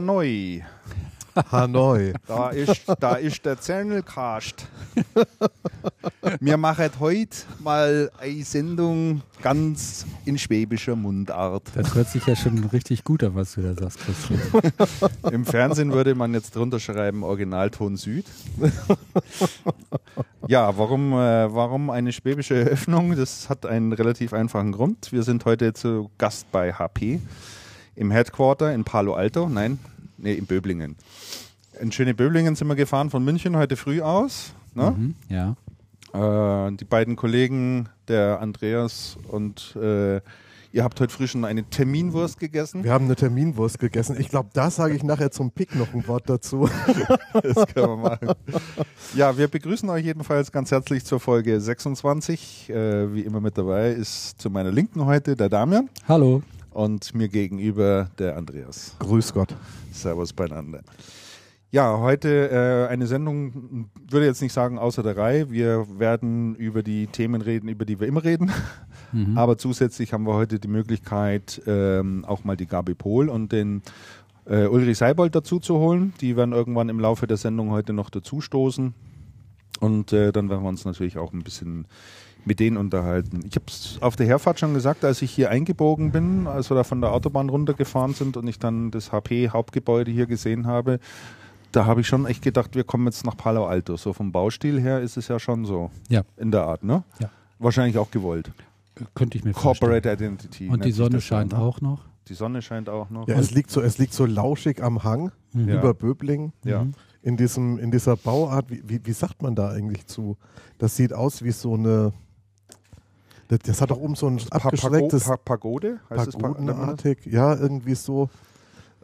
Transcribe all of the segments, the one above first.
Hanoi. Hanoi. Da ist, da ist der Zernelcast. Wir machen heute mal eine Sendung ganz in schwäbischer Mundart. Das hört sich ja schon richtig gut an, was du da sagst, Christian. Im Fernsehen würde man jetzt drunter schreiben Originalton Süd. Ja, warum, äh, warum eine schwäbische Eröffnung? Das hat einen relativ einfachen Grund. Wir sind heute zu Gast bei HP im Headquarter in Palo Alto. Nein, nee, in Böblingen. In schöne Böblingen sind wir gefahren von München heute früh aus. Ne? Mhm, ja. Äh, die beiden Kollegen, der Andreas und äh, ihr habt heute früh schon eine Terminwurst gegessen. Wir haben eine Terminwurst gegessen. Ich glaube, da sage ich nachher zum Pick noch ein Wort dazu. Das können wir machen. Ja, wir begrüßen euch jedenfalls ganz herzlich zur Folge 26. Äh, wie immer mit dabei ist zu meiner Linken heute der Damian Hallo. Und mir gegenüber der Andreas. Grüß Gott. Servus beieinander. Ja, heute äh, eine Sendung, würde jetzt nicht sagen außer der Reihe. Wir werden über die Themen reden, über die wir immer reden. Mhm. Aber zusätzlich haben wir heute die Möglichkeit, ähm, auch mal die Gabi Pohl und den äh, Ulrich Seibold dazu zu holen. Die werden irgendwann im Laufe der Sendung heute noch dazustoßen. Und äh, dann werden wir uns natürlich auch ein bisschen mit denen unterhalten. Ich habe es auf der Herfahrt schon gesagt, als ich hier eingebogen bin, als wir da von der Autobahn runtergefahren sind und ich dann das HP-Hauptgebäude hier gesehen habe, da habe ich schon echt gedacht, wir kommen jetzt nach Palo Alto. So vom Baustil her ist es ja schon so. Ja. In der Art, ne? Ja. Wahrscheinlich auch gewollt. Könnte ich mir vorstellen. Corporate Identity. Und die Sonne scheint ne? auch noch. Die Sonne scheint auch noch. Ja, es liegt so, es liegt so lauschig am Hang Mhm. Ja. über Böblingen. Ja. Mhm. In diesem, in dieser Bauart, wie, wie, wie sagt man da eigentlich zu? Das sieht aus wie so eine. Das, das hat doch oben so ein abgeschrecktes pa Pagode? Heißt? Pagodenartig. Ja, irgendwie so.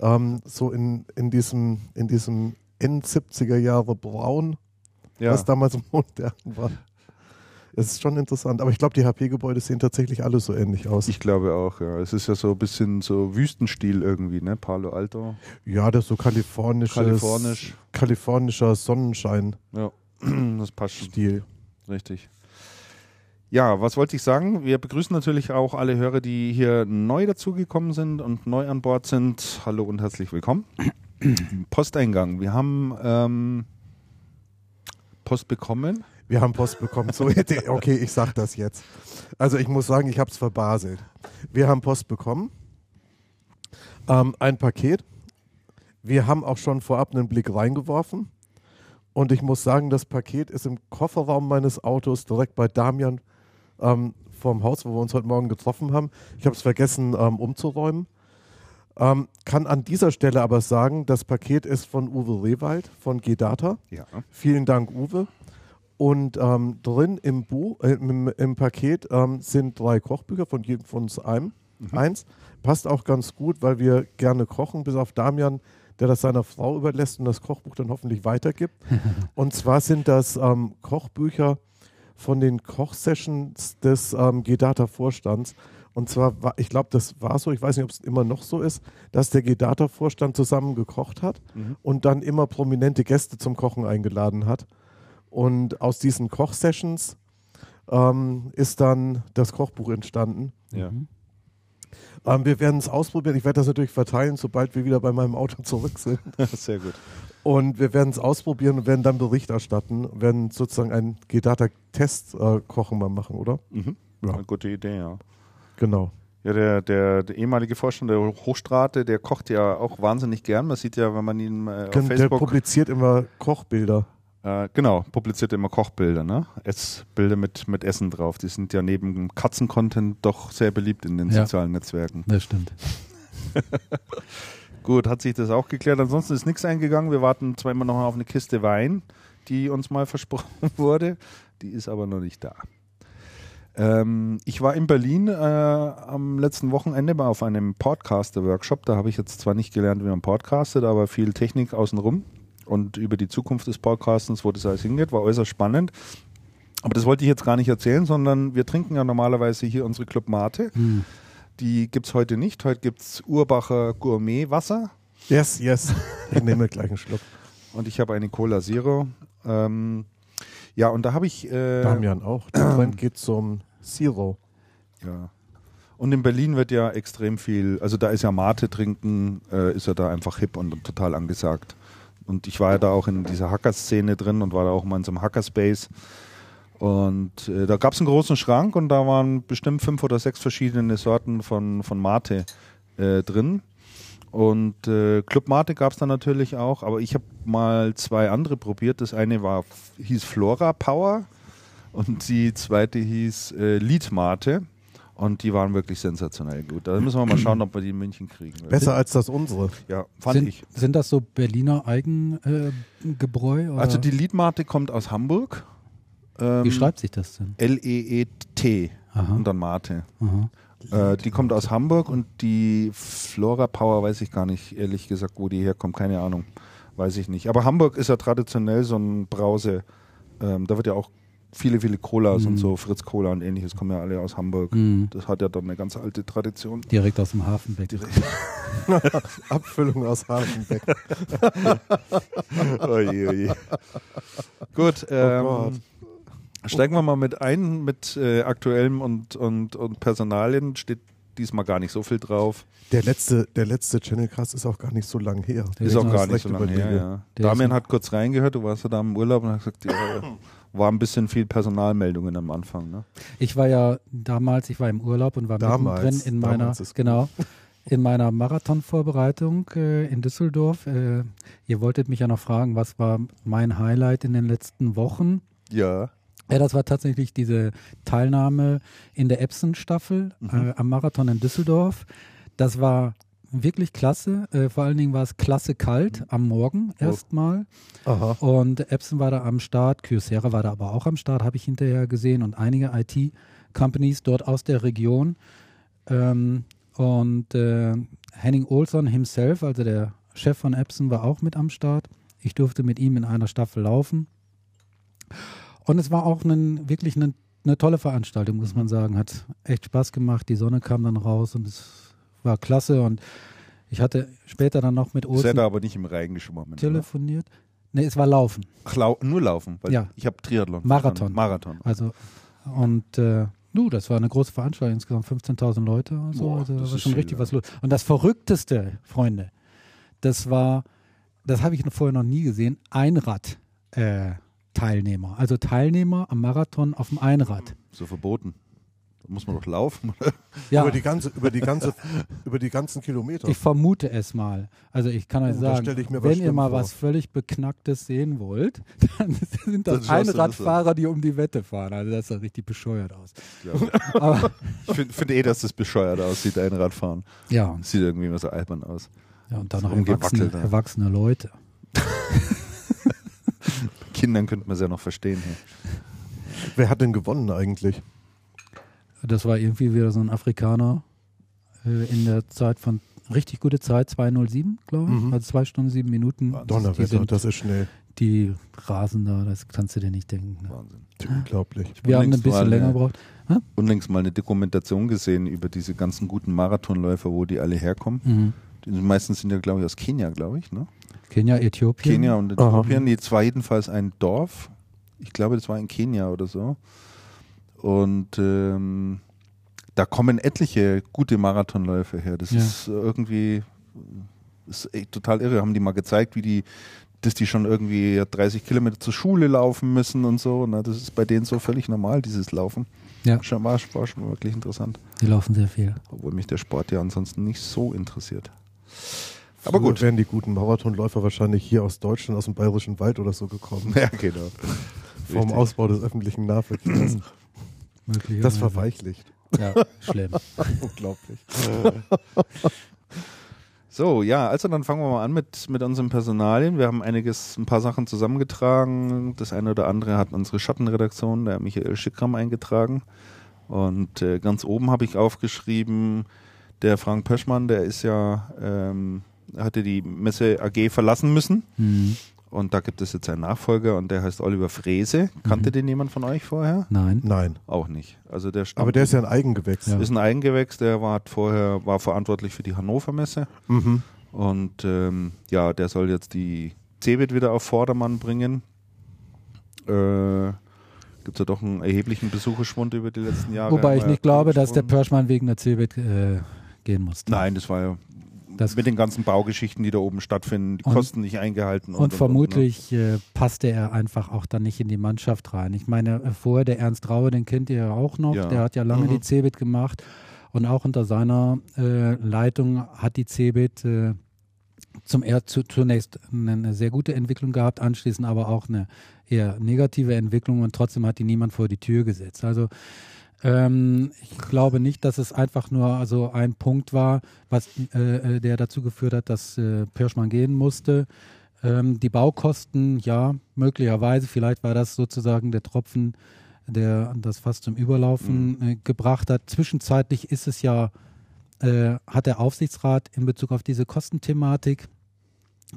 Ähm, so in, in diesem, in diesem End-70er Jahre Braun, Ja. was damals modern war. Es ist schon interessant. Aber ich glaube, die HP-Gebäude sehen tatsächlich alle so ähnlich aus. Ich glaube auch, ja. Es ist ja so ein bisschen so Wüstenstil irgendwie, ne? Palo Alto. ja, das ist so kalifornisches, Kalifornisch. kalifornischer Sonnenschein-Stil. Ja. Das passt schon. Richtig. Ja, was wollte ich sagen? Wir begrüßen natürlich auch alle Hörer, die hier neu dazugekommen sind und neu an Bord sind. Hallo und herzlich willkommen. Posteingang. Wir haben ähm, Post bekommen. Wir haben Post bekommen. So, okay, ich sag das jetzt. Also ich muss sagen, ich habe es verbaselt. Wir haben Post bekommen. Ähm, ein Paket. Wir haben auch schon vorab einen Blick reingeworfen. Und ich muss sagen, das Paket ist im Kofferraum meines Autos direkt bei Damian ähm, vorm Haus, wo wir uns heute Morgen getroffen haben. Ich habe es vergessen ähm, umzuräumen. Ähm, kann an dieser Stelle aber sagen, das Paket ist von Uwe Rewald von G-Data. Ja. Vielen Dank, Uwe. Und ähm, drin im, Buch, äh, im, im Paket ähm, sind drei Kochbücher von jedem von uns einem. Eins. Passt auch ganz gut, weil wir gerne kochen, bis auf Damian, der das seiner Frau überlässt und das Kochbuch dann hoffentlich weitergibt. und zwar sind das ähm, Kochbücher von den Kochsessions des ähm, G-Data-Vorstands. Und zwar, war, ich glaube, das war so, ich weiß nicht, ob es immer noch so ist, dass der G-Data-Vorstand zusammen gekocht hat Mhm. und dann immer prominente Gäste zum Kochen eingeladen hat. Und aus diesen Kochsessions ähm, ist dann das Kochbuch entstanden. Ja. Ähm, wir werden es ausprobieren. Ich werde das natürlich verteilen, sobald wir wieder bei meinem Auto zurück sind. Sehr gut. Und wir werden es ausprobieren und werden dann Bericht erstatten, werden sozusagen einen G-Data-Test-Kochen mal machen, oder? Mhm. Ja. Eine gute Idee, ja. Genau. Ja, der, der, der ehemalige Vorstand der Hochstrate, der kocht ja auch wahnsinnig gern. Man sieht ja, wenn man ihn äh, auf Der Facebook publiziert immer Kochbilder. Äh, genau, publiziert immer Kochbilder, ne? Essbilder mit, mit Essen drauf. Die sind ja neben Katzen-Content doch sehr beliebt in den Ja. sozialen Netzwerken. Das stimmt. Gut, hat sich das auch geklärt. Ansonsten ist nichts eingegangen. Wir warten zwar immer noch auf eine Kiste Wein, die uns mal versprochen wurde. Die ist aber noch nicht da. Ähm, ich war in Berlin äh, am letzten Wochenende mal auf einem Podcaster-Workshop. Da habe ich jetzt zwar nicht gelernt, wie man podcastet, aber viel Technik außenrum und über die Zukunft des Podcastens, wo das alles hingeht, war äußerst spannend. Aber das wollte ich jetzt gar nicht erzählen, sondern wir trinken ja normalerweise hier unsere Club Mate. Hm. Die gibt es heute nicht. Heute gibt es Urbacher Gourmet-Wasser Yes, yes. Ich nehme gleich einen Schluck. und ich habe eine Cola Zero. Ähm, ja, und da habe ich. Äh, Damian auch. Der Trend geht zum Zero. Ja. Und in Berlin wird ja extrem viel, also da ist ja Mate trinken, äh, ist ja da einfach hip und total angesagt. Und ich war ja da auch in dieser Hacker-Szene drin und war da auch mal in so einem Hackerspace. Und äh, da gab es einen großen Schrank und da waren bestimmt fünf oder sechs verschiedene Sorten von, von Mate äh, drin. Und äh, Club Mate gab es dann natürlich auch, aber ich habe mal zwei andere probiert. Das eine war hieß Flora Power und die zweite hieß äh, Lead Mate. Und die waren wirklich sensationell gut. Da müssen wir mal schauen, ob wir die in München kriegen. Besser als das unsere. Ja, fand sind, ich. Sind das so Berliner Eigengebräu? Äh, also die Liedmate kommt aus Hamburg. Ähm, Wie schreibt sich das denn? L-E-E-T Aha. und dann Mate. Aha. Äh, die kommt aus Hamburg und die Flora Power weiß ich gar nicht, ehrlich gesagt, wo die herkommt. Keine Ahnung. Weiß ich nicht. Aber Hamburg ist ja traditionell so ein Brause. Ähm, da wird ja auch viele, viele Colas und so, Fritz Cola und ähnliches kommen ja alle aus Hamburg. Mhm. Das hat ja dann eine ganz alte Tradition. Direkt aus dem Hafenbeck. Abfüllung aus Hafenbeck. oje, oje. Gut, ähm, Gott. steigen wir mal mit ein, mit äh, aktuellem und, und, und Personalien. Steht diesmal gar nicht so viel drauf. Der letzte, der letzte Channel Cast ist auch gar nicht so lang her. Der ist auch gar nicht so lange her. Ja. Der Damian hat kurz reingehört, du warst ja da im Urlaub und hat gesagt, ja, war ein bisschen viel Personalmeldungen am Anfang. Ne? Ich war ja damals, ich war im Urlaub und war Damals, mittendrin in meiner, genau, in meiner Marathonvorbereitung äh, in Düsseldorf. Äh, ihr wolltet mich ja noch fragen, was war mein Highlight in den letzten Wochen? Ja. Ja, das war tatsächlich diese Teilnahme in der Epson-Staffel äh, am Marathon in Düsseldorf. Das war wirklich klasse. Äh, vor allen Dingen war es klasse kalt am Morgen erstmal. Aha. Und Epson war da am Start, Kyocera war da aber auch am Start, habe ich hinterher gesehen und einige IT-Companies dort aus der Region. Ähm, und äh, Henning Olsson himself, also der Chef von Epson, war auch mit am Start. Ich durfte mit ihm in einer Staffel laufen. Und es war auch ein, wirklich eine, eine tolle Veranstaltung, muss man sagen. Hat echt Spaß gemacht. Die Sonne kam dann raus und es war klasse. Und ich hatte später dann noch mit Seid Olsen ihr aber nicht im Regen geschwommen. oder? telefoniert. Nee, es war Laufen. Ach, lau nur laufen. Weil Ja. Ich habe Triathlon. Marathon. Marathon. Also, und äh, nu, das war eine große Veranstaltung, insgesamt 15.000 Leute und so. Boah, also, das da war schon viel, richtig ja. was los. Und das Verrückteste, Freunde, das war, das habe ich vorher noch nie gesehen, Einrad-Teilnehmer. also Teilnehmer am Marathon auf dem Einrad. So verboten. Da muss man doch laufen. Ja, Über die ganze, über die ganze, über die ganzen Kilometer. ich vermute es mal. Also ich kann euch Oh, sagen, wenn ihr mal vor. was völlig Beknacktes sehen wollt, dann sind das das Einradfahrer, die um die Wette fahren. Also das sah richtig bescheuert aus. Ja. Ich finde find eh, dass das bescheuert aussieht, ein Radfahren. ja, Sieht irgendwie immer so albern aus. Ja, und dann noch erwachsene, erwachsene Leute. Kindern könnte man es ja noch verstehen. Hier. Wer hat denn gewonnen eigentlich? Das war irgendwie wieder so ein Afrikaner äh, in der Zeit von richtig gute Zeit, 207, glaube ich. Mhm. Also zwei Stunden, sieben Minuten. Donnerwetter, sind, das ist schnell. die rasen da, das kannst du dir nicht denken. Ne? Wahnsinn. Unglaublich. Wir haben ein Unlängst bisschen mal, länger gebraucht. Unlängst mal eine Dokumentation gesehen über diese ganzen guten Marathonläufer, wo die alle herkommen. Mhm. Die meisten sind ja, glaube ich, aus Kenia, glaube ich. Ne? Kenia, Äthiopien. Kenia und Aha. Äthiopien. Jetzt war jedenfalls ein Dorf. Ich glaube, das war in Kenia oder so. Und ähm, da kommen etliche gute Marathonläufer her. Das Ja. ist irgendwie ist echt total irre. Haben die mal gezeigt, wie die, dass die schon irgendwie 30 Kilometer zur Schule laufen müssen und so. Na, das ist bei denen so völlig normal, dieses Laufen. Ja. Schon, war, war schon wirklich interessant. Die laufen sehr viel. Obwohl mich der Sport ja ansonsten nicht so interessiert. Aber gut. wären die guten Marathonläufer wahrscheinlich hier aus Deutschland, aus dem Bayerischen Wald oder so gekommen. Ja, genau. Vom Richtig. Ausbau des öffentlichen Nahverkehrs. Möglicherweise. Das verweichlicht. Ja, schlimm. Unglaublich. So, ja, also dann fangen wir mal an mit, mit unseren Personalien. Wir haben einiges, ein paar Sachen zusammengetragen. Das eine oder andere hat unsere Schattenredaktion, der Michael Schickram, eingetragen. Und äh, ganz oben habe ich aufgeschrieben, der Frank Pöschmann, der ist ja, ähm, hatte die Messe AG verlassen müssen. Mhm. Und da gibt es jetzt einen Nachfolger und der heißt Oliver Frese. Kannte Mhm. den jemand von euch vorher? Nein. Nein. Auch nicht. Also der Aber der ist ja ein Eigengewächs. Ja. ist ein Eigengewächs, der war hat vorher war verantwortlich für die Hannover Messe. Mhm. Und ähm, ja, der soll jetzt die Cebit wieder auf Vordermann bringen. Äh, Gibt es ja doch einen erheblichen Besucherschwund über die letzten Jahre. Wobei ich nicht glaube, dass der. Perschmann wegen der CeBIT äh, gehen musste. Nein, das war ja Das- mit den ganzen Baugeschichten, die da oben stattfinden, die Und- Kosten nicht eingehalten. Und, ne? vermutlich äh, passte er einfach auch dann nicht in die Mannschaft rein. Ich meine, äh, vorher der Ernst Raue, den kennt ihr ja auch noch, Ja. der hat ja lange Mhm. die CeBIT gemacht und auch unter seiner äh, Leitung hat die CeBIT äh, zum er zu, zunächst eine, eine sehr gute Entwicklung gehabt, anschließend aber auch eine eher negative Entwicklung und trotzdem hat die niemand vor die Tür gesetzt. Also ähm, ich glaube nicht, dass es einfach nur so ein Punkt war, was äh, äh, der dazu geführt hat, dass äh, Pirschmann gehen musste. Ähm, die Baukosten, ja, möglicherweise, vielleicht war das sozusagen der Tropfen, der das fast zum Überlaufen äh, gebracht hat. Zwischenzeitlich ist es ja, äh, hat der Aufsichtsrat in Bezug auf diese Kostenthematik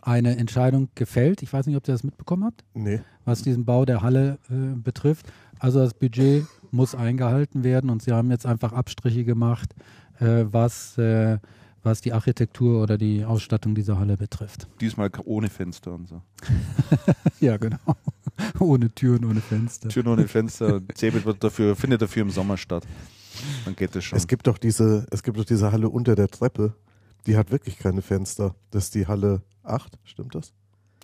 eine Entscheidung gefällt. Ich weiß nicht, ob ihr das mitbekommen habt Nee. was diesen Bau der Halle äh, betrifft. Also das Budget muss eingehalten werden und sie haben jetzt einfach Abstriche gemacht, äh, was, äh, was die Architektur oder die Ausstattung dieser Halle betrifft. Diesmal ohne Fenster und so. Ja, genau. ohne Türen, ohne Fenster. Türen ohne Fenster. Cebit wird dafür, findet dafür im Sommer statt. Dann geht es schon. Es gibt doch diese, es gibt doch diese Halle unter der Treppe. Die hat wirklich keine Fenster. Das ist die Halle 8, stimmt das?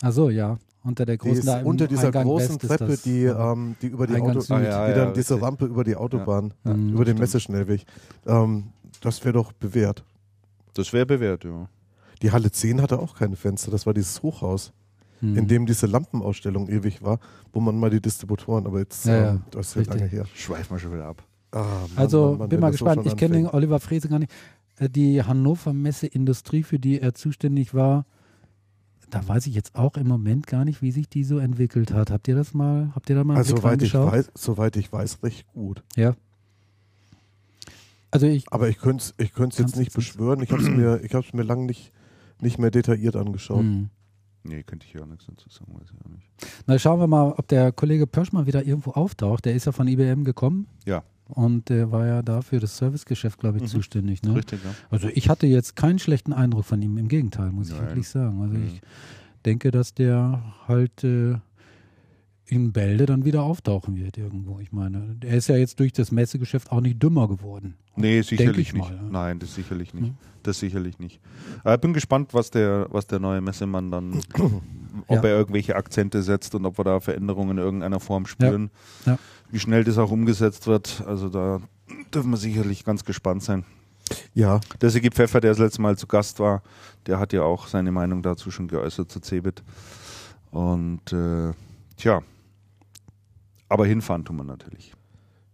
Ach so, ja. Unter der Die großen ist da im unter dieser Eingang großen West ist Treppe, die, ja. ähm, die über die Eingang Auto, Süd. Ah, ja, die ja, dann diese richtig. Rampe über die Autobahn, Mhm. über den stimmt. Messeschnellweg. Ähm, das wäre doch bewährt. Das wäre bewährt, ja. Die Halle 10 hatte auch keine Fenster. Das war dieses Hochhaus, Hm. in dem diese Lampenausstellung ewig war, wo man mal die Distributoren, aber jetzt, Ja, ja, ähm, das ist ja lange her. Schweifen wir schon wieder ab. Ah, Mann, Also Mann, Mann, bin mal so gespannt. schon Ich kenne den. Oliver Frese gar nicht. Äh, Die Hannover Messe Industrie, für die er zuständig war, da weiß ich jetzt auch im Moment gar nicht, wie sich die so entwickelt hat. Habt ihr das mal, habt ihr da mal Also, soweit ich, weiß, soweit ich weiß, recht gut. Ja. Also ich, Aber ich könnte es ich jetzt nicht beschwören. Ich habe es mir, ich hab's mir lang nicht, nicht mehr detailliert angeschaut. hm. Nee, könnte ich ja auch nichts dazu sagen, weiß ich auch nicht. Na, schauen wir mal, ob der Kollege Pörschmann wieder irgendwo auftaucht. Der ist ja von IBM gekommen. Ja. Und der war ja da für das Servicegeschäft, glaube ich, Mhm. zuständig. Ne? Richtig, ja. Also ich hatte jetzt keinen schlechten Eindruck von ihm. Im Gegenteil, muss ich Nein. wirklich sagen. Also Mhm. ich denke, dass der halt äh, in Bälde dann wieder auftauchen wird irgendwo. Ich meine, er ist ja jetzt durch das Messegeschäft auch nicht dümmer geworden. Nee, sicherlich ich nicht. mal, ja. Nein, das sicherlich nicht. Mhm. Das sicherlich nicht. Aber ich bin gespannt, was der, was der neue Messemann dann, ob Ja. er irgendwelche Akzente setzt und ob wir da Veränderungen in irgendeiner Form spüren. Ja. Wie schnell das auch umgesetzt wird. Also da dürfen wir sicherlich ganz gespannt sein. Ja, Der Sigi Pfeffer, der das letzte Mal zu Gast war, der hat ja auch seine Meinung dazu schon geäußert zu Cebit. Und äh, tja, aber hinfahren tun wir natürlich.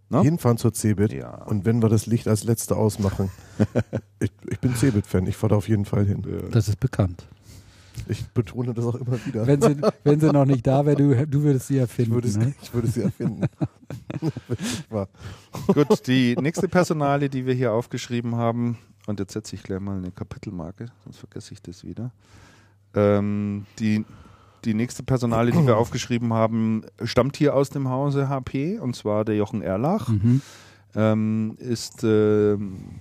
Ne? hinfahren zur Cebit. Ja. Und wenn wir das Licht als letzte ausmachen. ich, ich bin Cebit-Fan, ich fahre da auf jeden Fall hin. Das ist bekannt. Ich betone das auch immer wieder. Wenn sie, wenn sie noch nicht da wäre, du, du würdest sie ich, erfinden. würde es, ne? ich würde sie erfinden. Gut, die nächste Personale, die wir hier aufgeschrieben haben, und jetzt setze ich gleich mal eine Kapitelmarke, sonst vergesse ich das wieder. Ähm, die, die nächste Personale, die wir aufgeschrieben haben, stammt hier aus dem Hause HP, und zwar der Jochen Erlach. Mhm. ähm, ist ähm,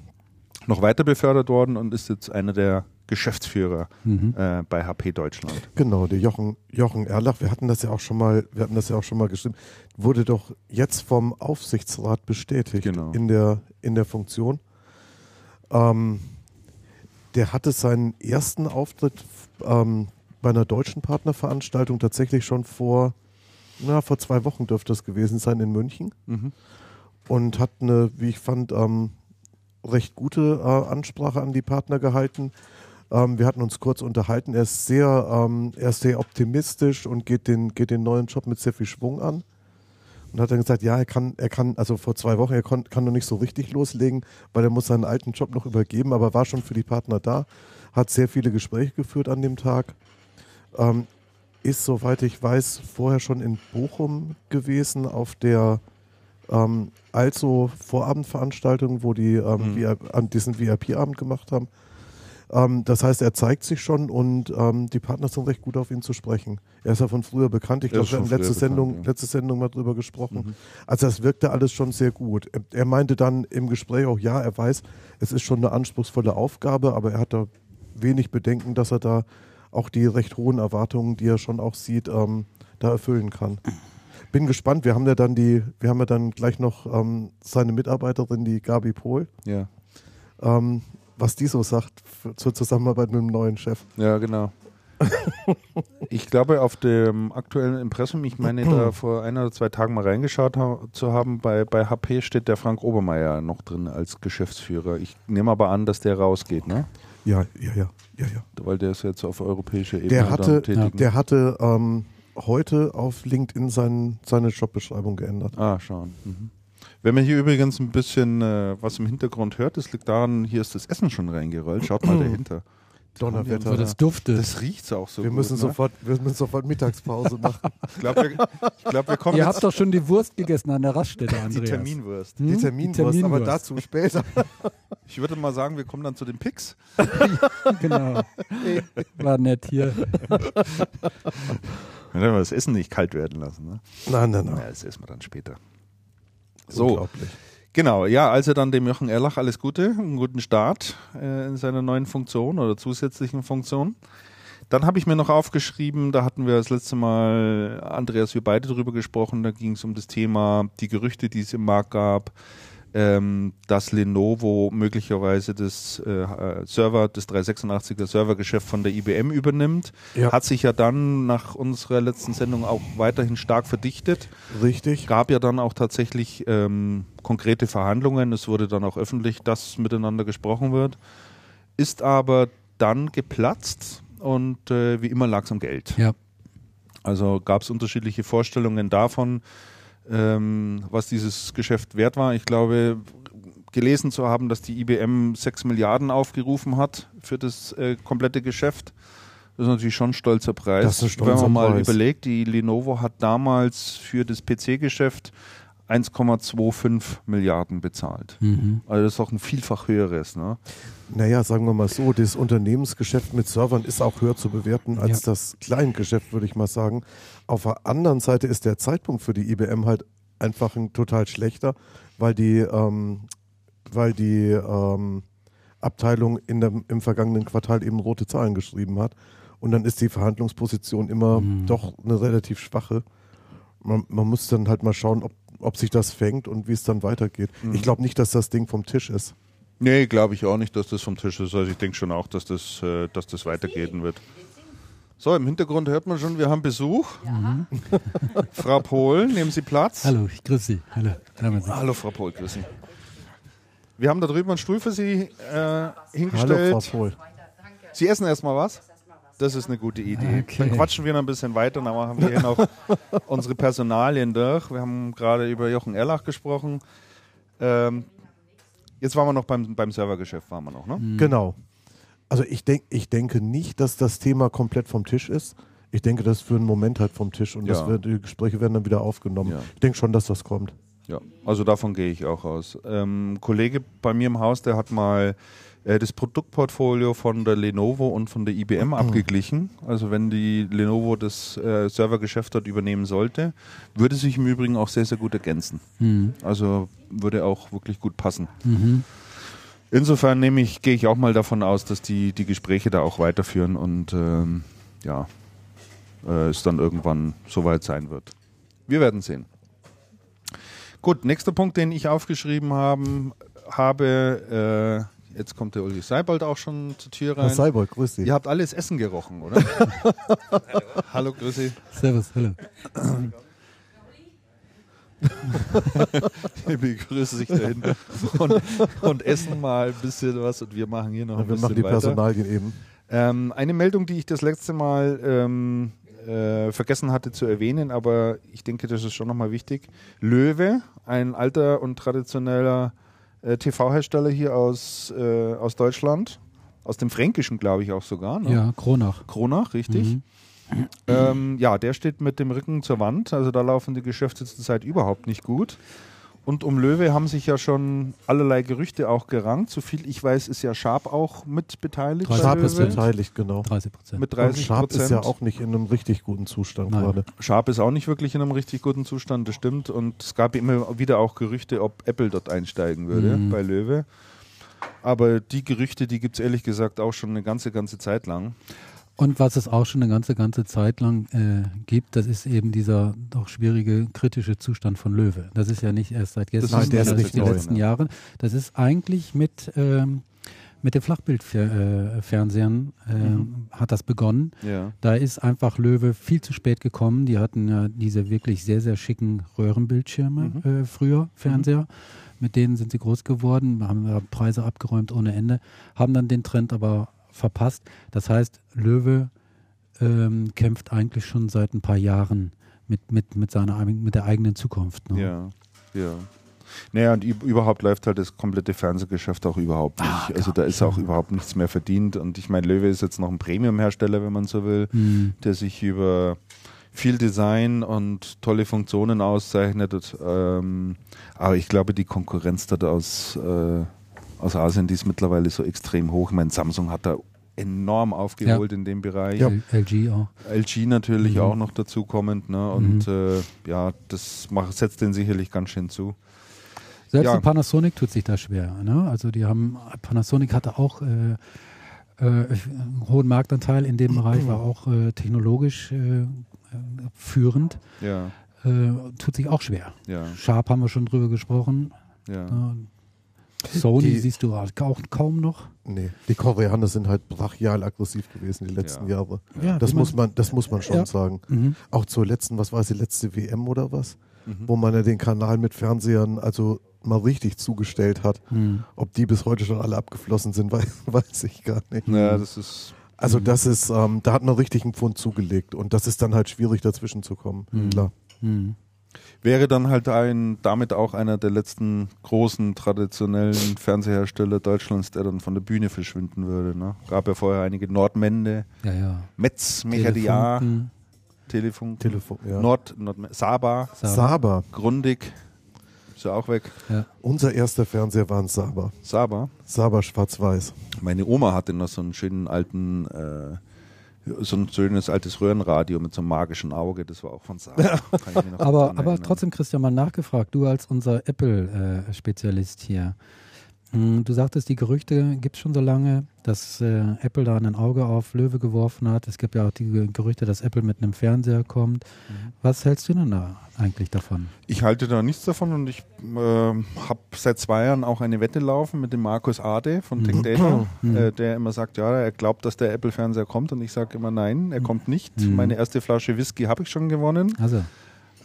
noch weiter befördert worden und ist jetzt einer der Geschäftsführer Mhm. äh, bei HP Deutschland. Genau, der Jochen, Jochen Erlach, wir hatten das ja auch schon mal, wir hatten das ja auch schon mal geschrieben, wurde doch jetzt vom Aufsichtsrat bestätigt Genau. in der in der Funktion. Ähm, der hatte seinen ersten Auftritt ähm, bei einer deutschen Partnerveranstaltung tatsächlich schon vor, na, vor zwei Wochen dürfte das gewesen sein in München Mhm. und hat eine, wie ich fand, ähm, recht gute äh, Ansprache an die Partner gehalten. Ähm, wir hatten uns kurz unterhalten. Er ist sehr, ähm, er ist sehr optimistisch und geht den, geht den neuen Job mit sehr viel Schwung an. Und hat dann gesagt, ja, er kann, er kann, also vor zwei Wochen, er kon, kann noch nicht so richtig loslegen, weil er muss seinen alten Job noch übergeben, aber war schon für die Partner da, hat sehr viele Gespräche geführt an dem Tag. Ähm, ist, soweit ich weiß, vorher schon in Bochum gewesen auf der ähm, also Vorabendveranstaltung, wo die ähm, Mhm. VIP an diesen VIP-Abend gemacht haben. Ähm, das heißt, er zeigt sich schon und ähm, die Partner sind recht gut auf ihn zu sprechen. Er ist ja von früher bekannt. Ich glaube, wir haben letzte Sendung, ja. letzte Sendung mal drüber gesprochen. Mhm. Also das wirkte alles schon sehr gut. Er, er meinte dann im Gespräch auch, ja, er weiß, es ist schon eine anspruchsvolle Aufgabe, aber er hat da wenig Bedenken, dass er da auch die recht hohen Erwartungen, die er schon auch sieht, ähm, da erfüllen kann. bin gespannt. Wir haben ja dann die, wir haben ja dann gleich noch ähm, seine Mitarbeiterin, die Gabi Pohl, Ja, ähm, was die so sagt zur Zusammenarbeit mit dem neuen Chef. ja genau. ich glaube, auf dem aktuellen Impressum, ich meine, da vor ein oder zwei Tagen mal reingeschaut ha zu haben, bei, bei HP steht der Frank Obermeier noch drin als Geschäftsführer. Ich nehme aber an, dass der rausgeht, ne? Ja, ja, ja, ja, ja. Weil der ist jetzt auf europäischer Ebene Der hatte, tätig. der hatte ähm, heute auf LinkedIn sein, seine Jobbeschreibung geändert. Ah, schauen. Mhm. Wenn man hier übrigens ein bisschen äh, was im Hintergrund hört, das liegt daran, hier ist das Essen schon reingerollt. Schaut mal dahinter. Donnerwetter. So, das duftet. Das riecht auch so wir gut. müssen ne? sofort, wir müssen sofort Mittagspause machen. Ich glaube, wir, glaub, wir kommen Ihr jetzt habt doch schon die Wurst gegessen an der Raststätte, die Andreas. Terminwurst. Hm? Die Terminwurst, aber dazu später. Ich würde mal sagen, wir kommen dann zu den Picks. Genau. War nett hier. Dann werden wir das Essen nicht kalt werden lassen. Ne? Nein, nein, Ja, nein. das essen wir dann später. So, Unglaublich. genau. Ja, also dann dem Jochen Erlach alles Gute, einen guten Start äh, in seiner neuen Funktion oder zusätzlichen Funktion. Dann habe ich mir noch aufgeschrieben, da hatten wir das letzte Mal, Andreas, wir beide drüber gesprochen, da ging es um das Thema, die Gerüchte, die es im Markt gab, ähm, dass Lenovo möglicherweise das äh, Server, das 386er Servergeschäft von der IBM übernimmt. Ja. Hat sich ja dann nach unserer letzten Sendung auch weiterhin stark verdichtet. Richtig. Gab ja dann auch tatsächlich ähm, konkrete Verhandlungen. Es wurde dann auch öffentlich, dass miteinander gesprochen wird. Ist aber dann geplatzt und äh, wie immer lag es am Geld. Ja. Also gab es unterschiedliche Vorstellungen davon, ähm, was dieses Geschäft wert war. Ich glaube, gelesen zu haben, dass die IBM 6 Milliarden aufgerufen hat für das äh, komplette Geschäft. Das ist natürlich schon ein stolzer Preis. Das ist ein stolzer Wenn man mal Preis. überlegt, die Lenovo hat damals für das PC-Geschäft 1,25 Milliarden bezahlt. Mhm. Also das ist auch ein vielfach höheres. Ne? Naja, sagen wir mal so, das Unternehmensgeschäft mit Servern ist auch höher zu bewerten als Ja. das Kleingeschäft, würde ich mal sagen. Auf der anderen Seite ist der Zeitpunkt für die IBM halt einfach ein total schlechter, weil die, ähm, weil die ähm, Abteilung in dem, im vergangenen Quartal eben rote Zahlen geschrieben hat. Und dann ist die Verhandlungsposition immer Mhm. doch eine relativ schwache. Man, man muss dann halt mal schauen, ob, ob sich das fängt und wie es dann weitergeht. Mhm. Ich glaube nicht, dass das Ding vom Tisch ist. Nee, glaube ich auch nicht, dass das vom Tisch ist. Also ich denke schon auch, dass das, äh, dass das weitergehen wird. So, im Hintergrund hört man schon, wir haben Besuch. Frau Pohl, nehmen Sie Platz. Hallo, ich grüße Sie. Hallo. Hallo. Hallo, Frau Pohl, grüß Sie. Wir haben da drüben einen Stuhl für Sie äh, Hallo, hingestellt. Frau Pohl. Sie essen erstmal was? Das ist eine gute Idee. Okay. Dann quatschen wir noch ein bisschen weiter, dann machen wir hier noch unsere Personalien durch. Wir haben gerade über Jochen Erlach gesprochen. Ähm, jetzt waren wir noch beim, beim Servergeschäft, waren wir noch, ne? Genau. Also ich, denk, ich denke nicht, dass das Thema komplett vom Tisch ist. Ich denke, das ist für einen Moment halt vom Tisch und das Ja. wird, die Gespräche werden dann wieder aufgenommen. Ja. Ich denke schon, dass das kommt. Ja, also davon gehe ich auch aus. Ähm, ein Kollege bei mir im Haus, der hat mal äh, das Produktportfolio von der Lenovo und von der IBM abgeglichen. Also wenn die Lenovo das äh, Servergeschäft dort übernehmen sollte, würde sich im Übrigen auch sehr, sehr gut ergänzen. Mhm. Also würde auch wirklich gut passen. Mhm. Insofern nehme ich, gehe ich auch mal davon aus, dass die die Gespräche da auch weiterführen und ähm, ja, äh, es dann irgendwann soweit sein wird. Wir werden sehen. Gut, nächster Punkt, den ich aufgeschrieben haben, habe, äh, jetzt kommt der Ulrich Seibold auch schon zur Tür Herr rein. Seibold, grüß Sie. Ihr habt alles Essen gerochen, oder? Hallo, grüß Sie. Servus, hallo. Ich begrüße sich dahin und, und essen mal ein bisschen was und wir machen hier noch ein wir bisschen machen die weiter. Personalien eben. Ähm, eine Meldung, die ich das letzte Mal ähm, äh, vergessen hatte zu erwähnen, aber ich denke, das ist schon nochmal wichtig. Löwe, ein alter und traditioneller äh, TV-Hersteller hier aus, äh, aus Deutschland, aus dem Fränkischen, glaube ich auch sogar. Ne? Ja, Kronach. Kronach, richtig. Mhm. Ähm, ja, der steht mit dem Rücken zur Wand, also da laufen die Geschäfte zurzeit überhaupt nicht gut. Und um Löwe haben sich ja schon allerlei Gerüchte auch gerankt. So viel ich weiß, ist ja Sharp auch mit beteiligt. Sharp ist beteiligt, genau. 30 Prozent. Mit Und 30 Sharp ist ja auch nicht in einem richtig guten Zustand Nein. gerade. Sharp ist auch nicht wirklich in einem richtig guten Zustand, das stimmt. Und es gab immer wieder auch Gerüchte, ob Apple dort einsteigen würde Mhm. bei Löwe. Aber die Gerüchte, die gibt es ehrlich gesagt auch schon eine ganze, ganze Zeit lang. Und was es auch schon eine ganze, ganze Zeit lang äh, gibt, das ist eben dieser doch schwierige, kritische Zustand von Löwe. Das ist ja nicht erst seit gestern, sondern nicht seit den letzten ne? Jahren. Das ist eigentlich mit, ähm, mit den Flachbildfernsehern äh, Mhm. hat das begonnen. Ja. Da ist einfach Löwe viel zu spät gekommen. Die hatten ja diese wirklich sehr, sehr schicken Röhrenbildschirme Mhm. äh, früher, Fernseher. Mit denen sind sie groß geworden, haben Preise abgeräumt ohne Ende, haben dann den Trend aber verpasst. Das heißt, Löwe ähm, kämpft eigentlich schon seit ein paar Jahren mit, mit, mit, seiner, mit der eigenen Zukunft. Ne? Ja, ja. Naja, und üb- überhaupt läuft halt das komplette Fernsehgeschäft auch überhaupt nicht. Ah, also da ist auch überhaupt nichts mehr verdient. Und ich meine, Löwe ist jetzt noch ein Premium-Hersteller, wenn man so will, Hm. der sich über viel Design und tolle Funktionen auszeichnet. Und, ähm, aber ich glaube, die Konkurrenz dort aus, äh, aus Asien, die ist mittlerweile so extrem hoch. Ich meine, Samsung hat da enorm aufgeholt in dem Bereich. Ja. LG auch. LG natürlich Mhm. auch noch dazu kommend. Ne? Und äh, ja, das macht, setzt den sicherlich ganz schön zu. Selbst Ja. die Panasonic tut sich da schwer. Ne? Also die haben, Panasonic hatte auch äh, äh, einen hohen Marktanteil in dem Bereich, war auch äh, technologisch äh, führend, Ja, äh, tut sich auch schwer. ja, Sharp haben wir schon drüber gesprochen. ja. Sony Die- siehst du auch kaum noch. Nee, die Koreaner sind halt brachial aggressiv gewesen die letzten Ja. Jahre. Ja, Das muss man, das muss man schon Ja. sagen. Mhm. Auch zur letzten, was war es, die letzte WM oder was? Mhm. Wo man ja den Kanal mit Fernsehern also mal richtig zugestellt hat. Mhm. Ob die bis heute schon alle abgeflossen sind, weiß, weiß ich gar nicht. Ja, das ist. Also das ist, ähm, da hat man richtig einen Pfund zugelegt und das ist dann halt schwierig dazwischen zu kommen. Mhm. Klar. Wäre dann halt ein, damit auch einer der letzten großen traditionellen Fernsehersteller Deutschlands, der dann von der Bühne verschwinden würde. Ne? Gab ja vorher einige Nordmende, Ja, ja. Metz, Mechadia, Telefunken, Telefon, Telefon, ja. Nord, Nord, Saba, Saba. Saba. Grundig, ist ja auch weg. Ja. Unser erster Fernseher war ein Saba. Saba. Saba schwarz-weiß. Meine Oma hatte noch so einen schönen alten, äh, so ein schönes altes Röhrenradio mit so einem magischen Auge. Das war auch von noch Aber, aber trotzdem, Christian, mal nachgefragt, du als unser Apple-Spezialist hier. Hm, Du sagtest, die Gerüchte gibt es schon so lange, dass äh, Apple da ein Auge auf Löwe geworfen hat. Es gibt ja auch die Gerüchte, dass Apple mit einem Fernseher kommt. Mhm. Was hältst du denn da eigentlich davon? Ich halte da nichts davon und ich äh, habe seit zwei Jahren auch eine Wette laufen mit dem Markus Ade von Tech Data, Mhm. äh, der immer sagt, ja, er glaubt, dass der Apple-Fernseher kommt und ich sage immer, nein, er kommt nicht. Mhm. Meine erste Flasche Whisky habe ich schon gewonnen. Also,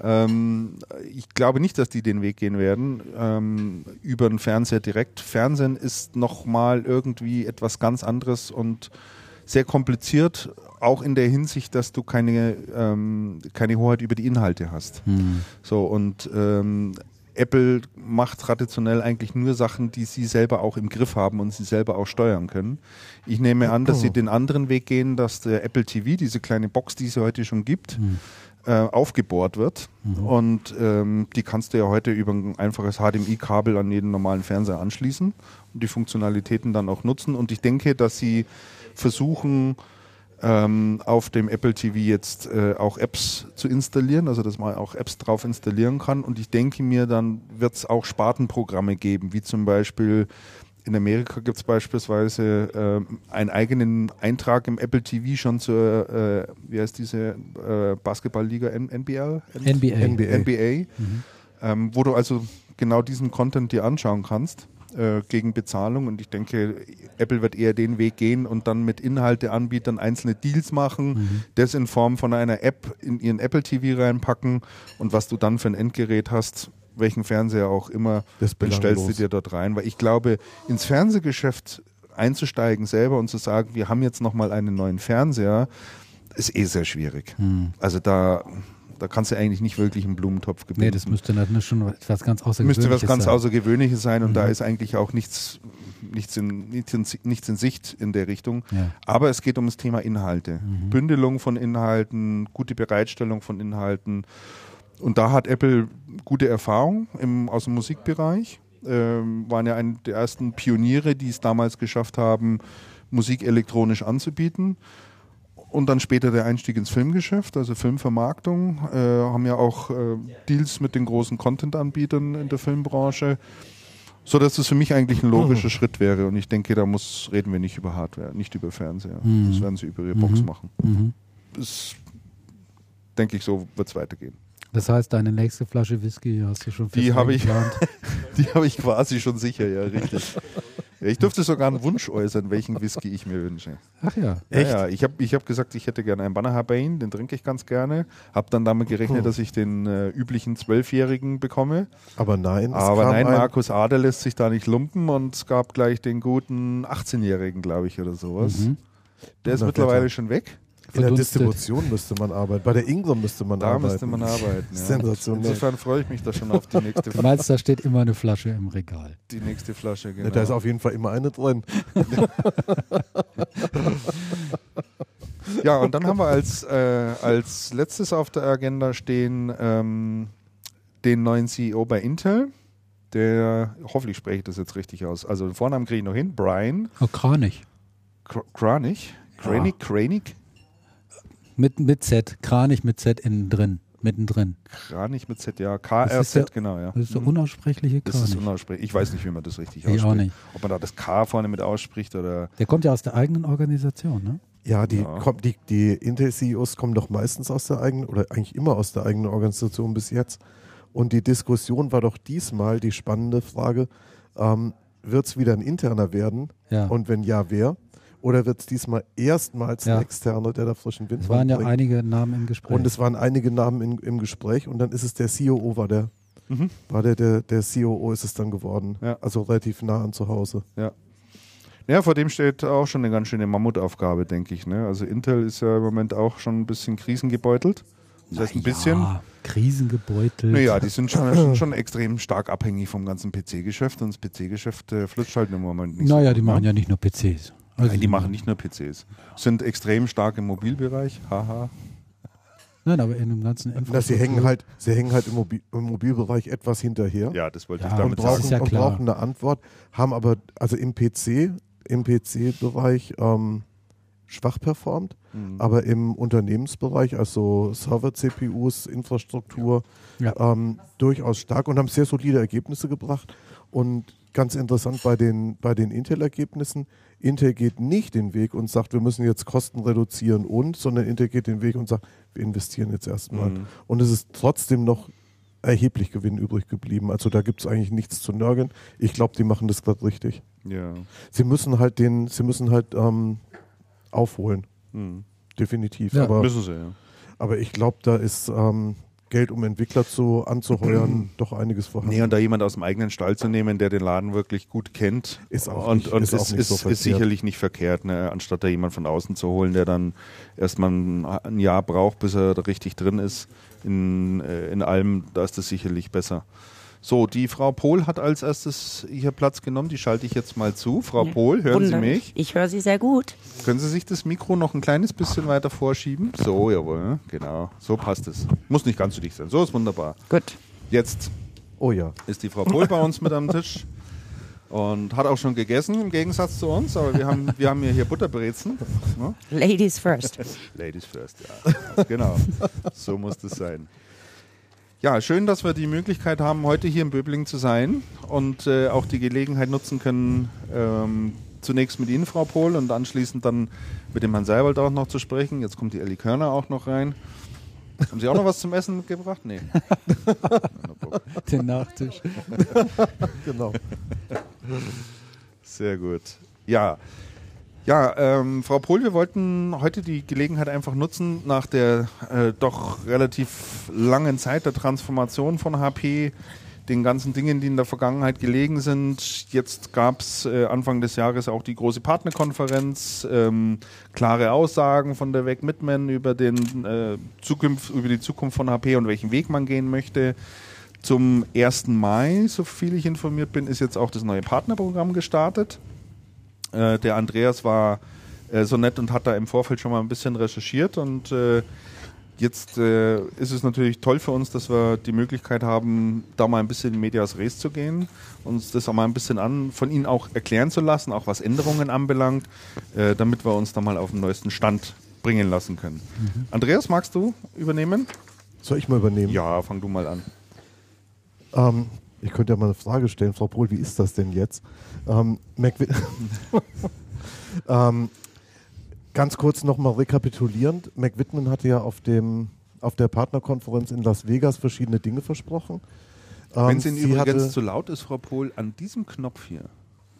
Ähm, ich glaube nicht, dass die den Weg gehen werden ähm, über den Fernseher direkt. Fernsehen ist nochmal irgendwie etwas ganz anderes und sehr kompliziert, auch in der Hinsicht, dass du keine, ähm, keine Hoheit über die Inhalte hast. hm, So und ähm, Apple macht traditionell eigentlich nur Sachen, die sie selber auch im Griff haben und sie selber auch steuern können. Ich nehme an, dass sie den anderen Weg gehen, dass der Apple TV, diese kleine Box, die es heute schon gibt, hm, äh, aufgebohrt wird. Und ähm, die kannst du ja heute über ein einfaches HDMI-Kabel an jeden normalen Fernseher anschließen und die Funktionalitäten dann auch nutzen. Und ich denke, dass sie versuchen, ähm, auf dem Apple TV jetzt äh, auch Apps zu installieren, also dass man auch Apps drauf installieren kann. Und ich denke mir, dann wird es auch Spartenprogramme geben, wie zum Beispiel in Amerika gibt es beispielsweise ähm, einen eigenen Eintrag im Apple TV schon zur, äh, wie heißt diese äh, Basketballliga NBL? NBA. NBA. NBA, ähm, wo du also genau diesen Content dir anschauen kannst äh, gegen Bezahlung. Und ich denke, Apple wird eher den Weg gehen und dann mit Inhalteanbietern einzelne Deals machen, das in Form von einer App in ihren Apple TV reinpacken und was du dann für ein Endgerät hast, welchen Fernseher auch immer, Das dann stellst du dir dort rein. Weil ich glaube, ins Fernsehgeschäft einzusteigen selber und zu sagen, wir haben jetzt nochmal einen neuen Fernseher, ist eh sehr schwierig. hm. Also da, da kannst du eigentlich nicht wirklich einen Blumentopf gewinnen. Nee, das müsste dann schon etwas ganz Außergewöhnliches müsste was ganz sein. Außergewöhnliches sein und da Mhm. ist eigentlich auch nichts, nichts, in, nichts, in, nichts in Sicht in der Richtung. Ja. Aber es geht um das Thema Inhalte. Mhm. Bündelung von Inhalten, gute Bereitstellung von Inhalten. Und da hat Apple gute Erfahrung im, aus dem Musikbereich. Ähm, waren ja eine der ersten Pioniere, die es damals geschafft haben, Musik elektronisch anzubieten. Und dann später der Einstieg ins Filmgeschäft, also Filmvermarktung, äh, haben ja auch äh, Deals mit den großen Content-Anbietern in der Filmbranche. So dass das für mich eigentlich ein logischer Schritt wäre. Und ich denke, da muss, reden wir nicht über Hardware, nicht über Fernseher. Mhm. Das werden sie über ihre Box Mhm. machen. Mhm. Das denke ich, so wird es weitergehen. Das heißt, deine nächste Flasche Whisky hast du schon Die habe ich-. Die habe ich quasi schon sicher, ja, richtig. Ich durfte sogar einen Wunsch äußern, welchen Whisky ich mir wünsche. Ach ja. Ja, ja, ich habe ich hab gesagt, ich hätte gerne einen Banner den trinke ich ganz gerne. Habe dann damit gerechnet, Hm. dass ich den äh, üblichen Zwölfjährigen bekomme. Aber nein, es Aber nein, ein, Markus Ader lässt sich da nicht lumpen und es gab gleich den guten 18-Jährigen, glaube ich, oder sowas. Mhm. Der ist mittlerweile schon weg. In der. Distribution müsste man arbeiten. Bei der Ingram müsste man Da arbeiten. müsste man arbeiten. Ja. Sensationell. Insofern freue ich mich da schon auf die nächste, Du meinst, da steht immer eine Flasche im Regal. die nächste Flasche. Genau. Ja, da ist auf jeden Fall immer eine drin. Ja, und dann haben wir als, äh, als letztes auf der Agenda stehen ähm, den neuen CEO bei Intel. Der, hoffentlich spreche ich das jetzt richtig aus. Also den Vornamen kriege ich noch hin. Brian Oh, Kranich. Kr Kranich. Kranich, Kranich, Mit, mit Z. Kranich mit Z innen drin. Mittendrin. Kranich mit Z, ja. Das ist KRZ, der- genau, ja. Das ist der Mhm. unaussprechliche Das ist Kranich. unaussprechlich. Ich weiß nicht, wie man das richtig Ich ausspricht. auch nicht. Ob man da das K vorne mit ausspricht oder. Der kommt ja aus der eigenen Organisation, ne? Ja, die, Ja. Kommt, die, die Intel-CEOs kommen doch meistens aus der eigenen, oder eigentlich immer aus der eigenen Organisation bis jetzt. Und die Diskussion war doch diesmal die spannende Frage, ähm, wird es wieder ein interner werden? Ja. Und wenn ja, wer? Oder wird es diesmal erstmals Ja. ein externer, der da frischen Wind es waren ja einige Namen im Gespräch. Und es waren einige Namen in, im Gespräch und dann ist es der COO, war der, Mhm. war der, der, der COO ist es dann geworden. Ja. Also relativ nah an zu Hause. Ja, vor dem steht auch schon eine ganz schöne Mammutaufgabe, denke ich. Ne? Also Intel ist ja im Moment auch schon ein bisschen krisengebeutelt. Das heißt ein bisschen. Ja, krisengebeutelt. Naja, die sind schon, schon, schon extrem stark abhängig vom ganzen PC-Geschäft und das PC-Geschäft äh, flutscht halt im Moment nicht naja, so die machen ne? ja nicht nur PCs. Also Nein, die machen nicht nur PCs. Sind extrem stark im Mobilbereich. Haha. Nein, aber in dem ganzen Na, sie Infrastruktur- hängen halt, sie hängen halt im, Mobil, im Mobilbereich etwas hinterher. Ja, das wollte Ja, ich und damit das brauchen, ist sagen. ja und brauchen eine Antwort, haben aber also im PC, im PC-Bereich ähm, schwach performt, Mhm. aber im Unternehmensbereich, also Server-CPUs, Infrastruktur, Ja. ähm, durchaus stark und haben sehr solide Ergebnisse gebracht. Und ganz interessant bei den, bei den Intel-Ergebnissen, Intel geht nicht den Weg und sagt, wir müssen jetzt Kosten reduzieren und, sondern Intel geht den Weg und sagt, wir investieren jetzt erstmal. Mhm. Und es ist trotzdem noch erheblich Gewinn übrig geblieben. Also da gibt es eigentlich nichts zu nörgeln. Ich glaube, die machen das gerade richtig. Ja. Sie müssen halt den, sie müssen halt ähm, aufholen. Mhm. Definitiv. Ja. aber, Müssen sie, ja. aber ich glaube, da ist ähm, Geld, um Entwickler zu anzuheuern, doch einiges vorhanden. Nee, und da jemand aus dem eigenen Stall zu nehmen, der den Laden wirklich gut kennt, Ist auch und, nicht- und ist ist, auch nicht ist, so ist, verkehrt. sicherlich nicht verkehrt, ne? anstatt da jemand von außen zu holen, der dann erstmal ein, ein Jahr braucht, bis er da richtig drin ist in, äh, in allem, da ist das sicherlich besser. So, die Frau Pohl hat als erstes hier Platz genommen, die schalte ich jetzt mal zu. Frau Ja. Pohl, hören Sie Wunderlich. mich? Ich höre Sie sehr gut. Können Sie sich das Mikro noch ein kleines bisschen weiter vorschieben? So, jawohl, genau, so passt es. Muss nicht ganz so dicht sein, so ist wunderbar. Gut. Jetzt Oh ja. ist die Frau Pohl bei uns mit am Tisch und hat auch schon gegessen im Gegensatz zu uns, aber wir haben, wir haben ja hier Butterbrezen. Ne? Ladies first. Ladies first, ja. Genau, so muss das sein. Ja, schön, dass wir die Möglichkeit haben, heute hier in Böblingen zu sein und äh, auch die Gelegenheit nutzen können, ähm, zunächst mit Ihnen, Frau Pohl, und anschließend dann mit dem Herrn Seibold auch noch zu sprechen. Jetzt kommt die Elli Körner auch noch rein. Haben Sie auch noch was zum Essen mitgebracht? Nee. Den Nachtisch. Genau. Sehr gut. Ja. Ja, ähm, Frau Pohl, wir wollten heute die Gelegenheit einfach nutzen, nach der äh, doch relativ langen Zeit der Transformation von HP, den ganzen Dingen, die in der Vergangenheit gelegen sind. Jetzt gab es äh, Anfang des Jahres auch die große Partnerkonferenz, ähm, klare Aussagen von der Weg Mitman über, äh, über die Zukunft von HP und welchen Weg man gehen möchte. Zum 1. Mai, so viel ich informiert bin, ist jetzt auch das neue Partnerprogramm gestartet. Äh, der Andreas war äh, so nett und hat da im Vorfeld schon mal ein bisschen recherchiert und äh, jetzt äh, ist es natürlich toll für uns, dass wir die Möglichkeit haben, da mal ein bisschen in Medias Res zu gehen, uns das auch mal ein bisschen an, von Ihnen auch erklären zu lassen, auch was Änderungen anbelangt, äh, damit wir uns da mal auf den neuesten Stand bringen lassen können. Andreas, magst du übernehmen? Soll ich mal übernehmen? Ja, fang du mal an. Ähm, Ich könnte ja mal eine Frage stellen, Frau Pohl, wie ist das denn jetzt? Ähm, ähm, ganz kurz nochmal rekapitulierend. McWhitman hatte ja auf, dem, auf der Partnerkonferenz in Las Vegas verschiedene Dinge versprochen. Ähm, Wenn es Ihnen übrigens zu laut ist, Frau Pohl, an diesem Knopf hier,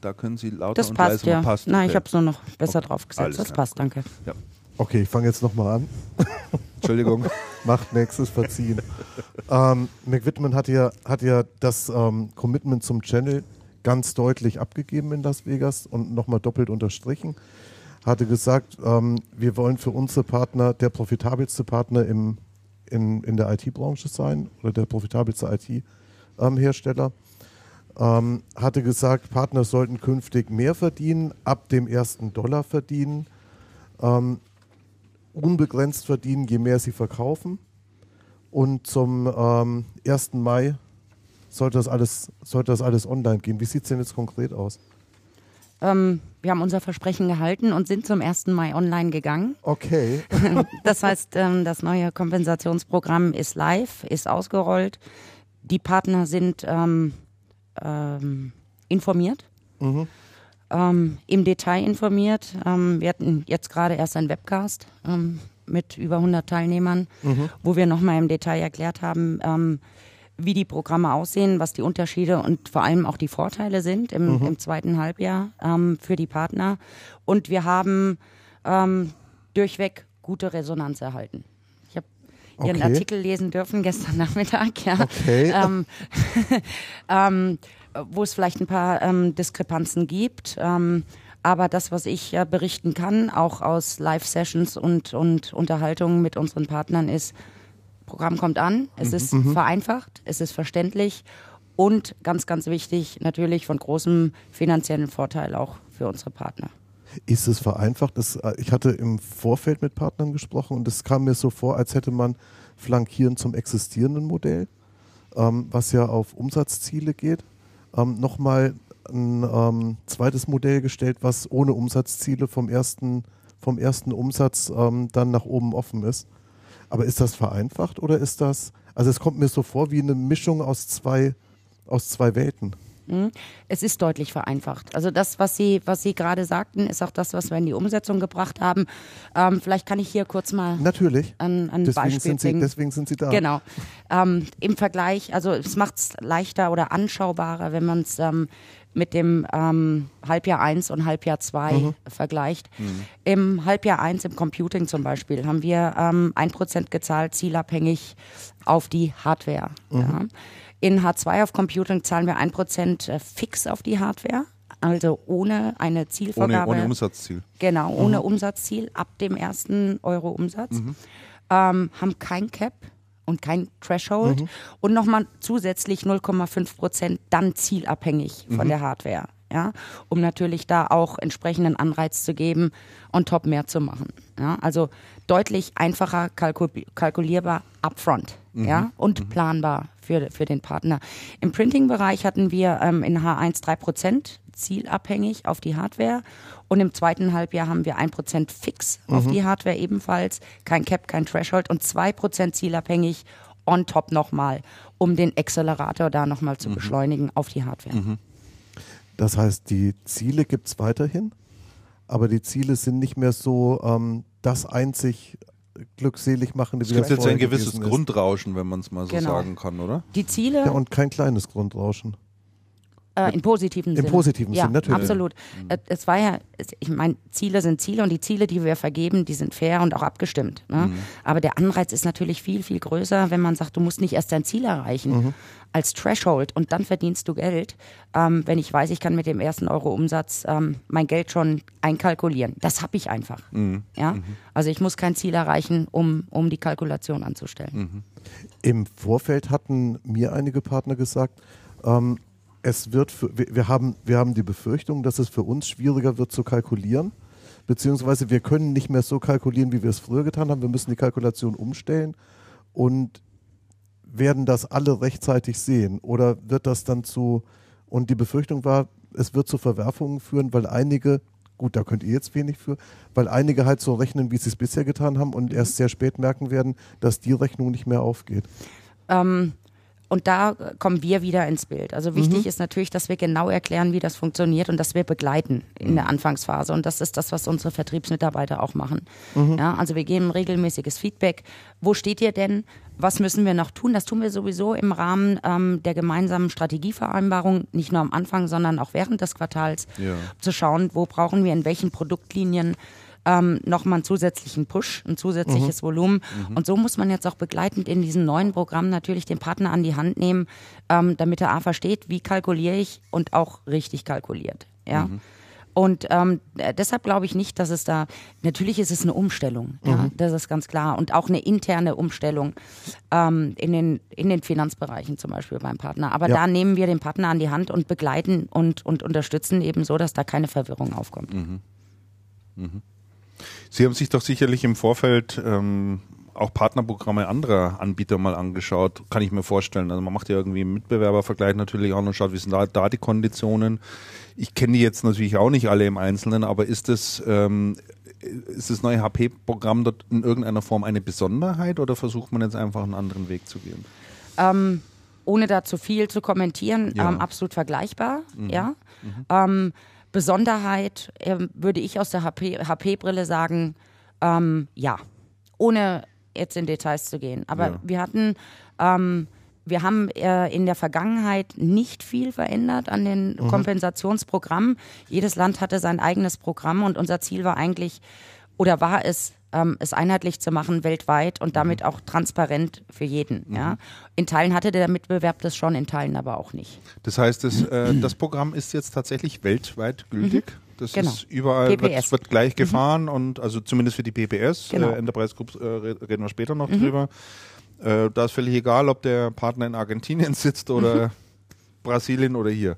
da können Sie lauter Das und passt, leiser ja. passt. Nein, okay. ich habe es nur noch besser Okay, draufgesetzt. alles Das passt, danke. Okay, ich fange jetzt nochmal an. Entschuldigung. Macht nächstes verziehen. ähm, McWhitman hat ja, hat ja das ähm, Commitment zum Channel ganz deutlich abgegeben in Las Vegas und nochmal doppelt unterstrichen. Hatte gesagt, ähm, wir wollen für unsere Partner der profitabelste Partner im, in, in der IT-Branche sein oder der profitabelste IT-Hersteller. Ähm, hatte gesagt, Partner sollten künftig mehr verdienen, ab dem ersten Dollar verdienen. Ähm, unbegrenzt verdienen, je mehr sie verkaufen. Und zum ähm, 1. Mai sollte das, alles, sollte das alles online gehen. Wie sieht es denn jetzt konkret aus? Ähm, wir haben unser Versprechen gehalten und sind zum 1. Mai online gegangen. Okay. Das heißt, ähm, das neue Kompensationsprogramm ist live, ist ausgerollt. Die Partner sind ähm, ähm, informiert, Mhm. ähm, im Detail informiert. Ähm, wir hatten jetzt gerade erst einen Webcast mit über 100 Teilnehmern, wo wir nochmal im Detail erklärt haben, wie die Programme aussehen, was die Unterschiede und vor allem auch die Vorteile sind im, im zweiten Halbjahr ähm, für die Partner. Und wir haben ähm, durchweg gute Resonanz erhalten. Ich habe Ihren Okay. Artikel lesen dürfen gestern Nachmittag, ja. Okay. Ähm, ähm, wo es vielleicht ein paar ähm, Diskrepanzen gibt. Ähm, aber das, was ich äh, berichten kann, auch aus Live-Sessions und, und Unterhaltungen mit unseren Partnern, ist, Programm kommt an, es ist vereinfacht, es ist verständlich und ganz, ganz wichtig, natürlich von großem finanziellen Vorteil auch für unsere Partner. Ist es vereinfacht? Das, äh, ich hatte im Vorfeld mit Partnern gesprochen und es kam mir so vor, als hätte man flankierend zum existierenden Modell, ähm, was ja auf Umsatzziele geht, ähm, nochmal ein ähm, zweites Modell gestellt, was ohne Umsatzziele vom ersten, vom ersten Umsatz ähm, dann nach oben offen ist. Aber ist das vereinfacht oder ist das, also es kommt mir so vor wie eine Mischung aus zwei, aus zwei Welten. Mhm. Es ist deutlich vereinfacht. Also das, was Sie, was Sie gerade sagten, ist auch das, was wir in die Umsetzung gebracht haben. Ähm, vielleicht kann ich hier kurz mal Natürlich. ein, ein Deswegen Beispiel sind, sie, bringen. deswegen sind sie da. Genau. Ähm, Im Vergleich, also es macht es leichter oder anschaubarer, wenn man es ähm, mit dem ähm, Halbjahr 1 und Halbjahr 2 vergleicht. Im Halbjahr 1 im Computing zum Beispiel haben wir ähm, 1% gezahlt, zielabhängig auf die Hardware. Ja. In H2 auf Computing zahlen wir 1% äh, fix auf die Hardware. Also ohne eine Ohne, Zielvorgabe. ohne Umsatzziel. Genau, ohne Umsatzziel ab dem ersten Euro Umsatz. Ähm, haben kein Cap und kein Threshold und nochmal zusätzlich 0,5 Prozent dann zielabhängig von der Hardware. Ja, um natürlich da auch entsprechenden Anreiz zu geben, on top mehr zu machen. Ja, also deutlich einfacher kalkul kalkulierbar upfront ja, und planbar für, für den Partner. Im Printing-Bereich hatten wir ähm, in H1 3 Prozent zielabhängig auf die Hardware und im zweiten Halbjahr haben wir 1% fix auf die Hardware ebenfalls, kein Cap, kein Threshold und 2% zielabhängig on top nochmal, um den Accelerator da nochmal zu beschleunigen auf die Hardware. Das heißt, die Ziele gibt es weiterhin, aber die Ziele sind nicht mehr so ähm, das einzig glückselig machende, Es gibt das jetzt ein gewisses. Grundrauschen, wenn man es mal so Genau. sagen kann, oder? Die Ziele Ja, und kein kleines Grundrauschen. Äh, Im positiven Im Sinne. positiven ja, Sinn, natürlich. Absolut. Äh, Es war ja, ich meine, Ziele sind Ziele und die Ziele, die wir vergeben, die sind fair und auch abgestimmt. Ne? Aber der Anreiz ist natürlich viel, viel größer, wenn man sagt, du musst nicht erst dein Ziel erreichen als Threshold und dann verdienst du Geld, ähm, wenn ich weiß, ich kann mit dem ersten Euro Umsatz ähm, mein Geld schon einkalkulieren. Das habe ich einfach. Ja? Also ich muss kein Ziel erreichen, um, um die Kalkulation anzustellen. Im Vorfeld hatten mir einige Partner gesagt, ähm, es wird für, wir, haben, wir haben die Befürchtung, dass es für uns schwieriger wird zu kalkulieren, beziehungsweise wir können nicht mehr so kalkulieren, wie wir es früher getan haben. Wir müssen die Kalkulation umstellen und werden das alle rechtzeitig sehen oder wird das dann zu, und die Befürchtung war, es wird zu Verwerfungen führen, weil einige, gut, da könnt ihr jetzt wenig für, weil einige halt so rechnen, wie sie es bisher getan haben und erst sehr spät merken werden, dass die Rechnung nicht mehr aufgeht. Ähm, und da kommen wir wieder ins Bild. Also wichtig mhm. ist natürlich, dass wir genau erklären, wie das funktioniert und dass wir begleiten in mhm. der Anfangsphase. Und das ist das, was unsere Vertriebsmitarbeiter auch machen. Mhm. Ja, also wir geben regelmäßiges Feedback. Wo steht ihr denn? Was müssen wir noch tun? Das tun wir sowieso im Rahmen ähm, der gemeinsamen Strategievereinbarung, nicht nur am Anfang, sondern auch während des Quartals, ja. zu schauen, wo brauchen wir in welchen Produktlinien ähm, nochmal einen zusätzlichen Push, ein zusätzliches mhm. Volumen. Mhm. Und so muss man jetzt auch begleitend in diesem neuen Programm natürlich den Partner an die Hand nehmen, ähm, damit er A versteht, wie kalkuliere ich und auch richtig kalkuliert. Ja. Mhm. Und ähm, deshalb glaube ich nicht, dass es da, natürlich ist es eine Umstellung, ja, mhm. das ist ganz klar. Und auch eine interne Umstellung ähm, in, den, in den Finanzbereichen zum Beispiel beim Partner. Aber ja. da nehmen wir den Partner an die Hand und begleiten und, und unterstützen eben so, dass da keine Verwirrung aufkommt. Mhm. Mhm. Sie haben sich doch sicherlich im Vorfeld ähm, auch Partnerprogramme anderer Anbieter mal angeschaut, kann ich mir vorstellen. Also man macht ja irgendwie einen Mitbewerbervergleich natürlich auch und schaut, wie sind da, da die Konditionen. Ich kenne die jetzt natürlich auch nicht alle im Einzelnen, aber ist das, ähm, ist das neue HP-Programm dort in irgendeiner Form eine Besonderheit oder versucht man jetzt einfach einen anderen Weg zu gehen? Ähm, ohne da zu viel zu kommentieren, ja. ähm, absolut vergleichbar, mhm. ja. Mhm. Ähm, Besonderheit äh, würde ich aus der HP-Brille HP sagen, ähm, ja, ohne jetzt in Details zu gehen. Aber ja. wir hatten, ähm, wir haben äh, in der Vergangenheit nicht viel verändert an den mhm. Kompensationsprogrammen. Jedes Land hatte sein eigenes Programm und unser Ziel war eigentlich, oder war es, ähm, es einheitlich zu machen weltweit und damit mhm. auch transparent für jeden. Mhm. Ja. In Teilen hatte der Mitbewerb das schon, in Teilen aber auch nicht. Das heißt, das, äh, das Programm ist jetzt tatsächlich weltweit gültig? Mhm. Das genau. ist überall, wird, wird, gleich mhm. gefahren und also zumindest für die PPS, genau. äh, Enterprise Groups, äh, reden wir später noch mhm. drüber. Äh, da ist völlig egal, ob der Partner in Argentinien sitzt oder Brasilien oder hier.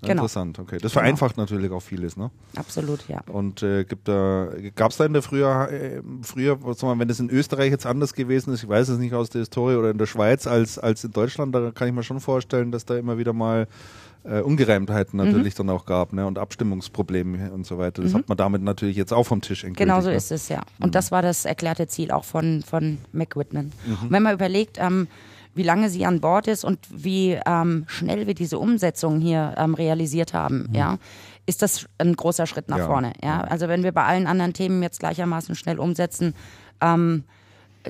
Genau. Interessant, okay. Das vereinfacht genau. natürlich auch vieles, ne? Absolut, ja. Und äh, gibt da, gab es da in der früher, äh, früher, mal, wenn das in Österreich jetzt anders gewesen ist, ich weiß es nicht aus der Historie oder in der Schweiz als, als in Deutschland, da kann ich mir schon vorstellen, dass da immer wieder mal äh, Ungereimtheiten mhm. natürlich mhm. dann auch gab, ne? Und Abstimmungsprobleme und so weiter. Das mhm. hat man damit natürlich jetzt auch vom Tisch endgültig. Genau so ne? ist es, ja. Und mhm. das war das erklärte Ziel auch von, von McWhitman. Mhm. Und wenn man überlegt, ähm, wie lange sie an Bord ist und wie ähm, schnell wir diese Umsetzung hier ähm, realisiert haben, mhm. ja, ist das ein großer Schritt nach ja. vorne. Ja? Also wenn wir bei allen anderen Themen jetzt gleichermaßen schnell umsetzen, ähm,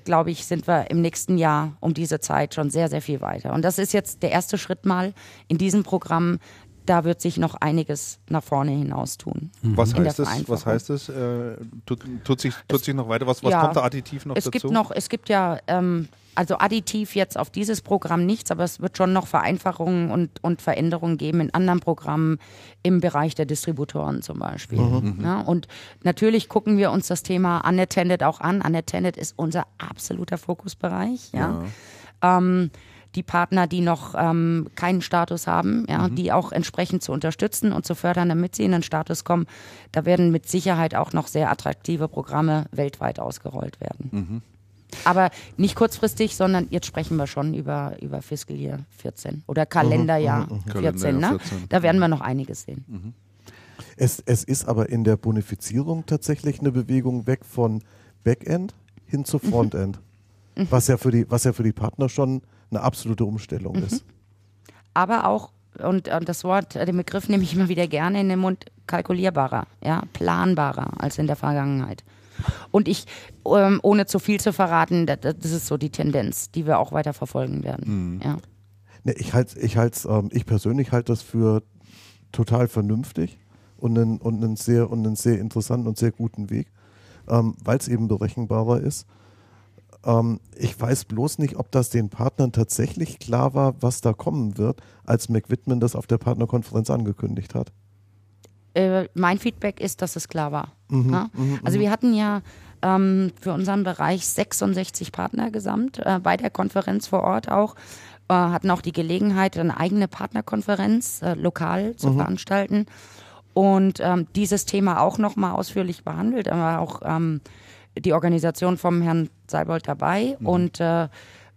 glaube ich, sind wir im nächsten Jahr um diese Zeit schon sehr, sehr viel weiter. Und das ist jetzt der erste Schritt mal in diesem Programm, da wird sich noch einiges nach vorne hinaus tun. Mhm. Was heißt das? Was heißt das? Äh, tut, tut, sich, tut sich noch weiter? Was, was ja, kommt da additiv noch es dazu? Gibt noch, es gibt ja, ähm, also additiv jetzt auf dieses Programm nichts, aber es wird schon noch Vereinfachungen und, und Veränderungen geben in anderen Programmen im Bereich der Distributoren zum Beispiel. Mhm. mhm. Ja, und natürlich gucken wir uns das Thema Unattended auch an. Unattended ist unser absoluter Fokusbereich. Ja. ja. Ähm, die Partner, die noch ähm, keinen Status haben, ja, mhm. die auch entsprechend zu unterstützen und zu fördern, damit sie in den Status kommen. Da werden mit Sicherheit auch noch sehr attraktive Programme weltweit ausgerollt werden. Mhm. Aber nicht kurzfristig, sondern jetzt sprechen wir schon über, über Fiscal Year 14 oder Kalenderjahr mhm, 14, mhm, mhm. ne? Da werden wir noch einiges sehen. Mhm. Es, es ist aber in der Bonifizierung tatsächlich eine Bewegung weg von Backend hin zu Frontend. Mhm. Was, ja für die, was ja für die Partner schon eine absolute Umstellung mhm. ist. Aber auch, und, und das Wort, den Begriff nehme ich immer wieder gerne in den Mund, kalkulierbarer, ja, planbarer als in der Vergangenheit. Und ich, ähm, ohne zu viel zu verraten, das, das, ist so die Tendenz, die wir auch weiter verfolgen werden. Mhm. Ja. Ne, ich halte, ich halte, ähm, ich persönlich halte das für total vernünftig und einen, und einen sehr und einen sehr interessanten und sehr guten Weg, ähm, weil es eben berechenbarer ist ähm, ich weiß bloß nicht, ob das den Partnern tatsächlich klar war, was da kommen wird, als McWhitman das auf der Partnerkonferenz angekündigt hat. Äh, mein Feedback ist, dass es klar war. Mhm, ja? Mhm, also mhm. wir hatten ja ähm, für unseren Bereich 66 Partner gesamt äh, bei der Konferenz vor Ort auch. Äh, hatten auch die Gelegenheit, eine eigene Partnerkonferenz äh, lokal zu mhm. veranstalten und ähm, dieses Thema auch nochmal ausführlich behandelt, aber auch ähm, die Organisation vom Herrn Seibold dabei mhm. und äh,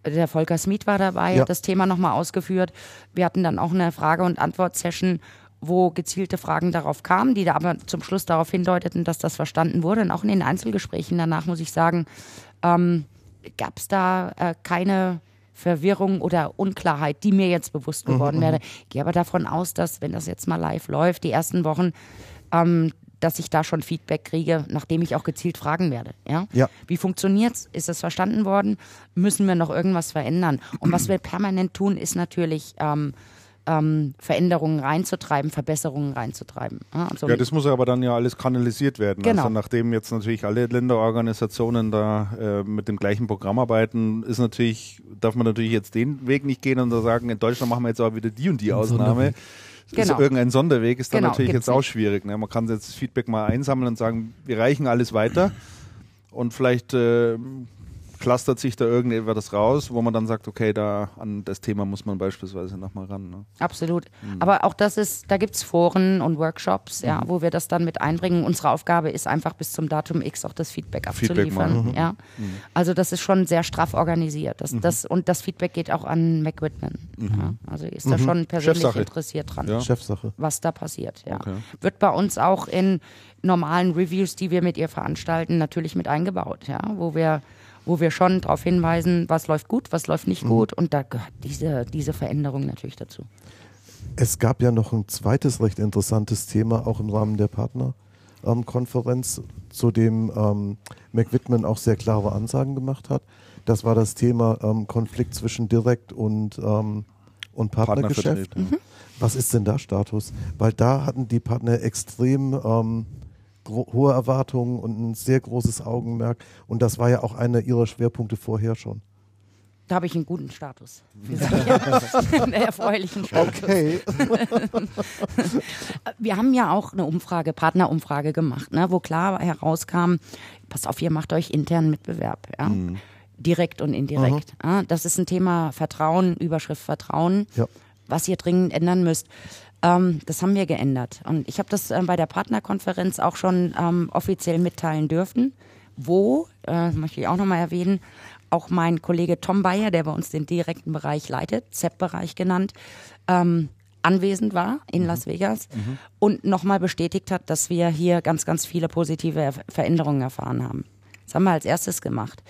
der Volker Smith war dabei, ja. hat das Thema nochmal ausgeführt. Wir hatten dann auch eine Frage- und Antwort-Session, wo gezielte Fragen darauf kamen, die da aber zum Schluss darauf hindeuteten, dass das verstanden wurde. Und auch in den Einzelgesprächen danach, muss ich sagen, ähm, gab es da äh, keine Verwirrung oder Unklarheit, die mir jetzt bewusst geworden Mhm, wäre. Ich gehe aber davon aus, dass, wenn das jetzt mal live läuft, die ersten Wochen, ähm, dass ich da schon Feedback kriege, nachdem ich auch gezielt fragen werde. Ja? Ja. Wie funktioniert's? Ist es verstanden worden? Müssen wir noch irgendwas verändern? Und was wir permanent tun, ist natürlich ähm, ähm, Veränderungen reinzutreiben, Verbesserungen reinzutreiben. Ja, also Ja, das muss aber dann ja alles kanalisiert werden. Genau. Also nachdem jetzt natürlich alle Länderorganisationen da äh, mit dem gleichen Programm arbeiten, ist natürlich, darf man natürlich jetzt den Weg nicht gehen und da sagen, in Deutschland machen wir jetzt aber wieder die und die Ausnahme. Genau. Ist irgendein Sonderweg ist dann Genau, natürlich jetzt auch nicht. schwierig. Ne? Man kann jetzt das Feedback mal einsammeln und sagen, wir reichen alles weiter und vielleicht äh, clustert sich da irgendetwas raus, wo man dann sagt, okay, da an das Thema muss man beispielsweise nochmal ran. Ne? Absolut. Mhm. Aber auch das ist, da gibt es Foren und Workshops, ja, wo wir das dann mit einbringen. Unsere Aufgabe ist einfach bis zum Datum X auch das Feedback Feedback abzuliefern. machen. Mhm. Ja. Also das ist schon sehr straff organisiert. Das, das, und das Feedback geht auch an Mac Whitman. Ja. Also ist da schon persönlich Chefsache. interessiert dran. Ja. Chefsache. was da passiert. Ja. Okay. Wird bei uns auch in normalen Reviews, die wir mit ihr veranstalten, natürlich mit eingebaut, ja, wo wir wo wir schon darauf hinweisen, was läuft gut, was läuft nicht gut und da gehört diese, diese Veränderung natürlich dazu. Es gab ja noch ein zweites recht interessantes Thema, auch im Rahmen der Partnerkonferenz, zu dem ähm, McWhitman auch sehr klare Ansagen gemacht hat. Das war das Thema ähm, Konflikt zwischen Direkt und, ähm, und Partnergeschäft. Partnervertretung. Was ist denn da Status? Weil da hatten die Partner extrem ähm, hohe Erwartungen und ein sehr großes Augenmerk. Und das war ja auch einer ihrer Schwerpunkte vorher schon. Da habe ich einen guten Status. einen erfreulichen Status. Okay. Wir haben ja auch eine Umfrage, Partnerumfrage gemacht, ne, wo klar herauskam, pass auf, ihr macht euch internen Mitbewerb, ja. Direkt und indirekt. Ja, das ist ein Thema Vertrauen, Überschrift Vertrauen, Ja. was ihr dringend ändern müsst. Ähm, das haben wir geändert. Und ich habe das äh, bei der Partnerkonferenz auch schon ähm, offiziell mitteilen dürfen, wo, äh, möchte ich auch nochmal erwähnen, auch mein Kollege Tom Bayer, der bei uns den direkten Bereich leitet, ZEP-Bereich genannt, ähm, anwesend war in Las Vegas und nochmal bestätigt hat, dass wir hier ganz, ganz viele positive Veränderungen erfahren haben. Das haben wir als erstes gemacht.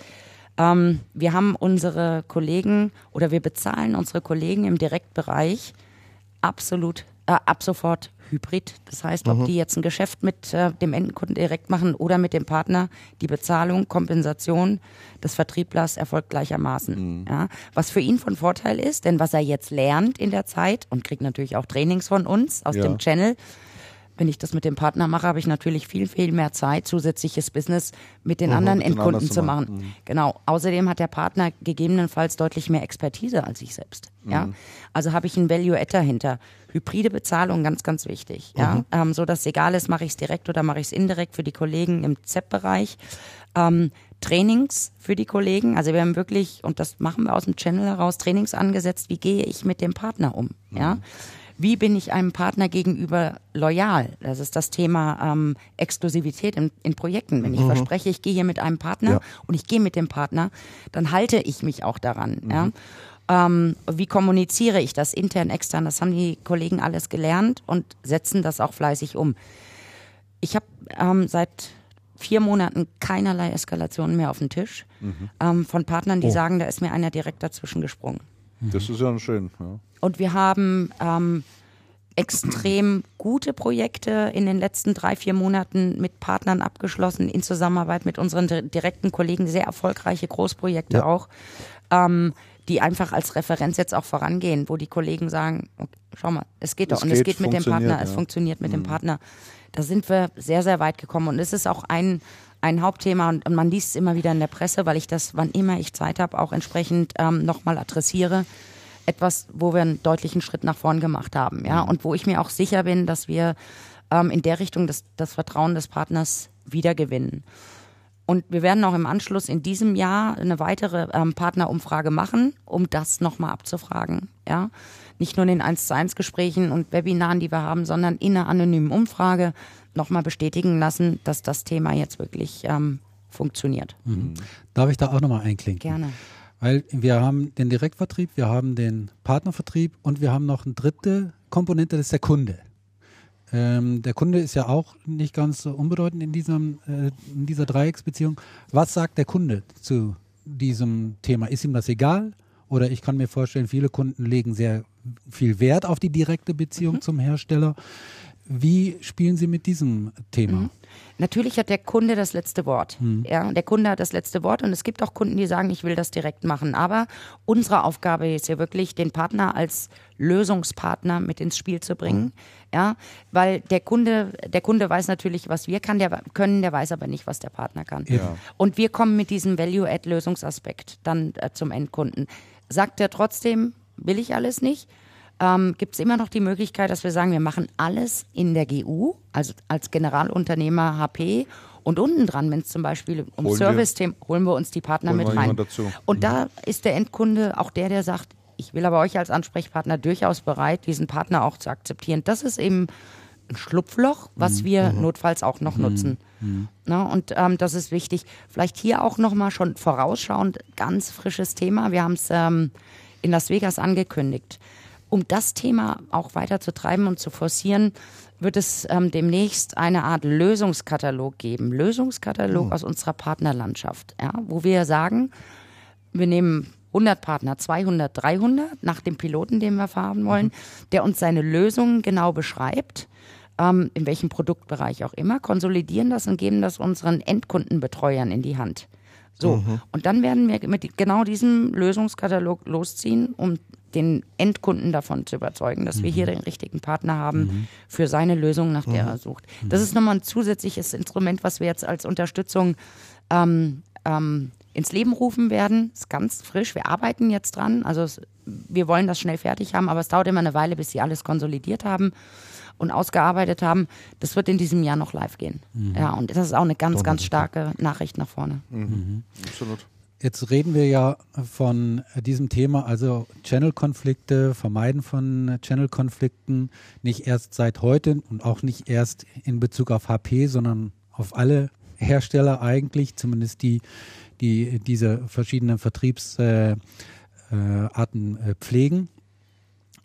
Ähm, wir haben unsere Kollegen oder wir bezahlen unsere Kollegen im Direktbereich absolut äh, ab sofort hybrid. Das heißt, ob die jetzt ein Geschäft mit äh, dem Endkunden direkt machen oder mit dem Partner, die Bezahlung, Kompensation des Vertrieblers erfolgt gleichermaßen. Ja, was für ihn von Vorteil ist, denn was er jetzt lernt in der Zeit und kriegt natürlich auch Trainings von uns aus Ja. dem Channel, wenn ich das mit dem Partner mache, habe ich natürlich viel, viel mehr Zeit, zusätzliches Business mit den anderen mit den Endkunden anderen zu machen. machen. Genau. Außerdem hat der Partner gegebenenfalls deutlich mehr Expertise als ich selbst. Ja. Also habe ich ein Value-Add dahinter. Hybride Bezahlung, ganz, ganz wichtig. Ja. Ähm, so dass egal ist, mache ich es direkt oder mache ich es indirekt für die Kollegen im ZEP-Bereich. Ähm, Trainings für die Kollegen. Also wir haben wirklich, und das machen wir aus dem Channel heraus, Trainings angesetzt, wie gehe ich mit dem Partner um. Ja. Wie bin ich einem Partner gegenüber loyal? Das ist das Thema ähm, Exklusivität in, in Projekten. Wenn ich verspreche, ich gehe hier mit einem Partner Ja. und ich gehe mit dem Partner, dann halte ich mich auch daran. Ja? Ähm, wie kommuniziere ich das intern, extern? Das haben die Kollegen alles gelernt und setzen das auch fleißig um. Ich habe ähm, seit vier Monaten keinerlei Eskalationen mehr auf dem Tisch ähm, von Partnern, die sagen, da ist mir einer direkt dazwischen gesprungen. Das ist ja schön. Ja. Und wir haben ähm, extrem gute Projekte in den letzten drei, vier Monaten mit Partnern abgeschlossen, in Zusammenarbeit mit unseren di- direkten Kollegen, sehr erfolgreiche Großprojekte Ja. auch, ähm, die einfach als Referenz jetzt auch vorangehen, wo die Kollegen sagen, okay, schau mal, es geht doch Es und es geht, geht mit dem Partner, es ja. funktioniert mit dem Partner. Da sind wir sehr, sehr weit gekommen und es ist auch ein ein Hauptthema und, und man liest es immer wieder in der Presse, weil ich das, wann immer ich Zeit habe, auch entsprechend ähm, nochmal adressiere etwas, wo wir einen deutlichen Schritt nach vorn gemacht haben, ja, und wo ich mir auch sicher bin, dass wir ähm, in der Richtung das, das Vertrauen des Partners wiedergewinnen. Und wir werden auch im Anschluss in diesem Jahr eine weitere ähm, Partnerumfrage machen, um das nochmal abzufragen, ja. Nicht nur in den 1 zu 1 Gesprächen und Webinaren, die wir haben, sondern in einer anonymen Umfrage nochmal bestätigen lassen, dass das Thema jetzt wirklich ähm, funktioniert. Darf ich da auch nochmal einklinken? Gerne. Weil wir haben den Direktvertrieb, wir haben den Partnervertrieb und wir haben noch eine dritte Komponente, das ist der Kunde. Ähm, der Kunde ist ja auch nicht ganz so unbedeutend in, diesem, äh, in dieser Dreiecksbeziehung. Was sagt der Kunde zu diesem Thema? Ist ihm das egal oder ich kann mir vorstellen, viele Kunden legen sehr viel Wert auf die direkte Beziehung zum Hersteller. Wie spielen Sie mit diesem Thema? Natürlich hat der Kunde das letzte Wort. Ja, der Kunde hat das letzte Wort und es gibt auch Kunden, die sagen, ich will das direkt machen. Aber unsere Aufgabe ist ja wirklich, den Partner als Lösungspartner mit ins Spiel zu bringen. Ja, weil der Kunde, der Kunde weiß natürlich, was wir kann, der, können, der weiß aber nicht, was der Partner kann. Ja. Und wir kommen mit diesem Value-Add-Lösungsaspekt dann äh, zum Endkunden. Sagt er trotzdem, will ich alles nicht? Ähm, gibt es immer noch die Möglichkeit, dass wir sagen, wir machen alles in der GU, also als Generalunternehmer HP. Und unten dran, wenn es zum Beispiel um Holen Service-Themen, holen wir uns die Partner mit rein. Und da ist der Endkunde auch der, der sagt, ich will aber euch als Ansprechpartner durchaus bereit, diesen Partner auch zu akzeptieren. Das ist eben ein Schlupfloch, was wir notfalls auch noch nutzen. Na, und ähm, das ist wichtig. Vielleicht hier auch nochmal schon vorausschauend, ganz frisches Thema. Wir haben es ähm, in Las Vegas angekündigt. Um das Thema auch weiter zu treiben und zu forcieren, wird es ähm, demnächst eine Art Lösungskatalog geben. Lösungskatalog aus unserer Partnerlandschaft, ja, wo wir sagen, wir nehmen 100 Partner, 200, 300 nach dem Piloten, den wir fahren wollen, der uns seine Lösungen genau beschreibt, ähm, in welchem Produktbereich auch immer, konsolidieren das und geben das unseren Endkundenbetreuern in die Hand. So, und dann werden wir mit genau diesem Lösungskatalog losziehen, um den Endkunden davon zu überzeugen, dass wir hier den richtigen Partner haben für seine Lösung, nach der er sucht. Das ist nochmal ein zusätzliches Instrument, was wir jetzt als Unterstützung ähm, ähm, ins Leben rufen werden. Ist ganz frisch. Wir arbeiten jetzt dran. Also es, wir wollen das schnell fertig haben, aber es dauert immer eine Weile, bis sie alles konsolidiert haben und ausgearbeitet haben. Das wird in diesem Jahr noch live gehen. Ja, und das ist auch eine ganz, ganz starke Nachricht nach vorne. Absolut. Jetzt reden wir ja von diesem Thema, also Channel-Konflikte, Vermeiden von Channel-Konflikten, nicht erst seit heute und auch nicht erst in Bezug auf HP, sondern auf alle Hersteller eigentlich, zumindest die, die diese verschiedenen Vertriebsarten äh, Arten, äh, pflegen.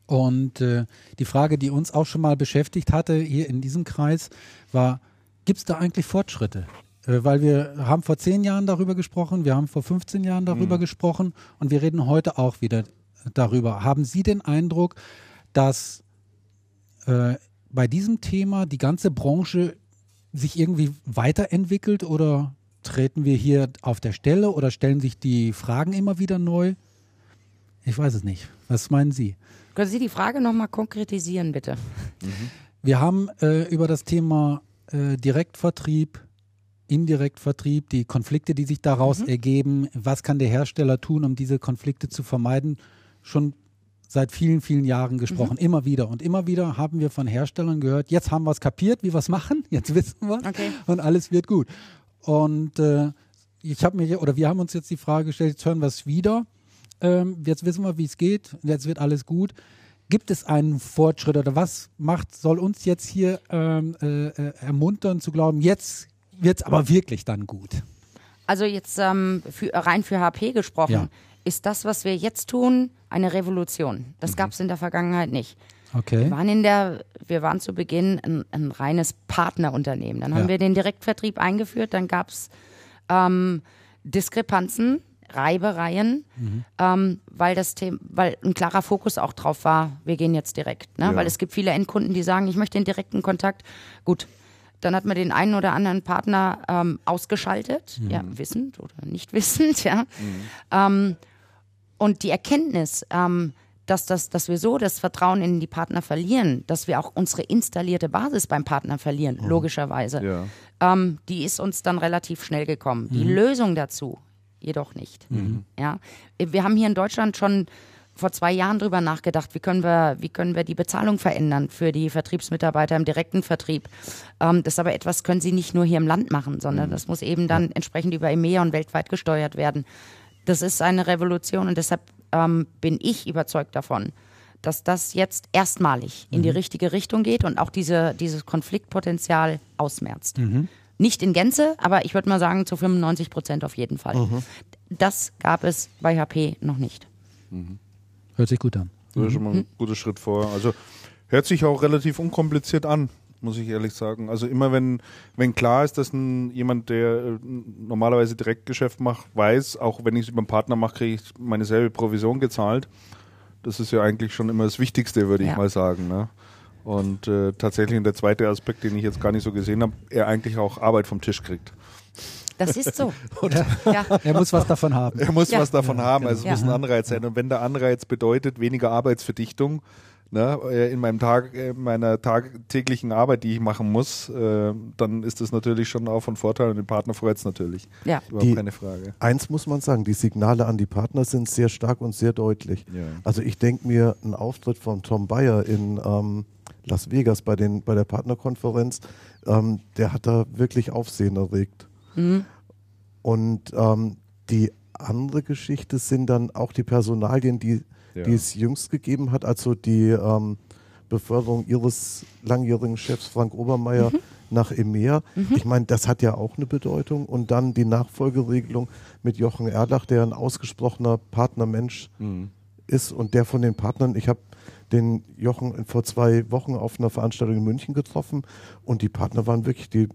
Und äh, die Frage, die uns auch schon mal beschäftigt hatte hier in diesem Kreis, war, gibt es da eigentlich Fortschritte? Äh, weil wir haben vor zehn Jahren darüber gesprochen, wir haben vor 15 Jahren darüber gesprochen und wir reden heute auch wieder darüber. Haben Sie den Eindruck, dass äh, bei diesem Thema die ganze Branche sich irgendwie weiterentwickelt oder treten wir hier auf der Stelle oder stellen sich die Fragen immer wieder neu? Ich weiß es nicht. Was meinen Sie? Können Sie die Frage nochmal konkretisieren, bitte? Wir haben äh, über das Thema äh, Direktvertrieb, Indirektvertrieb, die Konflikte, die sich daraus ergeben, was kann der Hersteller tun, um diese Konflikte zu vermeiden, schon seit vielen, vielen Jahren gesprochen. Immer wieder. Und immer wieder haben wir von Herstellern gehört, jetzt haben wir es kapiert, wie wir es machen, jetzt wissen wir Okay. und alles wird gut. Und äh, ich habe mir, oder wir haben uns jetzt die Frage gestellt, jetzt hören wir es wieder. Ähm, jetzt wissen wir, wie es geht, jetzt wird alles gut. Gibt es einen Fortschritt oder was macht, soll uns jetzt hier ähm, äh, äh, ermuntern zu glauben, jetzt wird es aber wirklich dann gut? Also jetzt ähm, für, rein für HP gesprochen, Ja. ist das, was wir jetzt tun, eine Revolution. Das gab es in der Vergangenheit nicht. Wir Okay. waren in der, wir waren zu Beginn ein, ein reines Partnerunternehmen. Dann haben Ja. wir den Direktvertrieb eingeführt, dann gab es ähm, Diskrepanzen, Reibereien, ähm, weil das Thema, weil ein klarer Fokus auch drauf war, wir gehen jetzt direkt. Ne? Ja. Weil es gibt viele Endkunden, die sagen, ich möchte den direkten Kontakt. Gut, dann hat man den einen oder anderen Partner ähm, ausgeschaltet, ja, wissend oder nicht wissend, ja. Ähm, und die Erkenntnis, ähm, dass, das, dass wir so das Vertrauen in die Partner verlieren, dass wir auch unsere installierte Basis beim Partner verlieren, logischerweise, Ja. ähm, die ist uns dann relativ schnell gekommen. Die Lösung dazu jedoch nicht. Ja? Wir haben hier in Deutschland schon vor zwei Jahren drüber nachgedacht, wie können wir, wie können wir die Bezahlung verändern für die Vertriebsmitarbeiter im direkten Vertrieb. Ähm, das ist aber etwas, können sie nicht nur hier im Land machen, sondern das muss eben dann entsprechend über EMEA und weltweit gesteuert werden. Das ist eine Revolution und deshalb ähm, bin ich überzeugt davon, dass das jetzt erstmalig in die richtige Richtung geht und auch diese, dieses Konfliktpotenzial ausmerzt. Nicht in Gänze, aber ich würde mal sagen, zu 95 Prozent auf jeden Fall. Das gab es bei HP noch nicht. Hört sich gut an. Das ist schon mal ein guter Schritt vor. Also hört sich auch relativ unkompliziert an. muss ich ehrlich sagen. Also immer wenn, wenn klar ist, dass ein, jemand, der äh, normalerweise Direktgeschäft macht, weiß, auch wenn ich es über einen Partner mache, kriege ich meine selbe Provision gezahlt. Das ist ja eigentlich schon immer das Wichtigste, würde Ja. ich mal sagen. Ne? Und äh, tatsächlich der zweite Aspekt, den ich jetzt gar nicht so gesehen habe, er eigentlich auch Arbeit vom Tisch kriegt. Das ist so. ja. Er muss was davon haben. Er muss Ja. was davon haben, also es Ja. muss ein Anreiz sein. Und wenn der Anreiz bedeutet, weniger Arbeitsverdichtung, ne, äh, in meinem Tag, äh, in meiner tagtäglichen Arbeit, die ich machen muss, äh, dann ist das natürlich schon auch von Vorteil und den Partner freut es natürlich. Ja. Überhaupt Die- keine Frage. Eins muss man sagen, die Signale an die Partner sind sehr stark und sehr deutlich. Ja. Also ich denke mir, ein Auftritt von Tom Bayer in ähm, Las Vegas bei, den, bei der Partnerkonferenz, ähm, der hat da wirklich Aufsehen erregt. Und ähm, die andere Geschichte sind dann auch die Personalien, die, Ja. die es jüngst gegeben hat, also die ähm, Beförderung ihres langjährigen Chefs Frank Obermeier nach EMEA. Ich meine, das hat ja auch eine Bedeutung. Und dann die Nachfolgeregelung mit Jochen Erlach, der ein ausgesprochener Partnermensch Mhm. ist und der von den Partnern, ich habe den Jochen vor zwei Wochen auf einer Veranstaltung in München getroffen und die Partner waren wirklich, die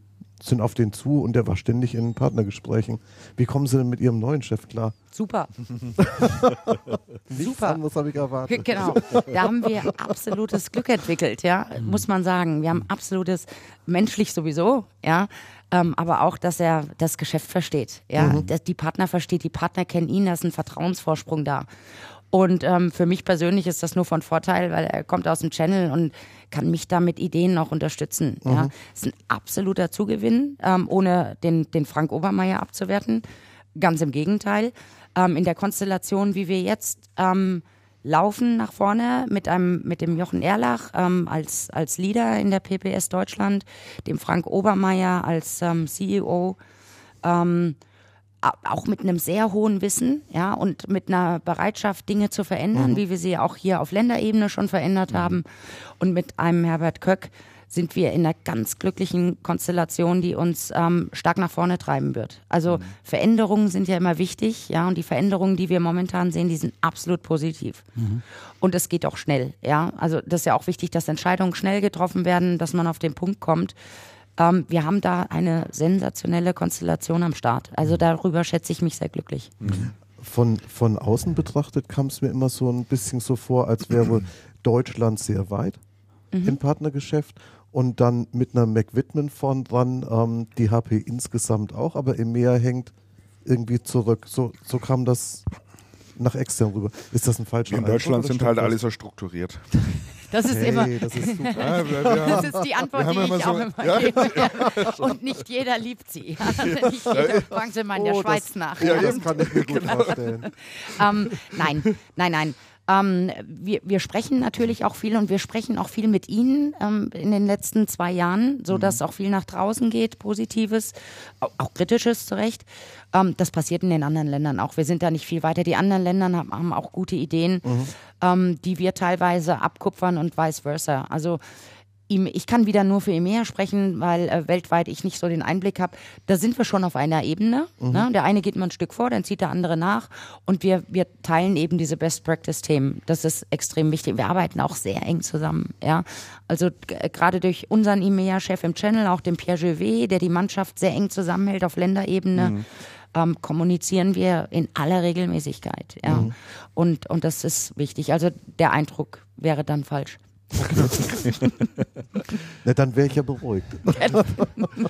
sind auf den zu und der war ständig in Partnergesprächen. Wie kommen sie denn mit ihrem neuen Chef klar? Super. Nichts Super. anderes habe ich erwartet. Genau, da haben wir absolutes Glück entwickelt, ja, muss man sagen. Wir haben absolutes, menschlich sowieso, ja, ähm, aber auch, dass er das Geschäft versteht, ja, dass die Partner versteht, die Partner kennen ihn, da ist ein Vertrauensvorsprung da. Und ähm, für mich persönlich ist das nur von Vorteil, weil er kommt aus dem Channel und kann mich da mit Ideen noch unterstützen. Ja, ist ein absoluter Zugewinn, ähm, ohne den, den Frank Obermeier abzuwerten. Ganz im Gegenteil. Ähm, in der Konstellation, wie wir jetzt ähm, laufen nach vorne mit einem mit dem Jochen Erlach ähm, als als Leader in der PPS Deutschland, dem Frank Obermeier als ähm, CEO, ähm, auch mit einem sehr hohen Wissen, ja, und mit einer Bereitschaft, Dinge zu verändern, wie wir sie auch hier auf Länderebene schon verändert haben. Und mit einem Herbert Köck sind wir in einer ganz glücklichen Konstellation, die uns ähm, stark nach vorne treiben wird. Also Veränderungen sind ja immer wichtig, ja, und die Veränderungen, die wir momentan sehen, die sind absolut positiv. Und es geht auch schnell, ja. Also das ist ja auch wichtig, dass Entscheidungen schnell getroffen werden, dass man auf den Punkt kommt. Ähm, wir haben da eine sensationelle Konstellation am Start. Also darüber schätze ich mich sehr glücklich. Von, von außen betrachtet kam es mir immer so ein bisschen so vor, als wäre Deutschland sehr weit im Partnergeschäft und dann mit einer McWhitman vorn dran, ähm, die HP insgesamt auch, aber EMEA hängt irgendwie zurück. So, so kam das nach extern rüber. Ist das ein falscher Wir in Eindruck Deutschland oder sind halt alle so strukturiert. Das ist immer, Hey, das ist super. Ja, wir, wir das ist die Antwort, die ich immer auch so- immer ja. gebe. Und nicht jeder liebt sie. Nicht jeder, fragen Sie mal in der Oh, Schweiz das, nach. Ja, das kann ich mir gut Genau. vorstellen. ähm, nein, nein, nein. Ähm, wir, wir sprechen natürlich auch viel und wir sprechen auch viel mit Ihnen ähm, in den letzten zwei Jahren, so dass auch viel nach draußen geht, Positives, auch, auch Kritisches zu Recht. Ähm, das passiert in den anderen Ländern auch. Wir sind da nicht viel weiter. Die anderen Länder haben, haben auch gute Ideen, ähm, die wir teilweise abkupfern und vice versa. Also ich kann wieder nur für EMEA sprechen, weil äh, weltweit ich nicht so den Einblick habe. Da sind wir schon auf einer Ebene. Ne? Der eine geht mal ein Stück vor, dann zieht der andere nach und wir, wir teilen eben diese Best Practice Themen. Das ist extrem wichtig. Wir arbeiten auch sehr eng zusammen. Ja? Also äh, gerade durch unseren EMEA-Chef im Channel, auch den Pierre Juvet, der die Mannschaft sehr eng zusammenhält auf Länderebene. Ähm, kommunizieren wir in aller Regelmäßigkeit. Ja? Und, und das ist wichtig. Also der Eindruck wäre dann falsch. Na, dann wäre ich ja beruhigt.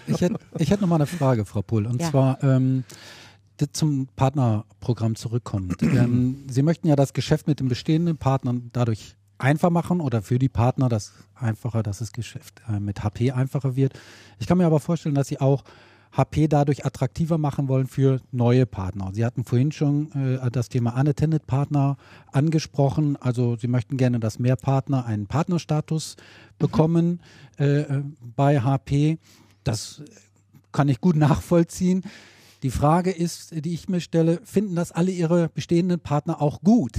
Ich hätte ich hätt noch mal eine Frage, Frau Pull. Und Ja. zwar ähm, zum Partnerprogramm zurückkommt. ähm, Sie möchten ja das Geschäft mit den bestehenden Partnern dadurch einfach machen oder für die Partner das einfacher, dass das Geschäft äh, mit HP einfacher wird. Ich kann mir aber vorstellen, dass Sie auch HP dadurch attraktiver machen wollen für neue Partner. Sie hatten vorhin schon äh, das Thema Unattended Partner angesprochen. Also Sie möchten gerne, dass mehr Partner einen Partnerstatus bekommen äh, äh, bei HP. Das kann ich gut nachvollziehen. Die Frage ist, die ich mir stelle, finden das alle ihre bestehenden Partner auch gut?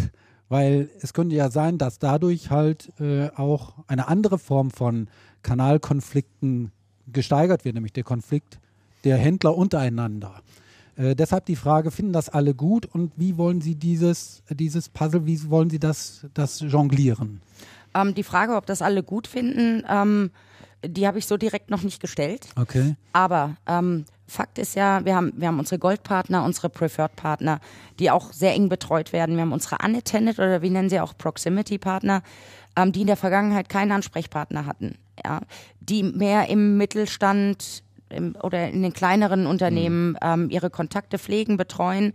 Weil es könnte ja sein, dass dadurch halt äh, auch eine andere Form von Kanalkonflikten gesteigert wird, nämlich der Konflikt der Händler untereinander. Äh, deshalb die Frage, finden das alle gut und wie wollen Sie dieses, dieses Puzzle, wie wollen Sie das, das jonglieren? Ähm, die Frage, ob das alle gut finden, ähm, die habe ich so direkt noch nicht gestellt. Okay. Aber ähm, Fakt ist ja, wir haben, wir haben unsere Goldpartner, unsere Preferred-Partner, die auch sehr eng betreut werden. Wir haben unsere Unattended oder wie nennen sie auch Proximity-Partner, ähm, die in der Vergangenheit keinen Ansprechpartner hatten. Ja? Die mehr im Mittelstand im, oder in den kleineren Unternehmen ähm, ihre Kontakte pflegen, betreuen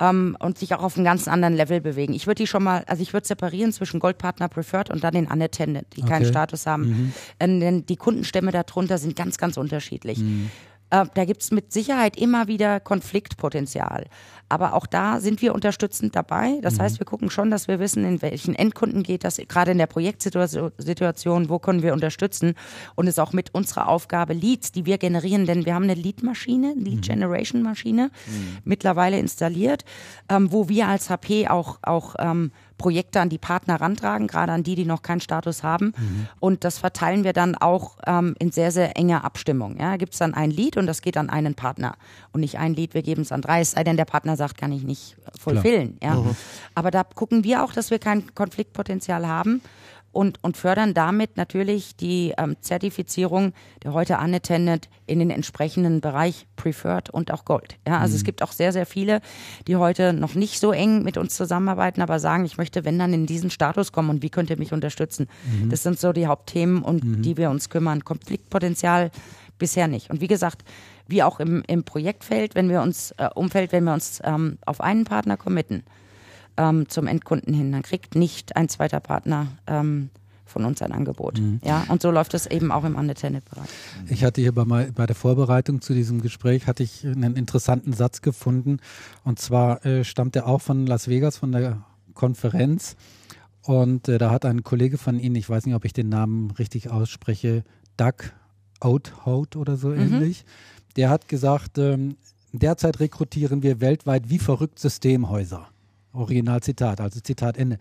ähm, und sich auch auf einem ganz anderen Level bewegen. Ich würde die schon mal, also ich würde separieren zwischen Goldpartner Preferred und dann den Unattended, die keinen Okay. Status haben. Mhm. Ähm, denn die Kundenstämme darunter sind ganz, ganz unterschiedlich. Äh, da gibt es mit Sicherheit immer wieder Konfliktpotenzial. Aber auch da sind wir unterstützend dabei. Das heißt, wir gucken schon, dass wir wissen, in welchen Endkunden geht das, gerade in der Projektsituation, wo können wir unterstützen. Und es ist auch mit unserer Aufgabe Leads, die wir generieren, denn wir haben eine Lead-Maschine, Lead Generation Maschine, mittlerweile installiert, ähm, wo wir als HP auch, auch ähm, Projekte an die Partner rantragen, gerade an die, die noch keinen Status haben. Und das verteilen wir dann auch ähm, in sehr, sehr enger Abstimmung. Ja, gibt es dann ein Lied und das geht an einen Partner. Und nicht ein Lied, wir geben es an drei, es sei denn, der Partner sagt, kann ich nicht fulfillen. Ja. Aber da gucken wir auch, dass wir kein Konfliktpotenzial haben. Und, und fördern damit natürlich die ähm, Zertifizierung der heute unattended in den entsprechenden Bereich Preferred und auch Gold. Ja, also es gibt auch sehr, sehr viele, die heute noch nicht so eng mit uns zusammenarbeiten, aber sagen, ich möchte, wenn dann in diesen Status kommen und wie könnt ihr mich unterstützen? Das sind so die Hauptthemen, um die wir uns kümmern. Konfliktpotenzial bisher nicht. Und wie gesagt, wie auch im, im Projektfeld, wenn wir uns, äh, Umfeld, wenn wir uns ähm, auf einen Partner committen, ähm, zum Endkunden hin, dann kriegt nicht ein zweiter Partner ähm, von uns ein Angebot. Ja, und so läuft es eben auch im Unattended-Bereich. Ich hatte hier bei, bei der Vorbereitung zu diesem Gespräch hatte ich einen interessanten Satz gefunden und zwar äh, stammt er auch von Las Vegas von der Konferenz und äh, da hat ein Kollege von Ihnen, ich weiß nicht, ob ich den Namen richtig ausspreche, Doug Oathout oder so ähnlich, der hat gesagt, ähm, derzeit rekrutieren wir weltweit wie verrückt Systemhäuser. Originalzitat, also Zitat Ende.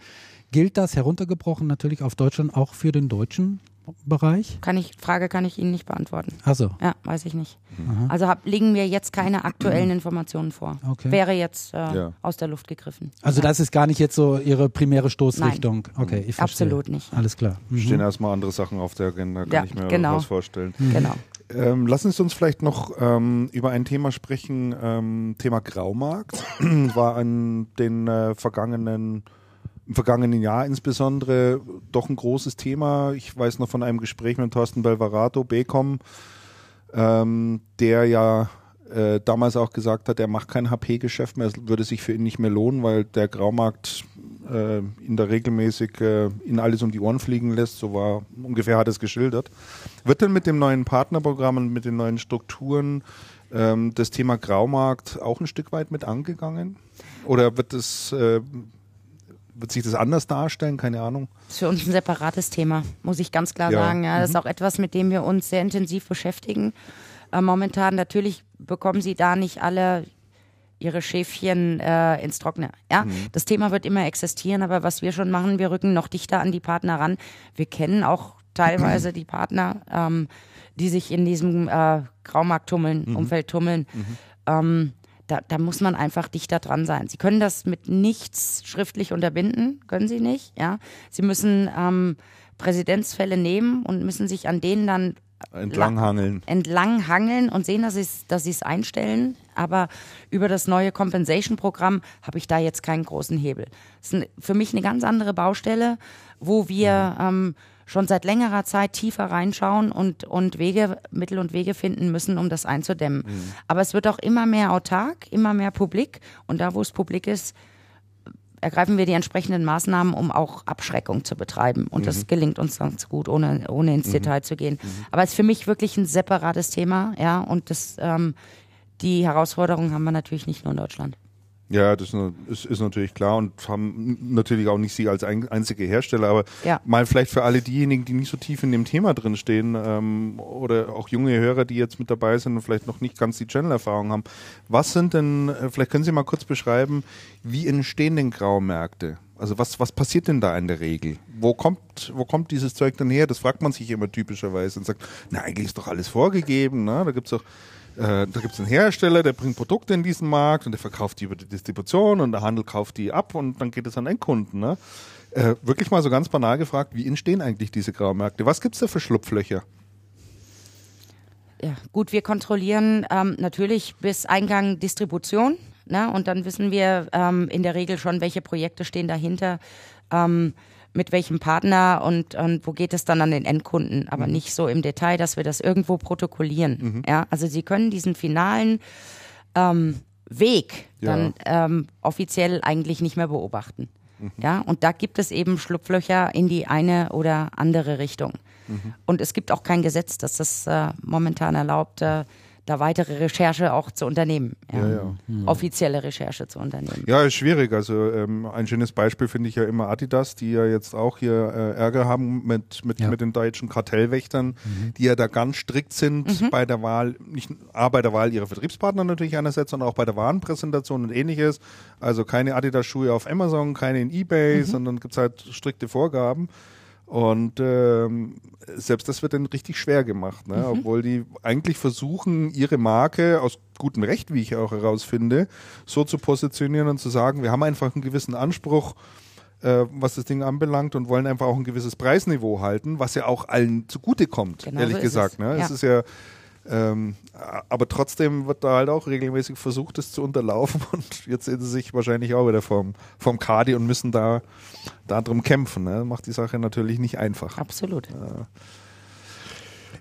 Gilt das heruntergebrochen natürlich auf Deutschland auch für den deutschen Bereich? Kann ich, Frage kann ich Ihnen nicht beantworten. Also, Ja, weiß ich nicht. Also hab, liegen mir jetzt keine aktuellen Informationen vor. Okay. Wäre jetzt äh, Ja. aus der Luft gegriffen. Also das ist gar nicht jetzt so Ihre primäre Stoßrichtung. Okay, ich verstehe. Absolut nicht. Alles klar. Mhm. Stehen erstmal andere Sachen auf der Agenda, kann Ja, ich mir genau. was vorstellen. Genau. Ähm, lassen Sie uns vielleicht noch ähm, über ein Thema sprechen. Ähm, Thema Graumarkt war an den äh, vergangenen im vergangenen Jahr insbesondere doch ein großes Thema. Ich weiß noch von einem Gespräch mit Thorsten Belvarato, Becom, ähm, der ja äh, damals auch gesagt hat, er macht kein HP-Geschäft mehr, es würde sich für ihn nicht mehr lohnen, weil der Graumarkt äh, ihn da regelmäßig äh, ihn alles um die Ohren fliegen lässt. So war ungefähr hat es geschildert. Wird denn mit dem neuen Partnerprogramm und mit den neuen Strukturen ähm, das Thema Graumarkt auch ein Stück weit mit angegangen? Oder wird es äh, wird sich das anders darstellen? Keine Ahnung. ist für uns ein separates Thema, muss ich ganz klar Ja. sagen. Ja, das ist auch etwas, mit dem wir uns sehr intensiv beschäftigen. Äh, momentan natürlich bekommen Sie da nicht alle ihre Schäfchen äh, ins Trockene. Ja, das Thema wird immer existieren, aber was wir schon machen, wir rücken noch dichter an die Partner ran. Wir kennen auch teilweise die Partner, ähm, die sich in diesem äh, Graumarkt tummeln, Umfeld tummeln. Ähm, da, da muss man einfach dichter dran sein. Sie können das mit nichts schriftlich unterbinden, können Sie nicht. Ja, Sie müssen ähm, Präzedenzfälle nehmen und müssen sich an denen dann Entlanghangeln. entlang hangeln und sehen, dass sie es dass sie's einstellen. Aber über das neue Compensation-Programm habe ich da jetzt keinen großen Hebel. Das ist für mich eine ganz andere Baustelle, wo wir ähm, schon seit längerer Zeit tiefer reinschauen und, und Wege, Mittel und Wege finden müssen, um das einzudämmen. Aber es wird auch immer mehr autark, immer mehr publik. Und da, wo es publik ist, ergreifen wir die entsprechenden Maßnahmen, um auch Abschreckung zu betreiben. Und das gelingt uns ganz gut, ohne, ohne ins Detail zu gehen. Aber es ist für mich wirklich ein separates Thema, ja. Und das, ähm, die Herausforderung haben wir natürlich nicht nur in Deutschland. Ja, das ist, ist, natürlich klar und haben natürlich auch nicht Sie als ein, einzige Hersteller, aber Ja. mal vielleicht für alle diejenigen, die nicht so tief in dem Thema drin stehen ähm, oder auch junge Hörer, die jetzt mit dabei sind und vielleicht noch nicht ganz die Channel-Erfahrung haben. Was sind denn, äh, vielleicht können Sie mal kurz beschreiben, wie entstehen denn Graumärkte? Also was, was passiert denn da in der Regel? Wo kommt, wo kommt dieses Zeug denn her? Das fragt man sich immer typischerweise und sagt, na eigentlich ist doch alles vorgegeben, ne? da gibt's doch äh, da gibt es einen Hersteller, der bringt Produkte in diesen Markt und der verkauft die über die Distribution und der Handel kauft die ab und dann geht es an Endkunden. Ne? Äh, wirklich mal so ganz banal gefragt, wie entstehen eigentlich diese Graumärkte? Was gibt es da für Schlupflöcher? ja, gut, wir kontrollieren ähm, natürlich bis Eingang Distribution. Ne? Und dann wissen wir ähm, in der Regel schon, welche Projekte stehen dahinter, ähm, mit welchem Partner und, und wo geht es dann an den Endkunden. Aber Mhm. nicht so im Detail, dass wir das irgendwo protokollieren. Ja? Also Sie können diesen finalen ähm, Weg Ja. dann ähm, offiziell eigentlich nicht mehr beobachten. Mhm. Ja, und da gibt es eben Schlupflöcher in die eine oder andere Richtung. Mhm. Und es gibt auch kein Gesetz, das das äh, momentan erlaubt, äh, da weitere Recherche auch zu unternehmen. Ja, ja. Offizielle Recherche zu unternehmen. Ja, ist schwierig. Also ähm, ein schönes Beispiel finde ich ja immer Adidas, die ja jetzt auch hier äh, Ärger haben mit, mit, Ja. mit den deutschen Kartellwächtern, die ja da ganz strikt sind bei der Wahl, nicht A, bei der Wahl ihrer Vertriebspartner natürlich einerseits, sondern auch bei der Warenpräsentation und ähnliches. Also keine Adidas-Schuhe auf Amazon, keine in Ebay, sondern gibt es halt strikte Vorgaben. Und ähm, selbst das wird dann richtig schwer gemacht, ne? obwohl die eigentlich versuchen, ihre Marke aus gutem Recht, wie ich auch herausfinde, so zu positionieren und zu sagen, wir haben einfach einen gewissen Anspruch, äh, was das Ding anbelangt und wollen einfach auch ein gewisses Preisniveau halten, was ja auch allen zugutekommt, Genau ehrlich so gesagt. es. Ne? Ja. Es ist ja ähm, aber trotzdem wird da halt auch regelmäßig versucht, das zu unterlaufen und jetzt sehen sie sich wahrscheinlich auch wieder vom, vom Kadi und müssen da darum kämpfen. Ne? Macht die Sache natürlich nicht einfach. Absolut.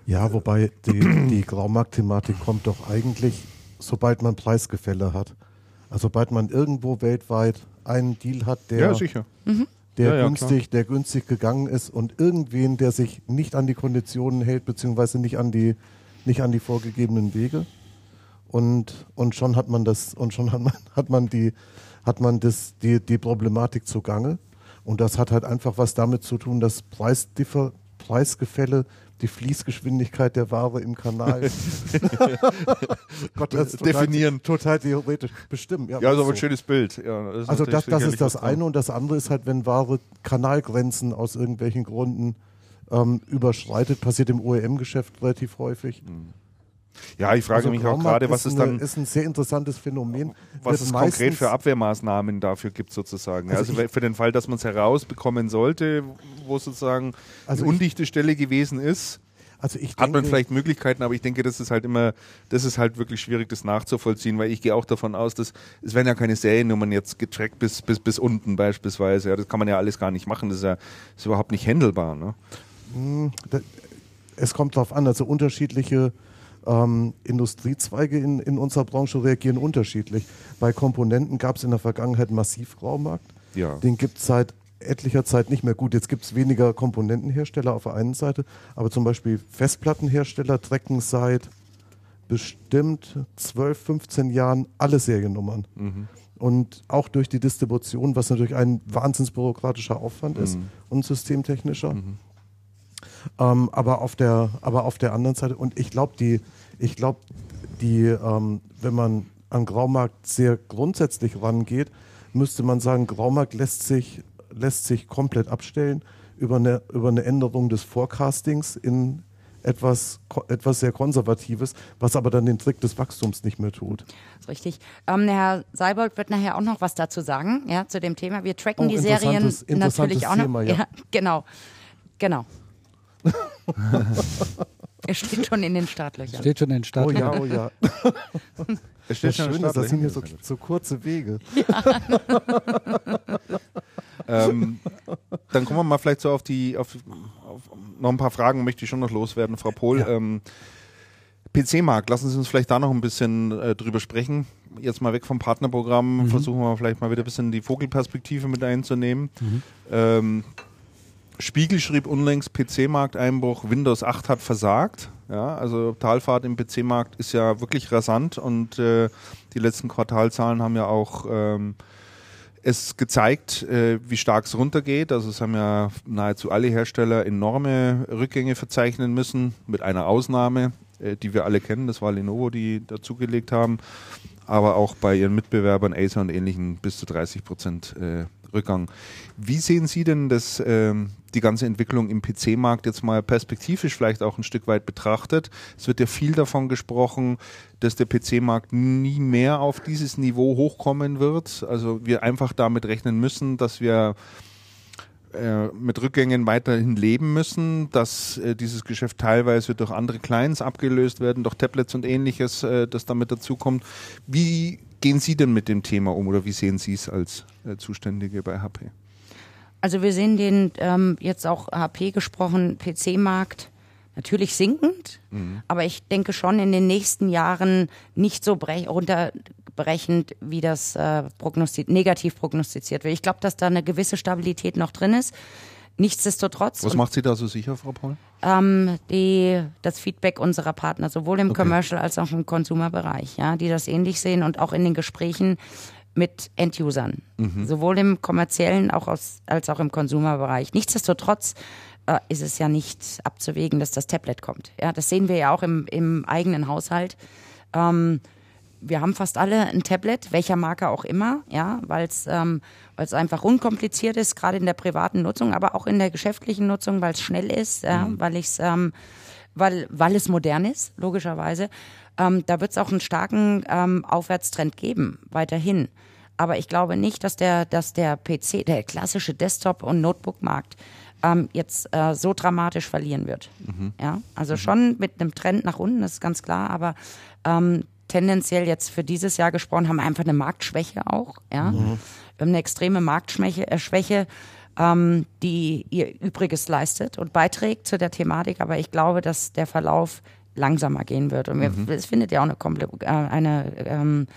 Ja, wobei die, die Graumarkt-Thematik kommt doch eigentlich, sobald man Preisgefälle hat. Also sobald man irgendwo weltweit einen Deal hat, der, Ja, sicher. der, Ja, ja, günstig, der günstig gegangen ist und irgendwen, der sich nicht an die Konditionen hält, beziehungsweise nicht an die, nicht an die vorgegebenen Wege. Und, und schon hat man das, und schon hat man, hat man die, hat man das, die, die Problematik zugange. Und das hat halt einfach was damit zu tun, dass Preisdiffer, Preisgefälle, die Fließgeschwindigkeit der Ware im Kanal Gott, das total, Definieren. Total theoretisch bestimmen. Ja, Ja, ist aber ein so. schönes Bild. Ja, das Also das, das ist das eine und das andere ist halt, wenn Ware Kanalgrenzen aus irgendwelchen Gründen ähm, überschreitet, passiert im OEM-Geschäft relativ häufig. Ja, ich frage Also mich auch gerade, was ist es dann, ist ein sehr interessantes Phänomen. was es konkret für Abwehrmaßnahmen dafür gibt sozusagen. Also Also, für den Fall, dass man es herausbekommen sollte, wo sozusagen Also eine ich- undichte Stelle gewesen ist, Also ich hat man denke- vielleicht Möglichkeiten, aber ich denke, das ist halt immer, das ist halt wirklich schwierig, das nachzuvollziehen, weil ich gehe auch davon aus, dass es werden ja keine Seriennummern jetzt getrackt bis, bis, bis unten beispielsweise. Ja, das kann man ja alles gar nicht machen. Das ist ja ist überhaupt nicht handelbar. Ne? Da- es kommt darauf an, also unterschiedliche ähm, Industriezweige in, in unserer Branche reagieren unterschiedlich. Bei Komponenten gab es in der Vergangenheit massiv Graumarkt. Ja. Den gibt es seit etlicher Zeit nicht mehr gut. Jetzt gibt es weniger Komponentenhersteller auf der einen Seite, aber zum Beispiel Festplattenhersteller trecken seit bestimmt 12, 15 Jahren alle Seriennummern. Und auch durch die Distribution, was natürlich ein wahnsinnsbürokratischer Aufwand ist und systemtechnischer. Ähm, aber auf der, aber auf der anderen Seite, und ich glaube, die, ich glaube, die, ähm, wenn man an Graumarkt sehr grundsätzlich rangeht, müsste man sagen, Graumarkt lässt sich, lässt sich komplett abstellen über eine, über eine Änderung des Forecastings in etwas, etwas sehr Konservatives, was aber dann den Trick des Wachstums nicht mehr tut. ist richtig. Ähm, Herr Seibold wird nachher auch noch was dazu sagen, ja, zu dem Thema. Wir tracken Oh, die Serien natürlich auch noch. Thema, ja. genau. Genau. er steht schon in den Startlöchern. Steht schon in den Start. Oh ja, oh ja. Es Das schon Schöne ist, das sind hier so, Startlöchern. so kurze Wege. ähm, dann kommen wir mal vielleicht so auf die, auf, auf noch ein paar Fragen möchte ich schon noch loswerden, Frau Pohl. Ja. Ähm, PC-Markt, lassen Sie uns vielleicht da noch ein bisschen äh, drüber sprechen. Jetzt mal weg vom Partnerprogramm, versuchen wir vielleicht mal wieder ein bisschen die Vogelperspektive mit einzunehmen. Ähm, Spiegel schrieb unlängst PC-Markteinbruch, Windows 8 hat versagt. Ja, also Talfahrt im PC-Markt ist ja wirklich rasant und äh, die letzten Quartalzahlen haben ja auch ähm, es gezeigt, äh, wie stark es runtergeht. Also es haben ja nahezu alle Hersteller enorme Rückgänge verzeichnen müssen, mit einer Ausnahme, äh, die wir alle kennen. Das war Lenovo, die dazugelegt haben. Aber auch bei ihren Mitbewerbern Acer und ähnlichen bis zu 30 Prozent äh, Rückgang. Wie sehen Sie denn das, ähm, die ganze Entwicklung im PC-Markt jetzt mal perspektivisch vielleicht auch ein Stück weit betrachtet? Es wird ja viel davon gesprochen, dass der PC-Markt nie mehr auf dieses Niveau hochkommen wird. Also wir einfach damit rechnen müssen, dass wir äh, mit Rückgängen weiterhin leben müssen, dass äh, dieses Geschäft teilweise durch andere Clients abgelöst werden, durch Tablets und ähnliches, äh, das damit dazukommt. Wie gehen Sie denn mit dem Thema um oder wie sehen Sie es als äh, Zuständige bei HP? Also wir sehen den ähm, jetzt auch HP gesprochen, PC-Markt natürlich sinkend, mhm. aber ich denke schon in den nächsten Jahren nicht so runterbrechend, wie das äh, prognostiz negativ prognostiziert wird. Ich glaube, dass da eine gewisse Stabilität noch drin ist. Nichtsdestotrotz. Was macht Sie da so sicher, Frau Paul? Ähm, die, das Feedback unserer Partner, sowohl im okay. Commercial als auch im Consumer-Bereich, ja, die das ähnlich sehen und auch in den Gesprächen mit End-Usern, mhm. sowohl im kommerziellen auch aus, als auch im Consumer-Bereich. Nichtsdestotrotz äh, ist es ja nicht abzuwägen, dass das Tablet kommt. Ja, das sehen wir ja auch im, im eigenen Haushalt. Ähm, wir haben fast alle ein Tablet, welcher Marke auch immer, ja, weil es ähm, einfach unkompliziert ist, gerade in der privaten Nutzung, aber auch in der geschäftlichen Nutzung, weil es schnell ist, ja, mhm. weil ich ähm, weil, weil es modern ist, logischerweise. Ähm, da wird es auch einen starken ähm, Aufwärtstrend geben, weiterhin. Aber ich glaube nicht, dass der, dass der PC, der klassische Desktop- und Notebook-Markt ähm, jetzt äh, so dramatisch verlieren wird. Mhm. Ja, also mhm. schon mit einem Trend nach unten, das ist ganz klar, aber ähm, tendenziell jetzt für dieses Jahr gesprochen haben einfach eine Marktschwäche auch. Ja, mhm. wir haben eine extreme Marktschwäche, äh, Schwäche, ähm, die ihr Übriges leistet und beiträgt zu der Thematik. Aber ich glaube, dass der Verlauf langsamer gehen wird. Und mhm. es findet ja auch eine, äh, eine ähm,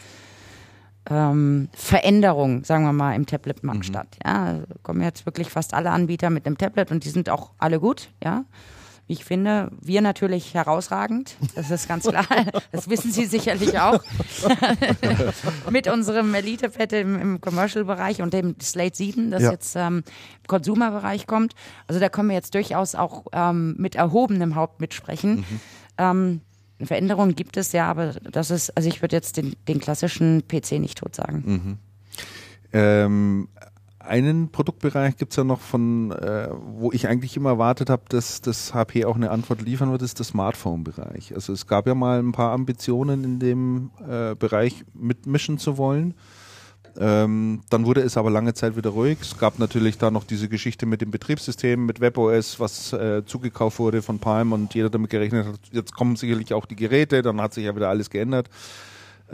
ähm, Veränderung, sagen wir mal, im Tablet-Markt mhm. statt. Ja, kommen jetzt wirklich fast alle Anbieter mit einem Tablet und die sind auch alle gut, ja. Ich finde, wir natürlich herausragend, das ist ganz klar. Das wissen Sie sicherlich auch. Mit unserem Elite-Pad im, im Commercial-Bereich und dem Slate 7, das ja. jetzt ähm, im Consumer-Bereich kommt. Also da können wir jetzt durchaus auch ähm, mit erhobenem Haupt mitsprechen. Mhm. Ähm, Veränderungen gibt es ja, aber das ist, also ich würde jetzt den, den klassischen PC nicht tot sagen. Mhm. Ähm, einen Produktbereich gibt es ja noch von, äh, wo ich eigentlich immer erwartet habe, dass das HP auch eine Antwort liefern wird, ist der Smartphone-Bereich. Also es gab ja mal ein paar Ambitionen in dem äh, Bereich mitmischen zu wollen. Ähm, dann wurde es aber lange Zeit wieder ruhig. Es gab natürlich da noch diese Geschichte mit dem Betriebssystem, mit WebOS, was äh, zugekauft wurde von Palm und jeder damit gerechnet hat, jetzt kommen sicherlich auch die Geräte, dann hat sich ja wieder alles geändert.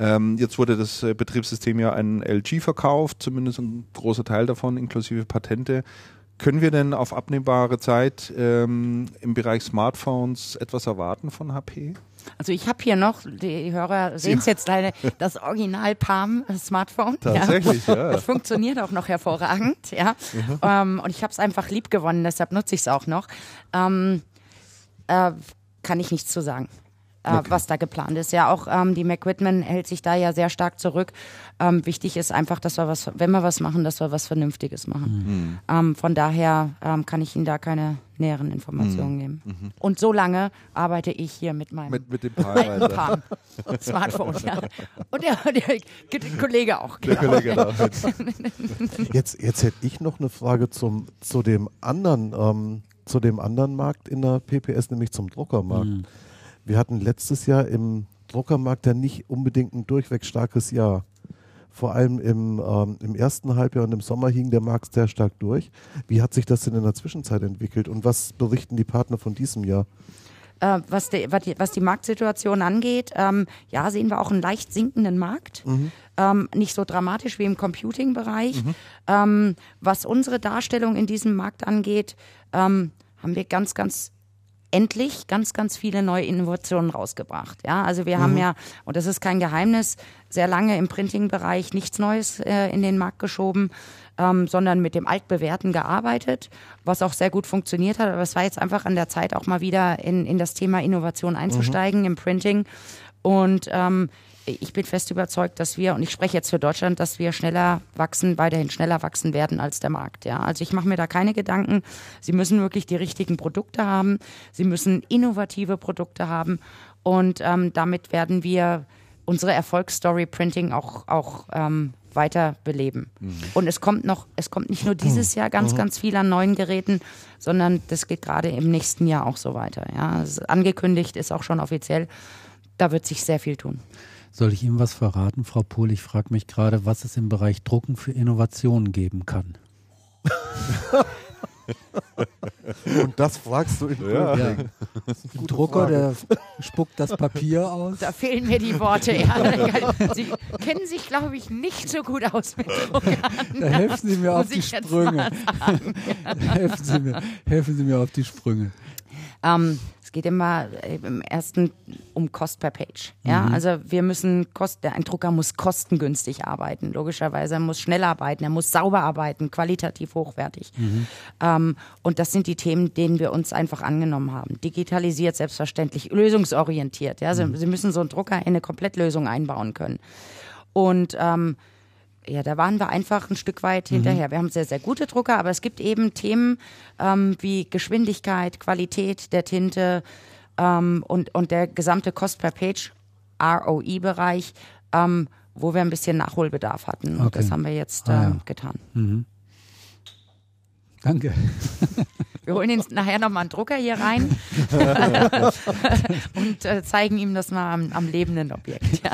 Ähm, jetzt wurde das äh, Betriebssystem ja an LG verkauft, zumindest ein großer Teil davon, inklusive Patente. Können wir denn auf abnehmbare Zeit ähm, im Bereich Smartphones etwas erwarten von HP? Also ich habe hier noch, die Hörer sehen es jetzt leider, das Original Palm Smartphone. Tatsächlich, ja. ja. Das funktioniert auch noch hervorragend, ja. Mhm. Ähm, und ich habe es einfach lieb gewonnen, deshalb nutze ich es auch noch. Ähm, äh, kann ich nichts zu sagen äh, okay. was da geplant ist. Ja, auch ähm, die McWhitman hält sich da ja sehr stark zurück. Ähm, wichtig ist einfach, dass wir was, wenn wir was machen, dass wir was Vernünftiges machen. Mhm. Ähm, von daher ähm, kann ich Ihnen da keine näheren Informationen mhm. geben. Mhm. Und so lange arbeite ich hier mit meinem mit, mit dem Palm Smartphone. Ja. Und der, der, der, Kollege auch. Der genau. Kollege auch. Jetzt, jetzt hätte ich noch eine Frage zum, zu dem anderen ähm, zu dem anderen Markt in der PPS, nämlich zum Druckermarkt. Mhm. Wir hatten letztes Jahr im Druckermarkt ja nicht unbedingt ein durchweg starkes Jahr. Vor allem im, ähm, im ersten Halbjahr und im Sommer hing der Markt sehr stark durch. Wie hat sich das denn in der Zwischenzeit entwickelt und was berichten die Partner von diesem Jahr? Äh, was, die, was, die, was, die, Marktsituation angeht, ähm, ja, sehen wir auch einen leicht sinkenden Markt. Mhm. Ähm, nicht so dramatisch wie im Computing-Bereich. Mhm. Ähm, was unsere Darstellung in diesem Markt angeht, ähm, haben wir ganz, ganz endlich ganz, ganz viele neue Innovationen rausgebracht. Ja, also wir mhm. haben ja, und das ist kein Geheimnis, sehr lange im Printing-Bereich nichts Neues äh, in den Markt geschoben, ähm, sondern mit dem Altbewährten gearbeitet, was auch sehr gut funktioniert hat. Aber es war jetzt einfach an der Zeit, auch mal wieder in, in das Thema Innovation einzusteigen mhm. im Printing. Und ähm, ich bin fest überzeugt, dass wir, und ich spreche jetzt für Deutschland, dass wir schneller wachsen, weiterhin schneller wachsen werden als der Markt. Ja, also ich mache mir da keine Gedanken. Sie müssen wirklich die richtigen Produkte haben. Sie müssen innovative Produkte haben. Und ähm, damit werden wir unsere Erfolgsstory Printing auch, auch ähm, weiter beleben. Mhm. Und es kommt noch, es kommt nicht nur dieses Jahr ganz, mhm. ganz viel an neuen Geräten, sondern das geht gerade im nächsten Jahr auch so weiter. Ja, angekündigt ist auch schon offiziell. Da wird sich sehr viel tun. Soll ich Ihnen was verraten, Frau Pohl? Ich frage mich gerade, was es im Bereich Drucken für Innovationen geben kann. Und das fragst du in Ja. Ja. Ein Drucker, der spuckt das Papier aus. Da fehlen mir die Worte. Ja. Sie kennen sich, glaube ich, nicht so gut aus mit Druckern. Da helfen Sie mir auf die Sprünge. helfen, Sie mir, helfen Sie mir auf die Sprünge. Ähm, es geht immer äh, im ersten um Cost per Page. Ja, also wir müssen Kost, ein Drucker muss kostengünstig arbeiten. Logischerweise, er muss schnell arbeiten, er muss sauber arbeiten, qualitativ hochwertig. Ähm, und das sind die Themen, denen wir uns einfach angenommen haben. Digitalisiert, selbstverständlich, lösungsorientiert. Ja, Sie, Sie müssen so einen Drucker in eine Komplettlösung einbauen können. Und ähm, ja, da waren wir einfach ein Stück weit hinterher. Wir haben sehr, sehr gute Drucker, aber es gibt eben Themen ähm, wie Geschwindigkeit, Qualität der Tinte ähm, und, und der gesamte Cost per Page, ROI-Bereich, ähm, wo wir ein bisschen Nachholbedarf hatten. Und Okay. das haben wir jetzt äh, Ah, ja. getan. Danke. Wir holen ihn nachher nochmal einen Drucker hier rein und äh, zeigen ihm das mal am, am lebenden Objekt. Ja.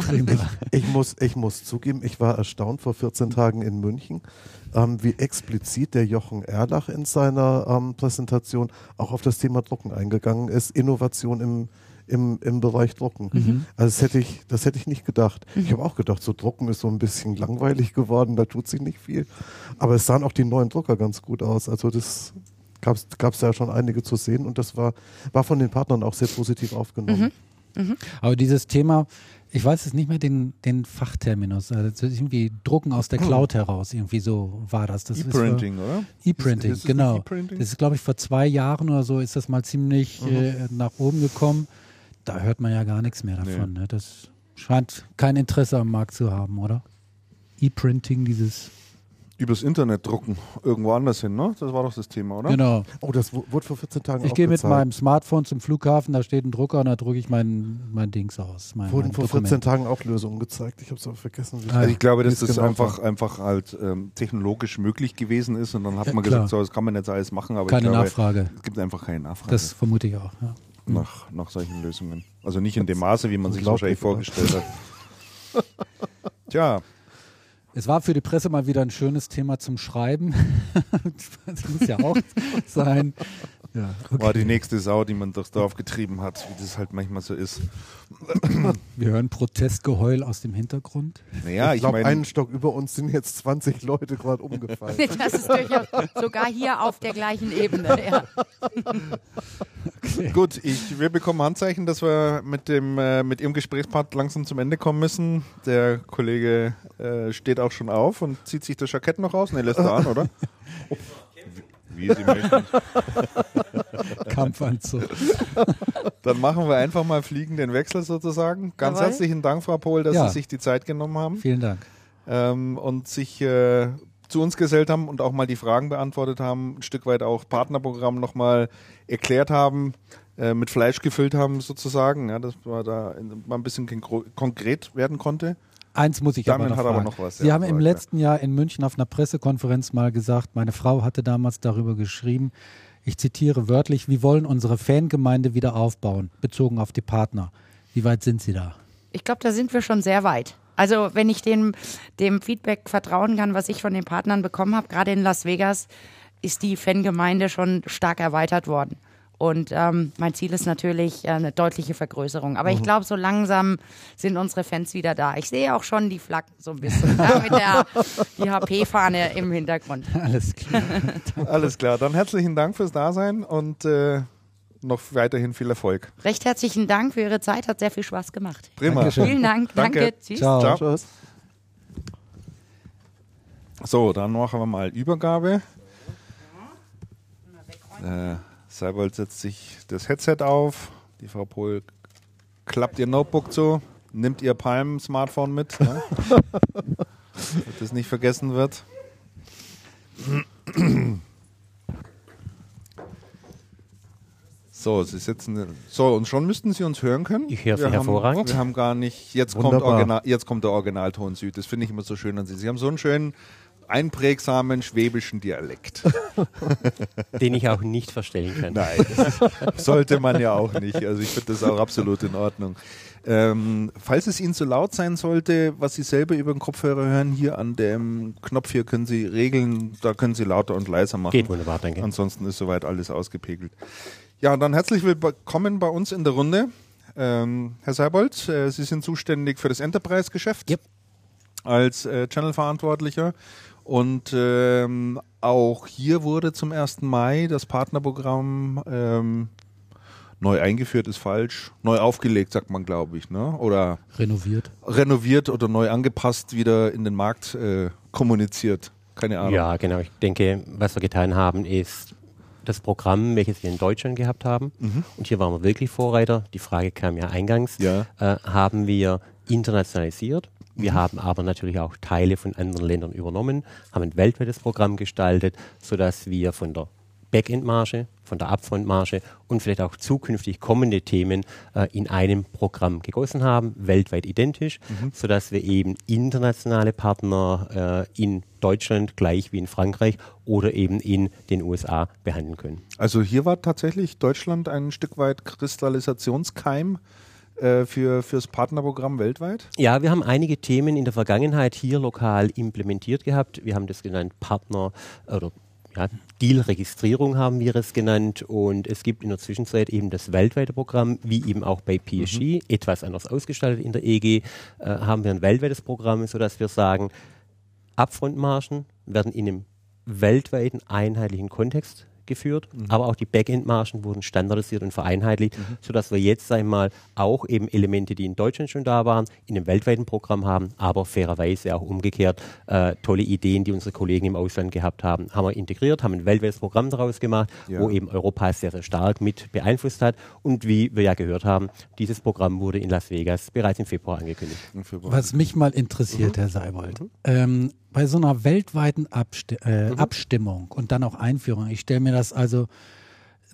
Ich muss, ich muss zugeben, ich war erstaunt vor 14 Tagen in München, ähm, wie explizit der Jochen Erlach in seiner ähm, Präsentation auch auf das Thema Drucken eingegangen ist. Innovation im, im, im Bereich Drucken. Also das hätte ich, das hätte ich nicht gedacht. Ich habe auch gedacht, so Drucken ist so ein bisschen langweilig geworden, da tut sich nicht viel. Aber es sahen auch die neuen Drucker ganz gut aus. Also das gab es ja schon einige zu sehen und das war, war von den Partnern auch sehr positiv aufgenommen. Aber dieses Thema, ich weiß es nicht mehr den, den Fachterminus, also irgendwie Drucken aus der Cloud heraus, irgendwie so war das. das vor- E-Printing, oder? E-Printing, genau. E-Printing? Das ist, glaube ich, vor zwei Jahren oder so ist das mal ziemlich äh, nach oben gekommen. Da hört man ja gar nichts mehr davon. Ne? Das scheint kein Interesse am Markt zu haben, oder? E-Printing, dieses, Übers Internet drucken, irgendwo anders hin, ne? Das war doch das Thema, oder? genau. Oh, das wu- wurde vor 14 Tagen Ich gehe mit meinem Smartphone zum Flughafen, da steht ein Drucker und da drucke ich mein, mein Dings aus. Mein, Wurden mein vor Dokument. 14 Tagen auch Lösungen gezeigt. Ich habe es aber vergessen. Wie Ah, Also ich glaube, dass es das genau einfach, war. einfach halt ähm, technologisch möglich gewesen ist und dann hat Ja, man klar. gesagt, so, das kann man jetzt alles machen, aber Keine ich glaube, Nachfrage. es gibt einfach keine Nachfrage Das vermute ich auch. Ja. Nach, nach solchen Lösungen. Also nicht in dem Maße, wie man sich wahrscheinlich vorgestellt hat. Tja, Es war für die Presse mal wieder ein schönes Thema zum Schreiben. das muss ja auch sein. Ja, war die nächste Sau, die man durchs Dorf getrieben hat, wie das halt manchmal so ist. Wir hören Protestgeheul aus dem Hintergrund. Naja, ich ich glaube, meine, einen Stock über uns sind jetzt 20 Leute gerade umgefallen. Das ist durchaus sogar hier auf der gleichen Ebene. Ja. Gut, ich, wir bekommen Handzeichen, dass wir mit dem äh, mit Ihrem Gesprächspart langsam zum Ende kommen müssen. Der Kollege äh, steht auch schon auf und zieht sich das Jackett noch aus. Ne, lässt er an, oder? Oh, wie, Sie möchten. Kampfanzug. Dann machen wir einfach mal fliegenden Wechsel sozusagen. Ganz Jawohl. herzlichen Dank, Frau Pohl, dass Ja. Sie sich die Zeit genommen haben Vielen Dank. ähm, und sich äh, zu uns gesellt haben und auch mal die Fragen beantwortet haben, ein Stück weit auch Partnerprogramm nochmal erklärt haben, äh, mit Fleisch gefüllt haben sozusagen, ja, dass man da mal ein bisschen konkre- konkret werden konnte. Eins muss ich Damian aber noch hat aber fragen. noch was, Sie ja, haben im letzten Jahr in München auf einer Pressekonferenz mal gesagt, meine Frau hatte damals darüber geschrieben, ich zitiere wörtlich, wir wollen unsere Fangemeinde wieder aufbauen, bezogen auf die Partner. Wie weit sind Sie da? Ich glaube, da sind wir schon sehr weit. Also wenn ich dem, dem Feedback vertrauen kann, was ich von den Partnern bekommen habe, gerade in Las Vegas, ist die Fangemeinde schon stark erweitert worden. Und ähm, mein Ziel ist natürlich äh, eine deutliche Vergrößerung. Aber ich glaube, so langsam sind unsere Fans wieder da. Ich sehe auch schon die Flaggen so ein bisschen ja, mit der die HP-Fahne im Hintergrund. Alles klar. Alles klar, dann herzlichen Dank fürs Dasein und äh, noch weiterhin viel Erfolg. Recht herzlichen Dank für Ihre Zeit, hat sehr viel Spaß gemacht. Prima. Dankeschön. Vielen Dank, Danke. danke, tschüss. Ciao. Ciao. Tschüss. So, dann machen wir mal Übergabe. Äh, Seibold setzt sich das Headset auf. Die Frau Pohl klappt ihr Notebook zu, nimmt ihr Palm-Smartphone mit, ne? damit das nicht vergessen wird. So, Sie sitzen. So, und schon müssten Sie uns hören können. Ich höre Sie Wir haben- hervorragend. Wir haben gar nicht. Jetzt kommt. Original, jetzt kommt der Originalton Süd. Das finde ich immer so schön an Sie. Sie haben so einen schönen einprägsamen schwäbischen Dialekt. Den ich auch nicht verstellen kann. Nein, sollte man ja auch nicht. Also ich finde das auch absolut in Ordnung. Ähm, falls es Ihnen zu laut sein sollte, was Sie selber über den Kopfhörer hören, hier an dem Knopf hier können Sie regeln, da können Sie lauter und leiser machen. Geht wunderbar, danke. Ansonsten ist soweit alles ausgepegelt. Ja, dann herzlich willkommen bei uns in der Runde. Ähm, Herr Seibold, äh, Sie sind zuständig für das Enterprise-Geschäft Yep. als äh, Channel-Verantwortlicher. Und ähm, auch hier wurde zum 1. Mai das Partnerprogramm ähm, neu eingeführt, ist falsch, neu aufgelegt, sagt man, glaube ich, ne? Oder Renoviert. renoviert oder neu angepasst wieder in den Markt äh, kommuniziert. Keine Ahnung. Ja, genau. Ich denke, was wir getan haben, ist das Programm, welches wir in Deutschland gehabt haben. Und hier waren wir wirklich Vorreiter. Die Frage kam ja eingangs. Ja. Äh, haben wir internationalisiert. Wir haben aber natürlich auch Teile von anderen Ländern übernommen, haben ein weltweites Programm gestaltet, sodass wir von der Backend-Marge, von der Upfront-Marge und vielleicht auch zukünftig kommende Themen äh, in einem Programm gegossen haben, weltweit identisch, sodass wir eben internationale Partner äh, in Deutschland gleich wie in Frankreich oder eben in den USA behandeln können. Also hier war tatsächlich Deutschland ein Stück weit Kristallisationskeim äh, für fürs Partnerprogramm weltweit. Ja, wir haben einige Themen in der Vergangenheit hier lokal implementiert gehabt. Wir haben das genannt Partner oder ja, Deal-Registrierung haben wir es genannt und es gibt in der Zwischenzeit eben das weltweite Programm, wie eben auch bei PSG, etwas anders ausgestaltet in der EG, äh, haben wir ein weltweites Programm, sodass wir sagen, Upfront-Margen werden in einem weltweiten einheitlichen Kontext geführt, aber auch die Backend-Margen wurden standardisiert und vereinheitlicht, sodass wir jetzt einmal auch eben Elemente, die in Deutschland schon da waren, in einem weltweiten Programm haben, aber fairerweise auch umgekehrt äh, tolle Ideen, die unsere Kollegen im Ausland gehabt haben, haben wir integriert, haben ein weltweites Programm daraus gemacht, Ja. wo eben Europa sehr, sehr stark mit beeinflusst hat. Und wie wir ja gehört haben, dieses Programm wurde in Las Vegas bereits im Februar angekündigt. Was mich mal interessiert, Herr Seibold, ähm, bei so einer weltweiten Absti äh, Abstimmung und dann auch Einführung, ich stelle mir das also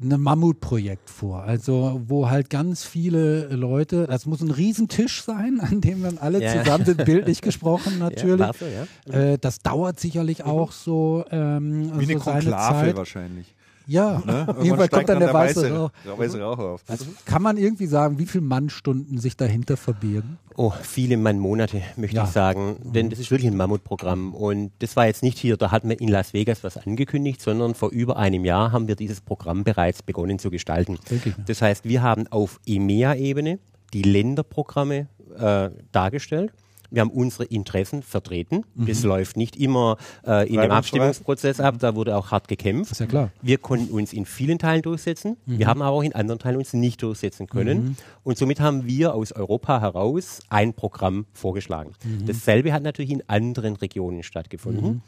ein Mammutprojekt vor, also wo halt ganz viele Leute, das muss ein Riesentisch sein, an dem dann alle Ja. zusammen sind, bildlich gesprochen natürlich. Ja, so, ja. Äh, das dauert sicherlich auch so, ähm, Wie eine so seine Konklave Zeit. wahrscheinlich. Ja, Ne? auf jeden Fall kommt dann der weiße Rauch. weiße Rauch auf. Also kann man irgendwie sagen, wie viele Mannstunden sich dahinter verbirgen? Oh, viele Mann-Monate, möchte Ja. ich sagen. Denn das ist wirklich ein Mammutprogramm. Und das war jetzt nicht hier, da hatten wir in Las Vegas was angekündigt, sondern vor über einem Jahr haben wir dieses Programm bereits begonnen zu gestalten. Denke ich mir. Das heißt, wir haben auf EMEA-Ebene die Länderprogramme äh, dargestellt. Wir haben unsere Interessen vertreten. Mhm. Das läuft nicht immer äh, in dem. Abstimmungsprozess ab, da wurde auch hart gekämpft. Ist ja klar. Wir konnten uns in vielen Teilen durchsetzen. Mhm. Wir haben aber auch in anderen Teilen uns nicht durchsetzen können. Und somit haben wir aus Europa heraus ein Programm vorgeschlagen. Mhm. Dasselbe hat natürlich in anderen Regionen stattgefunden.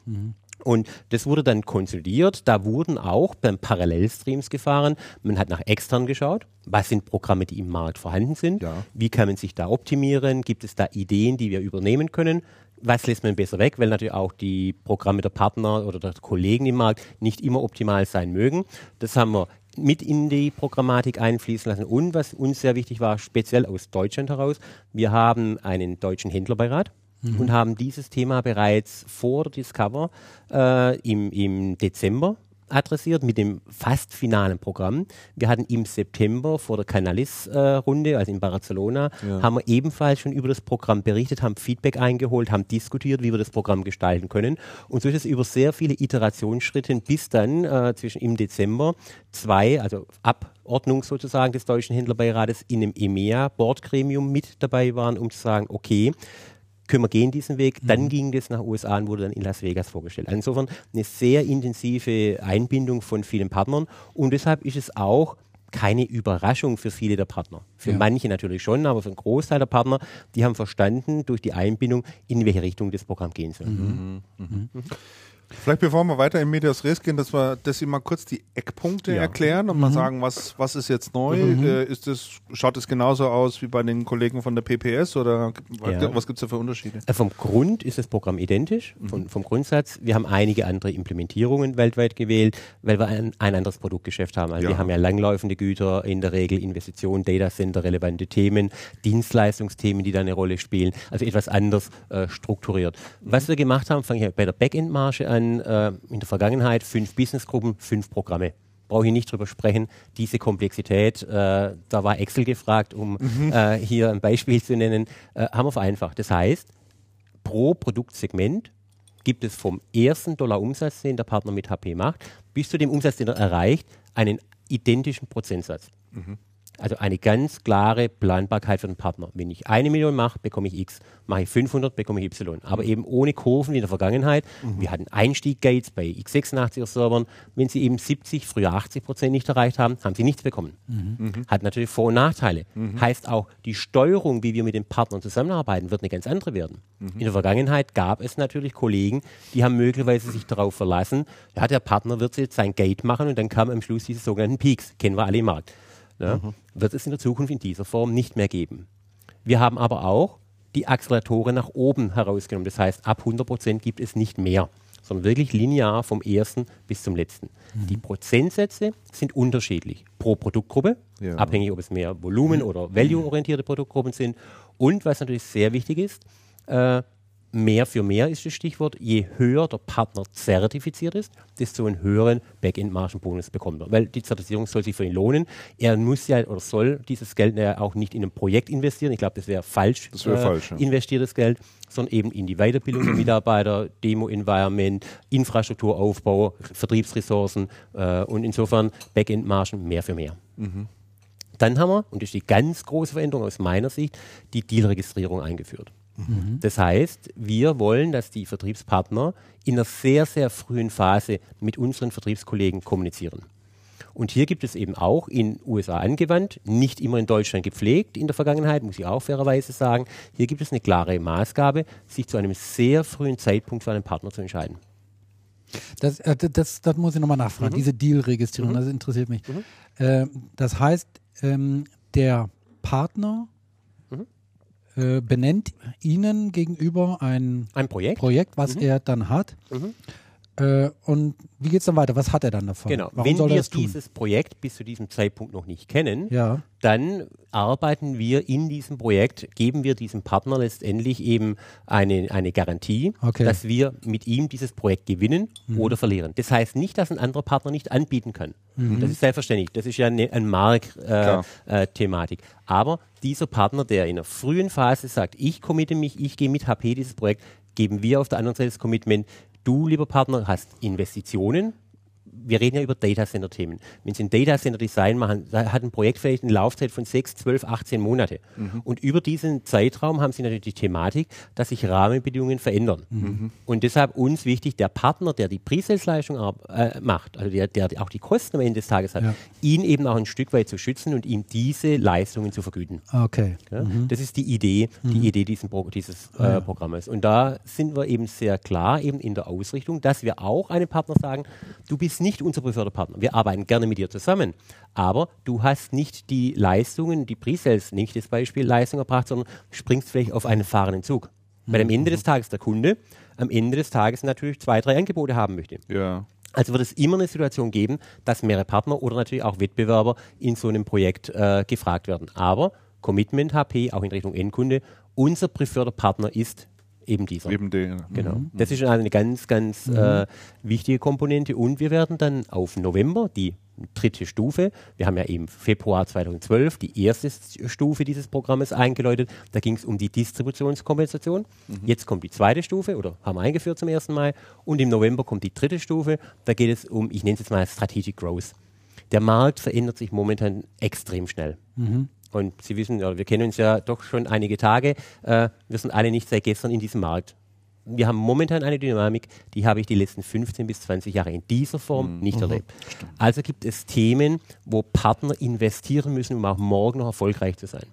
Und das wurde dann konsolidiert. Da wurden auch beim Parallelstreams gefahren. Man hat nach extern geschaut. Was sind Programme, die im Markt vorhanden sind? Ja. Wie kann man sich da optimieren? Gibt es da Ideen, die wir übernehmen können? Was lässt man besser weg? Weil natürlich auch die Programme der Partner oder der Kollegen im Markt nicht immer optimal sein mögen. Das haben wir mit in die Programmatik einfließen lassen. Und was uns sehr wichtig war, speziell aus Deutschland heraus, wir haben einen deutschen Händlerbeirat und haben dieses Thema bereits vor Discover äh, im, im Dezember adressiert mit dem fast finalen Programm. Wir hatten im September vor der Canalis-Runde, also in Barcelona, haben wir ebenfalls schon über das Programm berichtet, haben Feedback eingeholt, haben diskutiert, wie wir das Programm gestalten können. Und so ist es über sehr viele Iterationsschritte bis dann äh, zwischen im Dezember zwei, also Abordnung sozusagen des Deutschen Händlerbeirates in einem EMEA-Bordgremium mit dabei waren, um zu sagen, okay, können wir gehen diesen Weg. Dann ging das nach USA und wurde dann in Las Vegas vorgestellt. Insofern eine sehr intensive Einbindung von vielen Partnern und deshalb ist es auch keine Überraschung für viele der Partner. Für Ja. manche natürlich schon, aber für einen Großteil der Partner, die haben verstanden durch die Einbindung, in welche Richtung das Programm gehen soll. Vielleicht bevor wir weiter in Medias Res gehen, dass wir, dass Sie mal kurz die Eckpunkte Ja. erklären und mal sagen, was, was ist jetzt neu? Äh, ist das, schaut es genauso aus wie bei den Kollegen von der PPS oder Ja. was gibt es da für Unterschiede? Äh, Vom Grund ist das Programm identisch, von, vom Grundsatz. Wir haben einige andere Implementierungen weltweit gewählt, weil wir ein, ein anderes Produktgeschäft haben. Also Ja. wir haben ja langlaufende Güter, in der Regel Investitionen, Datacenter, relevante Themen, Dienstleistungsthemen, die da eine Rolle spielen. Also etwas anders äh, strukturiert. Was wir gemacht haben, fange ich bei der Backend-Marge an, äh, in der Vergangenheit fünf Businessgruppen, fünf Programme. Brauche ich nicht drüber sprechen. Diese Komplexität, äh, da war Excel gefragt, um äh, hier ein Beispiel zu nennen, äh, haben wir vereinfacht. Das heißt, pro Produktsegment gibt es vom ersten Dollar Umsatz, den der Partner mit HP macht, bis zu dem Umsatz, den er erreicht, einen identischen Prozentsatz. Also eine ganz klare Planbarkeit für den Partner. Wenn ich eine Million mache, bekomme ich X. Mache ich 500, bekomme ich Y. Aber eben ohne Kurven wie in der Vergangenheit. Wir hatten Einstieg-Gates bei x86er-Servern. Wenn sie eben 70, früher 80 Prozent nicht erreicht haben, haben sie nichts bekommen. Hat natürlich Vor- und Nachteile. Heißt auch, die Steuerung, wie wir mit den Partnern zusammenarbeiten, wird eine ganz andere werden. In der Vergangenheit gab es natürlich Kollegen, die haben möglicherweise sich darauf verlassen, ja, der Partner wird jetzt sein Gate machen und dann kam am Schluss diese sogenannten Peaks. Kennen wir alle im Markt. Ja, Wird es in der Zukunft in dieser Form nicht mehr geben. Wir haben aber auch die Acceleratoren nach oben herausgenommen. Das heißt, ab 100 Prozent gibt es nicht mehr, sondern wirklich linear vom ersten bis zum letzten. Die Prozentsätze sind unterschiedlich pro Produktgruppe, Ja. abhängig, ob es mehr Volumen- oder Value-orientierte Produktgruppen sind. Und was natürlich sehr wichtig ist, äh, mehr für mehr ist das Stichwort. Je höher der Partner zertifiziert ist, desto einen höheren Backend-Margenbonus bekommt er. Weil die Zertifizierung soll sich für ihn lohnen. Er muss ja oder soll dieses Geld ja auch nicht in ein Projekt investieren. Ich glaube, das wäre falsch, Das wäre falsch, ja. investiertes Geld, sondern eben in die Weiterbildung der Mitarbeiter, Demo-Environment, Infrastrukturaufbau, Vertriebsressourcen äh, und insofern Backend-Margen mehr für mehr. Dann haben wir, und das ist die ganz große Veränderung aus meiner Sicht, die Dealregistrierung eingeführt. Das heißt, wir wollen, dass die Vertriebspartner in einer sehr, sehr frühen Phase mit unseren Vertriebskollegen kommunizieren. Und hier gibt es eben auch in USA angewandt, nicht immer in Deutschland gepflegt in der Vergangenheit, muss ich auch fairerweise sagen. Hier gibt es eine klare Maßgabe, sich zu einem sehr frühen Zeitpunkt für einen Partner zu entscheiden. Das, äh, das, das muss ich nochmal nachfragen, diese Deal-Registrierung, das interessiert mich. Äh, das heißt, ähm, der Partner äh, benennt Ihnen gegenüber ein Ein Projekt? Projekt, was er dann hat. Äh, und wie geht es dann weiter? Was hat er dann davon? Genau. Warum Wenn soll er wir das tun? dieses Projekt bis zu diesem Zeitpunkt noch nicht kennen, Ja. dann arbeiten wir in diesem Projekt, geben wir diesem Partner letztendlich eben eine, eine Garantie, Okay. Mhm. dass wir mit ihm dieses Projekt gewinnen oder verlieren. Das heißt nicht, dass ein anderer Partner nicht anbieten kann. Mhm. Das ist selbstverständlich. Das ist ja eine, ein Markt-Thematik. Äh, äh. Aber dieser Partner, der in der frühen Phase sagt, ich committe mich, ich gehe mit HP dieses Projekt, geben wir auf der anderen Seite das Commitment, du, lieber Partner, hast Investitionen, wir reden ja über Datacenter-Themen. Wenn Sie ein Datacenter-Design machen, da hat ein Projekt vielleicht eine Laufzeit von 6, 12, 18 Monate. Und über diesen Zeitraum haben Sie natürlich die Thematik, dass sich Rahmenbedingungen verändern. Und deshalb uns wichtig, der Partner, der die Presales-Leistung äh, macht, also der, der auch die Kosten am Ende des Tages hat, Ja. ihn eben auch ein Stück weit zu schützen und ihm diese Leistungen zu vergüten. Okay. Ja? Das ist die Idee, die Idee diesen Pro dieses äh, Programmes. Und da sind wir eben sehr klar eben in der Ausrichtung, dass wir auch einem Partner sagen, du bist nicht unser preferierter Partner. Wir arbeiten gerne mit dir zusammen, aber du hast nicht die Leistungen, die Pre-Sales, nicht das Beispiel Leistung erbracht, sondern springst vielleicht auf einen fahrenden Zug. Weil am Ende des Tages der Kunde am Ende des Tages natürlich zwei, drei Angebote haben möchte. Ja. Also wird es immer eine Situation geben, dass mehrere Partner oder natürlich auch Wettbewerber in so einem Projekt äh, gefragt werden. Aber Commitment HP, auch in Richtung Endkunde, unser preferierter Partner ist eben dieser. Eben den. Genau. Das ist eine ganz, ganz äh, wichtige Komponente. Und wir werden dann auf November die dritte Stufe, wir haben ja eben Februar 2012 die erste Stufe dieses Programmes eingeläutet. Da ging es um die Distributionskompensation. Jetzt kommt die zweite Stufe oder haben wir eingeführt zum ersten Mal. Und im November kommt die dritte Stufe. Da geht es um, ich nenne es jetzt mal Strategic Growth. Der Markt verändert sich momentan extrem schnell. Und Sie wissen, ja, wir kennen uns ja doch schon einige Tage. Äh, wir sind alle nicht seit gestern in diesem Markt. Wir haben momentan eine Dynamik, die habe ich die letzten 15 bis 20 Jahre in dieser Form nicht erlebt. Also gibt es Themen, wo Partner investieren müssen, um auch morgen noch erfolgreich zu sein.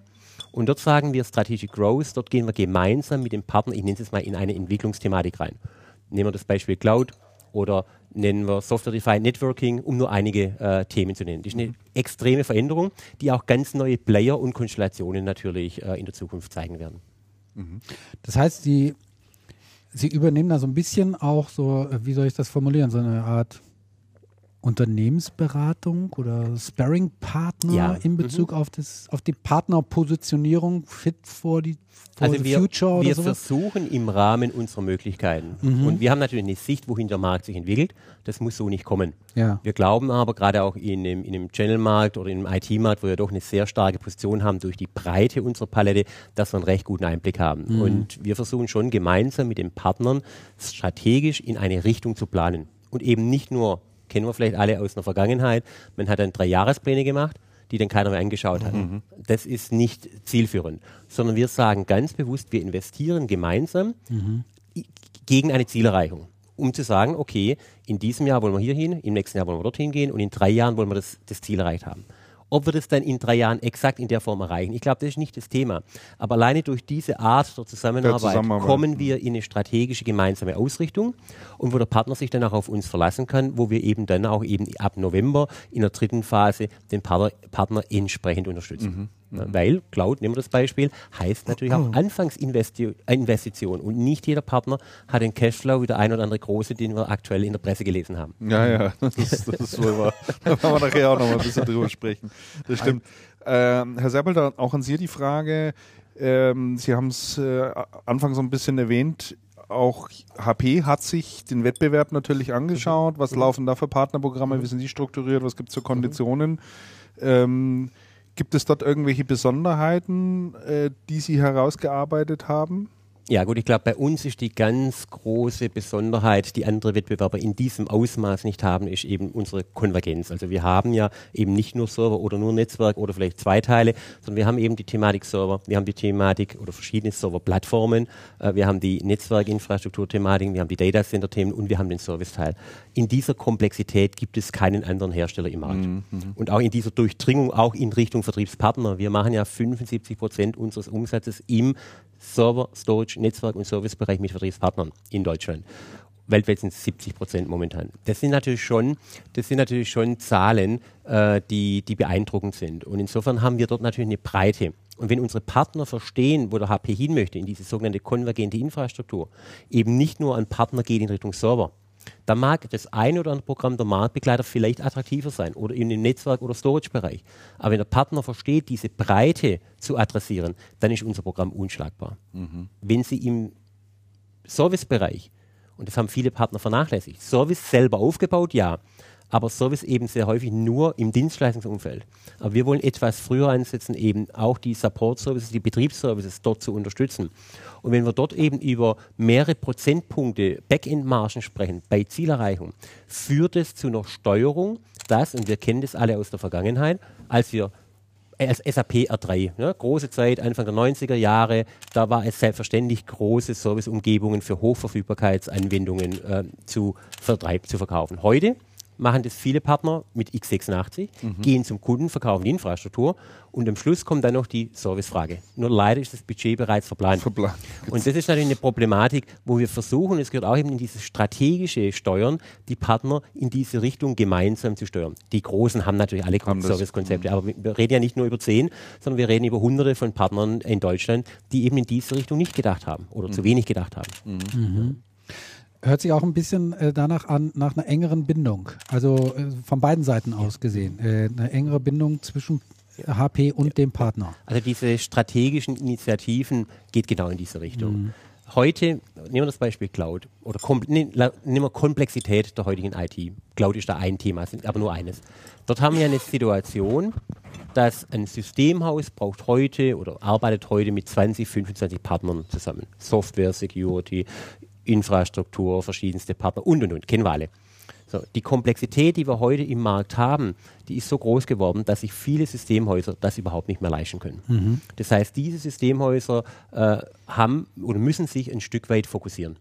Und dort sagen wir Strategic Growth, dort gehen wir gemeinsam mit dem Partner, ich nenne es jetzt mal, in eine Entwicklungsthematik rein. Nehmen wir das Beispiel Cloud. oder nennen wir Software-Defined Networking, um nur einige äh, Themen zu nennen. Das ist eine extreme Veränderung, die auch ganz neue Player und Konstellationen natürlich äh, in der Zukunft zeigen werden. Das heißt, Sie, Sie übernehmen da so ein bisschen auch so, äh, wie soll ich das formulieren, so eine Art Unternehmensberatung oder Sparring-Partner Ja. in Bezug auf, das, auf die Partnerpositionierung fit for, die, for Also the wir, future oder wir sowas? versuchen im Rahmen unserer Möglichkeiten. Und wir haben natürlich eine Sicht, wohin der Markt sich entwickelt. Das muss so nicht kommen. Ja. Wir glauben aber gerade auch in dem, in dem Channel-Markt oder im IT-Markt, wo wir doch eine sehr starke Position haben durch die Breite unserer Palette, dass wir einen recht guten Einblick haben. Und wir versuchen schon gemeinsam mit den Partnern strategisch in eine Richtung zu planen. Und eben nicht nur, kennen wir vielleicht alle aus der Vergangenheit, man hat dann drei Jahrespläne gemacht, die dann keiner mehr angeschaut hat. Das ist nicht zielführend, sondern wir sagen ganz bewusst, wir investieren gemeinsam i- gegen eine Zielerreichung. Um zu sagen, okay, in diesem Jahr wollen wir hier hin, im nächsten Jahr wollen wir dorthin gehen und in drei Jahren wollen wir das, das Ziel erreicht haben. Ob wir das dann in drei Jahren exakt in der Form erreichen, ich glaube, das ist nicht das Thema. Aber alleine durch diese Art der Zusammenarbeit, Der Zusammenarbeit. kommen wir in eine strategische gemeinsame Ausrichtung und wo der Partner sich dann auch auf uns verlassen kann, wo wir eben dann auch eben ab November in der dritten Phase den Partner, Partner entsprechend unterstützen. Ja, Weil, Cloud, nehmen wir das Beispiel, heißt natürlich auch Anfangsinvestition und nicht jeder Partner hat den Cashflow wie der ein oder andere große, den wir aktuell in der Presse gelesen haben. Ja, ja, das, ist- das ist wohl wahr. Da werden wir nachher auch noch mal ein bisschen drüber sprechen. Das stimmt. Ähm, Herr Seppelter, auch an Sie die Frage. Ähm, Sie haben es äh, Anfang so ein bisschen erwähnt. Auch HP hat sich den Wettbewerb natürlich angeschaut. Was laufen da für Partnerprogramme? Wie sind die strukturiert? Was gibt es für Konditionen? Ähm, gibt es dort irgendwelche Besonderheiten, äh, die Sie herausgearbeitet haben? Ja gut, ich glaube, bei uns ist die ganz große Besonderheit, die andere Wettbewerber in diesem Ausmaß nicht haben, ist eben unsere Konvergenz. Also wir haben ja eben nicht nur Server oder nur Netzwerk oder vielleicht zwei Teile, sondern wir haben eben die Thematik Server, wir haben die Thematik oder verschiedene Serverplattformen, äh, wir haben die Netzwerkinfrastruktur-Thematiken, wir haben die Data Center-Themen und wir haben den Serviceteil. In dieser Komplexität gibt es keinen anderen Hersteller im Markt. Und auch in dieser Durchdringung, auch in Richtung Vertriebspartner. Wir machen ja 75 Prozent unseres Umsatzes im Server, Storage, Netzwerk und Servicebereich mit Vertriebspartnern in Deutschland. Weltweit sind es 70 Prozent momentan. Das sind natürlich schon, das sind natürlich schon Zahlen, äh, die, die beeindruckend sind. Und insofern haben wir dort natürlich eine Breite. Und wenn unsere Partner verstehen, wo der HP hin möchte, in diese sogenannte konvergente Infrastruktur, eben nicht nur ein Partner geht in Richtung Server, da mag das eine oder andere Programm der Marktbegleiter vielleicht attraktiver sein oder in dem Netzwerk- oder Storage-Bereich. Aber wenn der Partner versteht, diese Breite zu adressieren, dann ist unser Programm unschlagbar. Wenn Sie im Servicebereich, und das haben viele Partner vernachlässigt, Service selber aufgebaut, ja, aber Service eben sehr häufig nur im Dienstleistungsumfeld. Aber wir wollen etwas früher einsetzen, eben auch die Support-Services, die Betriebsservices dort zu unterstützen. Und wenn wir dort eben über mehrere Prozentpunkte Backend-Margen sprechen bei Zielerreichung, führt es zu einer Steuerung, das, und wir kennen das alle aus der Vergangenheit, als wir als SAP R3, ne? große Zeit, Anfang der 90er Jahre, da war es selbstverständlich, große Serviceumgebungen für Hochverfügbarkeitsanwendungen äh, zu, zu verkaufen. Heute machen das viele Partner mit x86, gehen zum Kunden, verkaufen die Infrastruktur und am Schluss kommt dann noch die Servicefrage. Nur leider ist das Budget bereits verplant. Verplant. Und das ist natürlich eine Problematik, wo wir versuchen, es gehört auch eben in dieses strategische Steuern, die Partner in diese Richtung gemeinsam zu steuern. Die Großen haben natürlich alle. Servicekonzepte, aber wir reden ja nicht nur über zehn, sondern wir reden über hunderte von Partnern in Deutschland, die eben in diese Richtung nicht gedacht haben oder zu wenig gedacht haben. Hört sich auch ein bisschen äh, danach an, nach einer engeren Bindung. Also äh, von beiden Seiten aus gesehen. Äh, eine engere Bindung zwischen HP und dem Partner. Also diese strategischen Initiativen geht genau in diese Richtung. Heute, nehmen wir das Beispiel Cloud oder ne, nehmen wir Komplexität der heutigen IT. Cloud ist da ein Thema, aber nur eines. Dort haben wir eine Situation, dass ein Systemhaus braucht heute oder arbeitet heute mit 20, 25 Partnern zusammen. Software, Security, Infrastruktur, verschiedenste Partner und und und, kennen wir alle. So, die Komplexität, die wir heute im Markt haben, die ist so groß geworden, dass sich viele Systemhäuser das überhaupt nicht mehr leisten können. Das heißt, diese Systemhäuser äh, haben oder müssen sich ein Stück weit fokussieren.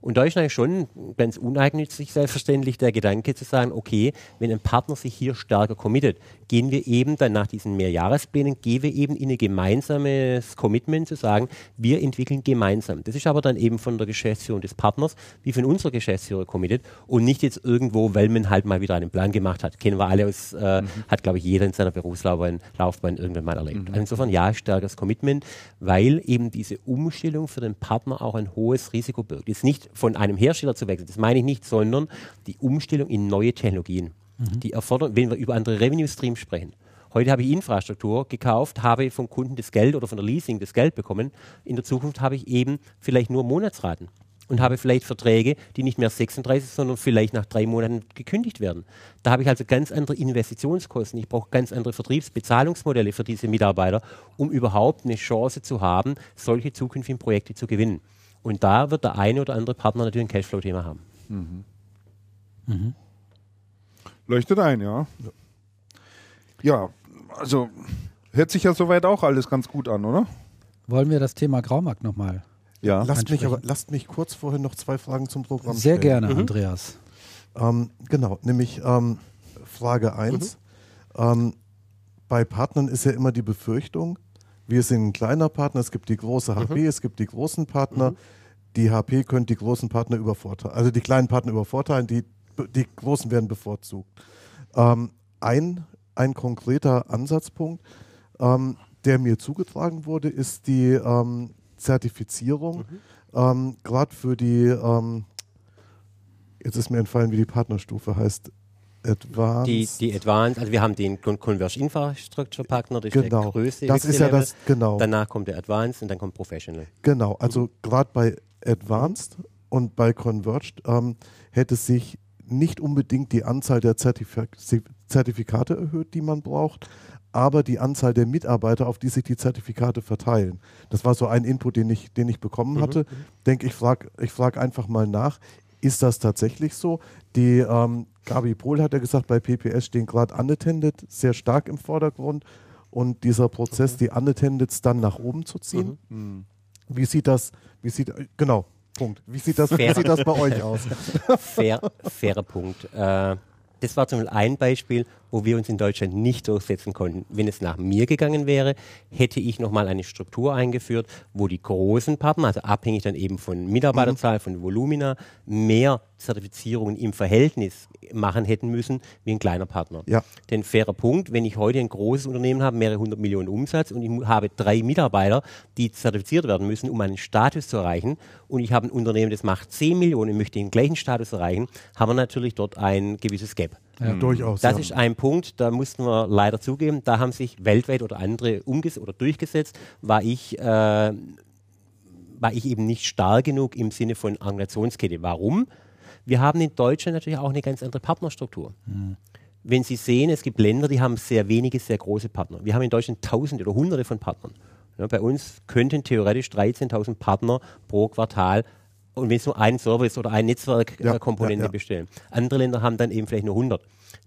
Und da ist eigentlich schon ganz uneigennützig selbstverständlich der Gedanke zu sagen, okay, wenn ein Partner sich hier stärker committet, gehen wir eben dann nach diesen Mehrjahresplänen, gehen wir eben in ein gemeinsames Commitment zu sagen, wir entwickeln gemeinsam. Das ist aber dann eben von der Geschäftsführung des Partners wie von unserer Geschäftsführer committed und nicht jetzt irgendwo, weil man halt mal wieder einen Plan gemacht hat. Kennen wir alle aus, äh, hat glaube ich jeder in seiner Berufslaufbahn Laufbahn irgendwann mal erlebt. Also insofern ja, stärkeres Commitment, weil eben diese Umstellung für den Partner auch ein hohes Risiko birgt. Jetzt nicht von einem Hersteller zu wechseln, das meine ich nicht, sondern die Umstellung in neue Technologien. Die erfordern, wenn wir über andere Revenue Streams sprechen. Heute habe ich Infrastruktur gekauft, habe vom Kunden das Geld oder von der Leasing das Geld bekommen. In der Zukunft habe ich eben vielleicht nur Monatsraten und habe vielleicht Verträge, die nicht mehr 36, sondern vielleicht nach drei Monaten gekündigt werden. Da habe ich also ganz andere Investitionskosten. Ich brauche ganz andere Vertriebsbezahlungsmodelle für diese Mitarbeiter, um überhaupt eine Chance zu haben, solche zukünftigen Projekte zu gewinnen. Und da wird der eine oder andere Partner natürlich ein Cashflow-Thema haben. Leuchtet ein, ja. Ja, also hört sich ja soweit auch alles ganz gut an, oder? Wollen wir das Thema Graumarkt nochmal? Ja. Lasst mich, aber, lasst mich kurz vorher noch zwei Fragen zum Programm Sehr stellen. gerne, Andreas. Ähm, genau, nämlich ähm, Frage 1. Ähm, bei Partnern ist ja immer die Befürchtung, wir sind ein kleiner Partner, es gibt die große HP, es gibt die großen Partner. Die HP könnte die großen Partner übervorteilen, also die kleinen Partner übervorteilen, die, die großen werden bevorzugt. Ähm, ein, ein konkreter Ansatzpunkt, ähm, der mir zugetragen wurde, ist die ähm, Zertifizierung, ähm, gerade für die, ähm, jetzt ist mir entfallen, wie die Partnerstufe heißt, Advanced. Die, die Advanced, also wir haben den Con- Converge Infrastructure Partner, das ist Genau. der größte. Das ist ja das- genau. Danach kommt der Advanced und dann kommt Professional. Genau, also gerade bei Advanced und bei Converged ähm, hätte sich nicht unbedingt die Anzahl der Zertifi Zertifikate erhöht, die man braucht, aber die Anzahl der Mitarbeiter, auf die sich die Zertifikate verteilen. Das war so ein Input, den ich, den ich bekommen hatte. Denke ich, frage ich frag einfach mal nach. Ist das tatsächlich so? Die ähm, Gabi Pohl hat ja gesagt, bei PPS stehen gerade Unattended sehr stark im Vordergrund und dieser Prozess, die Unattendeds dann nach oben zu ziehen. Wie sieht das, wie sieht, genau, Punkt. Wie sieht das, wie sieht das bei euch aus? Fair, fairer Punkt. Äh, das war zum Beispiel ein Beispiel, wo wir uns in Deutschland nicht durchsetzen konnten. Wenn es nach mir gegangen wäre, hätte ich nochmal eine Struktur eingeführt, wo die großen Partner, also abhängig dann eben von Mitarbeiterzahl, von Volumina, mehr Zertifizierungen im Verhältnis machen hätten müssen wie ein kleiner Partner. Ja. Denn fairer Punkt, wenn ich heute ein großes Unternehmen habe, mehrere hundert Millionen Umsatz und ich habe drei Mitarbeiter, die zertifiziert werden müssen, um einen Status zu erreichen und ich habe ein Unternehmen, das macht 10 Millionen und möchte den gleichen Status erreichen, haben wir natürlich dort ein gewisses Gap. Durchaus. Das ja. ist ein Punkt, da mussten wir leider zugeben, da haben sich weltweit oder andere umges oder durchgesetzt, war ich, äh, war ich eben nicht stark genug im Sinne von Organisationskette. Warum? Wir haben in Deutschland natürlich auch eine ganz andere Partnerstruktur. Wenn Sie sehen, es gibt Länder, die haben sehr wenige, sehr große Partner. Wir haben in Deutschland Tausende oder Hunderte von Partnern. Ja, bei uns könnten theoretisch 13.000 Partner pro Quartal und wenn es nur ein Server ist oder ein Netzwerkkomponente Ja, äh, ja, ja. bestellen. Andere Länder haben dann eben vielleicht nur 100.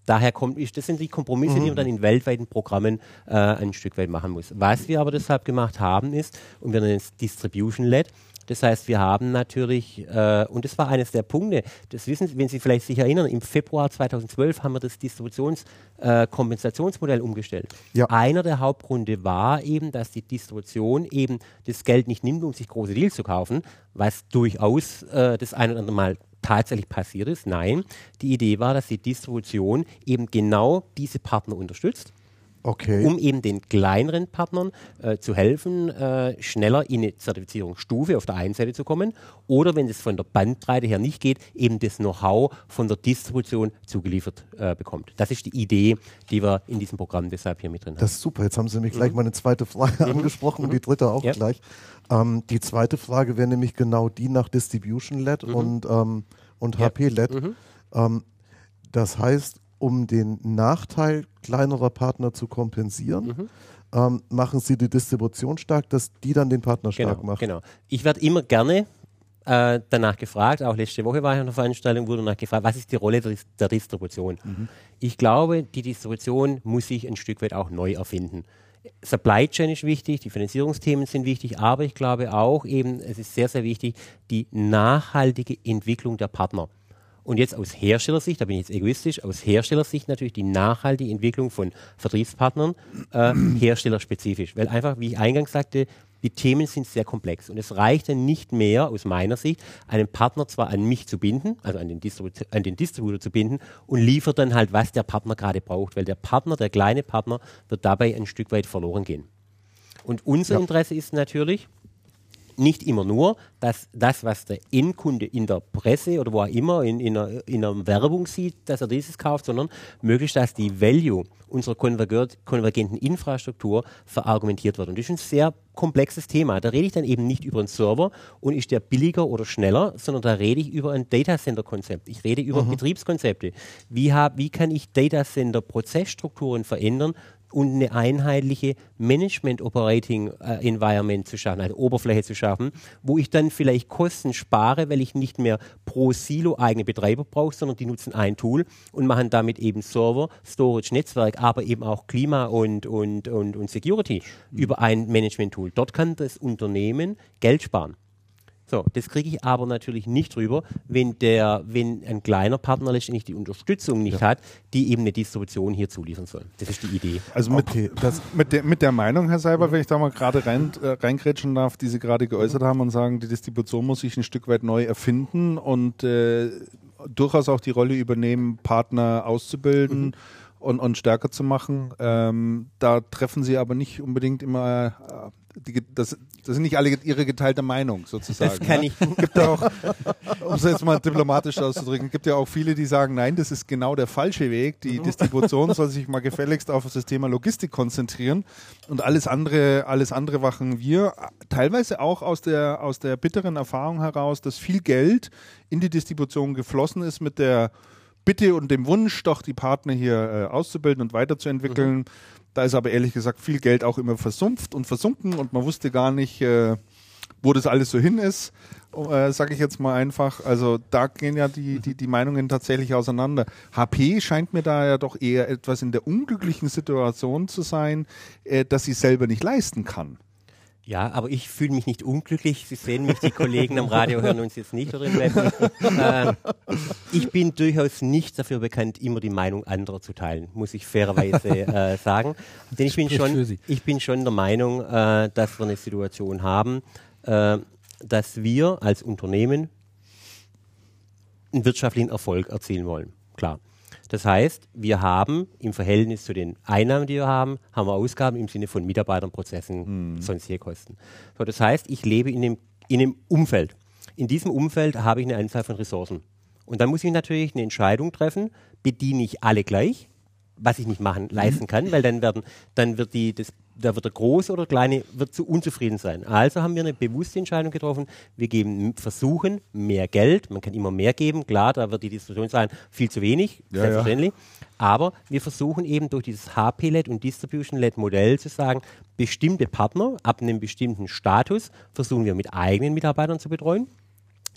Daher kommt, das sind die Kompromisse, Mhm. die man dann in weltweiten Programmen äh, ein Stück weit machen muss. Was wir aber deshalb gemacht haben ist, und wir nennen es Distribution-led, das heißt, wir haben natürlich, äh, und das war eines der Punkte, das wissen Sie, wenn Sie vielleicht sich erinnern, im Februar 2012 haben wir das Distributionskompensationsmodell äh, umgestellt. Ja. Einer der Hauptgründe war eben, dass die Distribution eben das Geld nicht nimmt, um sich große Deals zu kaufen, was durchaus äh, das ein oder andere Mal tatsächlich passiert ist. Nein, die Idee war, dass die Distribution eben genau diese Partner unterstützt Okay. um eben den kleineren Partnern äh, zu helfen, äh, schneller in eine Zertifizierungsstufe auf der einen Seite zu kommen oder wenn es von der Bandbreite her nicht geht, eben das Know-how von der Distribution zugeliefert äh, bekommt. Das ist die Idee, die wir in diesem Programm deshalb hier mit drin haben. Das ist super. Jetzt haben Sie nämlich gleich meine zweite Frage angesprochen und die dritte auch Mhm. Ja. gleich. Ähm, die zweite Frage wäre nämlich genau die nach Distribution-led Mhm. und, ähm, und HP-led. Ähm, das heißt, um den Nachteil kleinerer Partner zu kompensieren, Mhm. ähm, machen Sie die Distribution stark, dass die dann den Partner stark Genau, macht. genau. Ich werde immer gerne äh, danach gefragt, auch letzte Woche war ich auf einer Veranstaltung, wurde danach gefragt, was ist die Rolle der, der Distribution? Mhm. Ich glaube, die Distribution muss sich ein Stück weit auch neu erfinden. Supply Chain ist wichtig, die Finanzierungsthemen sind wichtig, aber ich glaube auch eben, es ist sehr, sehr wichtig, die nachhaltige Entwicklung der Partner. Und jetzt aus Herstellersicht, da bin ich jetzt egoistisch, aus Herstellersicht natürlich die nachhaltige Entwicklung von Vertriebspartnern äh, herstellerspezifisch. Weil einfach, wie ich eingangs sagte, die Themen sind sehr komplex und es reicht dann nicht mehr, aus meiner Sicht, einen Partner zwar an mich zu binden, also an den, Distributor, an den Distributor zu binden und liefert dann halt, was der Partner gerade braucht, weil der Partner, der kleine Partner, wird dabei ein Stück weit verloren gehen. Und unser ja. Interesse ist natürlich, nicht immer nur, dass das, was der Endkunde in der Presse oder wo auch immer in, in, einer, in einer Werbung sieht, dass er dieses kauft, sondern möglichst, dass die Value unserer konvergenten Infrastruktur verargumentiert wird. Und das ist ein sehr komplexes Thema. Da rede ich dann eben nicht über einen Server und ist der billiger oder schneller, sondern da rede ich über ein Datacenter-Konzept. Ich rede über mhm. Betriebskonzepte. Wie, hab, wie kann ich Datacenter-Prozessstrukturen verändern, und eine einheitliche Management Operating äh, Environment zu schaffen, eine Oberfläche zu schaffen, wo ich dann vielleicht Kosten spare, weil ich nicht mehr pro Silo eigene Betreiber brauche, sondern die nutzen ein Tool und machen damit eben Server, Storage, Netzwerk, aber eben auch Klima und, und, und, und Security mhm. über ein Management Tool. Dort kann das Unternehmen Geld sparen. So, das kriege ich aber natürlich nicht rüber, wenn, der, wenn ein kleiner Partner letztendlich die Unterstützung nicht ja. hat, die eben eine Distribution hier zuliefern soll. Das ist die Idee. Also mit, okay, mit, der, mit der Meinung, Herr Seiber, wenn ich da mal gerade rein, äh, reingrätschen darf, die Sie gerade geäußert haben und sagen, die Distribution muss sich ein Stück weit neu erfinden und äh, durchaus auch die Rolle übernehmen, Partner auszubilden. Mhm und, und stärker zu machen. Ähm, da treffen sie aber nicht unbedingt immer äh, die, das, das sind nicht alle ihre geteilte Meinung sozusagen. Das kann ne? ich. Gibt ja auch, um es jetzt mal diplomatisch auszudrücken, gibt ja auch viele, die sagen, nein, das ist genau der falsche Weg. Die mhm. Distribution soll sich mal gefälligst auf das Thema Logistik konzentrieren und alles andere, alles andere machen wir. Teilweise auch aus der, aus der bitteren Erfahrung heraus, dass viel Geld in die Distribution geflossen ist mit der Bitte und dem Wunsch, doch die Partner hier äh, auszubilden und weiterzuentwickeln. Mhm da ist aber ehrlich gesagt viel Geld auch immer versumpft und versunken und man wusste gar nicht, äh, wo das alles so hin ist, äh, sage ich jetzt mal einfach. Also da gehen ja die, die, die Meinungen tatsächlich auseinander. HP scheint mir da ja doch eher etwas in der unglücklichen Situation zu sein, äh, dass sie selber nicht leisten kann. Ja, aber ich fühle mich nicht unglücklich. Sie sehen mich, die Kollegen am Radio hören uns jetzt nicht oder im Web. Äh, ich bin durchaus nicht dafür bekannt, immer die Meinung anderer zu teilen, muss ich fairerweise äh, sagen. Denn ich bin, schon, ich bin schon der Meinung, äh, dass wir eine Situation haben, äh, dass wir als Unternehmen einen wirtschaftlichen Erfolg erzielen wollen. Klar. Das heißt, wir haben im Verhältnis zu den Einnahmen, die wir haben, haben wir Ausgaben im Sinne von Mitarbeitern, Prozessen, mhm. sonstige Kosten. So, das heißt, ich lebe in einem, in einem Umfeld. In diesem Umfeld habe ich eine Anzahl von Ressourcen. Und dann muss ich natürlich eine Entscheidung treffen, bediene ich alle gleich, was ich nicht machen, leisten kann, weil dann werden, dann wird die, das da wird der Große oder der Kleine wird zu unzufrieden sein. Also haben wir eine bewusste Entscheidung getroffen. Wir geben, versuchen mehr Geld. Man kann immer mehr geben. Klar, da wird die Diskussion sein, viel zu wenig, ja, selbstverständlich. Ja. Aber wir versuchen eben durch dieses HP-LED und Distribution-LED-Modell zu sagen, bestimmte Partner ab einem bestimmten Status versuchen wir mit eigenen Mitarbeitern zu betreuen.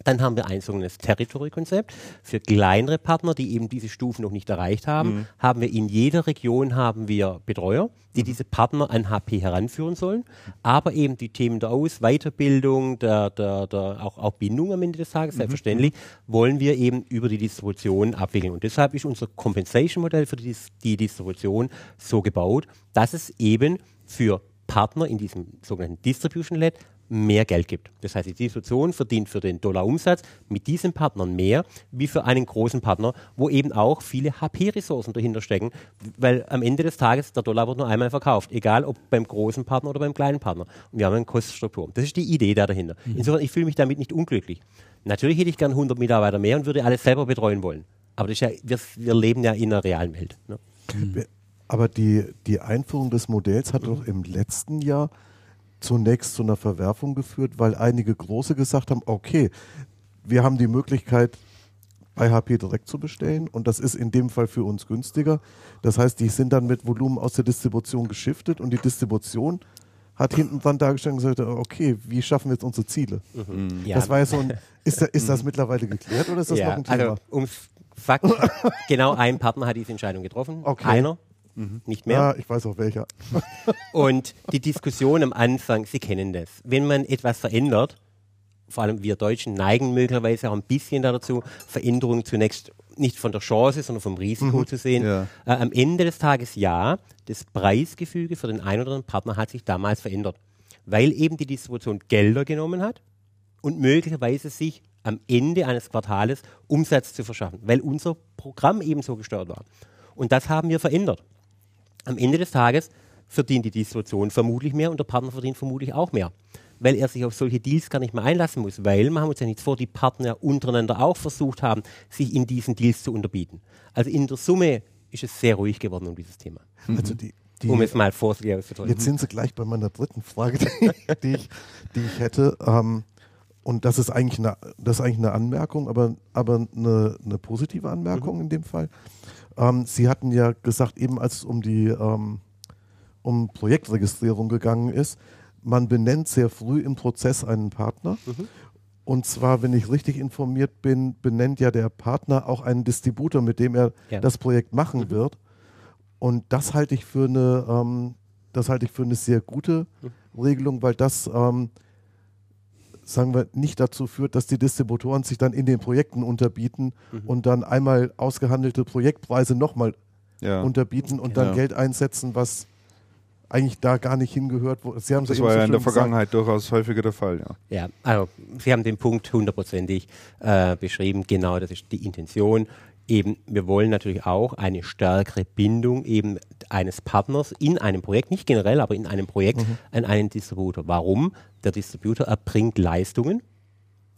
Dann haben wir ein sogenanntes Territory-Konzept. Für kleinere Partner, die eben diese Stufen noch nicht erreicht haben, mhm. haben wir in jeder Region haben wir Betreuer, die mhm. diese Partner an HP heranführen sollen. Aber eben die Themen der Aus-, Weiterbildung, der, der, der auch, auch Bindung am Ende des Tages, mhm. selbstverständlich, wollen wir eben über die Distribution abwickeln. Und deshalb ist unser Compensation-Modell für die, die Distribution so gebaut, dass es eben für Partner in diesem sogenannten Distribution-Led mehr Geld gibt. Das heißt, die Distribution verdient für den Dollar-Umsatz mit diesen Partnern mehr wie für einen großen Partner, wo eben auch viele HP-Ressourcen dahinter stecken, weil am Ende des Tages der Dollar wird nur einmal verkauft, egal ob beim großen Partner oder beim kleinen Partner. Und wir haben eine Kostenstruktur. Das ist die Idee da dahinter. Mhm. Insofern, ich fühle mich damit nicht unglücklich. Natürlich hätte ich gern 100 Mitarbeiter mehr und würde alles selber betreuen wollen. Aber ja, wir, wir, leben ja in einer realen Welt. Ne? Mhm. Aber die, die Einführung des Modells hat doch im letzten Jahr zunächst zu einer Verwerfung geführt, weil einige Große gesagt haben, okay, wir haben die Möglichkeit, bei HP direkt zu bestellen und das ist in dem Fall für uns günstiger. Das heißt, die sind dann mit Volumen aus der Distribution geschiftet und die Distribution hat hinten dran dargestellt und gesagt, okay, wie schaffen wir jetzt unsere Ziele? Ja. Das war ja so ein, ist, da, ist das mittlerweile geklärt oder ist das noch ja, ein Thema? also ums Fakt, genau ein Partner hat diese Entscheidung getroffen. Okay. Einer, nicht mehr. ja, ich weiß auch welcher. Und die Diskussion am Anfang, Sie kennen das. Wenn man etwas verändert, vor allem wir Deutschen neigen möglicherweise auch ein bisschen dazu, Veränderungen zunächst nicht von der Chance, sondern vom Risiko zu sehen. Ja. Äh, am Ende des Tages ja, das Preisgefüge für den einen oder anderen Partner hat sich damals verändert, weil eben die Distribution Gelder genommen hat und möglicherweise sich am Ende eines Quartales Umsatz zu verschaffen, weil unser Programm eben so gesteuert war. Und das haben wir verändert. Am Ende des Tages verdient die Distribution vermutlich mehr und der Partner verdient vermutlich auch mehr. Weil er sich auf solche Deals gar nicht mehr einlassen muss, weil, machen wir uns ja nichts vor, die Partner untereinander auch versucht haben, sich in diesen Deals zu unterbieten. Also in der Summe ist es sehr ruhig geworden um dieses Thema. Also die, die, Um es mal vorsichtig auszudrücken. Jetzt sind Sie gleich bei meiner dritten Frage, die, die, ich, die ich hätte. Ähm, und das ist eigentlich eine, das ist eigentlich eine Anmerkung, aber, aber eine, eine positive Anmerkung in dem Fall. Ähm, Sie hatten ja gesagt, eben als es um die ähm, um Projektregistrierung gegangen ist, man benennt sehr früh im Prozess einen Partner. Und zwar, wenn ich richtig informiert bin, benennt ja der Partner auch einen Distributor, mit dem er Ja. das Projekt machen wird. Und das halte ich für eine, ähm, das halte ich für eine sehr gute Regelung, weil das, ähm, sagen wir, nicht dazu führt, dass die Distributoren sich dann in den Projekten unterbieten und dann einmal ausgehandelte Projektpreise nochmal Ja. unterbieten und dann Ja. Geld einsetzen, was eigentlich da gar nicht hingehört. Wo- Sie haben Das war so ja in der schön gesagt. Vergangenheit durchaus häufiger der Fall, ja. Ja, also Sie haben den Punkt hundertprozentig äh, beschrieben. Genau, das ist die Intention. Eben, wir wollen natürlich auch eine stärkere Bindung eben eines Partners in einem Projekt, nicht generell, aber in einem Projekt an einen Distributor. Warum? Der Distributor erbringt Leistungen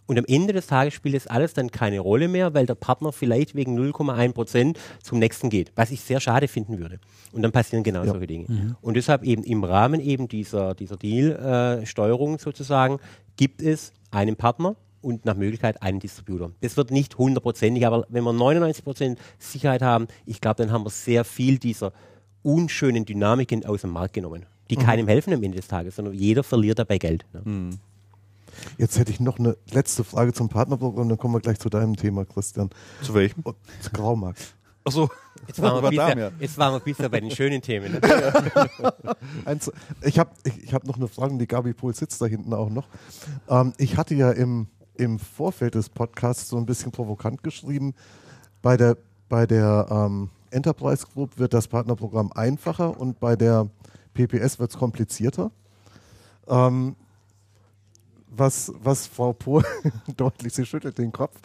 und am Ende des Tages spielt es alles dann keine Rolle mehr, weil der Partner vielleicht wegen 0,1 Prozent zum nächsten geht, was ich sehr schade finden würde. Und dann passieren genau Ja. solche Dinge. Und deshalb eben im Rahmen eben dieser, dieser Deal-Steuerung sozusagen gibt es einen Partner und nach Möglichkeit einen Distributor. Das wird nicht hundertprozentig, aber wenn wir 99 Prozent Sicherheit haben, ich glaube, dann haben wir sehr viel dieser unschönen Dynamiken aus dem Markt genommen, die keinem helfen am Ende des Tages, sondern jeder verliert dabei Geld. Ne? Jetzt hätte ich noch eine letzte Frage zum Partnerprogramm, dann kommen wir gleich zu deinem Thema, Christian. Zu welchem? Und zu Graumarkt. Achso. Jetzt waren, wir bisher, mehr. jetzt waren wir bisher bei den schönen Themen. Ne? Ich habe ich, ich hab noch eine Frage, die Gabi Pohl sitzt da hinten auch noch. Ähm, ich hatte ja im, im Vorfeld des Podcasts so ein bisschen provokant geschrieben, bei der, bei der ähm, Enterprise Group wird das Partnerprogramm einfacher und bei der PPS wird es komplizierter. Ähm, was, was Frau Pohl deutlich, sie schüttelt den Kopf.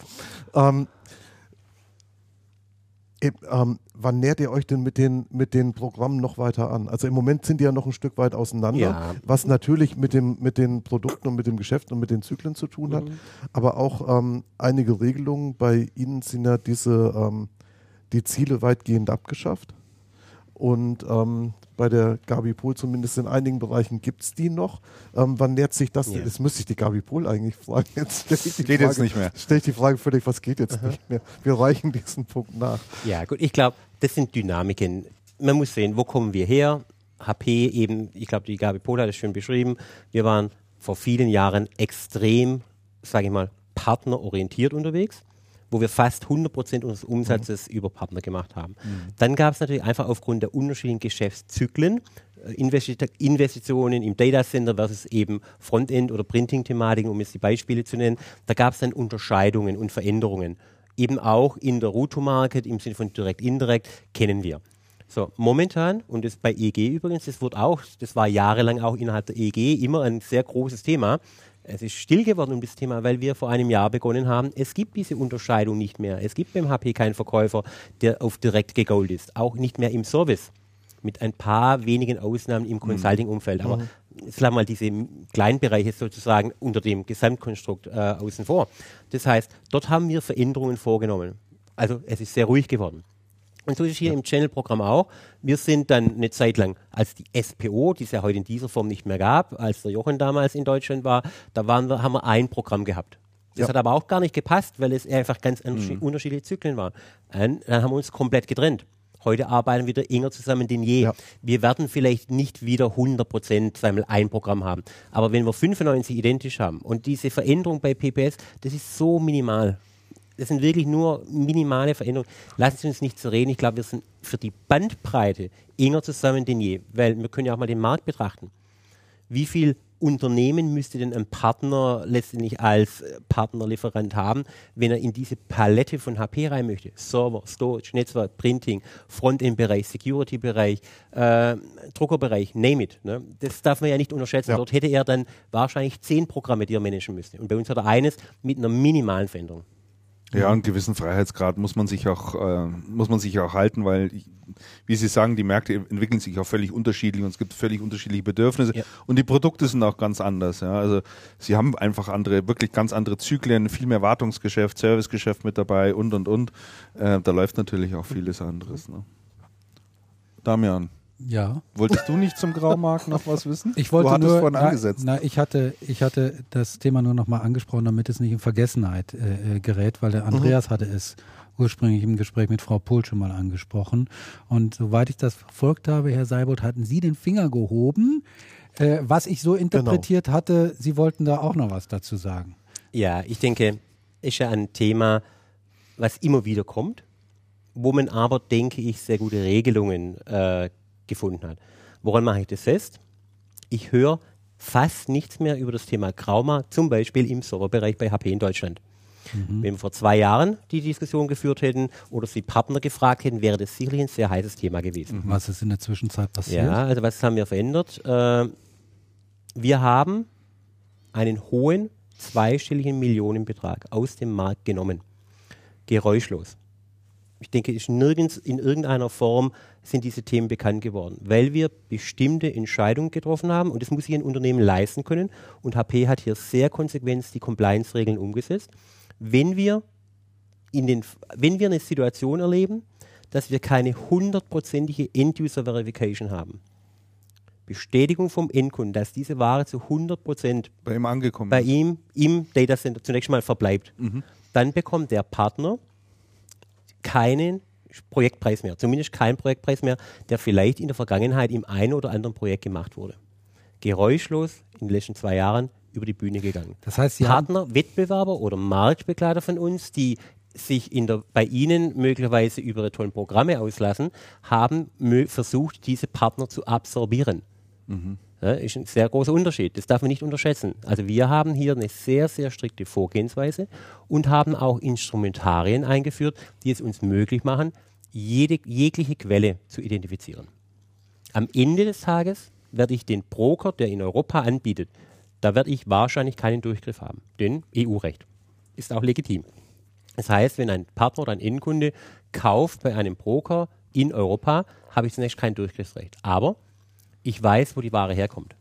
Ähm, Ähm, wann nähert ihr euch denn mit den, mit den Programmen noch weiter an? Also im Moment sind die ja noch ein Stück weit auseinander, Ja. was natürlich mit, dem, mit den Produkten und mit dem Geschäft und mit den Zyklen zu tun hat. Aber auch ähm, einige Regelungen bei Ihnen sind ja diese, ähm, die Ziele weitgehend abgeschafft. Und ähm, bei der Gabi Pohl zumindest in einigen Bereichen gibt es die noch. Ähm, wann nähert sich das? Ja. Das müsste ich die Gabi Pohl eigentlich fragen. Jetzt stelle ich die Geht Frage, jetzt nicht mehr. Stelle ich die Frage völlig, was geht jetzt nicht mehr? Wir reichen diesen Punkt nach. Ja, gut, ich glaube, das sind Dynamiken. Man muss sehen, wo kommen wir her? HP eben, ich glaube, die Gabi Pohl hat es schön beschrieben. Wir waren vor vielen Jahren extrem, sage ich mal, partnerorientiert unterwegs, wo wir fast 100 Prozent unseres Umsatzes über Partner gemacht haben. Dann gab es natürlich einfach aufgrund der unterschiedlichen Geschäftszyklen äh, Investi- Investitionen im Datacenter versus eben Frontend- oder Printing-Thematiken, um jetzt die Beispiele zu nennen. Da gab es dann Unterscheidungen und Veränderungen. Eben auch in der Route-Market im Sinne von direkt-indirekt kennen wir. So, momentan, und das bei EG übrigens, das wird auch, das war jahrelang auch innerhalb der EG immer ein sehr großes Thema. Es ist still geworden um das Thema, weil wir vor einem Jahr begonnen haben. Es gibt diese Unterscheidung nicht mehr. Es gibt beim HP keinen Verkäufer, der auf direkt gegold ist. Auch nicht mehr im Service. Mit ein paar wenigen Ausnahmen im Consulting-Umfeld. Aber jetzt lassen wir mal diese Kleinbereiche sozusagen unter dem Gesamtkonstrukt äh, außen vor. Das heißt, dort haben wir Veränderungen vorgenommen. Also es ist sehr ruhig geworden. Und so ist es hier im Channel-Programm auch. Wir sind dann eine Zeit lang, als die SPO, die es ja heute in dieser Form nicht mehr gab, als der Jochen damals in Deutschland war, da waren wir, haben wir ein Programm gehabt. Das Ja. hat aber auch gar nicht gepasst, weil es einfach ganz unterschied- unterschiedliche Zyklen waren. Und dann haben wir uns komplett getrennt. Heute arbeiten wir wieder enger zusammen denn je. Ja. Wir werden vielleicht nicht wieder 100 Prozent sagen wir, ein Programm haben. Aber wenn wir 95 identisch haben und diese Veränderung bei PPS, das ist so minimal. Das sind wirklich nur minimale Veränderungen. Lassen Sie uns nicht zu reden. Ich glaube, wir sind für die Bandbreite enger zusammen denn je. Weil wir können ja auch mal den Markt betrachten. Wie viel Unternehmen müsste denn ein Partner letztendlich als äh, Partnerlieferant haben, wenn er in diese Palette von HP rein möchte? Server, Storage, Netzwerk, Printing, Frontend-Bereich, Security-Bereich, äh, Druckerbereich, name it. Ne? Das darf man ja nicht unterschätzen. Ja. Dort hätte er dann wahrscheinlich zehn Programme, die er managen müsste. Und bei uns hat er eines mit einer minimalen Veränderung. Ja, einen gewissen Freiheitsgrad muss man sich auch, äh, muss man sich auch halten, weil, ich, wie Sie sagen, die Märkte entwickeln sich auch völlig unterschiedlich und es gibt völlig unterschiedliche Bedürfnisse Ja. und die Produkte sind auch ganz anders. Ja. Also Sie haben einfach andere, wirklich ganz andere Zyklen, viel mehr Wartungsgeschäft, Servicegeschäft mit dabei und und und. Äh, da läuft natürlich auch vieles anderes. Ne? Damian, Ja. wolltest du nicht zum Graumarkt noch was wissen? Ich wollte du hattest nur, vorhin na, angesetzt. Na, ich hatte, ich hatte das Thema nur noch mal angesprochen, damit es nicht in Vergessenheit äh, äh, gerät, weil der Andreas hatte es ursprünglich im Gespräch mit Frau Pohl schon mal angesprochen. Und soweit ich das verfolgt habe, Herr Seibold, hatten Sie den Finger gehoben, äh, was ich so interpretiert hatte, Sie wollten da auch noch was dazu sagen. Ja, ich denke, ist ja ein Thema, was immer wieder kommt, wo man aber, denke ich, sehr gute Regelungen äh, gefunden hat. Woran mache ich das fest? Ich höre fast nichts mehr über das Thema Graumarkt, zum Beispiel im Serverbereich bei HP in Deutschland. Wenn wir vor zwei Jahren die Diskussion geführt hätten oder Sie Partner gefragt hätten, wäre das sicherlich ein sehr heißes Thema gewesen. Was ist in der Zwischenzeit passiert? Ja, also was haben wir verändert? Äh, wir haben einen hohen zweistelligen Millionenbetrag aus dem Markt genommen. Geräuschlos. Ich denke, ist nirgends in irgendeiner Form sind diese Themen bekannt geworden, weil wir bestimmte Entscheidungen getroffen haben und das muss sich ein Unternehmen leisten können. Und HP hat hier sehr konsequent die Compliance-Regeln umgesetzt. Wenn wir, in den, wenn wir eine Situation erleben, dass wir keine hundertprozentige End-User-Verification haben, Bestätigung vom Endkunden, dass diese Ware zu 100 Prozent Bei ihm angekommen. bei ist. ihm im Datacenter zunächst mal verbleibt, dann bekommt der Partner keinen Projektpreis mehr, zumindest keinen Projektpreis mehr, der vielleicht in der Vergangenheit im einen oder anderen Projekt gemacht wurde. Geräuschlos in den letzten zwei Jahren über die Bühne gegangen. Das heißt, Sie Partner, Wettbewerber oder Marktbegleiter von uns, die sich in der, bei Ihnen möglicherweise über ihre tollen Programme auslassen, haben versucht, diese Partner zu absorbieren. Ja, ist ein sehr großer Unterschied. Das darf man nicht unterschätzen. Also wir haben hier eine sehr, sehr strikte Vorgehensweise und haben auch Instrumentarien eingeführt, die es uns möglich machen, jede, jegliche Quelle zu identifizieren. Am Ende des Tages werde ich den Broker, der in Europa anbietet, da werde ich wahrscheinlich keinen Durchgriff haben. Denn EU-Recht ist auch legitim. Das heißt, wenn ein Partner oder ein Endkunde kauft bei einem Broker in Europa, habe ich zunächst kein Durchgriffsrecht. Aber ich weiß, wo die Ware herkommt.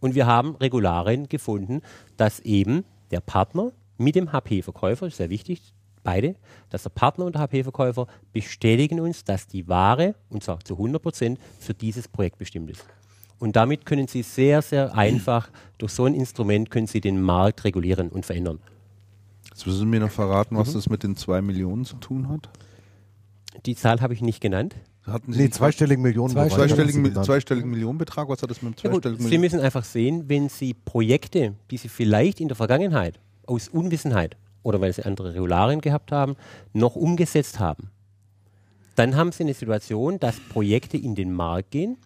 Und wir haben Regularien gefunden, dass eben der Partner mit dem HP-Verkäufer, ist sehr wichtig, beide, dass der Partner und der HP-Verkäufer bestätigen uns, dass die Ware, und zwar zu 100 Prozent, für dieses Projekt bestimmt ist. Und damit können Sie sehr, sehr einfach, durch so ein Instrument können Sie den Markt regulieren und verändern. Jetzt müssen Sie mir noch verraten, Mhm. was das mit den zwei Millionen zu tun hat. Die Zahl habe ich nicht genannt. Hatten Sie Nee, einen zweistelligen Millionen. Zweistelligen- zweistelligen, zweistelligen Millionenbetrag? Was hat das mit dem Ja gut, zweistelligen Sie müssen einfach sehen, wenn Sie Projekte, die Sie vielleicht in der Vergangenheit aus Unwissenheit oder weil Sie andere Regularien gehabt haben, noch umgesetzt haben, dann haben Sie eine Situation, dass Projekte in den Markt gehen,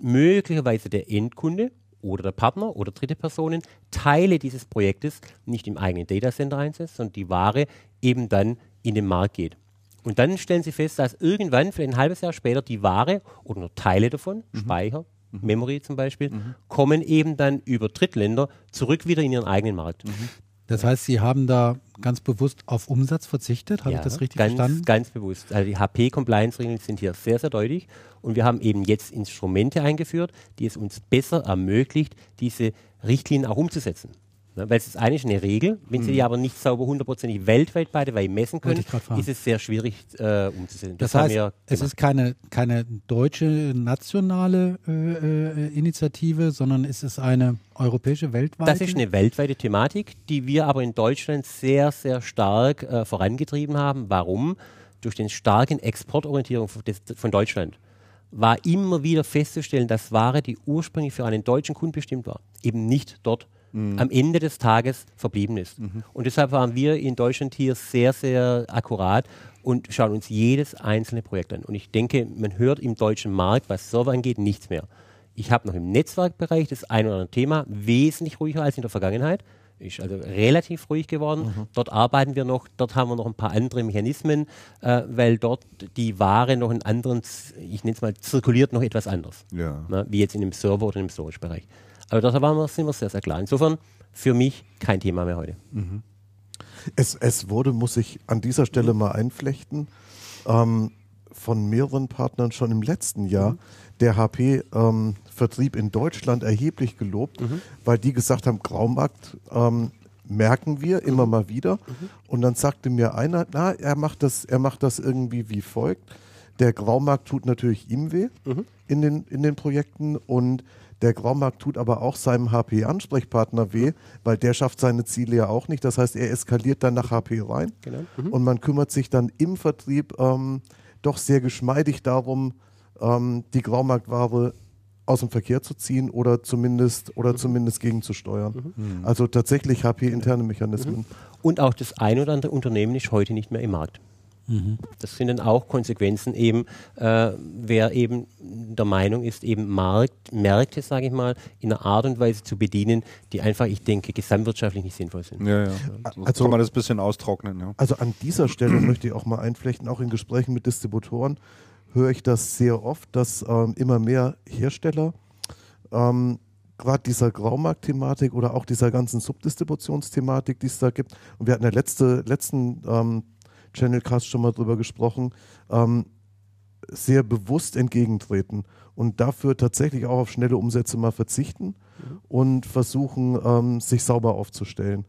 möglicherweise der Endkunde oder der Partner oder dritte Personen Teile dieses Projektes nicht im eigenen Datacenter einsetzt, sondern die Ware eben dann in den Markt geht. Und dann stellen Sie fest, dass irgendwann, vielleicht ein halbes Jahr später, die Ware oder nur Teile davon, Speicher, Memory zum Beispiel, kommen eben dann über Drittländer zurück wieder in ihren eigenen Markt. das heißt, Sie haben da ganz bewusst auf Umsatz verzichtet. Habe ich das richtig ganz, verstanden? Ganz bewusst. Also die HP-Compliance-Regeln sind hier sehr, sehr deutlich und wir haben eben jetzt Instrumente eingeführt, die es uns besser ermöglicht, diese Richtlinien auch umzusetzen. Ne, weil es ist eigentlich eine Regel, wenn Sie die aber nicht sauber hundertprozentig weltweit beide weil messen können, ist es sehr schwierig äh, umzusetzen. Das, haben heißt, es ist keine, keine deutsche nationale äh, äh, Initiative, sondern es ist eine europäische, weltweite. Das ist eine weltweite Thematik, die wir aber in Deutschland sehr, sehr stark äh, vorangetrieben haben. Warum? durch den starken Exportorientierung von Deutschland war immer wieder festzustellen, dass Ware, die ursprünglich für einen deutschen Kunden bestimmt war, eben nicht dort am Ende des Tages verblieben ist. Und deshalb waren wir in Deutschland hier sehr, sehr akkurat und schauen uns jedes einzelne Projekt an. Und ich denke, man hört im deutschen Markt, was Server angeht, nichts mehr. Ich habe noch im Netzwerkbereich das ein oder andere Thema wesentlich ruhiger als in der Vergangenheit. Ist also relativ ruhig geworden. Dort arbeiten wir noch, dort haben wir noch ein paar andere Mechanismen, äh, weil dort die Ware noch in anderen, ich nenne es mal, zirkuliert noch etwas anders. Ja. Ne, wie jetzt in dem Server oder im Storage-Bereich. Aber waren wir, sind wir sehr, sehr klar. Insofern für mich kein Thema mehr heute. Es, es wurde, muss ich an dieser Stelle mal einflechten, ähm, von mehreren Partnern schon im letzten Jahr der HP-Vertrieb in Deutschland erheblich gelobt, weil die gesagt haben, Graumarkt ähm, merken wir immer mal wieder. Und dann sagte mir einer, na, er macht das, er macht das irgendwie wie folgt. Der Graumarkt tut natürlich ihm weh in, den, in den Projekten und der Graumarkt tut aber auch seinem HP-Ansprechpartner weh, weil der schafft seine Ziele ja auch nicht. Das heißt, er eskaliert dann nach HP rein Genau. und man kümmert sich dann im Vertrieb ähm, doch sehr geschmeidig darum, ähm, die Graumarktware aus dem Verkehr zu ziehen oder zumindest oder zumindest gegenzusteuern. Also tatsächlich HP interne Mechanismen. Und auch das ein oder andere Unternehmen ist heute nicht mehr im Markt. Das sind dann auch Konsequenzen eben, äh, wer eben der Meinung ist, eben Markt, Märkte, sage ich mal, in einer Art und Weise zu bedienen, die einfach, ich denke, gesamtwirtschaftlich nicht sinnvoll sind. Ja, ja. So Also- kann man das ein bisschen austrocknen, ja. Also an dieser Stelle möchte ich auch mal einflechten, auch in Gesprächen mit Distributoren höre ich das sehr oft, dass ähm, immer mehr Hersteller ähm, gerade dieser Graumarkt-Thematik oder auch dieser ganzen Subdistributionsthematik, die es da gibt, und wir hatten ja letzte, letzten ähm, Channelcast schon mal drüber gesprochen, ähm, sehr bewusst entgegentreten und dafür tatsächlich auch auf schnelle Umsätze mal verzichten und versuchen, ähm, sich sauber aufzustellen.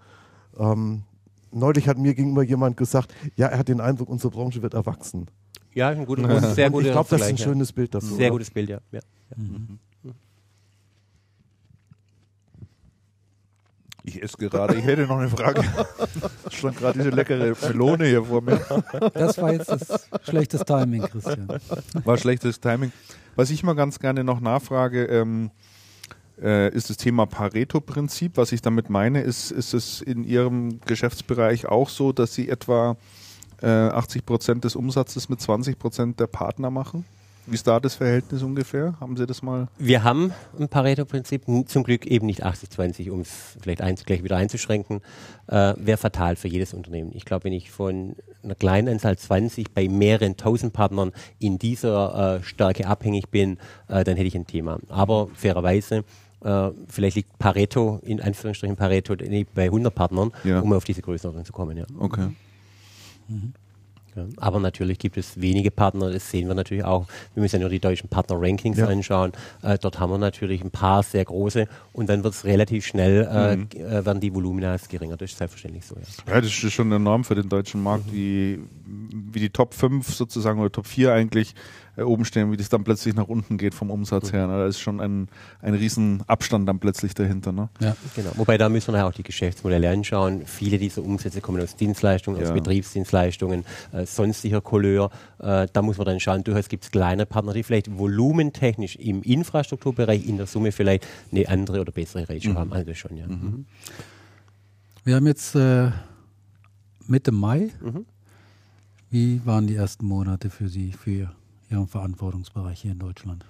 Ähm, neulich hat mir gegenüber jemand gesagt, ja, er hat den Eindruck, unsere Branche wird erwachsen. Ja, ein guter, sehr guter ich glaube, das ist ein schönes Bild dafür. Sehr oder? gutes Bild, ja. ja. Ich esse gerade, ich hätte noch eine Frage. Stand gerade diese leckere Melone hier vor mir. Das war jetzt das schlechtes Timing, Christian. War schlechtes Timing. Was ich mal ganz gerne noch nachfrage, ähm, äh, ist das Thema Pareto-Prinzip. Was ich damit meine, ist, ist es in Ihrem Geschäftsbereich auch so, dass Sie etwa äh, 80 Prozent des Umsatzes mit 20 Prozent der Partner machen? Wie ist da das Verhältnis ungefähr? Haben Sie das mal? Wir haben ein Pareto-Prinzip, zum Glück eben nicht 80-20, um es vielleicht eins, gleich wieder einzuschränken, äh, wäre fatal für jedes Unternehmen. Ich glaube, wenn ich von einer kleinen Anzahl 20 bei mehreren tausend Partnern in dieser äh, Stärke abhängig bin, äh, dann hätte ich ein Thema. Aber fairerweise, äh, vielleicht liegt Pareto, in Anführungsstrichen Pareto, bei 100 Partnern, Ja. um auf diese Größenordnung zu kommen. Ja. Okay. Ja, aber natürlich gibt es wenige Partner, das sehen wir natürlich auch. Wir müssen ja nur die deutschen Partner-Rankings Ja. anschauen. Äh, dort haben wir natürlich ein paar sehr große und dann wird es relativ schnell, äh, Mhm. äh, werden die Volumina geringer. Das ist selbstverständlich so. Ja. Ja, das ist schon enorm für den deutschen Markt, wie, wie die Top 5 sozusagen oder Top 4 eigentlich oben stehen, wie das dann plötzlich nach unten geht vom Umsatz her. Ne? Da ist schon ein, ein riesen Abstand dann plötzlich dahinter. Ne? Ja. Genau. Wobei da müssen wir ja auch die Geschäftsmodelle anschauen. Viele dieser Umsätze kommen aus Dienstleistungen, aus Ja. Betriebsdienstleistungen, äh, sonstiger Couleur. Äh, da muss man dann schauen, durchaus gibt es kleine Partner, die vielleicht volumentechnisch im Infrastrukturbereich in der Summe vielleicht eine andere oder bessere Ratio haben. Also schon, ja. Mhm. Wir haben jetzt äh, Mitte Mai. Mhm. Wie waren die ersten Monate für Sie, für Ihren Verantwortungsbereich hier in Deutschland?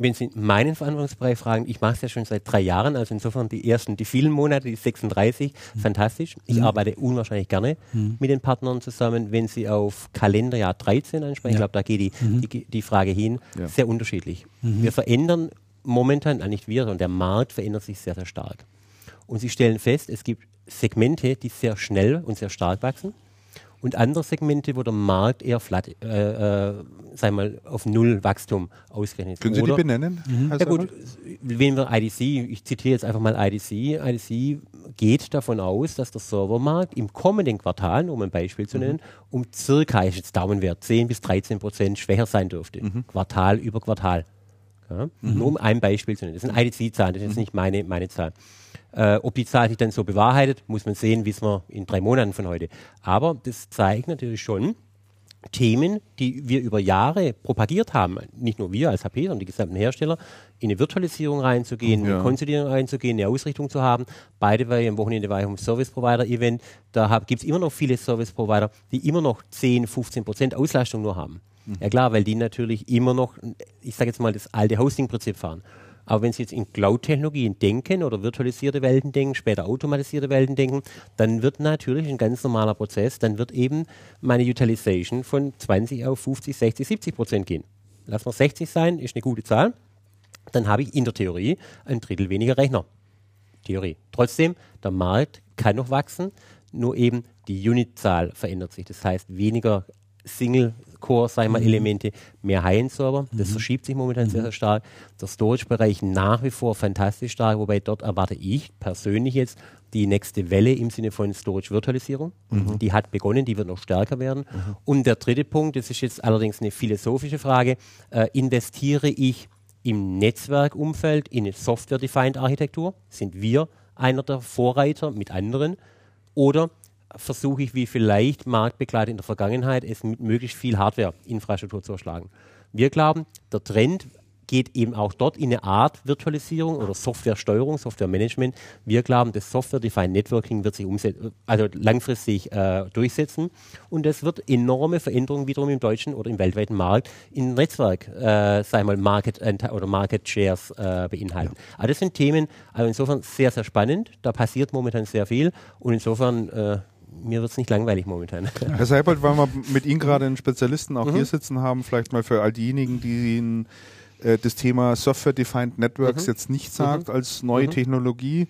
wenn Sie meinen Verantwortungsbereich fragen, ich mache es ja schon seit drei Jahren, also insofern die ersten, die vielen Monate, die 36, fantastisch. Ich arbeite unwahrscheinlich gerne mit den Partnern zusammen. Wenn Sie auf Kalenderjahr 13 ansprechen, ich Ja. glaube, da geht die, die, die Frage hin, Ja. sehr unterschiedlich. Wir verändern momentan, nicht wir, sondern der Markt verändert sich sehr, sehr stark. Und Sie stellen fest, es gibt Segmente, die sehr schnell und sehr stark wachsen und andere Segmente, wo der Markt eher flat, äh, äh, sagen wir mal, auf Null Wachstum ausgerechnet ist. Können Sie die Oder- benennen? Herr ja gut, wenn wir IDC, ich zitiere jetzt einfach mal IDC, IDC geht davon aus, dass der Servermarkt im kommenden Quartal, um ein Beispiel zu nennen, um circa, ist jetzt Daumenwert, 10 bis 13 Prozent schwächer sein dürfte. Quartal über Quartal. Ja? Nur um ein Beispiel zu nennen. Das sind IDC-Zahlen, das ist jetzt nicht meine, meine Zahl. Äh, ob die Zahl sich dann so bewahrheitet, muss man sehen, wissen wir in drei Monaten von heute. Aber das zeigt natürlich schon, Themen, die wir über Jahre propagiert haben, nicht nur wir als HP, sondern die gesamten Hersteller, in eine Virtualisierung reinzugehen, Ja. eine Konsolidierung reinzugehen, eine Ausrichtung zu haben. Beide war ich am Wochenende war ich dem Service Provider Event. Da gibt es immer noch viele Service Provider, die immer noch 10, 15 Prozent Auslastung nur haben. Ja klar, weil die natürlich immer noch, ich sage jetzt mal, das alte Hosting-Prinzip fahren. Aber wenn Sie jetzt in Cloud-Technologien denken oder virtualisierte Welten denken, später automatisierte Welten denken, dann wird natürlich ein ganz normaler Prozess, dann wird eben meine Utilization von 20 auf 50, 60, 70 Prozent gehen. Lass mal 60 sein, ist eine gute Zahl. Dann habe ich in der Theorie ein Drittel weniger Rechner. Theorie. Trotzdem, der Markt kann noch wachsen, nur eben die Unitzahl verändert sich. Das heißt, weniger Single-Core, sagen wir, Elemente, mehr High-End-Server. Das verschiebt sich momentan sehr, sehr stark. Der Storage-Bereich nach wie vor fantastisch stark, wobei dort erwarte ich persönlich jetzt die nächste Welle im Sinne von Storage-Virtualisierung. Die hat begonnen, die wird noch stärker werden. Und der dritte Punkt, das ist jetzt allerdings eine philosophische Frage, äh, investiere ich im Netzwerkumfeld in eine Software-Defined Architektur? Sind wir einer der Vorreiter mit anderen? Oder versuche ich, wie vielleicht Marktbegleiter in der Vergangenheit, es mit möglichst viel Hardware-Infrastruktur zu erschlagen? Wir glauben, der Trend geht eben auch dort in eine Art Virtualisierung oder Softwaresteuerung, Softwaremanagement. Wir glauben, das Software-Defined Networking wird sich also langfristig äh, durchsetzen und das wird enorme Veränderungen wiederum im deutschen oder im weltweiten Markt in Netzwerk, äh, sei mal Market oder Market Shares äh, beinhalten. Aber das sind Themen, also insofern sehr, sehr spannend. Da passiert momentan sehr viel und insofern äh, mir wird es nicht langweilig momentan. Herr Seibold, weil wir mit Ihnen gerade einen Spezialisten Mhm. auch hier sitzen haben, vielleicht mal für all diejenigen, die Ihnen äh, das Thema Software-Defined Networks Mhm. jetzt nicht sagt als neue Technologie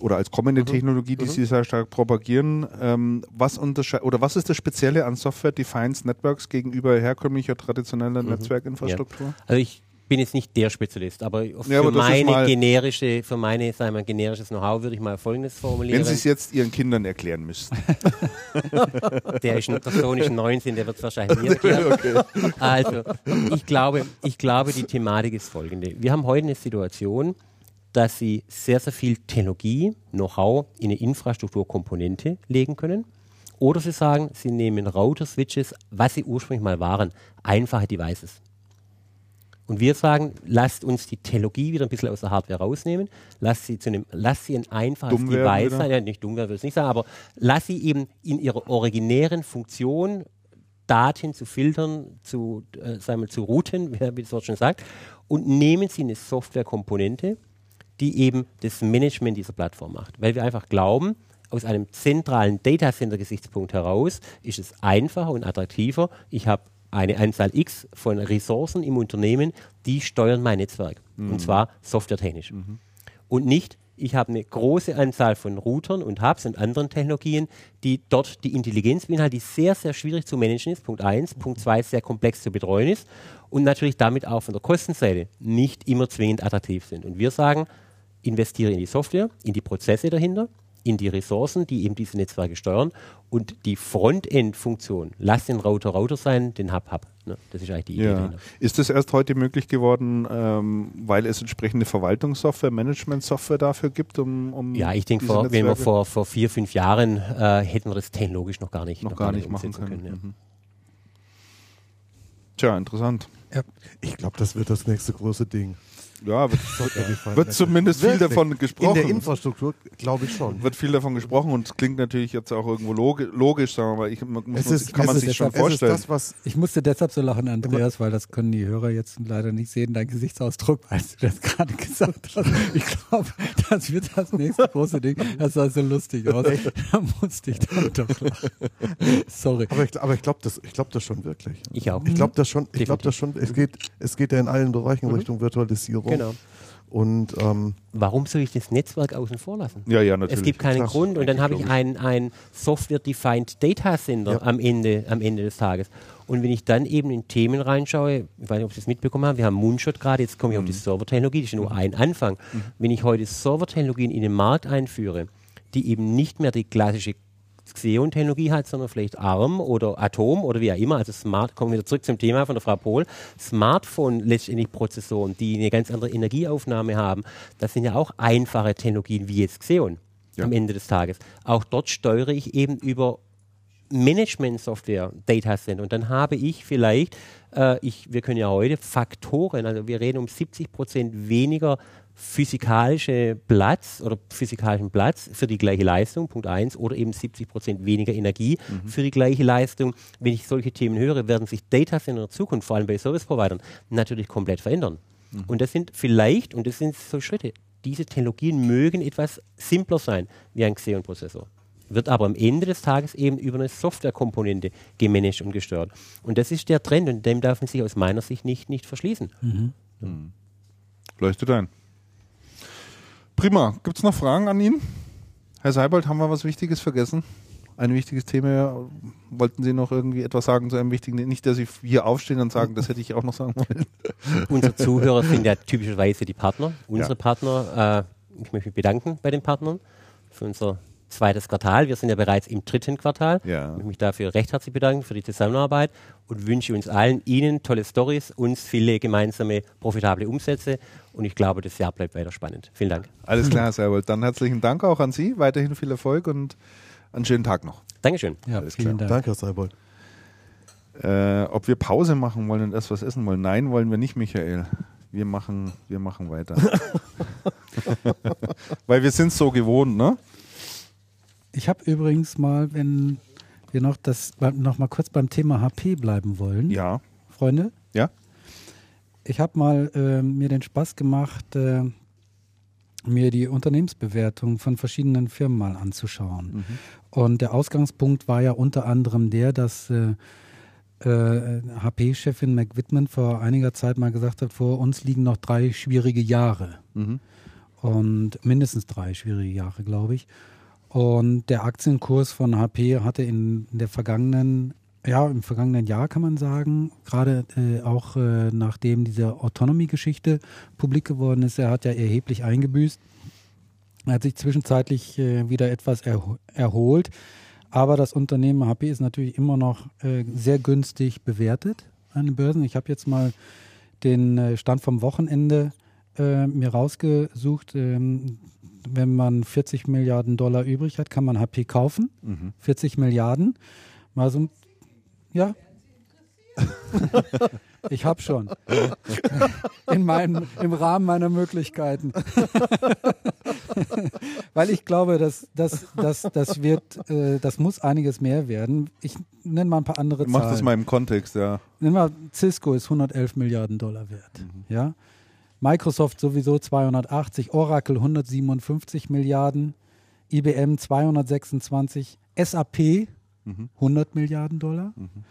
oder als Mhm. kommende Technologie, die Sie sehr stark propagieren. Ähm, was unterscheidet oder was ist das Spezielle an Software-Defined Networks gegenüber herkömmlicher traditioneller Netzwerkinfrastruktur? Mhm. Also ich bin jetzt nicht der Spezialist, aber für Ja, aber mal- meine generische, für meine, sagen wir, generisches Know-how würde ich mal Folgendes formulieren. Wenn Sie es jetzt Ihren Kindern erklären müssten. der, ist, der Sohn ist 19, der wird es wahrscheinlich nie erklären. Also, ich glaube, ich glaube, die Thematik ist folgende. Wir haben heute eine Situation, dass Sie sehr, sehr viel Technologie, Know-how in eine Infrastrukturkomponente legen können. Oder Sie sagen, Sie nehmen Router-Switches, was sie ursprünglich mal waren, einfache Devices. Und wir sagen, lasst uns die Technologie wieder ein bisschen aus der Hardware rausnehmen, lasst sie, zu einem, lasst sie ein einfaches Dumm Device sein, ja, nicht dumm werden würde ich nicht sagen, aber lass sie eben in ihrer originären Funktion Daten zu filtern, zu, äh, sagen wir, zu routen, wie wie das Wort schon sagt, und nehmen sie eine Softwarekomponente, die eben das Management dieser Plattform macht. Weil wir einfach glauben, aus einem zentralen Datacenter-Gesichtspunkt heraus ist es einfacher und attraktiver. Ich habe eine Anzahl X von Ressourcen im Unternehmen, die steuern mein Netzwerk. Und zwar softwaretechnisch. Und nicht, ich habe eine große Anzahl von Routern und Hubs und anderen Technologien, die dort die Intelligenz beinhalten, die sehr, sehr schwierig zu managen ist. Punkt eins. Punkt zwei, sehr komplex zu betreuen ist. Und natürlich damit auch von der Kostenseite nicht immer zwingend attraktiv sind. Und wir sagen, investiere in die Software, in die Prozesse dahinter, in die Ressourcen, die eben diese Netzwerke steuern und die Frontend-Funktion. Lass den Router Router sein, den Hub Hub. Ne? Das ist eigentlich die Idee Ja. dahinter. Ist das erst heute möglich geworden, ähm, weil es entsprechende Verwaltungssoftware, Managementsoftware dafür gibt, um, um Ja, ich denke, wenn wir vor, vor vier, fünf Jahren äh, hätten wir das technologisch noch gar nicht, noch gar nicht machen umsetzen können? ja. Mhm. Tja, interessant. Ich glaube, das wird das nächste große Ding. Ja, wird, wird zumindest viel Wirklich? davon In gesprochen. der Infrastruktur glaube ich schon. wird viel davon gesprochen und es klingt natürlich jetzt auch irgendwo logi logisch, sagen wir mal. Ich, muss, Es man, ist, kann man es sich ist, schon vorstellen. Ist das, was Ich musste deshalb so lachen, Andreas, weil das können die Hörer jetzt leider nicht sehen, dein Gesichtsausdruck, als du das gerade gesagt hast. Ich glaube, das wird das nächste große Ding. Das sah so lustig aus. Da musste ich dann doch lachen. Sorry. aber ich, aber ich glaube das, ich glaube das schon wirklich. Ich auch. Ich glaube das schon. Ich glaube das schon. Es geht, es geht ja in allen Bereichen Richtung Virtualisierung. Genau. Und ähm, Warum soll ich das Netzwerk außen vor lassen? ja, ja, natürlich. Es gibt keinen Klar, Grund und dann habe ich logisch. ein, ein Software-Defined Data Center Ja. am, Ende, am Ende des Tages. Und wenn ich dann eben in Themen reinschaue, ich weiß nicht, ob Sie das mitbekommen haben, wir haben Moonshot gerade, jetzt komme ich auf Mhm. die Servertechnologie, das ist ja nur ein Anfang. Wenn ich heute Servertechnologien in den Markt einführe, die eben nicht mehr die klassische Xeon-Technologie hat, sondern vielleicht ARM oder Atom oder wie auch immer, also Smart, kommen wir wieder zurück zum Thema von der Frau Pohl, Smartphone letztendlich Prozessoren, die eine ganz andere Energieaufnahme haben, das sind ja auch einfache Technologien wie jetzt Xeon Ja. am Ende des Tages. Auch dort steuere ich eben über Management-Software Data Center. Und dann habe ich vielleicht, äh, ich, wir können ja heute Faktoren, also wir reden um 70 Prozent weniger physikalische Platz oder physikalischen Platz für die gleiche Leistung, Punkt 1, oder eben 70 Prozent weniger Energie mhm. für die gleiche Leistung. Wenn ich solche Themen höre, werden sich Data Center in der Zukunft, vor allem bei Service Providern, natürlich komplett verändern. Mhm. Und das sind vielleicht, und das sind so Schritte, diese Technologien mögen etwas simpler sein wie ein Xeon-Prozessor wird aber am Ende des Tages eben über eine Softwarekomponente gemanagt und gesteuert. Und das ist der Trend und dem darf man sich aus meiner Sicht nicht, nicht verschließen. Mhm. Mhm. Leuchtet ein. Prima. Gibt es noch Fragen an ihn? Herr Seibold, haben wir was Wichtiges vergessen? Ein wichtiges Thema. Wollten Sie noch irgendwie etwas sagen zu einem wichtigen? Nicht, dass Sie hier aufstehen und sagen, das hätte ich auch noch sagen wollen. Unsere Zuhörer sind ja typischerweise die Partner. Unsere ja. Partner, äh, ich möchte mich bedanken bei den Partnern für unser zweites Quartal. Wir sind ja bereits im dritten Quartal. Ja. Ich möchte mich dafür recht herzlich bedanken für die Zusammenarbeit und wünsche uns allen, Ihnen tolle Stories, uns viele gemeinsame profitable Umsätze. Und ich glaube, das Jahr bleibt weiter spannend. Vielen Dank. Alles klar, Herr Serwold. Dann herzlichen Dank auch an Sie. Weiterhin viel Erfolg und einen schönen Tag noch. Dankeschön. Ja, Alles vielen klar. Dank. Danke, Herr Seibold. Äh, ob wir Pause machen wollen und erst was essen wollen? Nein, wollen wir nicht, Michael. Wir machen, wir machen weiter. Weil wir sind so gewohnt, ne? Ich habe übrigens mal, wenn wir noch das noch mal kurz beim Thema HP bleiben wollen. Ja. Freunde? Ja. Ich habe mal äh, mir den Spaß gemacht, äh, mir die Unternehmensbewertung von verschiedenen Firmen mal anzuschauen. Mhm. Und der Ausgangspunkt war ja unter anderem der, dass äh, äh, HP-Chefin McWhitman vor einiger Zeit mal gesagt hat, vor uns liegen noch drei schwierige Jahre. Mhm. Und mindestens drei schwierige Jahre, glaube ich. Und der Aktienkurs von HP hatte in der vergangenen, ja, im vergangenen Jahr kann man sagen, gerade äh, auch äh, nachdem diese Autonomy-Geschichte publik geworden ist, er hat ja erheblich eingebüßt. Er hat sich zwischenzeitlich äh, wieder etwas erho erholt. Aber das Unternehmen HP ist natürlich immer noch äh, sehr günstig bewertet an den Börsen. Ich habe jetzt mal den äh, Stand vom Wochenende äh, mir rausgesucht. Ähm, wenn man 40 Milliarden Dollar übrig hat, kann man HP kaufen. Mhm. 40 Milliarden. Mal so, ja. ich habe schon. In meinem, Im Rahmen meiner Möglichkeiten. Weil ich glaube, dass das, das, das wird, äh, das muss einiges mehr werden. Ich nenne mal ein paar andere Zahlen. Mach das mal im Kontext, ja. Nimm mal, Cisco ist 111 Milliarden Dollar wert. Mhm. Ja. Microsoft sowieso 280, Oracle 157 Milliarden, IBM 226, SAP mhm. 100 Milliarden Dollar. Mhm.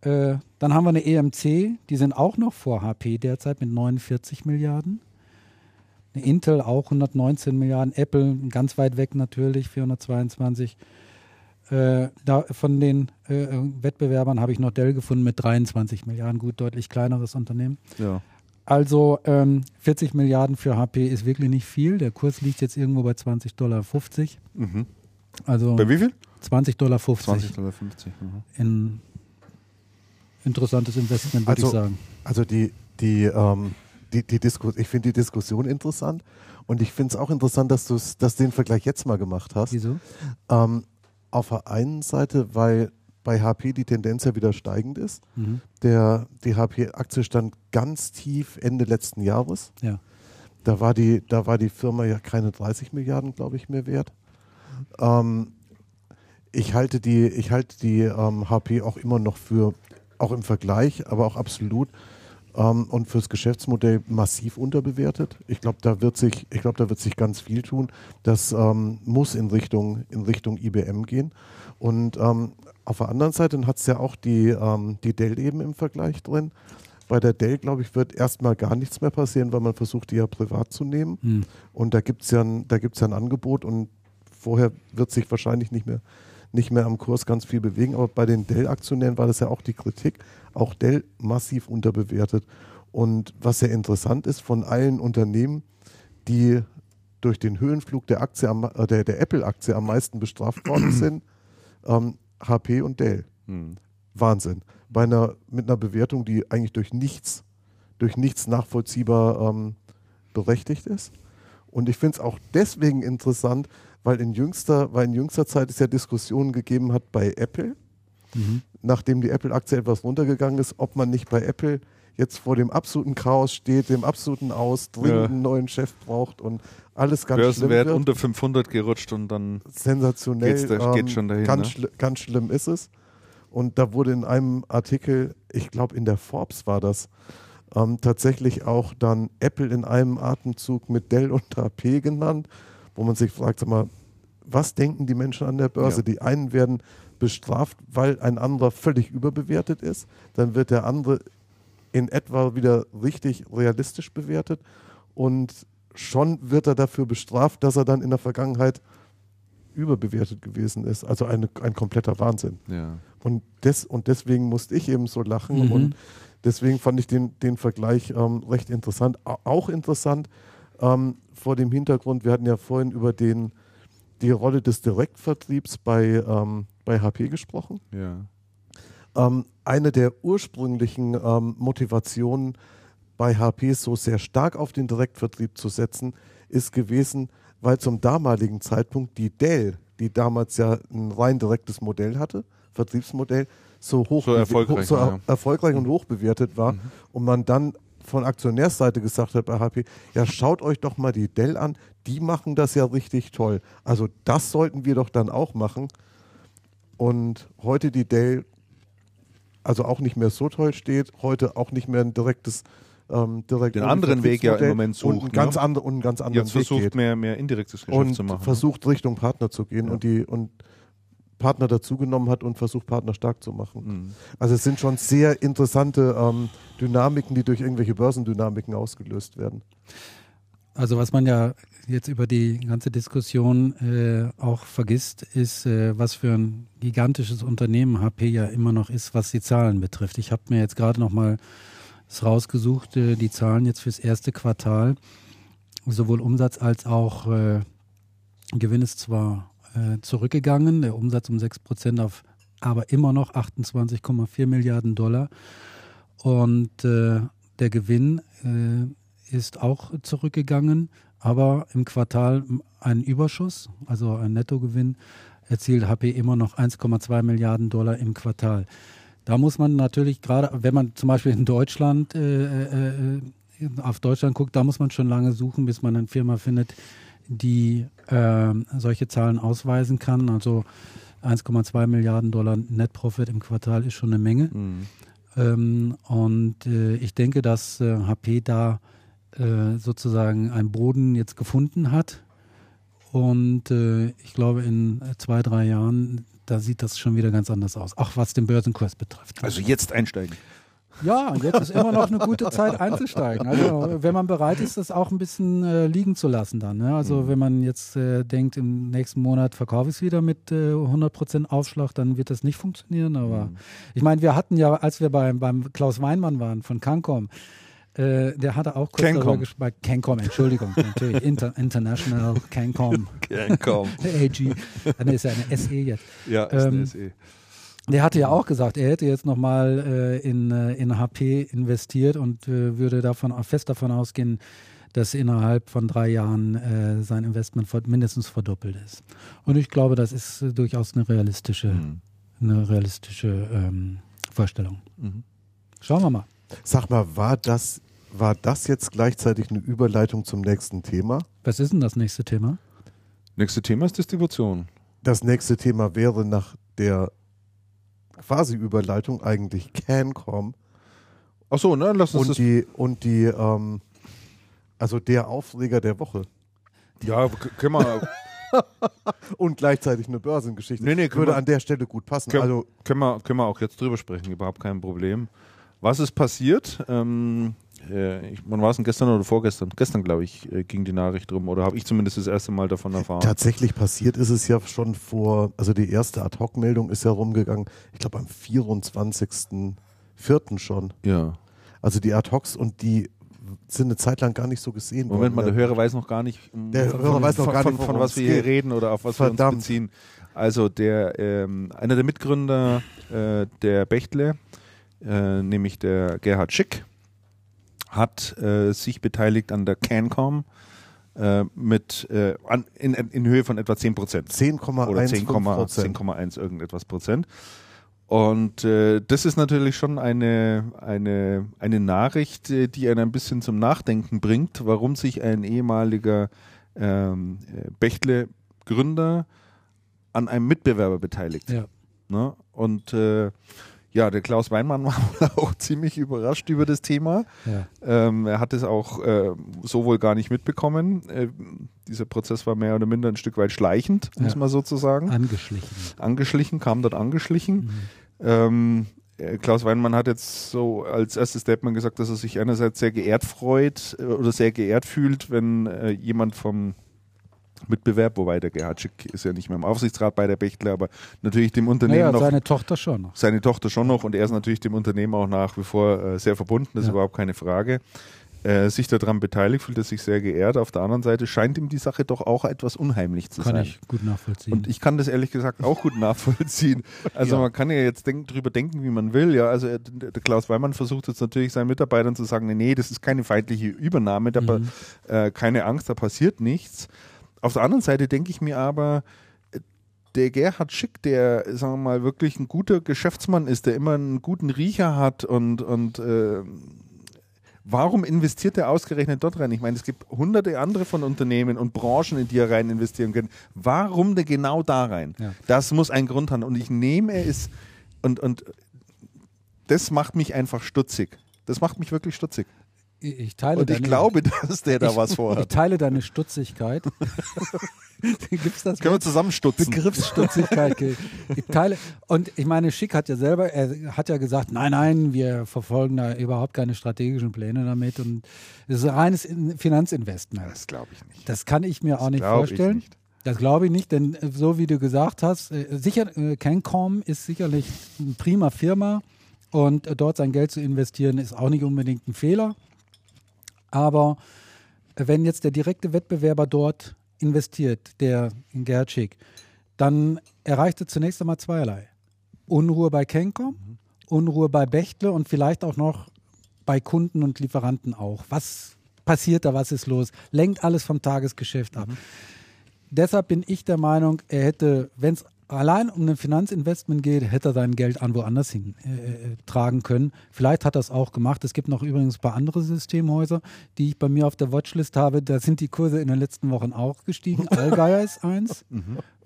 Äh, dann haben wir eine EMC, die sind auch noch vor HP derzeit mit 49 Milliarden. Eine Intel auch 119 Milliarden, Apple ganz weit weg natürlich 422. Äh, da, von den äh, Wettbewerbern habe ich noch Dell gefunden mit 23 Milliarden, gut, deutlich kleineres Unternehmen. Ja. Also ähm, 40 Milliarden für HP ist wirklich nicht viel. Der Kurs liegt jetzt irgendwo bei 20,50 Dollar. Mhm. Also bei wie viel? 20,50 Dollar. 20,50 Dollar. Mhm. In interessantes Investment, würde also, ich sagen. Also die, die, ähm, die, die Diskus ich finde die Diskussion interessant und ich finde es auch interessant, dass du dass den Vergleich jetzt mal gemacht hast. Wieso? Ähm, auf der einen Seite, weil bei HP die Tendenz ja wieder steigend ist. Mhm. Der, die HP-Aktie stand ganz tief Ende letzten Jahres. Ja. Da war die, da war die Firma ja keine 30 Milliarden, glaube ich, mehr wert. Ähm, ich halte die, ich halte die ähm, HP auch immer noch für, auch im Vergleich, aber auch absolut ähm, und fürs Geschäftsmodell massiv unterbewertet. Ich glaube, da wird sich, ich glaube, da wird sich ganz viel tun. Das ähm, muss in Richtung, in Richtung IBM gehen. Und ähm, auf der anderen Seite hat es ja auch die, ähm, die Dell eben im Vergleich drin. Bei der Dell, glaube ich, wird erstmal gar nichts mehr passieren, weil man versucht, die ja privat zu nehmen. Hm. Und da gibt es ja, ein, ja ein Angebot und vorher wird sich wahrscheinlich nicht mehr, nicht mehr am Kurs ganz viel bewegen. Aber bei den Dell-Aktionären war das ja auch die Kritik. Auch Dell massiv unterbewertet. Und was sehr interessant ist, von allen Unternehmen, die durch den Höhenflug der, Aktie am, äh, der, der Apple-Aktie am meisten bestraft worden sind, ähm, HP und Dell. Hm. Wahnsinn. Bei einer, mit einer Bewertung, die eigentlich durch nichts, durch nichts nachvollziehbar ähm, berechtigt ist. Und ich finde es auch deswegen interessant, weil in jüngster, weil in jüngster Zeit es ja Diskussionen gegeben hat bei Apple, Mhm. nachdem die Apple-Aktie etwas runtergegangen ist, ob man nicht bei Apple jetzt vor dem absoluten Chaos steht, dem absoluten Aus, dringend Ja. einen neuen Chef braucht und alles ganz Börsenwert schlimm wird. unter 500 gerutscht und dann sensationell. Geht's da- geht schon dahin, ganz, ne? schli- ganz schlimm ist es. Und da wurde in einem Artikel, ich glaube in der Forbes war das, ähm, tatsächlich auch dann Apple in einem Atemzug mit Dell und HP genannt, wo man sich fragt, sag mal, was denken die Menschen an der Börse? Ja. Die einen werden bestraft, weil ein anderer völlig überbewertet ist. Dann wird der andere in etwa wieder richtig realistisch bewertet. Und schon wird er dafür bestraft, dass er dann in der Vergangenheit überbewertet gewesen ist. Also eine, ein kompletter Wahnsinn. ja. Und, des, und deswegen musste ich eben so lachen Mhm. und deswegen fand ich den, den Vergleich ähm, recht interessant. Au- Auch interessant ähm, vor dem Hintergrund, wir hatten ja vorhin über den, die Rolle des Direktvertriebs bei, ähm, bei HP gesprochen. ja. Ähm, eine der ursprünglichen ähm, Motivationen bei HP so sehr stark auf den Direktvertrieb zu setzen, ist gewesen, weil zum damaligen Zeitpunkt die Dell, die damals ja ein rein direktes Modell hatte, Vertriebsmodell, so hoch So erfolgreich so war, ja. erfolgreich und hoch bewertet war und man dann von Aktionärsseite gesagt hat bei HP, ja schaut euch doch mal die Dell an, die machen das ja richtig toll. Also das sollten wir doch dann auch machen. Und heute die Dell also auch nicht mehr so toll steht, heute auch nicht mehr ein direktes ähm, direkt Den anderen Weg ja im Moment und einen sucht, ganz, ne? andere, und einen ganz anderen Jetzt Weg versucht geht mehr, mehr indirektes Geschäft und zu machen. ne? versucht Richtung Partner zu gehen und die und Partner dazugenommen hat und versucht Partner stark zu machen. Mhm. Also es sind schon sehr interessante ähm, Dynamiken, die durch irgendwelche Börsendynamiken ausgelöst werden. Also was man ja jetzt über die ganze Diskussion äh, auch vergisst, ist, äh, was für ein gigantisches Unternehmen HP ja immer noch ist, was die Zahlen betrifft. Ich habe mir jetzt gerade noch mal es rausgesucht, äh, die Zahlen jetzt fürs erste Quartal, sowohl Umsatz als auch äh, Gewinn ist zwar äh, zurückgegangen, der Umsatz um 6 Prozent auf aber immer noch 28,4 Milliarden Dollar. Und äh, der Gewinn ist auch zurückgegangen, aber im Quartal ein Überschuss, also ein Nettogewinn, erzielt HP immer noch 1,2 Milliarden Dollar im Quartal. Da muss man natürlich gerade, wenn man zum Beispiel in Deutschland äh, äh, auf Deutschland guckt, da muss man schon lange suchen, bis man eine Firma findet, die äh, solche Zahlen ausweisen kann. Also 1,2 Milliarden Dollar Net Profit im Quartal ist schon eine Menge. Mhm. Ähm, und äh, ich denke, dass äh, HP da äh, sozusagen einen Boden jetzt gefunden hat. Und äh, ich glaube, in zwei, drei Jahren, da sieht das schon wieder ganz anders aus. Auch was den Börsenkurs betrifft. Also jetzt einsteigen. Ja, jetzt ist immer noch eine gute Zeit einzusteigen. Also wenn man bereit ist, das auch ein bisschen äh, liegen zu lassen dann. Ne? Also wenn man jetzt äh, denkt, im nächsten Monat verkaufe ich es wieder mit äh, 100% Aufschlag, dann wird das nicht funktionieren. Aber ich meine, wir hatten ja, als wir beim, beim Klaus Weinmann waren von Cancom, äh, der hatte auch kurz Cancom. darüber gesprochen. Cancom, Entschuldigung, natürlich. Inter, International Cancom. Kaum. AG. Dann ist ja eine SE jetzt. Ja, ist Ähm, eine SE. Der hatte ja auch gesagt, er hätte jetzt nochmal äh, in, äh, in HP investiert und äh, würde davon fest davon ausgehen, dass innerhalb von drei Jahren äh, sein Investment mindestens verdoppelt ist. Und ich glaube, das ist äh, durchaus eine realistische, Mhm. eine realistische ähm, Vorstellung. Mhm. Schauen wir mal. Sag mal, war das, war das jetzt gleichzeitig eine Überleitung zum nächsten Thema? Was ist denn das nächste Thema? Nächste Thema ist Distribution. Das nächste Thema wäre nach der quasi Überleitung eigentlich Cancom Ach so, ne, lass uns und das. die und die ähm, also der Aufreger der Woche Ja, können wir, und gleichzeitig eine Börsengeschichte Nee, nee, würde wir- an der Stelle gut passen. können, Also können, wir, können wir auch jetzt drüber sprechen, überhaupt kein Problem. Was ist passiert? Ähm, äh, ich, wann war es denn gestern oder vorgestern? Gestern, glaube ich, äh, ging die Nachricht rum oder habe ich zumindest das erste Mal davon erfahren. tatsächlich passiert ist es ja schon vor, also die erste Ad-Hoc-Meldung ist ja rumgegangen, ich glaube am 24.04. schon. Ja. Also die Ad-Hocs und die sind eine Zeit lang gar nicht so gesehen Moment mal, worden. der Hörer weiß noch gar nicht, um, Der von, Hörer weiß noch von, gar von, nicht, von was wir hier reden oder auf was wir Verdammt. uns beziehen. Also der ähm, einer der Mitgründer äh, der Bechtle, äh, nämlich der Gerhard Schick, hat äh, sich beteiligt an der Cancom, äh, mit äh, an, in, in Höhe von etwa 10 Prozent. 10,1 Oder 10,1 10,1 irgendetwas Prozent. Und äh, das ist natürlich schon eine, eine, eine Nachricht, äh, die einen ein bisschen zum Nachdenken bringt, warum sich ein ehemaliger ähm, äh, Bechtle-Gründer an einem Mitbewerber beteiligt. Ja. Ne? Und äh, ja, der Klaus Weinmann war wohl auch ziemlich überrascht über das Thema. Ja. Ähm, er hat es auch äh, so wohl gar nicht mitbekommen. Äh, dieser Prozess war mehr oder minder ein Stück weit schleichend, muss Ja. man sozusagen. Angeschlichen. Angeschlichen, kam dort angeschlichen. Ähm, äh, Klaus Weinmann hat jetzt so als erstes Statement gesagt, dass er sich einerseits sehr geehrt freut äh, oder sehr geehrt fühlt, wenn äh, jemand vom Mitbewerb, wobei der Gerhard Schick ist ja nicht mehr im Aufsichtsrat bei der Bechtle, aber natürlich dem Unternehmen Naja, noch seine Tochter schon noch. seine Tochter schon noch und er ist natürlich dem Unternehmen auch nach wie vor äh, sehr verbunden, das ist Ja. überhaupt keine Frage. Äh, sich daran beteiligt, fühlt er sich sehr geehrt. Auf der anderen Seite scheint ihm die Sache doch auch etwas unheimlich zu Kann sein. ich gut nachvollziehen. Und ich kann das ehrlich gesagt auch gut nachvollziehen. Also Ja. man kann ja jetzt denk, drüber denken, wie man will. Ja, also äh, der der Klaus Weimann versucht jetzt natürlich seinen Mitarbeitern zu sagen, nee, nee, das ist keine feindliche Übernahme, da pa- äh, keine Angst, da passiert nichts. Auf der anderen Seite denke ich mir aber, der Gerhard Schick, der, sagen wir mal, wirklich ein guter Geschäftsmann ist, der immer einen guten Riecher hat und, und äh, warum investiert er ausgerechnet dort rein? Ich meine, es gibt hunderte andere von Unternehmen und Branchen, in die er rein investieren kann. Warum denn genau da rein? Ja. Das muss einen Grund haben. Und ich nehme es und, und das macht mich einfach stutzig. Das macht mich wirklich stutzig. Ich, ich teile Und ich deine- glaube, dass der da ich, was Ich vorhat. teile deine Stutzigkeit. Gibt's das Können wir zusammenstutzen? Begriffsstutzigkeit. ge- Ich teile. Und ich meine, Schick hat ja selber, er hat ja gesagt, nein, nein, wir verfolgen da überhaupt keine strategischen Pläne damit und es ist ein reines In- Finanzinvestment. Das glaube ich nicht. Das kann ich mir auch nicht glaub ich vorstellen. nicht. Das glaube ich nicht, denn äh, so wie du gesagt hast, äh, sicher, äh, Cancom ist sicherlich eine prima Firma und dort sein Geld zu investieren ist auch nicht unbedingt ein Fehler. Aber wenn jetzt der direkte Wettbewerber dort investiert, der in Gerhard Schick, dann erreicht er zunächst einmal zweierlei. Unruhe bei Cancom, Unruhe bei Bechtle und vielleicht auch noch bei Kunden und Lieferanten auch. Was passiert da, was ist los? Lenkt alles vom Tagesgeschäft ab. Deshalb bin ich der Meinung, er hätte, wenn es allein um ein Finanzinvestment geht, hätte er sein Geld an woanders hin äh, tragen können. Vielleicht hat er es auch gemacht. Es gibt noch übrigens ein paar andere Systemhäuser, die ich bei mir auf der Watchlist habe. Da sind die Kurse in den letzten Wochen auch gestiegen. Allgeier ist eins.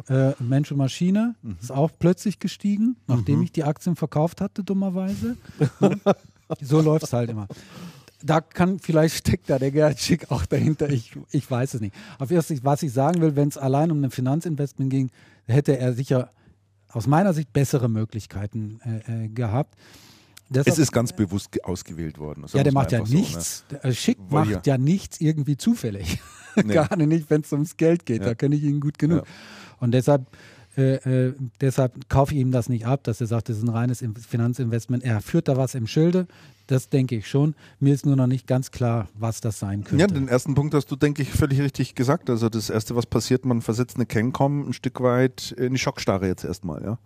Äh, Mensch und Maschine ist auch plötzlich gestiegen, nachdem ich die Aktien verkauft hatte, dummerweise. so läuft es halt immer. Da kann, vielleicht steckt da der Gerhard Schick auch dahinter, ich, ich weiß es nicht. Auf jeden Fall, was ich sagen will, wenn es allein um ein Finanzinvestment ging, hätte er sicher aus meiner Sicht bessere Möglichkeiten äh, äh, gehabt. Deshalb, Es ist ganz bewusst ge- ausgewählt worden. Das ja, der macht ja einfach so, ne? nichts. Äh, Schick Weil macht ja nichts irgendwie zufällig. Nee. Gerade nicht, wenn es ums Geld geht. Ja. Da kenne ich ihn gut genug. Ja. Und deshalb, äh, äh, deshalb kaufe ich ihm das nicht ab, dass er sagt, das ist ein reines In- Finanzinvestment. Er führt da was im Schilde. Das denke ich schon. Mir ist nur noch nicht ganz klar, was das sein könnte. Ja, den ersten Punkt hast du, denke ich, völlig richtig gesagt. Also das Erste, was passiert, man versetzt eine Cancom ein Stück weit in die Schockstarre jetzt erstmal. Ja,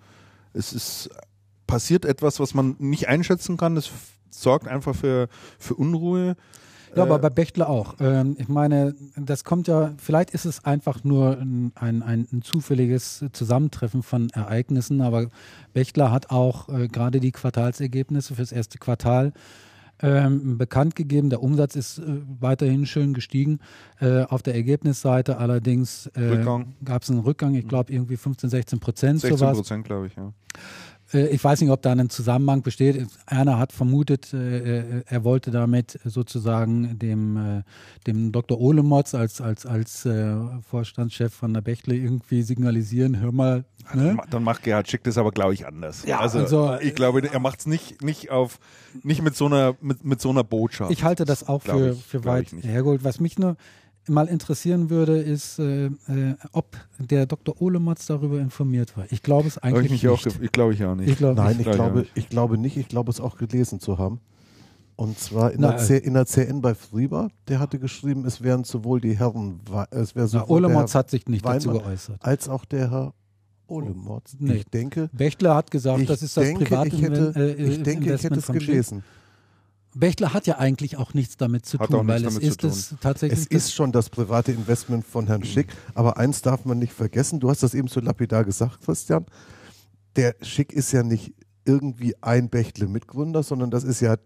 Es ist passiert etwas, was man nicht einschätzen kann. Es sorgt einfach für, für Unruhe. Ja, aber Äh, bei Bechtle auch. Ähm, ich meine, das kommt ja, vielleicht ist es einfach nur ein, ein, ein, zufälliges Zusammentreffen von Ereignissen, aber Bechtle hat auch äh, gerade die Quartalsergebnisse fürs erste Quartal ähm, bekannt gegeben. Der Umsatz ist äh, weiterhin schön gestiegen. Äh, auf der Ergebnisseite allerdings äh, gab es einen Rückgang, ich glaube irgendwie 15, 16 Prozent 16 sowas. Prozent, glaube ich. Ja. Äh, Ich weiß nicht, ob da ein Zusammenhang besteht. Erna hat vermutet, äh, äh, er wollte damit sozusagen dem, äh, dem Dr. Olemotz als, als, als äh, Vorstandschef von der Bechtle irgendwie signalisieren, hör mal, ne? Dann macht Gerhard Schick das aber, glaube ich, anders. Ja, also, also, ich glaube, er macht es nicht, nicht auf, nicht mit so einer, mit, mit so einer Botschaft. Ich halte das auch für, ich- für weit hergeholt. Was mich nur mal interessieren würde, ist, äh, äh, ob der Dr. Olemotz darüber informiert war. Ich glaube es eigentlich ich auch, nicht. ge- ich glaube ich auch nicht. Ich glaube Nein, ich Glaub ich auch glaube, nicht. ich glaube nicht. Ich glaube es auch gelesen zu haben. Und zwar in, Na, der, in der CN bei Frieber, der hatte geschrieben, es wären sowohl die Herren, es wäre Na, sowohl der Olemotz hat sich nicht dazu Weinmann geäußert. als auch der Herr Olemotz. Nee. Ich denke, Bechtle hat gesagt, ich das ist das denke, private ich hätte, äh, ich denke, ich hätte es von Schick. Bechtle hat ja eigentlich auch nichts damit zu Hat tun, weil es ist es tatsächlich. Es ist schon das private Investment von Herrn Schick, aber eins darf man nicht vergessen, du hast das eben so lapidar gesagt, Christian, der Schick ist ja nicht irgendwie ein Bechtle-Mitgründer, sondern das ist ja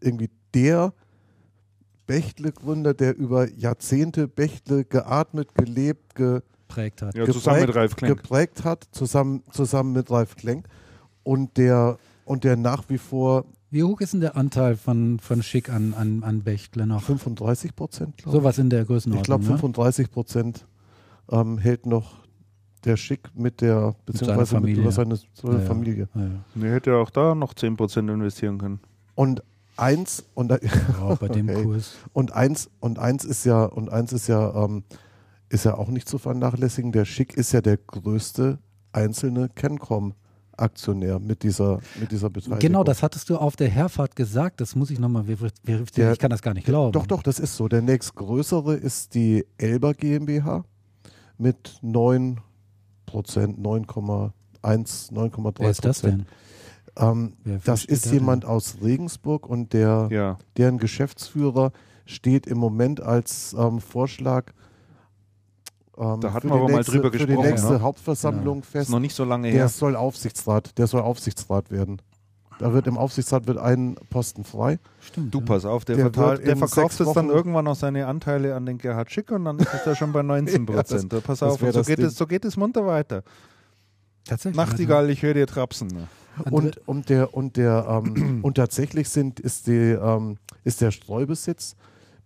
irgendwie der Bechtle-Gründer, der über Jahrzehnte Bechtle geatmet, gelebt, ge geprägt hat. Ja, zusammen mit geprägt- Ralf Klenk. geprägt hat, zusammen, zusammen mit Ralf Klenk und der, und der nach wie vor Wie hoch ist denn der Anteil von, von Schick an, an, an Bechtle noch? 35 Prozent, glaube ich. Sowas in der Ich Größenordnung. glaube, ne? 35 Prozent ähm, hält noch der Schick mit der, beziehungsweise mit, Familie. über seine, seine Ja, ja. Familie. Ja, ja. Nee, hätte auch da noch 10% investieren können. Und eins, und, Ja, bei dem Okay. Kurs. und eins, und eins ist ja, und eins ist ja, ähm, ist ja auch nicht zu vernachlässigen. Der Schick ist ja der größte einzelne Kencom-Aktionär mit dieser, mit dieser Beteiligung. Genau, das hattest du auf der Herfahrt gesagt. Das muss ich nochmal verifizieren. Der- ich kann das gar nicht glauben. Doch, doch, das ist so. Der nächstgrößere ist die Elber GmbH mit 9 Prozent, 9,1, 9,3 Wer ist das denn? Ähm, das ist jemand aus Regensburg und der, Ja. deren Geschäftsführer steht im Moment als ähm, Vorschlag ähm, Da hatten wir aber mal nächste, drüber für die gesprochen, nächste ne? Hauptversammlung Ist fest. noch nicht so lange Der her. soll Aufsichtsrat, der soll Aufsichtsrat werden. Da wird im Aufsichtsrat wird ein Posten frei. Stimmt. Du, ja. pass auf, der, Der wird der verkauft jetzt dann irgendwann noch seine Anteile an den Gerhard Schick und dann ist es ja schon bei 19 Ja, das- Prozent. pass das auf, so geht, es, so geht es munter weiter. Tatsächlich. Nachtigall, ich höre dir trapsen. Also, Und, und der und der ähm, und tatsächlich sind ist die ähm, ist der Streubesitz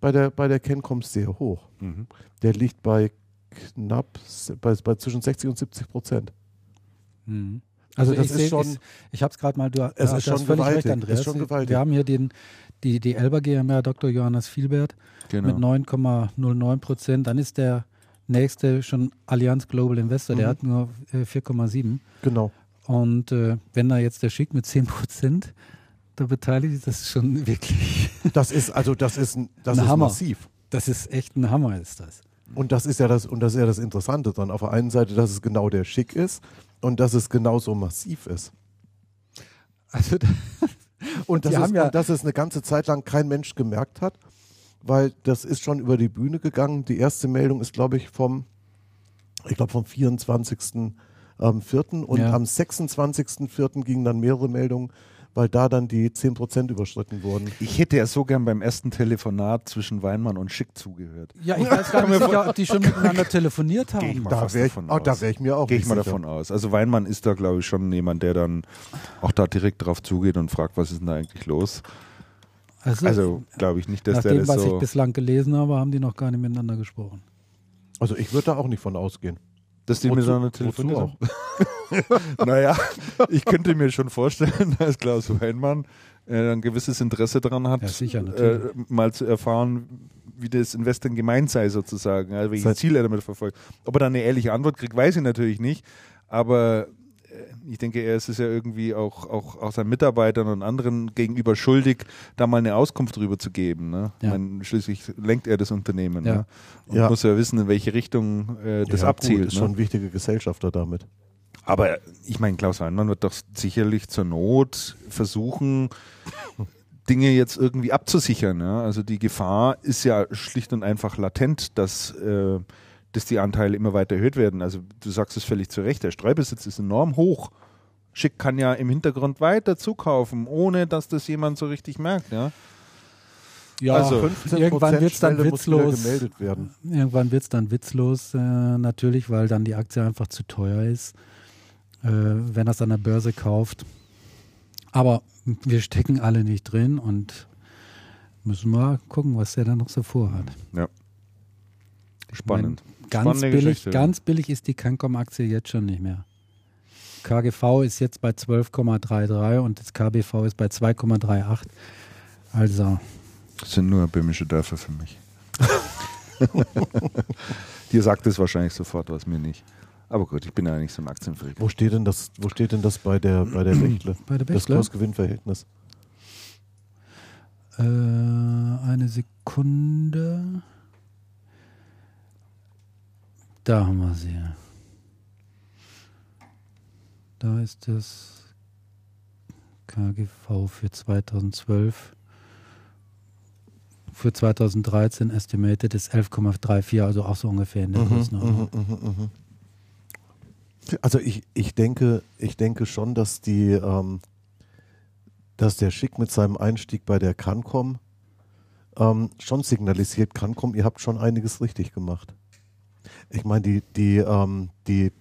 bei der bei der Kencom sehr hoch. Mhm. Der liegt bei knapp bei, bei zwischen 60 und 70 Prozent. Mhm. Also, das ich ist schon- ich, ich habe es gerade mal, du, Es du ist hast schon völlig recht, gewaltig, Andreas. ist schon gewaltig. Wir haben hier den, die, die Elber GmbH Dr. Johannes Vielbert Genau. mit 9,09 Prozent. Dann ist der nächste schon Allianz Global Investor, der Mhm. hat nur äh, 4,7. Genau. Und äh, wenn da jetzt der Schick mit 10 Prozent da beteiligt ist, das ist schon wirklich, Das ist also das ist ein- das Ein ist Hammer. massiv. das ist echt ein Hammer, ist das. Und das ist ja das und das ist ja das Interessante dran. Auf der einen Seite, dass es genau der Schick ist und dass es genauso massiv ist. Also, Und, es, haben ja- und dass es eine ganze Zeit lang kein Mensch gemerkt hat, weil das ist schon über die Bühne gegangen. Die erste Meldung ist, glaube ich, vom, ich glaube, vom 24. Ähm, 4. Und Ja. am 26.4. gingen dann mehrere Meldungen, weil da dann die 10% überschritten wurden. Ich hätte ja so gern beim ersten Telefonat zwischen Weinmann und Schick zugehört. ja, ich weiß gar nicht sicher, ob die schon miteinander telefoniert Geh ich haben. mal Da wäre ich, oh, da wär ich mir auch Gehe ich nicht mal sicher. davon aus. Also Weinmann ist da, glaube ich, schon jemand, der dann auch da direkt drauf zugeht und fragt, was ist denn da eigentlich los? Also, Also glaube ich nicht, dass nach der dem, das was so... ich bislang gelesen habe, haben die noch gar nicht miteinander gesprochen. Also ich würde da auch nicht von ausgehen. Dass die miteinander telefonieren. auch? naja, ich könnte mir schon vorstellen, dass Klaus Weinmann äh, ein gewisses Interesse daran hat, Ja, sicher, äh, mal zu erfahren, wie das Investen gemeint sei sozusagen, also welches Ziel er damit verfolgt. Ob er dann eine ehrliche Antwort kriegt, weiß ich natürlich nicht, aber ich denke, er ist es ja irgendwie auch, auch, auch seinen Mitarbeitern und anderen gegenüber schuldig, da mal eine Auskunft drüber zu geben. Ne? Ja. Meine, schließlich lenkt er das Unternehmen Ja. ne? und Ja. muss ja wissen, in welche Richtung äh, das Ja, abzielt. Gut, ist ne? schon ein wichtiger Gesellschafter damit. Aber ich meine, Klaus Weinmann wird doch sicherlich zur Not versuchen, Dinge jetzt irgendwie abzusichern. Ja? Also die Gefahr ist ja schlicht und einfach latent, dass, äh, dass die Anteile immer weiter erhöht werden. Also du sagst es völlig zu Recht, der Streubesitz ist enorm hoch. Schick kann ja im Hintergrund weiter zukaufen, ohne dass das jemand so richtig merkt. Ja? Ja, Also, 15% irgendwann wird es dann witzlos. gemeldet werden. Irgendwann wird es dann witzlos, äh, natürlich, weil dann die Aktie einfach zu teuer ist, äh, wenn er es an der Börse kauft. Aber wir stecken alle nicht drin und müssen mal gucken, was der da noch so vorhat. Spannend. Ganz billig, Geschichte. ganz billig ist die Cancom-Aktie jetzt schon nicht mehr. KGV ist jetzt bei 12,33 und das KBV ist bei 2,38. Also, Das sind nur böhmische Dörfer für mich. Dir sagt es wahrscheinlich sofort was, mir nicht. Aber gut, ich bin ja nicht so ein Aktienfreak. Wo steht denn das, wo steht denn das bei der, bei der Bechtle? bei der Das Bechtle, Kursgewinnverhältnis. äh, eine Sekunde. Da haben wir sie. Da ist das KGV für 2012 für 2013 estimated ist 11,34, also auch so ungefähr in der Größenordnung. Also ich, ich denke, ich denke schon, dass die, ähm, dass der Schick mit seinem Einstieg bei der Cancom ähm, schon signalisiert, Cancom, ihr habt schon einiges richtig gemacht. Ich meine, die, die, ähm, die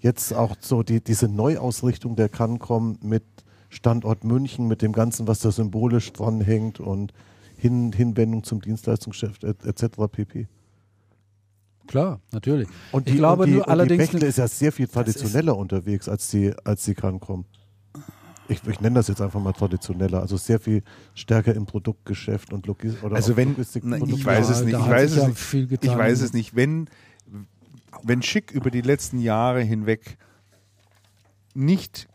jetzt auch so die, diese Neuausrichtung der Cancom mit Standort München, mit dem Ganzen, was da symbolisch dranhängt und Hin, Hinwendung zum Dienstleistungsgeschäft et- etc. pp. Klar, natürlich. Und ich die, glaube und die, nur und die allerdings. Bechtle ist ja sehr viel traditioneller unterwegs als die, als die Cancom. Ich, ich nenne das jetzt einfach mal traditioneller, also sehr viel stärker im Produktgeschäft und Logistik. Oder Also wenn- Logistik na, ich weiß es nicht, ich weiß es ja nicht. viel Ich weiß es nicht. Wenn, wenn Schick über die letzten Jahre hinweg nicht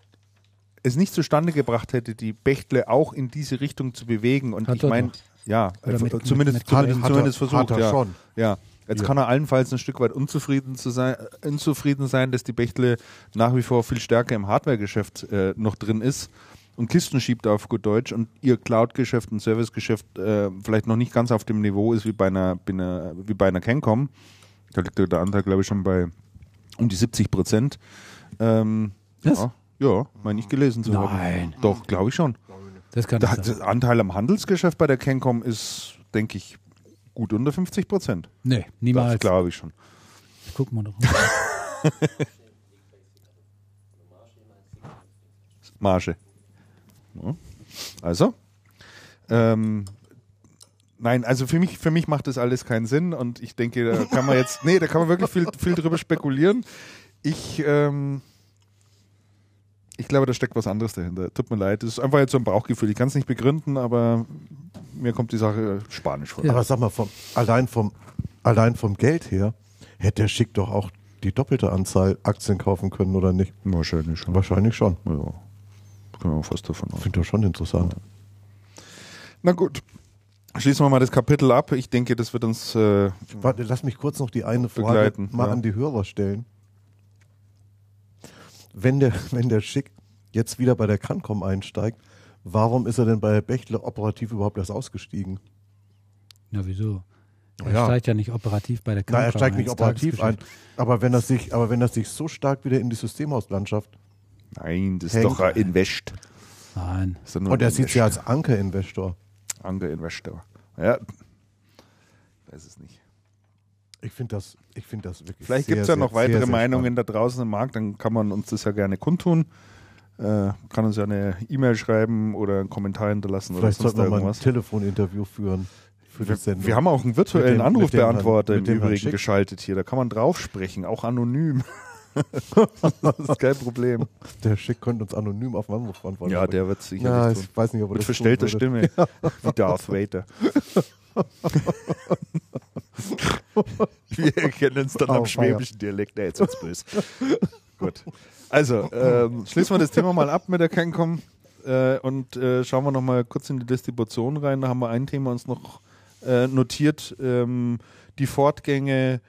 es nicht zustande gebracht hätte, die Bechtle auch in diese Richtung zu bewegen. Und Hat ich meine, ja, äh, mit- mit- zumindest, mit zumindest, Hat- hat er- zumindest versucht. hat er ja. schon. Ja. Jetzt Ja. kann er allenfalls ein Stück weit unzufrieden, zu sein, äh, unzufrieden sein, dass die Bechtle nach wie vor viel stärker im Hardware-Geschäft äh, noch drin ist und Kisten schiebt auf gut Deutsch und ihr Cloud-Geschäft und Service-Geschäft äh, vielleicht noch nicht ganz auf dem Niveau ist wie bei einer, bei einer, wie bei einer Cancom. Da liegt der Anteil, glaube ich, schon bei um die 70 Prozent. Ähm, Was? ja, ja, meine ich gelesen zu haben. Nein. Doch, glaube ich schon. Das kann sein. der Anteil am Handelsgeschäft bei der Cancom ist, denke ich, gut unter 50 Prozent. Nee, Das niemals. glaube ich schon. Ich guck mal doch. Marge. Also, ähm, nein, also für mich, für mich macht das alles keinen Sinn und ich denke, da kann man jetzt, nee, da kann man wirklich viel, viel drüber spekulieren. Ich, ähm, ich glaube, da steckt was anderes dahinter. Tut mir leid, das ist einfach jetzt so ein Bauchgefühl. Ich kann es nicht begründen, aber mir kommt die Sache spanisch vor. Aber sag mal, vom, allein, vom, allein vom Geld her hätte der Schick doch auch die doppelte Anzahl Aktien kaufen können, oder nicht? Wahrscheinlich schon. Wahrscheinlich schon. Ja, können wir fast davon aus. Finde das schon interessant. Na gut, schließen wir mal das Kapitel ab. Ich denke, das wird uns äh, Warte, lass mich kurz noch die eine Frage mal ja. an die Hörer stellen. Wenn der, wenn der Schick jetzt wieder bei der Cancom einsteigt, warum ist er denn bei der Bechtle operativ überhaupt erst ausgestiegen? Na, wieso? Er Ja. steigt ja nicht operativ bei der Na, er Cancom steigt nicht operativ ein, aber wenn er sich, aber wenn er sich so stark wieder in die Systemhauslandschaft Nein, das ist Hängt. doch ein Invest. Nein. Das ist und ein er sieht sich als Anker-Investor. Anker Investor. Ja, ich weiß es nicht. Ich finde das, ich finde das wirklich. Vielleicht sehr, gibt es ja sehr, noch sehr, weitere sehr Meinungen da draußen im Markt, dann kann man uns das ja gerne kundtun. Äh, kann uns ja eine E-Mail schreiben oder einen Kommentar hinterlassen Spannend. Vielleicht oder sonst wir mal ein irgendwas. Telefoninterview führen für Wir, Sendung. wir haben auch einen virtuellen Anrufbeantworter im Übrigen geschaltet hier. Da kann man drauf sprechen, auch anonym. Das ist kein Problem. der Schick könnte uns anonym auf Anruf antworten. Ja, der wird sicherlich ja, tun. ich weiß nicht, ob er Mit das verstellter. Stimme. Wie Darth Vader. Wir erkennen uns dann Oh, am schwäbischen Dialekt. Nee, jetzt wird's böse. Gut. Also, ähm, schließen wir das Thema mal ab mit der Cancom äh, und äh, schauen wir noch mal kurz in die Distribution rein. Da haben wir ein Thema uns noch äh, notiert. Ähm, die Fortgänge,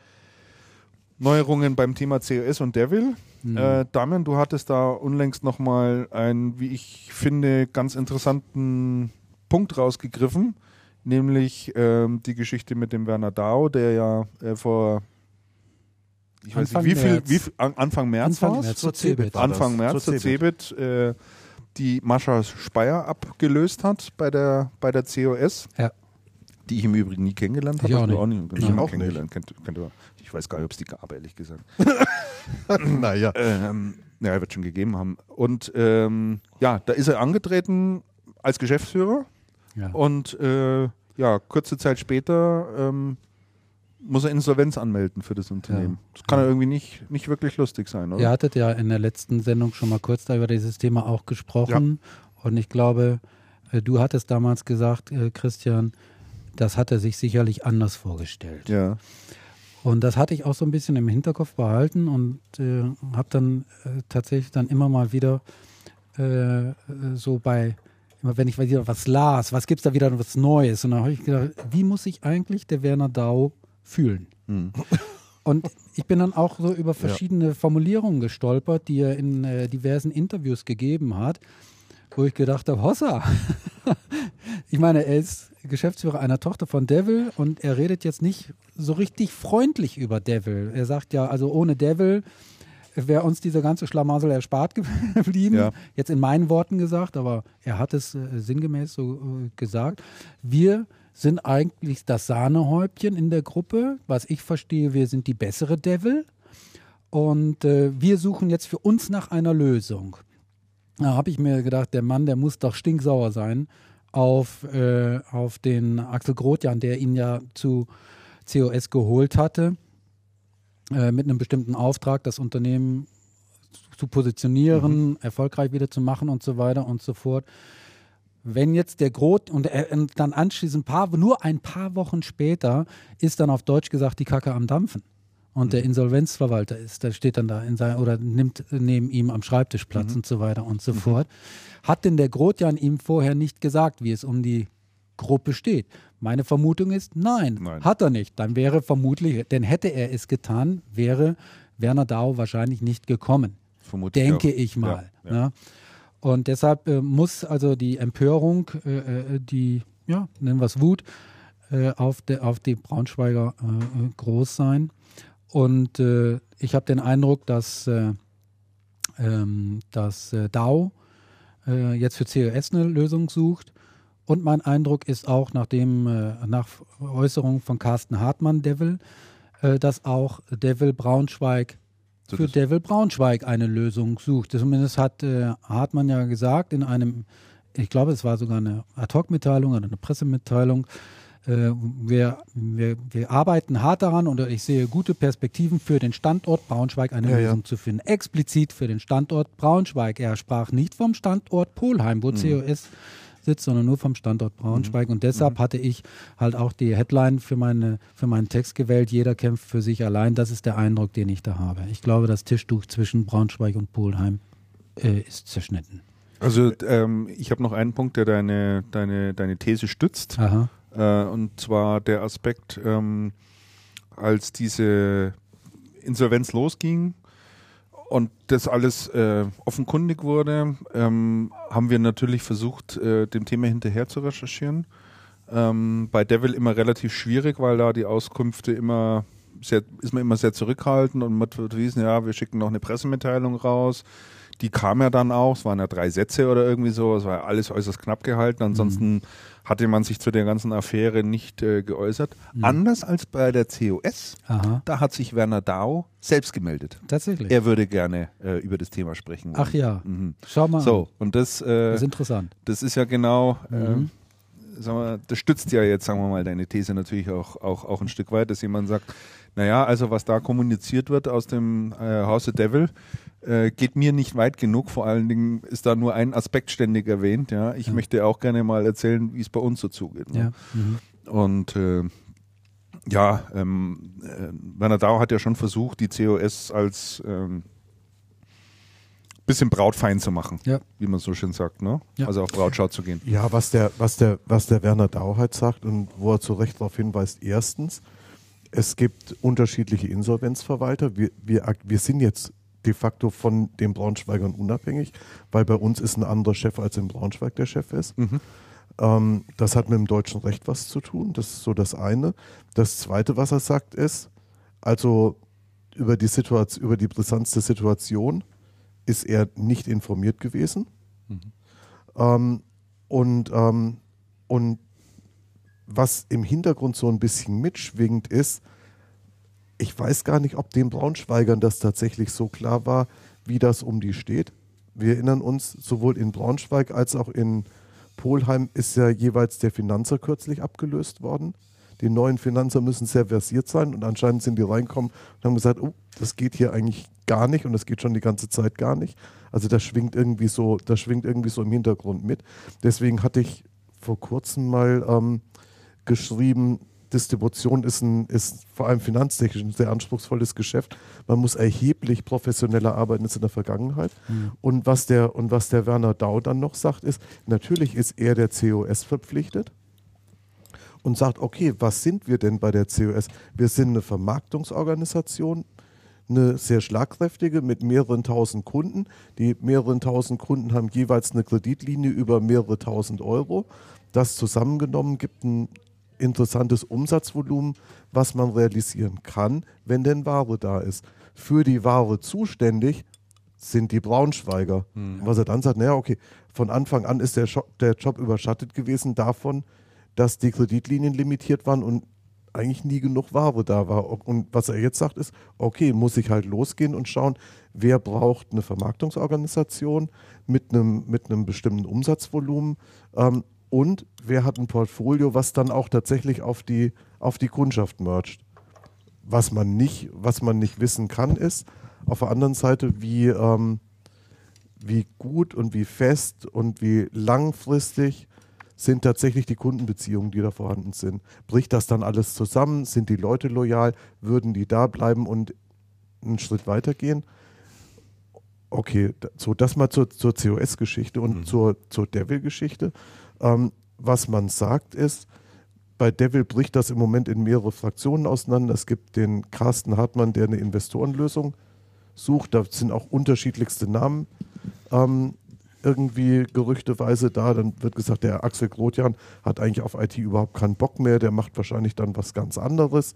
Neuerungen beim Thema COS und Devil. Äh, Damian, du hattest da unlängst noch mal einen, wie ich finde, ganz interessanten Punkt rausgegriffen, nämlich ähm, die Geschichte mit dem Werner Dau, der ja äh, vor ich weiß Anfang nicht, wie viel, März. wie viel an, Anfang März Anfang war's? März Zur CeBIT. War Anfang. März Zur CeBIT äh, die Mascha Speyer abgelöst hat bei der, bei der COS. Ja. Die ich im Übrigen nie kennengelernt Ich habe. auch Also nicht. nicht, Ich genau, auch kennengelernt. Kennt, kennt ihr, ich weiß gar nicht, ob es die gab, ehrlich gesagt. naja. Ähm, ja, wird schon gegeben haben. Und ähm, ja, da ist er angetreten als Geschäftsführer Ja. und äh, ja, kurze Zeit später ähm, muss er Insolvenz anmelden für das Unternehmen. Das kann ja irgendwie nicht, nicht wirklich lustig sein, oder? Ihr hattet ja in der letzten Sendung schon mal kurz da über dieses Thema auch gesprochen. Und ich glaube, äh, du hattest damals gesagt, äh, Christian, das hat er sich sicherlich anders vorgestellt. Ja. Und das hatte ich auch so ein bisschen im Hinterkopf behalten und äh, habe dann äh, tatsächlich dann immer mal wieder äh, so bei, immer wenn ich wieder was las, was gibt es da wieder was Neues? Und dann habe ich gedacht, wie muss sich eigentlich der Werner Dau fühlen? Hm. Und ich bin dann auch so über verschiedene Formulierungen gestolpert, die er in äh, diversen Interviews gegeben hat. Wo ich gedacht habe, Hossa. ich meine, er ist Geschäftsführer einer Tochter von Devil und er redet jetzt nicht so richtig freundlich über Devil. Er sagt ja, also ohne Devil wäre uns diese ganze Schlamassel erspart geblieben. Ja. Jetzt in meinen Worten gesagt, aber er hat es äh, sinngemäß so äh, gesagt. Wir sind eigentlich das Sahnehäubchen in der Gruppe. Was ich verstehe, wir sind die bessere Devil. Und äh, wir suchen jetzt für uns nach einer Lösung. Da habe ich mir gedacht, der Mann, der muss doch stinksauer sein auf, äh, auf den Axel Grotjan, der ihn ja zu COS geholt hatte, äh, mit einem bestimmten Auftrag, das Unternehmen zu positionieren, erfolgreich wieder zu machen und so weiter und so fort. Wenn jetzt der Grot und, er, und dann anschließend paar, nur ein paar Wochen später ist dann auf Deutsch gesagt die Kacke am Dampfen und der Insolvenzverwalter ist, der steht dann da in sein, oder nimmt neben ihm am Schreibtisch Platz und so weiter und so fort. Hat denn der Grotjan ihm vorher nicht gesagt, wie es um die Gruppe steht? Meine Vermutung ist, nein, Nein. hat er nicht. Dann wäre vermutlich, denn hätte er es getan, wäre Werner Dau wahrscheinlich nicht gekommen. Vermutlich Denke auch. ich mal. Ja, ja. Ja. Und deshalb äh, muss also die Empörung, äh, äh, die, ja, nennen wir es Wut, äh, auf, de, auf die Braunschweiger äh, äh, groß sein. Und äh, ich habe den Eindruck, dass, äh, ähm, dass äh, DAO äh, jetzt für COS eine Lösung sucht. Und mein Eindruck ist auch, nachdem äh, nach Äußerung von Carsten Hartmann Devil, äh, dass auch Devil Braunschweig So für Devil Braunschweig eine Lösung sucht. Zumindest hat Hartmann ja gesagt in einem, ich glaube, es war sogar eine Ad-Hoc-Mitteilung oder eine Pressemitteilung, wir, wir, wir arbeiten hart daran und ich sehe gute Perspektiven für den Standort Braunschweig eine Ja, ja. Lösung zu finden. Explizit für den Standort Braunschweig. Er sprach nicht vom Standort Polheim, Mhm. wo COS sitzt, sondern nur vom Standort Braunschweig. Und deshalb Mhm. hatte ich halt auch die Headline für, meine, für meinen Text gewählt, jeder kämpft für sich allein. Das ist der Eindruck, den ich da habe. Ich glaube, das Tischtuch zwischen Braunschweig und Polheim äh, ist zerschnitten. Also ähm, ich habe noch einen Punkt, der deine, deine, deine These stützt. Aha. Äh, und zwar der Aspekt, ähm, als diese Insolvenz losging und das alles äh, offenkundig wurde, ähm, haben wir natürlich versucht, äh, dem Thema hinterher zu recherchieren. Ähm, bei Devil immer relativ schwierig, weil da die Auskünfte immer sehr, ist man immer sehr zurückhaltend und man wird wissen, ja, wir schicken noch eine Pressemitteilung raus. Die kam ja dann auch, es waren ja drei Sätze oder irgendwie so, es war ja alles äußerst knapp gehalten. Ansonsten hatte man sich zu der ganzen Affäre nicht äh, geäußert. Anders als bei der COS, Aha. da hat sich Werner Dau selbst gemeldet. Tatsächlich. Er würde gerne äh, über das Thema sprechen. Ach ja. Mhm. Schau mal. So, an. und das, Das äh, ist interessant. das ist ja genau, Mhm. äh, sagen wir, das stützt ja jetzt, sagen wir mal, deine These natürlich auch, auch, auch ein Stück weit, dass jemand sagt, naja, also was da kommuniziert wird aus dem äh, House of Devil, äh, geht mir nicht weit genug. Vor allen Dingen ist da nur ein Aspekt ständig erwähnt. Ja, ich Ja. möchte auch gerne mal erzählen, wie es bei uns so zugeht. Ne? Ja. Mhm. Und äh, ja, ähm, äh, Werner Dau hat ja schon versucht, die COS als ähm, bisschen brautfein zu machen, Ja. wie man so schön sagt, ne? Ja. Also auf Brautschau zu gehen. Ja, was der, was der, was der Werner Dau halt sagt und wo er zu Recht darauf hinweist, erstens, es gibt unterschiedliche Insolvenzverwalter. Wir, wir, wir sind jetzt de facto von den Braunschweigern unabhängig, weil bei uns ist ein anderer Chef als in Braunschweig der Chef ist. Ähm, das hat mit dem deutschen Recht was zu tun. Das ist so das eine. Das zweite, was er sagt, ist, also über die Situation, über die Brisanz der Situation ist er nicht informiert gewesen. Ähm, und, ähm, und was im Hintergrund so ein bisschen mitschwingt ist, ich weiß gar nicht, ob den Braunschweigern das tatsächlich so klar war, wie das um die steht. Wir erinnern uns, sowohl in Braunschweig als auch in Polheim ist ja jeweils der Finanzer kürzlich abgelöst worden. Die neuen Finanzer müssen sehr versiert sein und anscheinend sind die reinkommen und haben gesagt, oh, das geht hier eigentlich gar nicht und das geht schon die ganze Zeit gar nicht. Also das schwingt irgendwie so, das schwingt irgendwie so im Hintergrund mit. Deswegen hatte ich vor kurzem mal ähm, geschrieben, Distribution ist, ein, ist vor allem finanztechnisch ein sehr anspruchsvolles Geschäft. Man muss erheblich professioneller arbeiten als in der Vergangenheit. Und, was der, und was der Werner Dau dann noch sagt, ist, natürlich ist er der COS verpflichtet und sagt, okay, was sind wir denn bei der COS? Wir sind eine Vermarktungsorganisation, eine sehr schlagkräftige mit mehreren tausend Kunden. Die mehreren tausend Kunden haben jeweils eine Kreditlinie über mehrere tausend Euro. Das zusammengenommen gibt ein interessantes Umsatzvolumen, was man realisieren kann, wenn denn Ware da ist. Für die Ware zuständig sind die Braunschweiger. Was er dann sagt, naja, okay, von Anfang an ist der, Job, der Job überschattet gewesen davon, dass die Kreditlinien limitiert waren und eigentlich nie genug Ware da war. Und was er jetzt sagt ist, okay, muss ich halt losgehen und schauen, wer braucht eine Vermarktungsorganisation mit einem, mit einem bestimmten Umsatzvolumen ähm, und wer hat ein Portfolio, was dann auch tatsächlich auf die, auf die Kundschaft mercht. Was man nicht, was man nicht wissen kann, ist auf der anderen Seite, wie, ähm, wie gut und wie fest und wie langfristig sind tatsächlich die Kundenbeziehungen, die da vorhanden sind. Bricht das dann alles zusammen? Sind die Leute loyal? Würden die da bleiben und einen Schritt weitergehen? Okay, da- so das mal zur, zur COS-Geschichte und zur, zur Devil-Geschichte. Ähm, was man sagt ist, bei Devil bricht das im Moment in mehrere Fraktionen auseinander. Es gibt den Carsten Hartmann, der eine Investorenlösung sucht. Da sind auch unterschiedlichste Namen ähm, irgendwie gerüchteweise da. Dann wird gesagt, der Axel Grotjan hat eigentlich auf IT überhaupt keinen Bock mehr. Der macht wahrscheinlich dann was ganz anderes,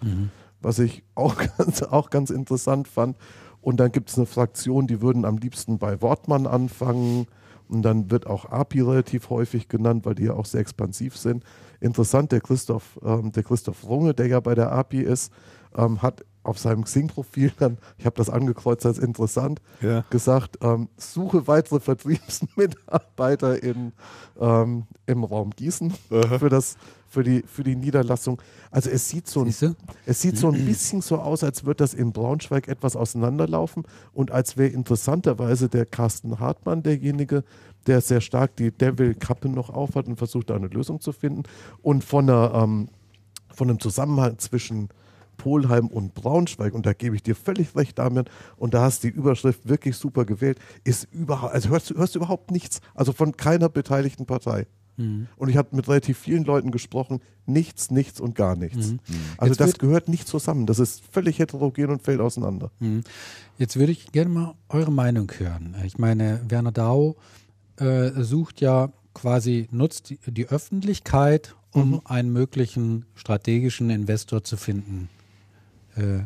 was ich auch ganz, auch ganz interessant fand. Und dann gibt es eine Fraktion, die würden am liebsten bei Wortmann anfangen. Und dann wird auch API relativ häufig genannt, weil die ja auch sehr expansiv sind. Interessant, der Christoph, ähm, der Christoph Runge, der ja bei der API ist, ähm, hat auf seinem Xing-Profil dann, ich habe das angekreuzt als interessant, Ja. gesagt, ähm, suche weitere Vertriebsmitarbeiter in, ähm, im Raum Gießen für, das, für, die, für die Niederlassung. Also es sieht so ein Siehste? es sieht so ein bisschen so aus, als würde das in Braunschweig etwas auseinanderlaufen und als wäre interessanterweise der Carsten Hartmann derjenige, der sehr stark die Devil-Kappe noch aufhat und versucht, da eine Lösung zu finden. Und von, einer, ähm, von einem Zusammenhang zwischen Polheim und Braunschweig, und da gebe ich dir völlig recht, Damian, und da hast du die Überschrift wirklich super gewählt, ist überhaupt, also hörst du hörst du überhaupt nichts, also von keiner beteiligten Partei. Und ich habe mit relativ vielen Leuten gesprochen, nichts, nichts und gar nichts. Also Jetzt das gehört nicht zusammen. Das ist völlig heterogen und fällt auseinander. Mhm. Jetzt würde ich gerne mal eure Meinung hören. Ich meine, Werner Dau äh, sucht ja quasi, nutzt die, die Öffentlichkeit, um einen möglichen strategischen Investor zu finden. Äh,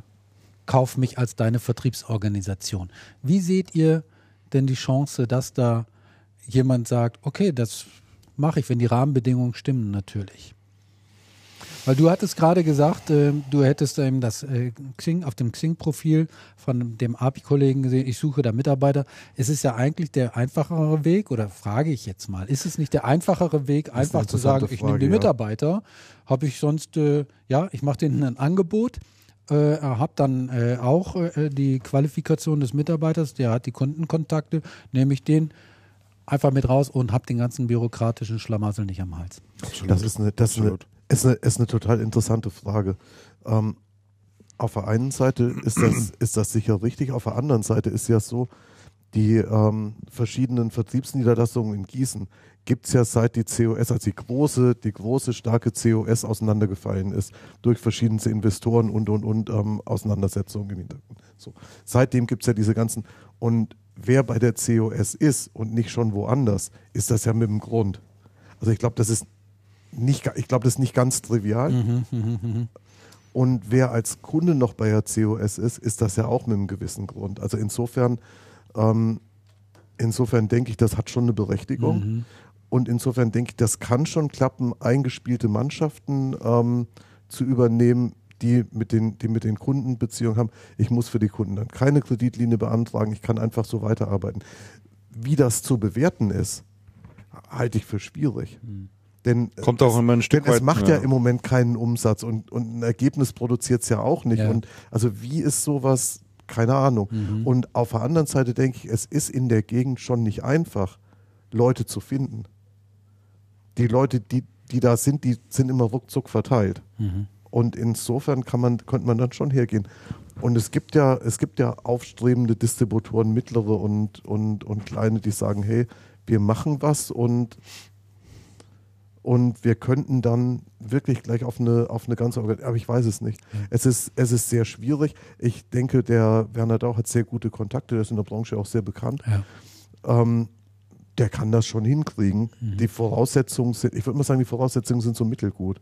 kauf mich als deine Vertriebsorganisation. Wie seht ihr denn die Chance, dass da jemand sagt, okay, das mache ich, wenn die Rahmenbedingungen stimmen natürlich? Weil du hattest gerade gesagt, äh, du hättest ähm, das äh, Xing, auf dem Xing-Profil von dem API-Kollegen gesehen, ich suche da Mitarbeiter. Es ist ja eigentlich der einfachere Weg, oder frage ich jetzt mal, ist es nicht der einfachere Weg, einfach zu sagen, ich nehme die ja. Mitarbeiter, habe ich sonst, äh, ja, ich mache denen ein Angebot, äh, habe dann äh, auch äh, die Qualifikation des Mitarbeiters, der hat die Kundenkontakte, nehme ich den einfach mit raus und habe den ganzen bürokratischen Schlamassel nicht am Hals. Das ist eine, das ist eine, Absolut. ist eine, ist eine total interessante Frage. Ähm, auf der einen Seite ist das, ist das sicher richtig, auf der anderen Seite ist ja so, die ähm, verschiedenen Vertriebsniederlassungen in Gießen gibt es ja seit die COS, als die große, die große, starke COS auseinandergefallen ist, durch verschiedenste Investoren und und und ähm, Auseinandersetzungen im Hintergrund. So. Seitdem gibt es ja diese ganzen, und wer bei der COS ist und nicht schon woanders, ist das ja mit dem Grund. Also ich glaube, das ist nicht, ich glaube, das ist nicht ganz trivial. Und wer als Kunde noch bei der COS ist, ist das ja auch mit einem gewissen Grund. Also insofern, ähm, insofern denke ich, das hat schon eine Berechtigung. Und insofern denke ich, das kann schon klappen, eingespielte Mannschaften ähm, zu übernehmen, die mit den, die mit den Kunden Beziehungen haben. Ich muss für die Kunden dann keine Kreditlinie beantragen, ich kann einfach so weiterarbeiten. Wie das zu bewerten ist, halte ich für schwierig. Denn Kommt auch immer ein Stück denn es weit- macht ja. ja. im Moment keinen Umsatz und, und ein Ergebnis produziert es ja auch nicht. Ja. Und also wie ist sowas, keine Ahnung. Und auf der anderen Seite denke ich, es ist in der Gegend schon nicht einfach, Leute zu finden. Die Leute, die, die da sind, die sind immer ruckzuck verteilt. Und insofern kann man, könnte man dann schon hergehen. Und es gibt ja, es gibt ja aufstrebende Distributoren, mittlere und, und, und kleine, die sagen, hey, wir machen was und und wir könnten dann wirklich gleich auf eine, auf eine ganze Organisation, aber ich weiß es nicht. Es, ist, es ist sehr schwierig. Ich denke, der Werner Dauch hat sehr gute Kontakte, der ist in der Branche auch sehr bekannt. Ja. Ähm, der kann das schon hinkriegen. Die Voraussetzungen sind, ich würde mal sagen, die Voraussetzungen sind so mittelgut.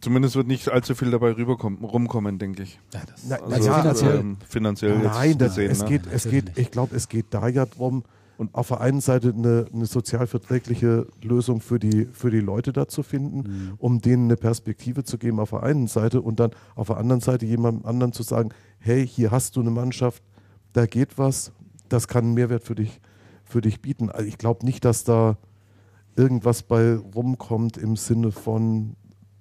Zumindest wird nicht allzu viel dabei rüberkommen, rumkommen, denke ich. Ja, das, Na, Also, ja, finanziell- ähm, finanziell jetzt Nein, das, gesehen, es ne? geht, es geht, ich glaube, es geht da ja darum, und auf der einen Seite eine, eine sozialverträgliche Lösung für die, für die Leute da zu finden, Mhm. um denen eine Perspektive zu geben auf der einen Seite und dann auf der anderen Seite jemandem anderen zu sagen, hey, hier hast du eine Mannschaft, da geht was, das kann einen Mehrwert für dich, für dich bieten. Also ich glaube nicht, dass da irgendwas bei rumkommt im Sinne von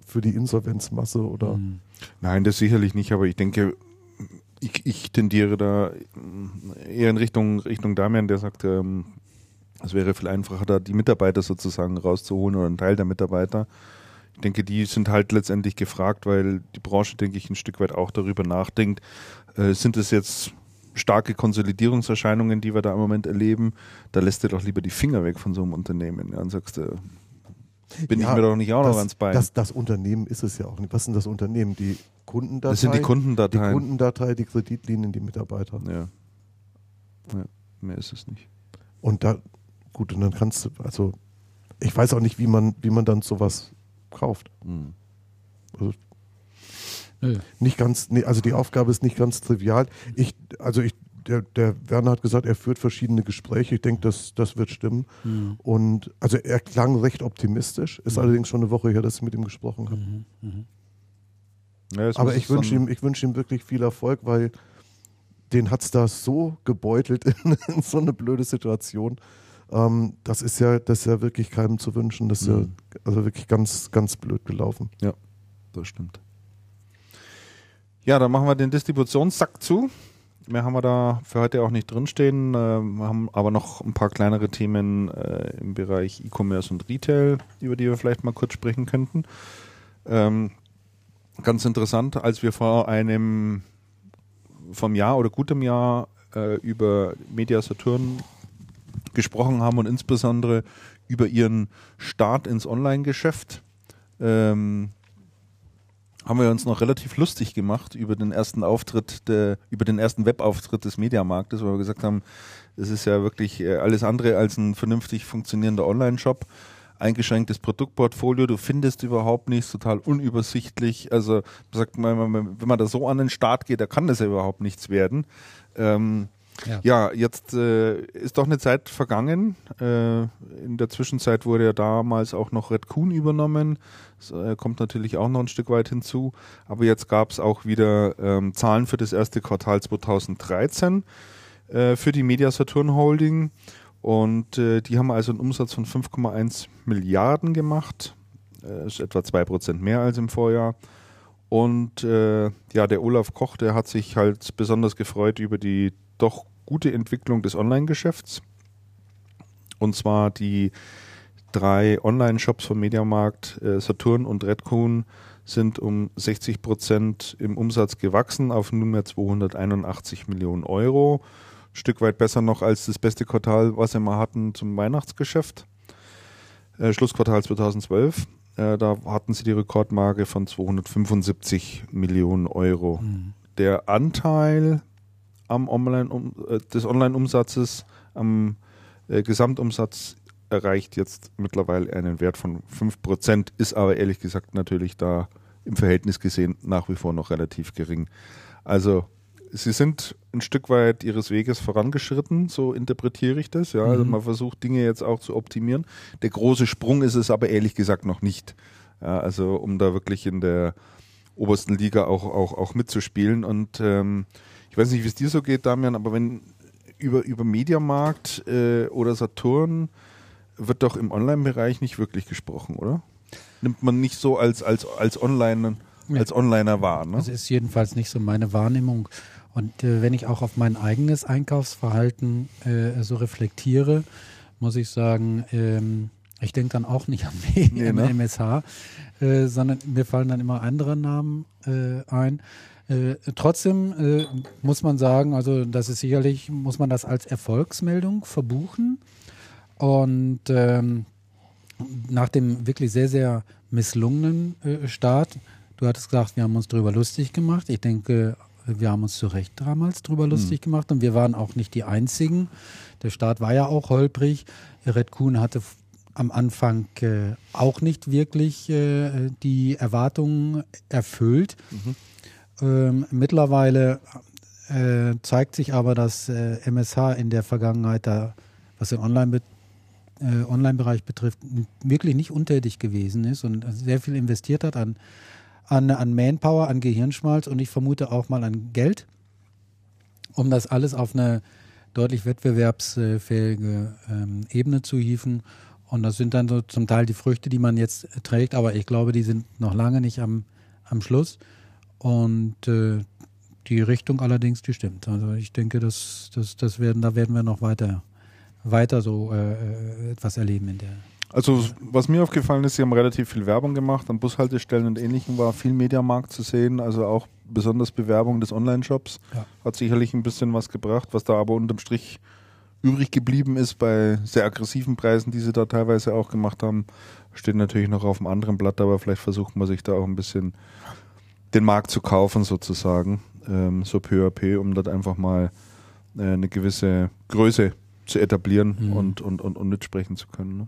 für die Insolvenzmasse oder Mhm. Nein, das sicherlich nicht, aber ich denke, ich, ich tendiere da mm, eher in Richtung, Richtung Damian, der sagt, ähm, es wäre viel einfacher, da die Mitarbeiter sozusagen rauszuholen oder einen Teil der Mitarbeiter. Ich denke, die sind halt letztendlich gefragt, weil die Branche, denke ich, ein Stück weit auch darüber nachdenkt, äh, sind es jetzt starke Konsolidierungserscheinungen, die wir da im Moment erleben, da lässt du doch lieber die Finger weg von so einem Unternehmen ja, und sagst, äh, bin Ja, ich mir doch nicht auch das, noch ans Bein. Das, das Unternehmen ist es ja auch nicht. Was sind das Unternehmen? Die Kundendatei? das sind die Die Kundendateien. Kundendatei, die Kreditlinien, die Mitarbeiter. Ja. ja. Mehr ist es nicht. Und da, gut, und dann kannst du, also, ich weiß auch nicht, wie man, wie man dann sowas kauft. Mhm. Nö. Nicht ganz, nee, also die Aufgabe ist nicht ganz trivial. Ich, also ich, der, der Werner hat gesagt, er führt verschiedene Gespräche. Ich denke, das, das wird stimmen. Mhm. Und also er klang recht optimistisch. Ist allerdings schon eine Woche her, dass ich mit ihm gesprochen habe. Mhm. Mhm. Ja, Aber ich wünsche ihm, ich wünsche ihm wirklich viel Erfolg, weil den hat es da so gebeutelt in, in so eine blöde Situation. Ähm, das ist ja, das ist ja wirklich keinem zu wünschen. Das ist Mhm. ja also wirklich ganz, ganz blöd gelaufen. Das stimmt. Ja, dann machen wir den Distributionssack zu. Mehr haben wir da für heute auch nicht drinstehen. Äh, wir haben aber noch ein paar kleinere Themen äh, im Bereich E-Commerce und Retail, über die wir vielleicht mal kurz sprechen könnten. Ähm, ganz interessant, als wir vor einem vom Jahr oder gutem Jahr äh, über Media Saturn gesprochen haben und insbesondere über ihren Start ins Online-Geschäft. Ähm, haben wir uns noch relativ lustig gemacht über den ersten Auftritt, der, über den ersten Webauftritt des Mediamarktes, weil wir gesagt haben, es ist ja wirklich äh, alles andere als ein vernünftig funktionierender Online-Shop. Eingeschränktes Produktportfolio, du findest überhaupt nichts, total unübersichtlich. Also sagt man, wenn man da so an den Start geht, da kann das ja überhaupt nichts werden. Ähm, Ja. ja, jetzt äh, ist doch eine Zeit vergangen. Äh, in der Zwischenzeit wurde ja damals auch noch Red Coon übernommen. Das äh, kommt natürlich auch noch ein Stück weit hinzu. Aber jetzt gab es auch wieder ähm, Zahlen für das erste Quartal 2013 äh, für die Media Saturn Holding. Und äh, die haben also einen Umsatz von 5,1 Milliarden gemacht. Äh, ist etwa 2% mehr als im Vorjahr. Und äh, ja, der Olaf Koch, der hat sich halt besonders gefreut über die doch gute Entwicklung des Online-Geschäfts. Und zwar die drei Online-Shops von Mediamarkt, äh, Saturn und Redcoon, sind um 60 Prozent im Umsatz gewachsen auf nunmehr 281 Millionen Euro. Ein Stück weit besser noch als das beste Quartal, was wir mal hatten zum Weihnachtsgeschäft. Äh, Schlussquartal 2012. Äh, da hatten sie die Rekordmarke von 275 Millionen Euro. Mhm. Der Anteil am Online um, äh, des Online-Umsatzes am äh, Gesamtumsatz erreicht jetzt mittlerweile einen Wert von 5%, ist aber ehrlich gesagt natürlich da im Verhältnis gesehen nach wie vor noch relativ gering. Also sie sind ein Stück weit ihres Weges vorangeschritten, so interpretiere ich das. Ja, also Mhm. man versucht Dinge jetzt auch zu optimieren. Der große Sprung ist es aber ehrlich gesagt noch nicht. Ja, also um da wirklich in der obersten Liga auch, auch, auch mitzuspielen. Und ähm, ich weiß nicht, wie es dir so geht, Damian, aber wenn über, über Mediamarkt äh, oder Saturn wird doch im Online-Bereich nicht wirklich gesprochen, oder? Nimmt man nicht so als, als, als, Online, als Onliner wahr, ne? Das ist jedenfalls nicht so meine Wahrnehmung. Und äh, wenn ich auch auf mein eigenes Einkaufsverhalten äh, so reflektiere, muss ich sagen, ähm, ich denke dann auch nicht an nee, ne? MSH, äh, sondern mir fallen dann immer andere Namen äh, ein. Äh, trotzdem äh, muss man sagen, also das ist sicherlich, muss man das als Erfolgsmeldung verbuchen. Und ähm, nach dem wirklich sehr, sehr misslungenen äh, Start, du hattest gesagt, wir haben uns darüber lustig gemacht. Ich denke, wir haben uns zu Recht damals darüber lustig gemacht und wir waren auch nicht die Einzigen. Der Start war ja auch holprig. Red Kuhn hatte am Anfang äh, auch nicht wirklich äh, die Erwartungen erfüllt. Ähm, mittlerweile äh, zeigt sich aber, dass äh, MSH in der Vergangenheit da, was den Online äh, Online-Bereich betrifft, n- wirklich nicht untätig gewesen ist und sehr viel investiert hat an, an, an Manpower, an Gehirnschmalz und ich vermute auch mal an Geld, um das alles auf eine deutlich wettbewerbsfähige ähm, Ebene zu hieven. Und das sind dann so zum Teil die Früchte, die man jetzt trägt, aber ich glaube, die sind noch lange nicht am, am Schluss. Und äh, die Richtung allerdings, die stimmt. Also ich denke, das, das, das werden, da werden wir noch weiter, weiter so äh, äh, etwas erleben in der. Also was mir aufgefallen ist, sie haben relativ viel Werbung gemacht, an Bushaltestellen und ähnlichem war viel Mediamarkt zu sehen, also auch besonders Bewerbung des Online-Shops. Ja. Hat sicherlich ein bisschen was gebracht, was da aber unterm Strich übrig geblieben ist bei sehr aggressiven Preisen, die sie da teilweise auch gemacht haben, steht natürlich noch auf einem anderen Blatt, aber vielleicht versucht man sich da auch ein bisschen den Markt zu kaufen sozusagen, ähm, so peu à peu, um dort einfach mal äh, eine gewisse Größe zu etablieren Mhm. und, und, und, und mitsprechen zu können. Ne?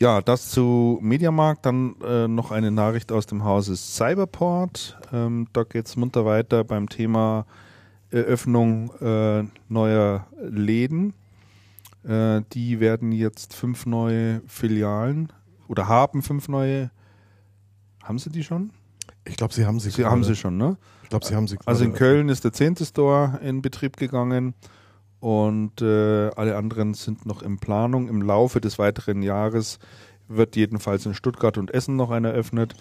Ja, das zu Mediamarkt. Dann äh, noch eine Nachricht aus dem Hause Cyberport. Ähm, da geht es munter weiter beim Thema Eröffnung äh, neuer Läden. Äh, die werden jetzt fünf neue Filialen oder haben fünf neue. Haben sie die schon? Ich glaube, sie haben sie. Sie gerade. haben sie schon, ne? Ich glaube, sie haben sie. Also in. Köln ist der zehnte Store in Betrieb gegangen und äh, alle anderen sind noch in Planung. Im Laufe des weiteren Jahres wird jedenfalls in Stuttgart und Essen noch einer eröffnet.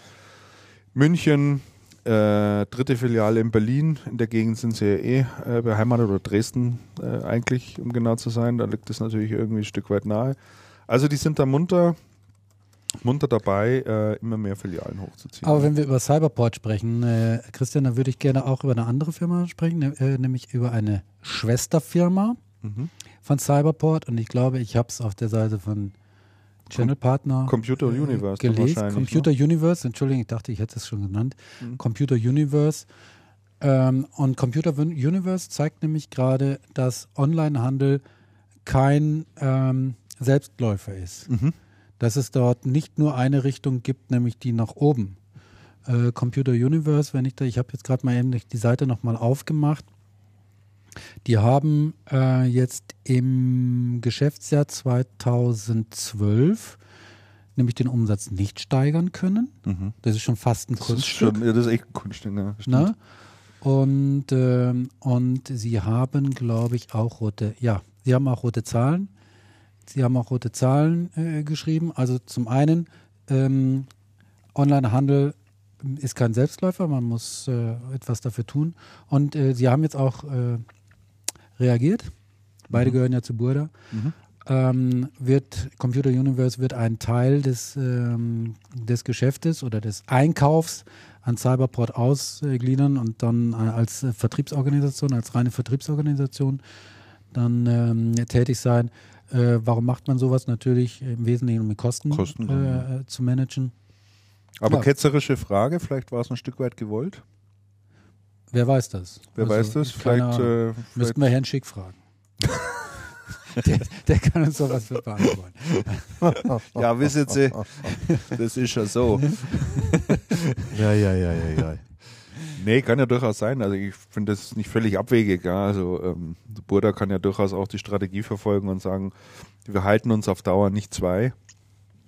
München, äh, dritte Filiale in Berlin. In der Gegend sind sie ja eh äh, beheimatet oder Dresden äh, eigentlich, um genau zu sein. Da liegt es natürlich irgendwie ein Stück weit nahe. Also die sind da munter, munter dabei, äh, immer mehr Filialen hochzuziehen. Aber wenn wir über Cyberport sprechen, äh, Christian, dann würde ich gerne auch über eine andere Firma sprechen, ne, äh, nämlich über eine Schwesterfirma Mhm. von Cyberport. Und ich glaube, ich habe es auf der Seite von Channel Partner Computer äh, Universe gelesen. wahrscheinlich, Computer ne? Universe, Entschuldigung, ich dachte, ich hätte es schon genannt. Mhm. Computer Universe. Ähm, und Computer Universe zeigt nämlich gerade, dass Onlinehandel kein ähm, Selbstläufer ist. Mhm. Dass es dort nicht nur eine Richtung gibt, nämlich die nach oben. Äh, Computer Universe, wenn ich da, ich habe jetzt gerade mal eben die Seite nochmal aufgemacht. Die haben äh, jetzt im Geschäftsjahr 2012 nämlich den Umsatz nicht steigern können. Mhm. Das ist schon fast ein Das ist Kunststück. schon, ja, das ist echt ein Kunststück, ja. Ne? Und, ähm, und sie haben, glaube ich, auch rote, ja, sie haben auch rote Zahlen. Sie haben auch rote Zahlen äh, geschrieben. Also zum einen, ähm, Onlinehandel ist kein Selbstläufer, man muss äh, etwas dafür tun. Und äh, sie haben jetzt auch äh, reagiert. Beide Mhm. gehören ja zu Burda. Mhm. Ähm, wird Computer Universe wird ein Teil des, ähm, des Geschäftes oder des Einkaufs an Cyberport ausgliedern und dann äh, als Vertriebsorganisation, als reine Vertriebsorganisation dann ähm, tätig sein. Äh, warum macht man sowas? Natürlich im Wesentlichen, um die Kosten, Kosten, äh, äh, zu managen. Aber Ja. ketzerische Frage, vielleicht war es ein Stück weit gewollt. Wer weiß das? Wer Also, weiß das? Vielleicht, äh, vielleicht Müssten wir Herrn Schick fragen. der, der kann uns sowas für beantworten. ja, wissen Sie, das ist ja so. Ja, ja, ja, ja, ja. Nee, kann ja durchaus sein. Also ich finde das nicht völlig abwegig. Ja. Also ähm, Burda kann ja durchaus auch die Strategie verfolgen und sagen, wir halten uns auf Dauer nicht zwei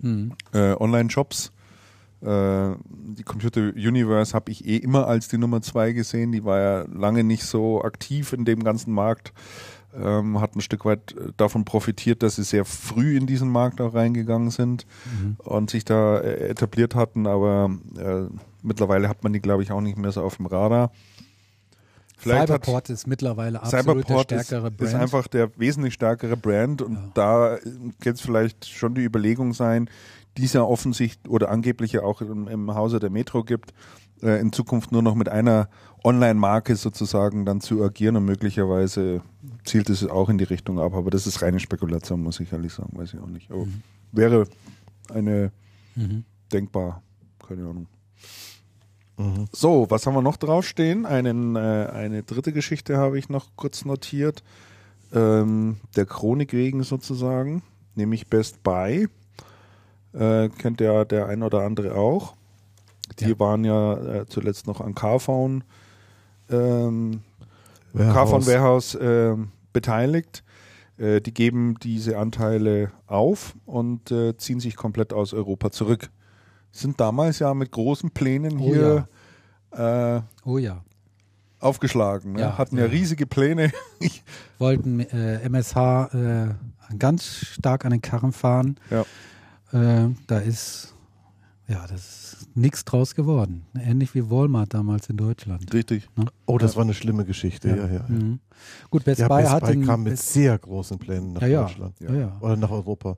Hm. äh, Online-Shops. Äh, die Computer Universe habe ich eh immer als die Nummer zwei gesehen. Die war ja lange nicht so aktiv in dem ganzen Markt. Ähm, hat ein Stück weit äh, davon profitiert, dass sie sehr früh in diesen Markt auch reingegangen sind Mhm. und sich da äh, etabliert hatten, aber äh, mittlerweile hat man die, glaube ich, auch nicht mehr so auf dem Radar. Vielleicht hat Cyberport ist mittlerweile absolut Cyberport der ist, stärkere Brand. ist einfach der wesentlich stärkere Brand und Ja. da es vielleicht schon die Überlegung sein, die es ja offensichtlich oder angeblich ja auch im, im Hause der Metro gibt, äh, in Zukunft nur noch mit einer Online-Marke sozusagen dann zu agieren und möglicherweise zielt es auch in die Richtung ab. Aber das ist reine Spekulation, muss ich ehrlich sagen, weiß ich auch nicht. Aber wäre eine denkbar, keine Ahnung. So, was haben wir noch draufstehen? Einen, äh, eine dritte Geschichte habe ich noch kurz notiert. Ähm, der Chronik wegen sozusagen, nämlich Best Buy. Äh, kennt ja der ein oder andere auch. Die Ja. waren ja äh, zuletzt noch an Carphone, ähm, Warehouse. Carphone Warehouse ähm, beteiligt. Äh, die geben diese Anteile auf und äh, ziehen sich komplett aus Europa zurück. Sind damals ja mit großen Plänen Oh hier äh, Oh ja. aufgeschlagen. Ne? Ja, Hatten ja ja. riesige Pläne. Wollten äh, MSH äh, ganz stark an den Karren fahren. Ja. Äh, da ist, ja, das ist nichts draus geworden. Ähnlich wie Walmart damals in Deutschland. Richtig. Oh, das war eine schlimme Geschichte. Ja, ja. ja. Mhm. Gut, Best Ja, Buy Best hat Buy kam mit Best- sehr großen Plänen nach ja, ja, Deutschland. ja. Ja, Oder nach Europa.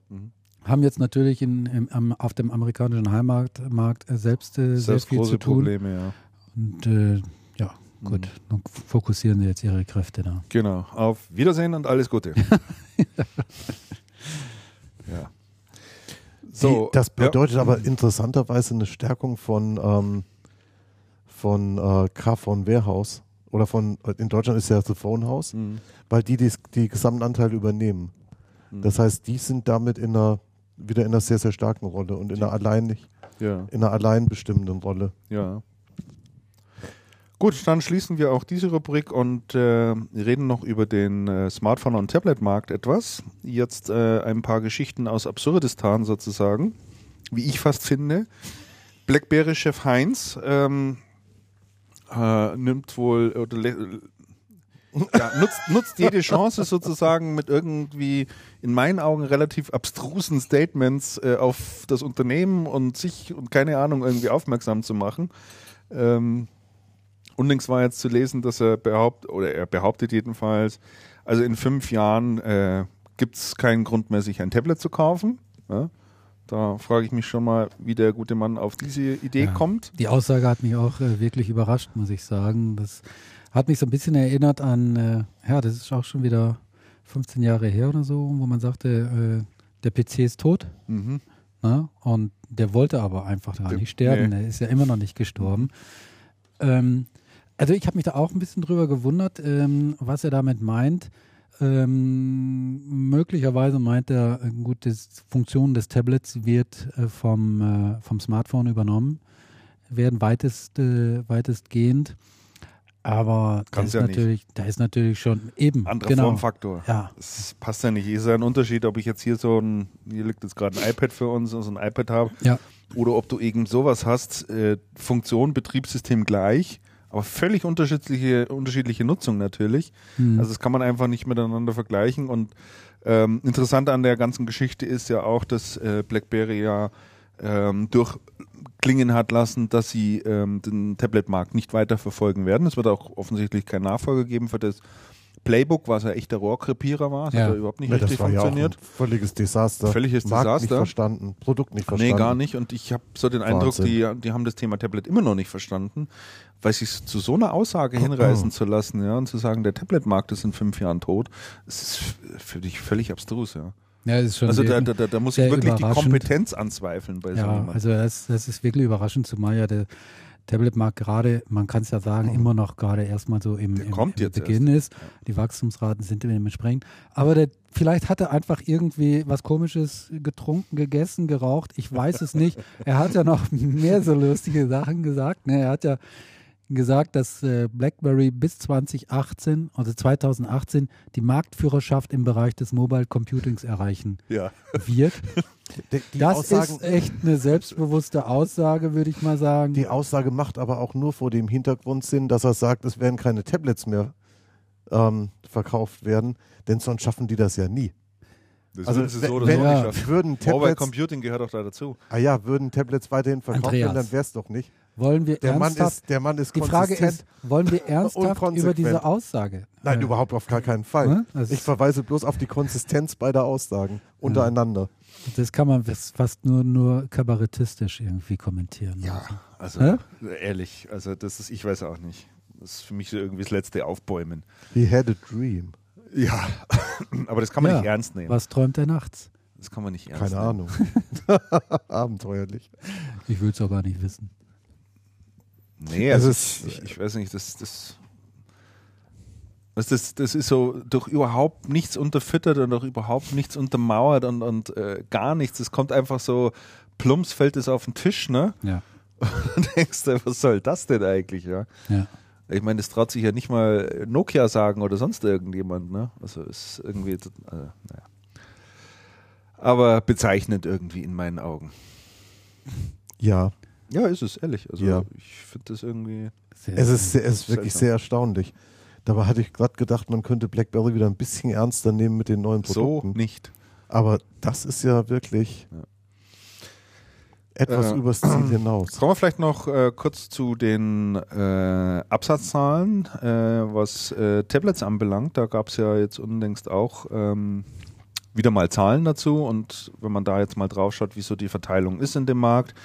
Haben jetzt natürlich in, im, am, auf dem amerikanischen Heimmarkt Markt, äh, selbst äh, sehr viel große zu tun. Probleme, ja. Und äh, ja, gut, Mhm. dann fokussieren sie jetzt ihre Kräfte da. Genau. Auf Wiedersehen und alles Gute. ja. So, Die, das ja. bedeutet aber interessanterweise eine Stärkung von, ähm, von äh, Carphone Warehouse. Oder von, in Deutschland ist ja The Phone House, Mhm. weil die die, die gesamten Anteile übernehmen. Mhm. Das heißt, die sind damit in einer, wieder in einer sehr, sehr starken Rolle und in einer allein, Ja, in einer allein bestimmenden Rolle. ja. Gut, dann schließen wir auch diese Rubrik und äh, reden noch über den äh, Smartphone- und Tablet-Markt etwas. Jetzt äh, ein paar Geschichten aus Absurdistan sozusagen, wie ich fast finde. Blackberry-Chef Heinz ähm, äh, nimmt wohl oder ja, nutzt, nutzt jede Chance sozusagen mit irgendwie in meinen Augen relativ abstrusen Statements äh, auf das Unternehmen und sich und keine Ahnung irgendwie aufmerksam zu machen. Ähm, unlängst war jetzt zu lesen, dass er behauptet, oder er behauptet jedenfalls, also in fünf Jahren äh, gibt es keinen Grund mehr, sich ein Tablet zu kaufen. Ja? Da frage ich mich schon mal, wie der gute Mann auf diese Idee Ja. kommt. Die Aussage hat mich auch äh, wirklich überrascht, muss ich sagen. Das hat mich so ein bisschen erinnert an, äh, ja, das ist auch schon wieder 15 Jahre her oder so, wo man sagte, äh, der PC ist tot. Mhm. Ne? Und der wollte aber einfach Der- nicht sterben. nee. Er ist ja immer noch nicht gestorben. Ähm, also ich habe mich da auch ein bisschen drüber gewundert, ähm, was er damit meint. Ähm, möglicherweise meint er, äh, gut, die Funktion des Tablets wird äh, vom, äh, vom Smartphone übernommen, werden weitest, äh, weitestgehend. Aber da ist, ja nicht. natürlich, da ist natürlich schon eben Anderer genau, Formfaktor. Ja, Es passt ja nicht. Ist ja ein Unterschied, ob ich jetzt hier so ein, hier liegt jetzt gerade ein iPad für uns, so ein iPad habe, ja, oder ob du irgend sowas hast, äh, Funktion, Betriebssystem gleich, aber völlig unterschiedliche, unterschiedliche Nutzung natürlich. hm, Also das kann man einfach nicht miteinander vergleichen. Und ähm, interessant an der ganzen Geschichte ist ja auch, dass äh, BlackBerry ja ähm, durchklingen hat lassen, dass sie ähm, den Tablet-Markt nicht weiter verfolgen werden. Es wird auch offensichtlich keinen Nachfolger geben für das Playbook, was ja echt der Rohrkrepierer war. Das Ja. hat ja überhaupt nicht Ja, richtig war ja funktioniert. völliges Desaster. Völliges Markt nicht Desaster. verstanden, Produkt nicht verstanden. Nee, gar nicht. Und ich habe so den Eindruck, Wahnsinn. die, die haben das Thema Tablet immer noch nicht verstanden, weil sich zu so einer Aussage hinreißen zu lassen, ja, und zu sagen, der Tablet-Markt ist in fünf Jahren tot, das ist für dich völlig abstrus, ja. Ja, ist schon Also da, sehr- da, da, da muss ich wirklich die. Kompetenz anzweifeln bei so Ja, jemandem. also das, das ist wirklich überraschend, zumal ja der Tablet-Markt gerade, man kann es ja sagen, immer noch gerade erstmal so im, im, im Beginn ist. Die Wachstumsraten sind dementsprechend. Aber der, vielleicht hat er einfach irgendwie was Komisches getrunken, gegessen, geraucht. Ich weiß es nicht. Er hat ja noch mehr so lustige Sachen gesagt. Ne? Er hat ja gesagt, dass äh, BlackBerry bis 2018, also 2018, die Marktführerschaft im Bereich des Mobile Computings erreichen ja. wird. Die, die, Das Aussagen, ist echt eine selbstbewusste Aussage, würde ich mal sagen. die Aussage macht aber auch nur vor dem Hintergrund Sinn, dass er sagt, es werden keine Tablets mehr ähm, verkauft werden, denn sonst schaffen die das ja nie. Das Also sie wenn- so oder wenn- so Ja. nicht schaffen. Würden Mobile Tablets, Computing gehört auch da dazu. ah ja, würden Tablets weiterhin verkauft Andreas. werden, dann wäre es doch nicht. Wollen wir Der Mann ernsthaft? ist, der Mann ist die Frage ist, wollen wir ernsthaft über diese Aussage? Nein, äh, überhaupt auf gar keinen Fall. Das- Ich verweise bloß auf die Konsistenz beider Aussagen untereinander. Das kann man fas- fast nur, nur kabarettistisch irgendwie kommentieren. Ja, also Hä? ehrlich, also das ist, ich weiß auch nicht. Das ist für mich so irgendwie das letzte Aufbäumen. He had a dream. Ja, aber das kann man Ja. nicht ernst nehmen. Was träumt er nachts? Das kann man nicht ernst Keine nehmen. Ahnung. Abenteuerlich. Ich will es auch gar nicht wissen. Nee, Es also ist- ich, ich weiß nicht, das, das, was das, das ist so durch überhaupt nichts unterfüttert und durch überhaupt nichts untermauert und, und äh, gar nichts. Es kommt einfach so, plumps fällt es auf den Tisch, ne? Ja. Und denkst du, was soll das denn eigentlich, ja? Ja. Ich meine, das traut sich ja nicht mal Nokia sagen oder sonst irgendjemand, ne? Also ist irgendwie, äh, naja. Aber bezeichnend irgendwie in meinen Augen. Ja, Ja, ist es, ehrlich. Also Ja. ich finde das irgendwie. Sehr es ist, sehr- es ist wirklich Seltsam. sehr erstaunlich. Dabei hatte ich gerade gedacht, man könnte BlackBerry wieder ein bisschen ernster nehmen mit den neuen So Produkten. nicht. Aber das ist ja wirklich Ja. etwas Äh, übers Ziel hinaus. Kommen wir vielleicht noch äh, kurz zu den äh, Absatzzahlen, äh, was äh, Tablets anbelangt. Da gab es ja jetzt unlängst auch ähm, wieder mal Zahlen dazu. Und wenn man da jetzt mal drauf schaut, wie so die Verteilung ist in dem Markt,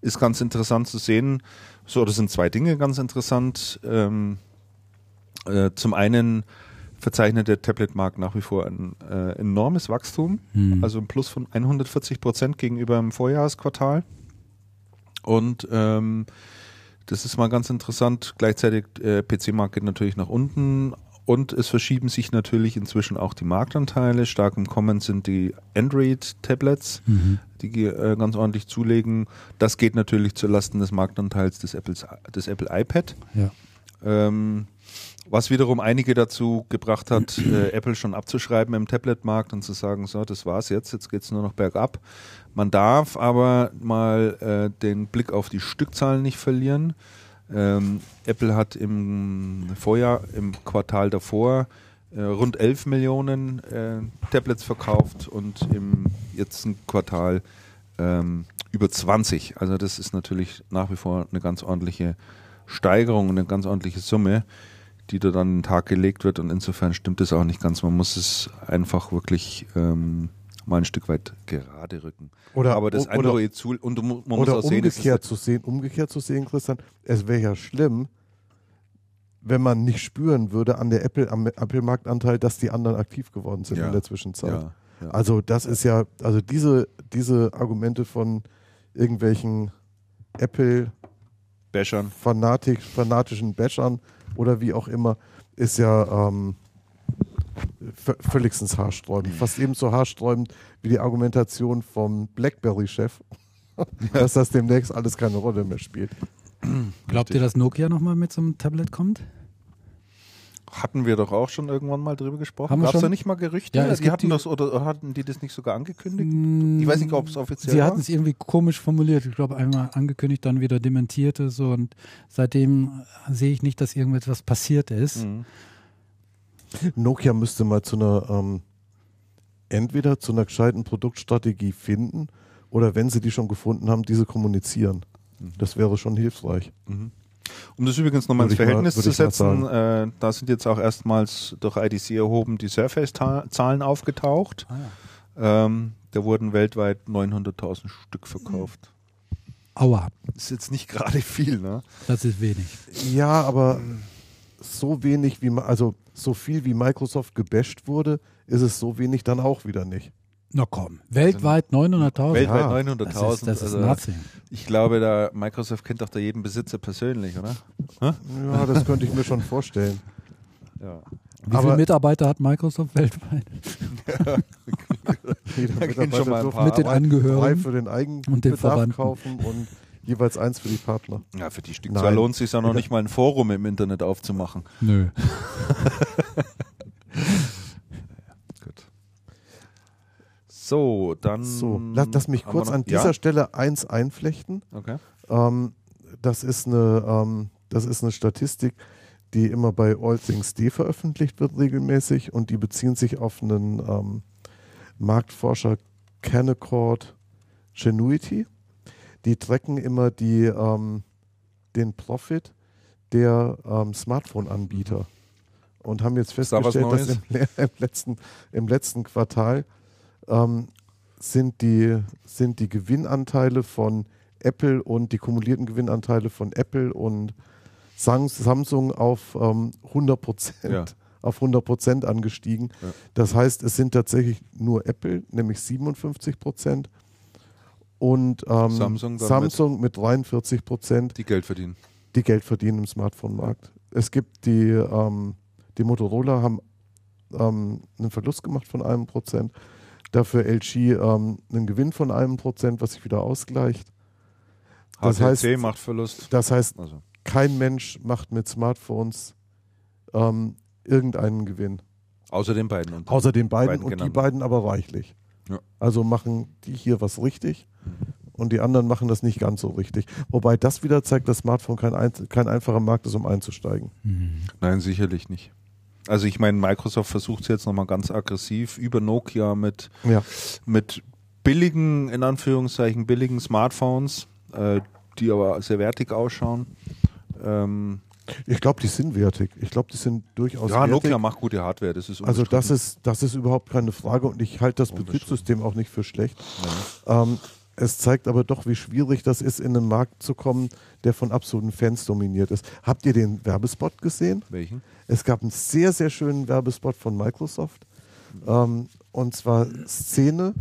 ist ganz interessant zu sehen. So, das sind zwei Dinge ganz interessant. Ähm, äh, zum einen verzeichnet der Tablet-Markt nach wie vor ein äh, enormes Wachstum, Hm. also ein Plus von 140 Prozent gegenüber dem Vorjahresquartal. Und ähm, das ist mal ganz interessant. Gleichzeitig äh, PC-Markt geht natürlich nach unten und es verschieben sich natürlich inzwischen auch die Marktanteile. Stark im Kommen sind die Android-Tablets, Mhm. die äh, ganz ordentlich zulegen. Das geht natürlich zulasten des Marktanteils des, Apples, des Apple iPad. Ja. Ähm, was wiederum einige dazu gebracht hat, äh, Apple schon abzuschreiben im Tablet-Markt und zu sagen, so, das war's jetzt, jetzt geht's nur noch bergab. Man darf aber mal äh, den Blick auf die Stückzahlen nicht verlieren. Ähm, Apple hat im Vorjahr, im Quartal davor, äh, rund 11 Millionen äh, Tablets verkauft und im letzten Quartal ähm, über 20. Also das ist natürlich nach wie vor eine ganz ordentliche Steigerung, eine ganz ordentliche Summe, die da dann an den Tag gelegt wird. Und insofern stimmt es auch nicht ganz. Man muss es einfach wirklich ähm, mal ein Stück weit gerade rücken. Oder, Aber das oder, Android zu und man muss auch sehen, umgekehrt zu sehen, umgekehrt zu sehen, Christian, es wäre ja schlimm, wenn man nicht spüren würde an der Apple, am Apple-Marktanteil, dass die anderen aktiv geworden sind Ja. in der Zwischenzeit. ja, ja. Also das ist ja, also diese, diese Argumente von irgendwelchen Apple Bäschern. Fanatik, fanatischen Bashern oder wie auch immer, ist ja ähm, völligstens haarsträubend. Fast ebenso haarsträubend wie die Argumentation vom Blackberry-Chef, dass das demnächst alles keine Rolle mehr spielt. Glaubt ihr, dass Nokia nochmal mit so einem Tablet kommt? Hatten wir doch auch schon irgendwann mal drüber gesprochen. Haben wir Gab es da schon? nicht mal Gerüchte? Ja, es die gibt hatten die- das oder, hatten die das nicht sogar angekündigt? Mm, Ich weiß nicht, ob es offiziell Sie war. hatten es irgendwie komisch formuliert. Ich glaube, einmal angekündigt, dann wieder dementierte. So und seitdem sehe ich nicht, dass irgendetwas passiert ist. Mhm. Nokia müsste mal zu einer, ähm, entweder zu einer gescheiten Produktstrategie finden oder wenn sie die schon gefunden haben, diese kommunizieren. Das wäre schon hilfreich. Mhm. Um das übrigens nochmal ins mal- Verhältnis würde zu mal setzen, äh, da sind jetzt auch erstmals durch IDC erhoben die Surface-Zahlen aufgetaucht. Ah, ja. Ähm, da wurden weltweit 900.000 Stück verkauft. Aua, Ist jetzt nicht gerade viel, ne? das ist wenig. Ja, aber so wenig wie, ma- also so viel wie Microsoft gebasht wurde, ist es so wenig dann auch wieder nicht. Na komm, weltweit 900.000. Weltweit ja, 900.000. das ist, das ist also, Nazi. ich glaube, da Microsoft kennt doch da jeden Besitzer persönlich, oder? Ja, das könnte ich mir schon vorstellen. Ja. Wie viele aber- Mitarbeiter hat Microsoft weltweit? Jeder Mitarbeiter schon mal ein paar Mit den Angehörigen für den und den Eigenbedarf Verwandten. kaufen und jeweils eins für die Partner. Ja, für die Stückzahl lohnt es sich ja noch nicht mal ein Forum im Internet aufzumachen. Nö. Gut. So, dann. So, lass, lass mich kurz an dieser Ja? Stelle eins einflechten. Okay. Ähm, das, ist eine, ähm, das ist eine Statistik, die immer bei All Things D veröffentlicht wird regelmäßig und die beziehen sich auf einen ähm, Marktforscher Canaccord Genuity. Die tracken immer die, ähm, den Profit der ähm, Smartphone-Anbieter und haben jetzt Ist da festgestellt, dass im, im, letzten, im letzten Quartal ähm, sind die, sind die Gewinnanteile von Apple und die kumulierten Gewinnanteile von Apple und Samsung auf ähm, 100 Prozent. Ja. Auf 100 Prozent angestiegen. Ja. Das heißt, es sind tatsächlich nur Apple, nämlich 57 Prozent, und ähm, Samsung Samsung mit 43 Prozent Die Geld verdienen. die Geld verdienen im Smartphone-Markt. Es gibt die, ähm, die Motorola haben ähm, einen Verlust gemacht von einem Prozent, dafür LG ähm, einen Gewinn von einem Prozent, was sich wieder ausgleicht. Das HTC heißt- macht Verlust. Das heißt, Also, kein Mensch macht mit Smartphones ähm, irgendeinen Gewinn. außer den beiden. Und Außer den beiden, beiden und die genannten. beiden aber reichlich. Ja. Also machen die hier was richtig und die anderen machen das nicht ganz so richtig. Wobei das wieder zeigt, dass Smartphone kein, ein, kein einfacher Markt ist, um einzusteigen. Nein, sicherlich nicht. Also ich meine, Microsoft versucht es jetzt nochmal ganz aggressiv über Nokia mit, Ja. mit billigen, in Anführungszeichen, billigen Smartphones, äh, die aber sehr wertig ausschauen. Ähm, Ich glaube, die sind wertig. Ich glaube, die sind durchaus ja, wertig. Nokia macht gute Hardware, das ist also das ist, das ist überhaupt keine Frage und ich halte das. Betriebssystem auch nicht für schlecht. Ähm, es zeigt aber doch, wie schwierig das ist, in einen Markt zu kommen, der von absoluten Fans dominiert ist. Habt ihr den Werbespot gesehen? Welchen? Es gab einen sehr, sehr schönen Werbespot von Microsoft. Ähm, und zwar Szene,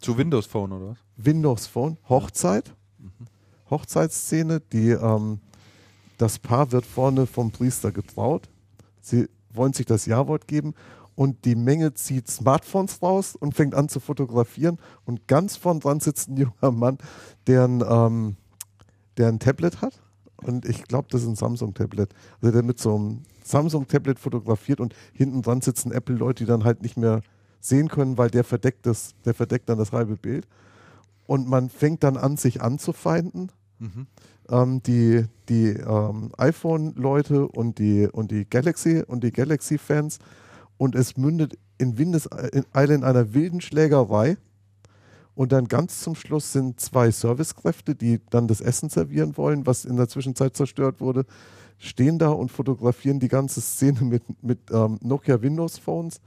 Zu Windows Phone oder was? Windows Phone, Hochzeit. Hochzeitsszene, die ähm, das Paar wird vorne vom Priester getraut. Sie wollen sich das Ja-Wort geben und die Menge zieht Smartphones raus und fängt an zu fotografieren und ganz vorn dran sitzt ein junger Mann, der ein, ähm, der ein Tablet hat und ich glaube, das ist ein Samsung-Tablet. Also der mit so einem Samsung-Tablet fotografiert und hinten dran sitzen Apple-Leute, die dann halt nicht mehr sehen können, weil der verdeckt das, der verdeckt dann das halbe Bild. Und man fängt dann an, sich anzufeinden. Ähm, die die ähm, iPhone-Leute und die, und die Galaxy und die Galaxy-Fans. Und es mündet in Windeseile in einer wilden Schlägerei. Und dann ganz zum Schluss sind zwei Servicekräfte, die dann das Essen servieren wollen, was in der Zwischenzeit zerstört wurde, stehen da und fotografieren die ganze Szene mit, mit ähm, Nokia Windows Phones.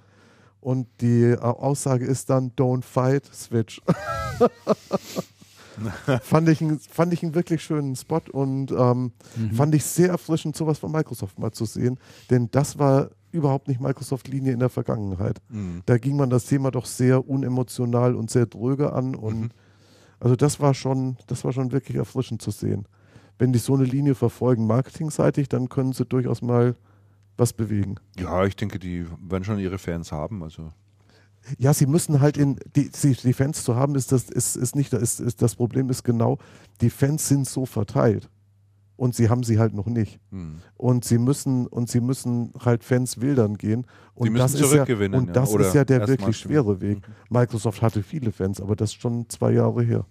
Und die äh, Aussage ist dann Don't fight, switch. fand, ich einen, fand ich einen wirklich schönen Spot und ähm, fand ich sehr erfrischend, sowas von Microsoft mal zu sehen. Denn das war überhaupt nicht Microsoft-Linie in der Vergangenheit. Mhm. Da ging man das Thema doch sehr unemotional und sehr dröge an. Und also das war schon, das war schon wirklich erfrischend zu sehen. Wenn die so eine Linie verfolgen, marketingseitig, dann können sie durchaus mal was bewegen. Ja, ich denke, die werden schon ihre Fans haben. Also Ja, sie müssen halt in die, die, die Fans zu haben, ist das, ist, ist nicht, ist, ist, das Problem ist genau, die Fans sind so verteilt. Und sie haben sie halt noch nicht. hm. Und sie müssen, und sie müssen halt Fans wildern gehen. Und Die müssen das ist ja, zurückgewinnen, und ja. das Oder ist ja der wirklich schwere Weg. Microsoft hatte viele Fans, aber das ist schon zwei Jahre her.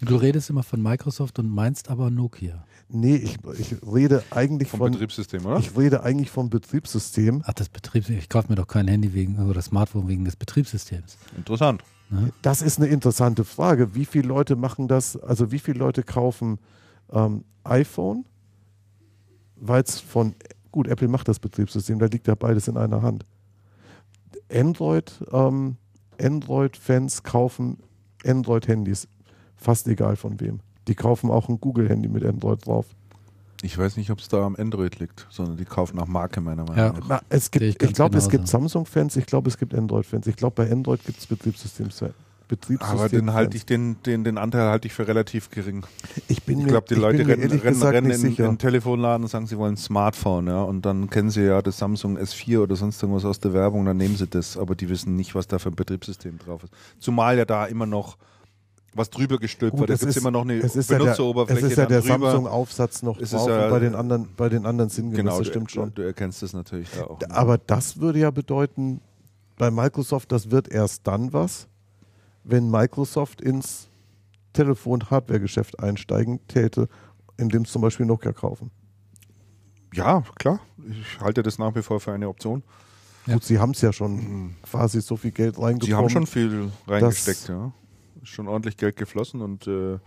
Du redest immer von Microsoft und meinst aber Nokia. Nee, ich, ich rede eigentlich vom von, Betriebssystem, oder? ich rede eigentlich vom Betriebssystem. Ach, das Betriebssystem. Ich kaufe mir doch kein Handy wegen oder Smartphone wegen des Betriebssystems. Interessant. Ne? Das ist eine interessante Frage. Wie viele Leute machen das? Also wie viele Leute kaufen ähm, iPhone, weil es von gut Apple macht das Betriebssystem, da liegt ja beides in einer Hand. Android, ähm, Android-Fans kaufen Android-Handys, fast egal von wem. Die kaufen auch ein Google-Handy mit Android drauf. Ich weiß nicht, ob es da am Android liegt, sondern die kaufen nach Marke, meiner Meinung Ja. nach. Na, es gibt, ich ich, glaube, es gibt Samsung-Fans, ich glaube, es gibt Android-Fans. Ich glaube, bei Android gibt es Betriebssystem Betriebssystem Aber den halte ich, den, den, den Anteil halte ich für relativ gering. Ich bin Ich glaube, die ich Leute rennen, rennen, rennen in, in den Telefonladen und sagen, sie wollen ein Smartphone, ja. Und dann kennen sie ja das Samsung S4 oder sonst irgendwas aus der Werbung, dann nehmen sie das, aber die wissen nicht, was da für ein Betriebssystem drauf ist. Zumal ja da immer noch was drüber gestülpt wird. Da es gibt es ist- immer noch eine es ist ja der, Benutzeroberfläche es ist ja der. Samsung-Aufsatz noch Es ist drauf ja- bei den anderen, bei den anderen sinngemäß, genau, das du, stimmt schon. Du, du erkennst das natürlich da auch. Aber das würde ja bedeuten, bei Microsoft, das wird erst dann was, wenn Microsoft ins Telefon-Hardware-Geschäft einsteigen täte, indem es zum Beispiel Nokia kaufen. ja, klar. Ich halte das nach wie vor für eine Option. Ja. Gut, sie haben es ja schon quasi so viel Geld reingekommen. Sie haben schon viel reingesteckt, ja. Schon ordentlich Geld geflossen und äh, ich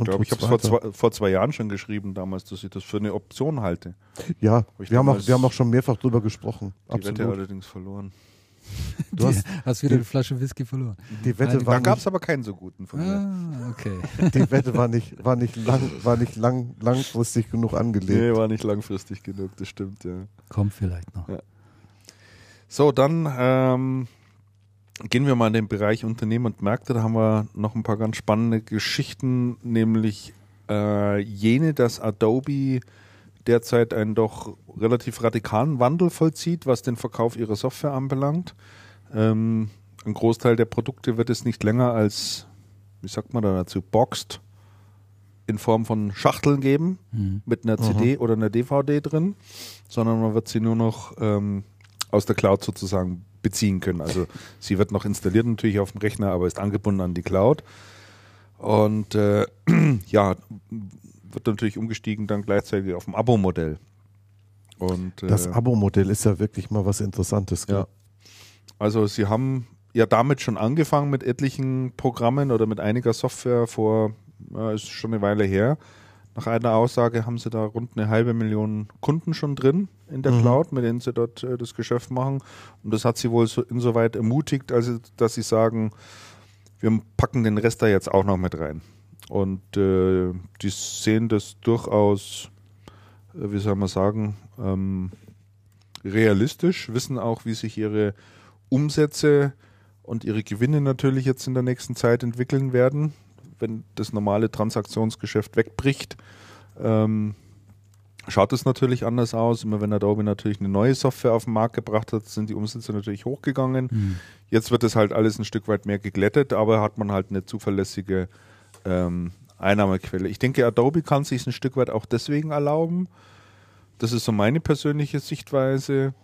und glaube, ich habe es vor zwei, vor zwei Jahren schon geschrieben damals, dass ich das für eine Option halte. Ja, ich wir haben, auch, wir haben auch schon mehrfach drüber gesprochen. Die Wette Absolut. allerdings verloren. Du hast, Hast wieder eine Flasche Whisky verloren. die Wette Nein, war Da gab es aber keinen so guten von mir. Ah, okay. die Wette war nicht, war nicht lang, war nicht lang, langfristig genug angelegt. Nee, war nicht langfristig genug, das stimmt, ja. Kommt vielleicht noch. Ja. So, dann ähm, gehen wir mal in den Bereich Unternehmen und Märkte. Da haben wir noch ein paar ganz spannende Geschichten, nämlich äh, jene, dass Adobe derzeit einen doch relativ radikalen Wandel vollzieht, was den Verkauf ihrer Software anbelangt. Ähm, ein Großteil der Produkte wird es nicht länger als, wie sagt man da dazu, boxed in Form von Schachteln geben Mhm. mit einer CD oder einer DVD drin, sondern man wird sie nur noch ähm, aus der Cloud sozusagen beziehen können. Also sie wird noch installiert natürlich auf dem Rechner, aber ist angebunden an die Cloud. Und äh, ja, wird natürlich umgestiegen dann gleichzeitig auf ein Abo-Modell. Und äh, Das Abo-Modell ist ja wirklich mal was Interessantes. gell? ja. Also sie haben ja damit schon angefangen mit etlichen Programmen oder mit einiger Software vor, ja, ist schon eine Weile her. Nach einer Aussage haben sie da rund eine halbe Million Kunden schon drin in der Mhm. Cloud, mit denen sie dort äh, das Geschäft machen. Und das hat sie wohl so insoweit ermutigt, also dass sie sagen, wir packen den Rest da jetzt auch noch mit rein. Und äh, die sehen das durchaus, äh, wie soll man sagen, ähm, realistisch, wissen auch, wie sich ihre Umsätze und ihre Gewinne natürlich jetzt in der nächsten Zeit entwickeln werden, wenn das normale Transaktionsgeschäft wegbricht. Ähm, schaut es natürlich anders aus. Immer wenn Adobe natürlich eine neue Software auf den Markt gebracht hat, sind die Umsätze natürlich hochgegangen. Mhm. Jetzt wird es halt alles ein Stück weit mehr geglättet, aber hat man halt eine zuverlässige ähm, Einnahmequelle. Ich denke, Adobe kann sich ein Stück weit auch deswegen erlauben. Das ist so meine persönliche Sichtweise.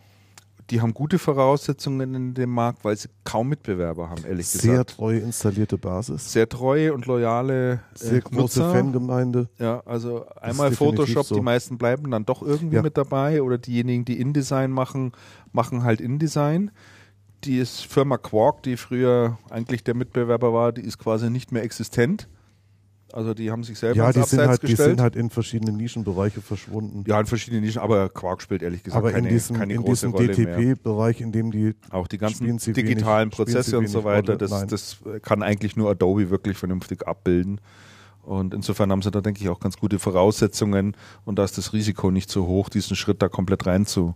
Die haben gute Voraussetzungen in dem Markt, weil sie kaum Mitbewerber haben, ehrlich Sehr gesagt. treue installierte Basis. Sehr treue und loyale äh, Sehr große Nutzer. Fangemeinde. Ja, also einmal Photoshop, so. die meisten bleiben dann doch irgendwie Ja. mit dabei oder diejenigen, die InDesign machen, machen halt InDesign. Die ist Firma Quark, die früher eigentlich der Mitbewerber war, die ist quasi nicht mehr existent. Also die haben sich selber Ja, die sind, Abseits halt, die gestellt. sind halt in verschiedene Nischenbereiche verschwunden. ja, in verschiedenen Nischen, aber Quark spielt ehrlich gesagt Aber keine, in diesem, keine in große diesem. DTP-Bereich, in dem die Auch die ganzen digitalen wenig- Prozesse und so weiter, das, Nein. das kann eigentlich nur Adobe wirklich vernünftig abbilden. Und insofern haben sie da, denke ich, auch ganz gute Voraussetzungen und da ist das Risiko nicht so hoch, diesen Schritt da komplett rein zu, oder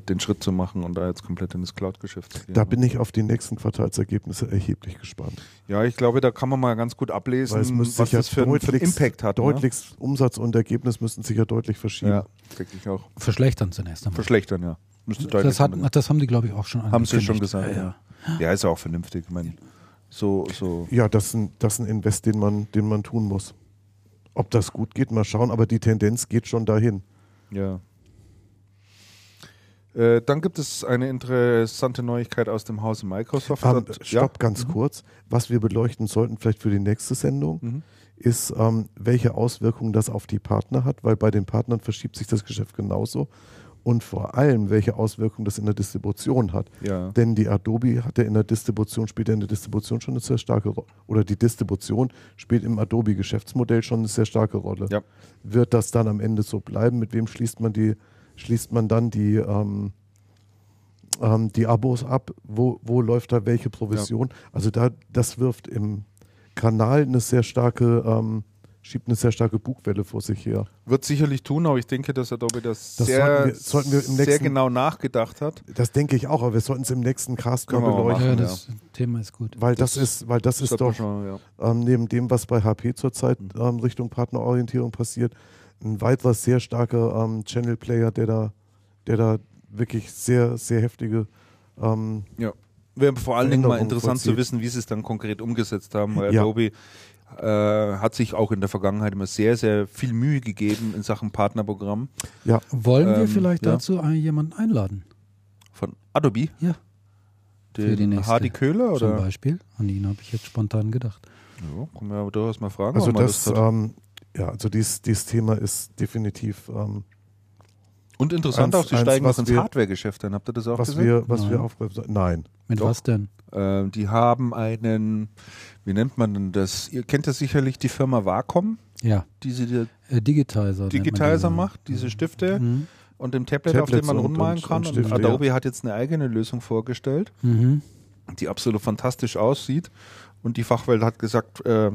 den Schritt zu machen und da jetzt komplett in das Cloud-Geschäft zu gehen. Da bin ich auf die nächsten Quartalsergebnisse erheblich gespannt. ja, ich glaube, da kann man mal ganz gut ablesen, was sich ja das für, einen- für einen Impact hat. deutlichst Umsatz und Ergebnis müssten sich ja deutlich Ne? verschieben. Ja, denke ich auch. Verschlechtern zunächst einmal. Verschlechtern, ja. Müsste deutlich Das, hat, das haben die, glaube ich, auch schon Haben sie schon gesagt. Ja, ja. Ja, ist ja auch vernünftig. Ich meine, so, so. Ja, das ist ein, das ist ein Invest, den man, den man tun muss. Ob das gut geht, mal schauen, aber die Tendenz geht schon dahin. Ja. Äh, dann gibt es eine interessante Neuigkeit aus dem Hause Microsoft. Dort- stopp, ganz kurz. Was wir beleuchten sollten, vielleicht für die nächste Sendung, Mhm. ist, ähm, welche Auswirkungen das auf die Partner hat, weil bei den Partnern verschiebt sich das Geschäft genauso. Und vor allem, welche Auswirkungen das in der Distribution hat. Ja. Denn die Adobe hat ja in der Distribution, spielt ja in der Distribution schon eine sehr starke Rolle. Oder die Distribution spielt im Adobe-Geschäftsmodell schon eine sehr starke Rolle. Ja. Wird das dann am Ende so bleiben? Mit wem schließt man die, schließt man dann die, ähm, ähm, die Abos ab? Wo, wo läuft da welche Provision? Also da, das wirft im Kanal eine sehr starke, ähm, schiebt eine sehr starke Bugwelle vor sich her. Wird sicherlich tun, aber ich denke, dass Adobe das, Das sehr, sollten wir- sollten wir im sehr nächsten- genau nachgedacht hat. Das denke ich auch, aber wir sollten es im nächsten Cast mal beleuchten. Ja, das Thema ist gut. Weil das, Das ist, weil das ist doch schon, ja. ähm, neben dem, was bei HP zurzeit ähm, Richtung Partnerorientierung passiert, ein weiterer sehr starker ähm, Channel-Player, der da, der da wirklich sehr, sehr heftige ähm, Ja. Wäre vor allen Dingen mal interessant zu vollzieht. wissen, wie sie es dann konkret umgesetzt haben, weil Ja. Adobe äh, hat sich auch in der Vergangenheit immer sehr, sehr viel Mühe gegeben in Sachen Partnerprogramm ja, Wollen wir Ähm, vielleicht ja. dazu einen, jemanden einladen? von Adobe. Ja. Für die Den nächste. Hardy Köhler Zum oder? Beispiel. An ihn habe ich jetzt spontan gedacht. Ja, können wir aber durchaus mal fragen. also das, hat. ähm, ja, also dieses, dieses Thema ist definitiv, ähm, Und interessant eins- auch, sie eins, steigen noch ins Hardware-Geschäft ein. Habt ihr das auch was gesehen? wir, was Nein. wir aufgreifen sollten. Nein. Mit Doch. was denn? Ähm, die haben einen, wie nennt man denn das? Ihr kennt ja sicherlich die Firma Wacom, Ja, die sie die äh, Digitizer. Digitizer die. macht, diese Stifte. Mhm. und dem Tablet, auf dem Tablets man und- rummalen und- kann. und Und, Stifte, Adobe hat jetzt eine eigene Lösung vorgestellt, Mhm. die absolut fantastisch aussieht. Und die Fachwelt hat gesagt, äh,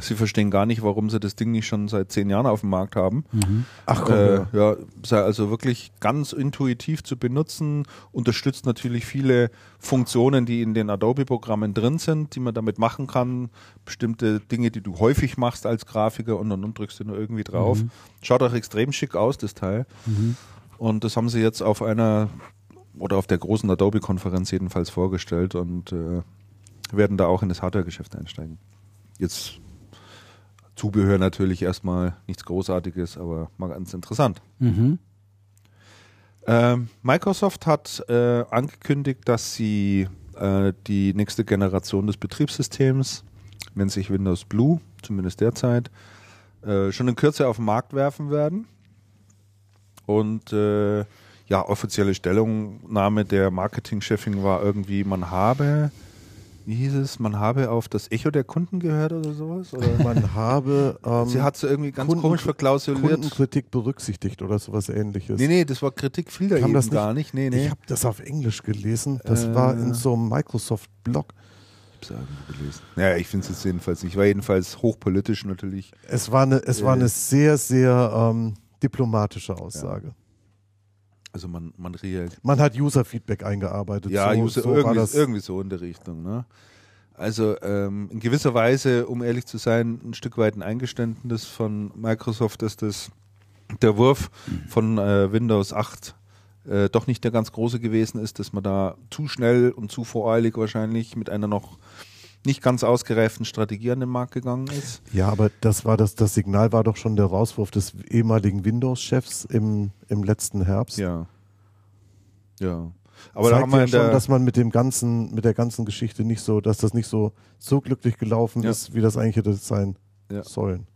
sie verstehen gar nicht, warum sie das Ding nicht schon seit zehn Jahren auf dem Markt haben. Ach komm, Äh, ja. ja, sei also wirklich ganz intuitiv zu benutzen, unterstützt natürlich viele Funktionen, die in den Adobe-Programmen drin sind, die man damit machen kann. Bestimmte Dinge, die du häufig machst als Grafiker und dann drückst du nur irgendwie drauf. Schaut auch extrem schick aus, das Teil. Und das haben sie jetzt auf einer oder auf der großen Adobe-Konferenz jedenfalls vorgestellt und äh, werden da auch in das Hardware-Geschäft einsteigen. Jetzt Zubehör natürlich erstmal nichts Großartiges, aber mal ganz interessant. Mhm. Ähm, Microsoft hat äh, angekündigt, dass sie äh, die nächste Generation des Betriebssystems, nennt sich Windows Blue, zumindest derzeit, äh, schon in Kürze auf den Markt werfen werden. Und äh, ja, offizielle Stellungnahme der Marketingchefin war irgendwie, man habe, wie hieß es, man habe auf das Echo der Kunden gehört oder sowas? Oder? Man habe ähm, Sie hat so irgendwie ganz Kunden- komisch verklausuliert. Kundenkritik berücksichtigt oder sowas ähnliches. Nee, nee, das war Kritik viel da eben das nicht? gar nicht. Nee, nee. Ich habe das auf Englisch gelesen. Das Äh. war in so einem Microsoft-Blog. Sagen gelesen. Ja, ich finde es jetzt jedenfalls nicht. War jedenfalls hochpolitisch natürlich. Es war eine, es war Äh. eine sehr, sehr ähm, diplomatische Aussage. Also man, man reagiert. Man hat User-Feedback eingearbeitet. Ja, so, User, so irgendwie, irgendwie so in der Richtung. Ne? Also ähm, in gewisser Weise, um ehrlich zu sein, ein Stück weit ein Eingeständnis von Microsoft, dass das der Wurf von äh, Windows 8 äh, doch nicht der ganz große gewesen ist, dass man da zu schnell und zu voreilig wahrscheinlich mit einer noch nicht ganz ausgereiften Strategie an den Markt gegangen ist. Ja, aber das war das, das Signal war doch schon der Rauswurf des ehemaligen Windows-Chefs im, im letzten Herbst. Ja. Ja. Aber da Zeigt haben wir ja schon, dass man mit dem ganzen, mit der ganzen Geschichte nicht so, dass das nicht so, so glücklich gelaufen Ja. ist, wie das eigentlich hätte sein Ja. sollen.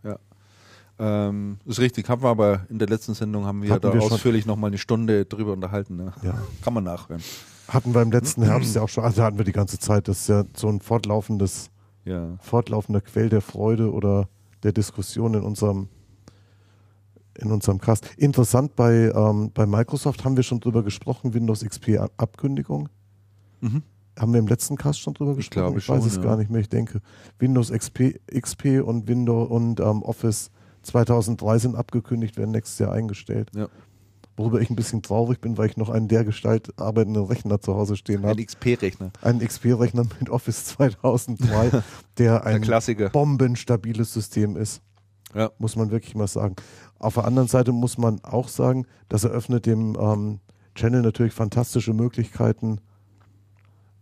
ähm, ist richtig, haben wir aber in der letzten Sendung haben wir Hatten da wir ausführlich nochmal eine Stunde drüber unterhalten. Ne? Ja. Kann man nachhören. Hatten wir im letzten Herbst ja auch schon, also hatten wir die ganze Zeit, das ist ja so ein fortlaufendes, Ja. fortlaufender Quell der Freude oder der Diskussion in unserem in unserem Cast. Interessant bei, ähm, bei Microsoft haben wir schon drüber gesprochen, Windows XP Abkündigung. Mhm. Haben wir im letzten Cast schon drüber Ich gesprochen? glaube ich weiß schon, es ja. gar nicht mehr. Ich denke, Windows XP, XP und Windows und ähm, Office 2003 sind abgekündigt, werden nächstes Jahr eingestellt. Ja. Worüber ich ein bisschen traurig bin, weil ich noch einen der Gestalt arbeitenden Rechner zu Hause stehen Ein habe. XP-Rechner. Einen XP-Rechner mit Office 2003, der Der ein Klassiker. bombenstabiles System ist. Ja. Muss man wirklich mal sagen. Auf der anderen Seite muss man auch sagen, das eröffnet dem ähm, Channel natürlich fantastische Möglichkeiten,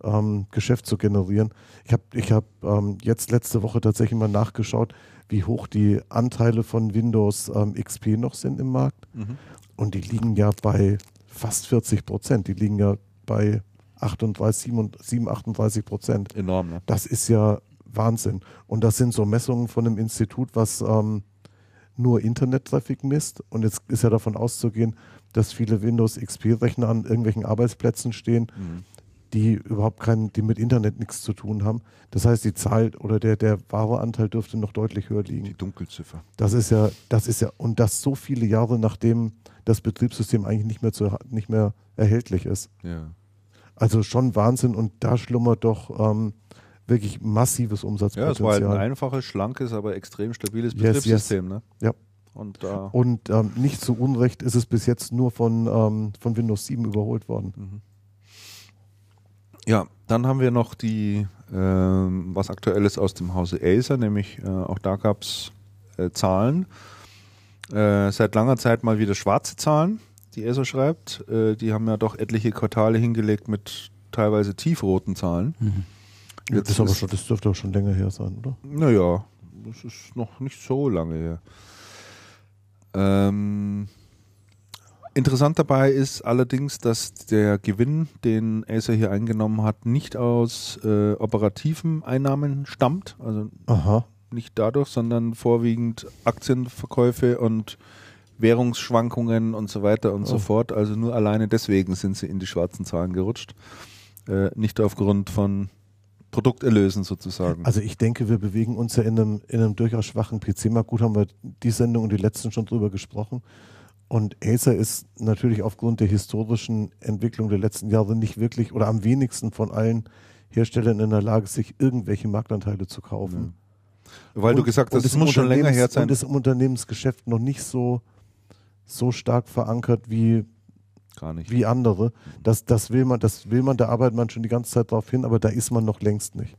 ähm, Geschäft zu generieren. Ich habe ich hab, ähm, jetzt letzte Woche tatsächlich mal nachgeschaut, wie hoch die Anteile von Windows ähm, XP noch sind im Markt. Mhm. Und die liegen ja bei fast 40 Prozent. Die liegen ja bei 38, 37, 38 Prozent. Enorm, ne? Das ist ja Wahnsinn. Und das sind so Messungen von einem Institut, was ähm, nur Internet-Traffic misst. Und jetzt ist ja davon auszugehen, dass viele Windows XP-Rechner an irgendwelchen Arbeitsplätzen stehen, Mhm. Die überhaupt keinen, die mit Internet nichts zu tun haben. Das heißt, die Zahl oder der, der wahre Anteil dürfte noch deutlich höher liegen. Die Dunkelziffer. Das ist ja, das ist ja, und das so viele Jahre nachdem das Betriebssystem eigentlich nicht mehr, zu, nicht mehr erhältlich ist. Ja. Also schon Wahnsinn und da schlummert doch ähm, wirklich massives Ja, Umsatzpotenzial. es war halt ein einfaches, schlankes, aber extrem stabiles Yes, Betriebssystem, ne? Ja. Und da. Und ähm, nicht zu Unrecht ist es bis jetzt nur von, ähm, von Windows 7 überholt worden. Ja, dann haben wir noch die, ähm, was aktuelles aus dem Hause Acer, nämlich äh, auch da gab es äh, Zahlen. Äh, seit langer Zeit mal wieder schwarze Zahlen, die Acer schreibt. Äh, die haben ja doch etliche Quartale hingelegt mit teilweise tiefroten Zahlen. Ja, Jetzt das, ist aber schon, das dürfte auch schon länger her sein, oder? Naja, das ist noch nicht so lange her. Ähm, interessant dabei ist allerdings, dass der Gewinn, den Acer hier eingenommen hat, nicht aus äh, operativen Einnahmen stammt. Also Aha. nicht dadurch, sondern vorwiegend Aktienverkäufe und Währungsschwankungen und so weiter und so Oh. fort. Also nur alleine deswegen sind sie in die schwarzen Zahlen gerutscht. Äh, nicht aufgrund von Produkterlösen sozusagen. Also ich denke, wir bewegen uns ja in einem, in einem durchaus schwachen PC-Markt. Gut, haben wir die Sendung und die letzten schon drüber gesprochen. Und Acer ist natürlich aufgrund der historischen Entwicklung der letzten Jahre nicht wirklich oder am wenigsten von allen Herstellern in der Lage, sich irgendwelche Marktanteile zu kaufen. Weil du Und- gesagt und hast, es muss schon länger her sein. Und ist im Unternehmensgeschäft noch nicht so, so stark verankert wie, Gar nicht. wie andere. Das, das will man, das will man, da arbeitet man schon die ganze Zeit drauf hin, aber da ist man noch längst nicht.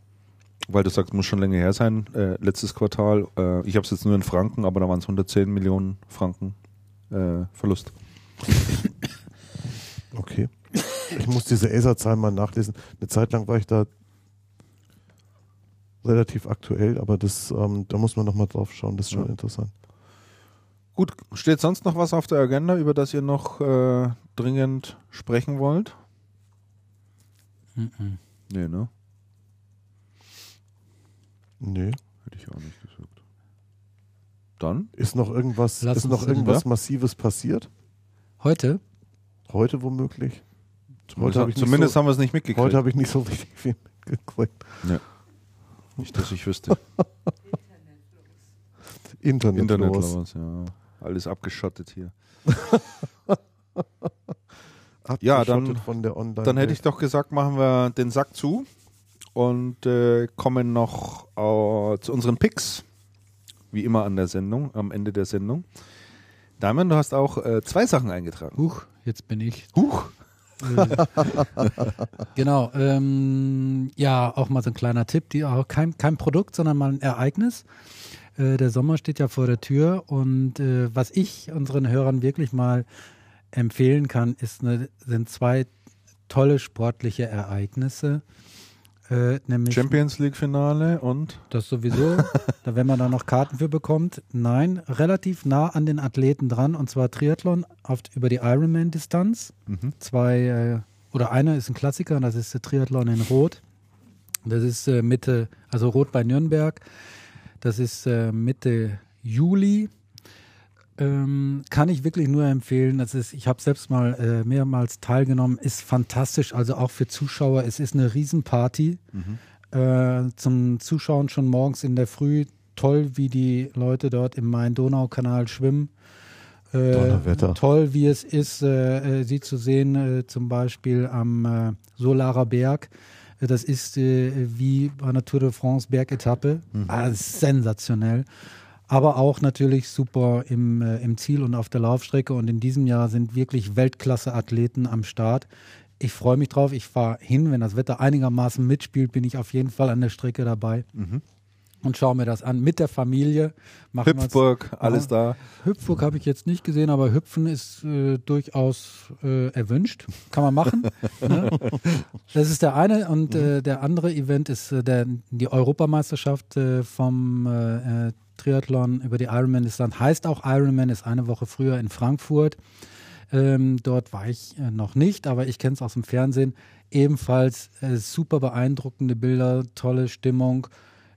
Weil du sagst, muss schon länger her sein. Äh, letztes Quartal, äh, ich habe es jetzt nur in Franken, aber da waren es 110 Millionen Franken äh, Verlust. Okay. Ich muss diese Acer-Zahlen mal nachlesen. Eine Zeit lang war ich da relativ aktuell, aber das, ähm, da muss man nochmal drauf schauen. Das ist schon Ja. interessant. Gut, steht sonst noch was auf der Agenda, über das ihr noch äh, dringend sprechen wollt? Mhm. Nee, ne? Nee. Hätte ich auch nicht gesagt. Dann? Ist noch irgendwas, Lass ist noch irgendwas Ja? Massives passiert? Heute? Heute womöglich? Zumindest, hab ich nicht zumindest so- haben wir es nicht mitgekriegt. Heute habe ich nicht so richtig viel mitgekriegt. nicht, dass ich wüsste. Internet, Internet los. los, ja. Alles abgeschottet hier. Abgeschottet Ja, dann- von der Online Dann hätte ich doch gesagt, machen wir den Sack zu und äh, kommen noch äh, zu unseren Picks. Wie immer an der Sendung, am Ende der Sendung. Damian, du hast auch äh, zwei Sachen eingetragen. Huch, jetzt bin ich. Huch! Genau, ähm, ja, auch mal so ein kleiner Tipp, die auch kein, kein Produkt, sondern mal ein Ereignis. Äh, der Sommer steht ja vor der Tür und äh, was ich unseren Hörern wirklich mal empfehlen kann, ist eine, sind zwei tolle sportliche Ereignisse. Äh, nämlich Champions League Finale und das sowieso, da wenn man da noch Karten für bekommt. Nein, relativ nah an den Athleten dran und zwar Triathlon auf, über die Ironman-Distanz. Mhm. Zwei äh, oder einer ist ein Klassiker, das ist der Triathlon in Rot. Das ist äh, Mitte, also Rot bei Nürnberg. Das ist äh, Mitte Juli. Ähm, kann ich wirklich nur empfehlen. Das ist, ich habe selbst mal äh, mehrmals teilgenommen. Ist fantastisch, also auch für Zuschauer. Es ist eine Riesenparty. Äh, zum Zuschauen schon morgens in der Früh. Toll, wie die Leute dort im Main-Donau-Kanal schwimmen. Äh, toll, wie es ist, äh, äh, sie zu sehen, äh, zum Beispiel am äh, Solarer Berg. Äh, Das ist wie bei Tour de France Bergetappe. Ah, das ist sensationell. Aber auch natürlich super im, äh, im Ziel und auf der Laufstrecke. Und in diesem Jahr sind wirklich Weltklasse-Athleten am Start. Ich freue mich drauf. Ich fahre hin, wenn das Wetter einigermaßen mitspielt, bin ich auf jeden Fall an der Strecke dabei und schaue mir das an mit der Familie. Machen Hüpfburg, alles da. Hüpfburg habe ich jetzt nicht gesehen, aber Hüpfen ist äh, durchaus äh, erwünscht. Kann man machen. ne? Das ist der eine. Und äh, der andere Event ist äh, der, die Europameisterschaft äh, vom äh, Triathlon über die Ironman-Distanz. Heißt auch Ironman, ist eine Woche früher in Frankfurt. Ähm, dort war ich äh, noch nicht, aber ich kenne es aus dem Fernsehen. Ebenfalls äh, super beeindruckende Bilder, tolle Stimmung.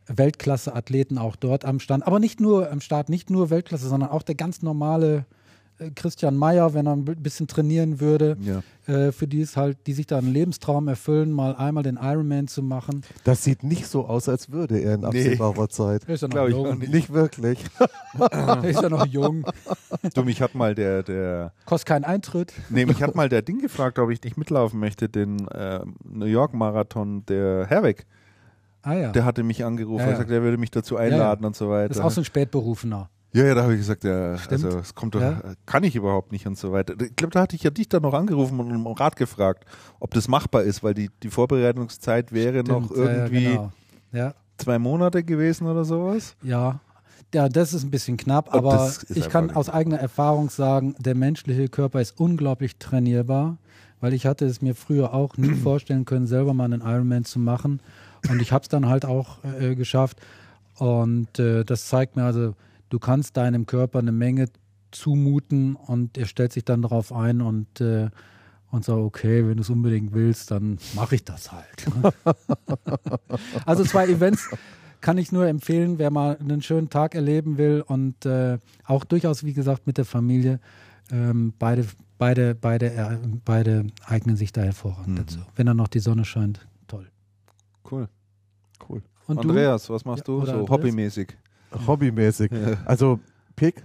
Weltklasse-Athleten auch dort am Stand. Aber nicht nur am Start, nicht nur Weltklasse, sondern auch der ganz normale Christian Mayer, wenn er ein bisschen trainieren würde. Ja. Äh, für die ist halt, die sich da einen Lebenstraum erfüllen, mal einmal den Ironman zu machen. Das sieht nicht so aus, als würde er in absehbarer Zeit. Ist ja noch Glaub ich auch jung. nicht. Nicht wirklich. Ist ja noch jung. Du, mich hat mal der, der, Kostet keinen Eintritt. nee, mich hat mal der Ding gefragt, ob ich nicht mitlaufen möchte, den äh, New York Marathon, der Herweg. Ah ja. Der hatte mich angerufen, Ja, er ja. sagt, er würde mich dazu einladen und so weiter. Das ist auch so ein Spätberufener. Ja, ja, da habe ich gesagt, ja, Stimmt. also es kommt doch, Ja. kann ich überhaupt nicht und so weiter. Ich glaube, da hatte ich ja dich dann noch angerufen und um Rat gefragt, ob das machbar ist, weil die, die Vorbereitungszeit wäre noch Stimmt, ja, ja, irgendwie genau. Ja, zwei Monate gewesen oder sowas. ja. Ja, das ist ein bisschen knapp, Aber ich kann aus eigener Erfahrung sagen, der menschliche Körper ist unglaublich trainierbar, weil ich hatte es mir früher auch nie vorstellen können, selber mal einen Ironman zu machen. Und ich habe es dann halt auch äh, geschafft. Und äh, das zeigt mir also, du kannst deinem Körper eine Menge zumuten und er stellt sich dann darauf ein und, äh, und sagt, okay, wenn du es unbedingt willst, dann mache ich das halt. also zwei Events kann ich nur empfehlen, wer mal einen schönen Tag erleben will und äh, auch durchaus, wie gesagt, mit der Familie. Ähm, beide, beide, beide, äh, beide eignen sich da hervorragend Mhm. dazu. Wenn dann noch die Sonne scheint, toll. Cool. Cool. Und Andreas, was machst Ja, du so Andreas? hobbymäßig? Hobbymäßig. Also Pick,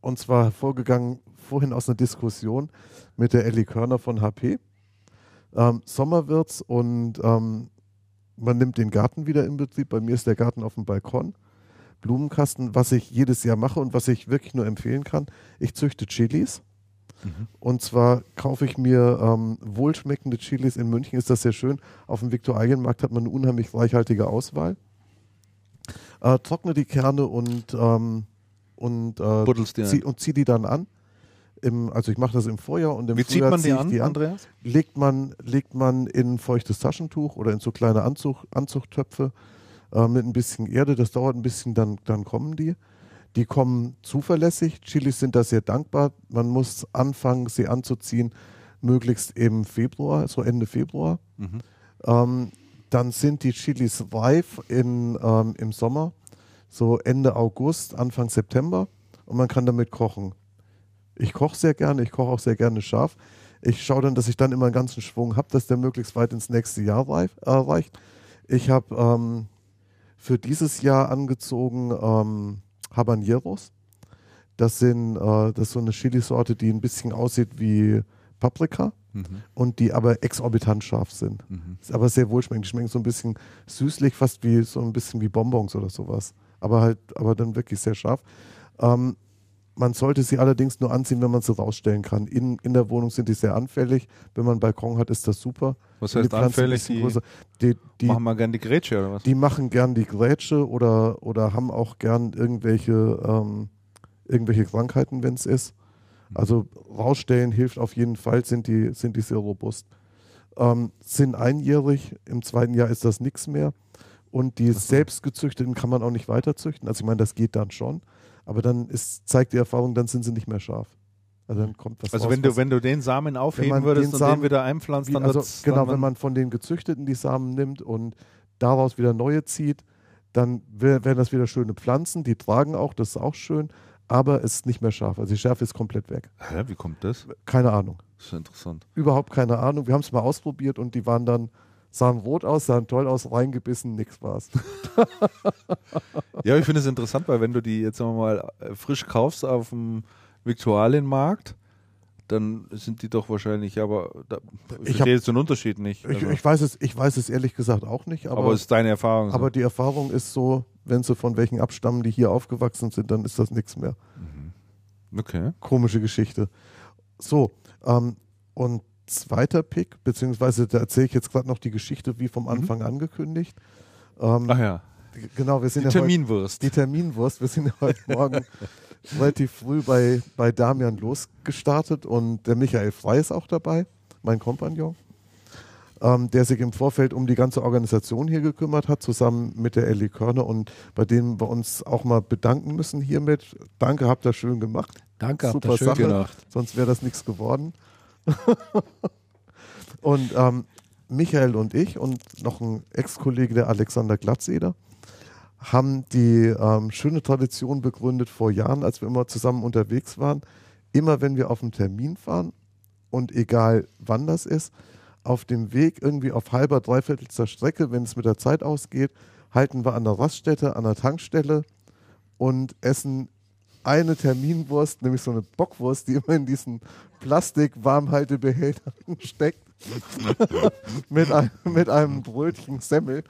und zwar vorgegangen vorhin aus einer Diskussion mit der Ellie Körner von HP. Ähm, Sommer wird's und ähm, man nimmt den Garten wieder in Betrieb. Bei mir ist der Garten auf dem Balkon. Blumenkasten, was ich jedes Jahr mache und was ich wirklich nur empfehlen kann. Ich züchte Chilis. Und zwar kaufe ich mir ähm, wohlschmeckende Chilis. In München ist das sehr schön. Auf dem Viktualienmarkt hat man eine unheimlich reichhaltige Auswahl. Äh, trockne die Kerne und, ähm, und, äh, zieh, und zieh die dann an. Im, also ich mache das im Vorjahr und im Wie zieht Frühjahr man die an, die an Andreas? legt man, legt man in ein feuchtes Taschentuch oder in so kleine Anzug, Anzuchttöpfe äh, mit ein bisschen Erde. Das dauert ein bisschen, dann, dann kommen die. Die kommen zuverlässig. Chilis sind da sehr dankbar. Man muss anfangen, sie anzuziehen, möglichst im Februar, so Ende Februar. Mhm. Ähm, dann sind die Chilis reif in, ähm, im Sommer, so Ende August, Anfang September und man kann damit kochen. Ich koche sehr gerne, ich koche auch sehr gerne scharf. Ich schaue dann, dass ich dann immer einen ganzen Schwung habe, dass der möglichst weit ins nächste Jahr reif, äh, reicht. Ich habe ähm, für dieses Jahr angezogen ähm, Habaneros. Das sind äh, das ist so eine Chilisorte, die ein bisschen aussieht wie Paprika Mhm. und die aber exorbitant scharf sind. Mhm. Ist aber sehr wohlschmeckend. Die schmecken so ein bisschen süßlich, fast wie so ein bisschen wie Bonbons oder sowas. Aber halt, aber dann wirklich sehr scharf. Ähm, man sollte sie allerdings nur anziehen, wenn man sie rausstellen kann. In, in der Wohnung sind die sehr anfällig. Wenn man einen Balkon hat, ist das super. Was heißt ein anfällig? Die die, die, machen wir gern die Grätsche oder was? die machen gern die Grätsche oder, oder haben auch gern irgendwelche, ähm, irgendwelche Krankheiten, wenn es ist. Also rausstellen hilft auf jeden Fall, sind die, sind die sehr robust. Ähm, sind einjährig, im zweiten Jahr ist das nichts mehr. Und die selbstgezüchteten kann man auch nicht weiter züchten. Also ich meine, das geht dann schon. Aber dann ist, zeigt die Erfahrung, dann sind sie nicht mehr scharf. Also dann kommt was Also raus, wenn du, wenn du den Samen aufheben man würdest den und Samen- den wieder einpflanzt, dann also genau, dann, wenn man von den Gezüchteten die Samen nimmt und daraus wieder neue zieht, dann wären das wieder schöne Pflanzen, die tragen auch, das ist auch schön, aber es ist nicht mehr scharf. Also die Schärfe ist komplett weg. Hä, wie kommt das? Keine Ahnung. Das ist interessant. Überhaupt keine Ahnung. Wir haben es mal ausprobiert und die waren dann, sahen rot aus, sahen toll aus, reingebissen, nix war's. Ja, ich finde es interessant, weil wenn du die jetzt mal äh, frisch kaufst auf dem Viktualienmarkt, dann sind die doch wahrscheinlich, aber da, ich Ich verstehe jetzt den Unterschied nicht. Ich, Also, ich, weiß es, ich weiß es ehrlich gesagt auch nicht, aber, aber es ist deine Erfahrung. so. aber die Erfahrung ist so, wenn sie von welchen abstammen, die hier aufgewachsen sind, dann ist das nichts mehr. okay. komische Geschichte. So, ähm, und zweiter Pick, beziehungsweise da erzähle ich jetzt gerade noch die Geschichte wie vom Anfang angekündigt. Ähm, Ach ja, Genau, wir sind die ja heute, Terminwurst. die Terminwurst. Wir sind ja heute Morgen relativ früh bei, bei Damian losgestartet und der Michael Frey ist auch dabei, mein Kompagnon, ähm, der sich im Vorfeld um die ganze Organisation hier gekümmert hat, zusammen mit der Ellie Körner und bei denen wir uns auch mal bedanken müssen hiermit. Danke, habt ihr schön gemacht. Danke, habt Super ihr schön Sache. gemacht. sonst wäre das nichts geworden. und ähm, Michael und ich und noch ein Ex-Kollege, der Alexander Glatzeder, haben die ähm, schöne Tradition begründet vor Jahren, als wir immer zusammen unterwegs waren. Immer wenn wir auf einen Termin fahren und egal wann das ist, auf dem Weg irgendwie auf halber, dreiviertelster Strecke, wenn es mit der Zeit ausgeht, halten wir an der Raststätte, an der Tankstelle und essen eine Terminwurst, nämlich so eine Bockwurst, die immer in diesen Plastik-Warmhaltebehältern steckt, mit, einem, mit einem Brötchen Semmel,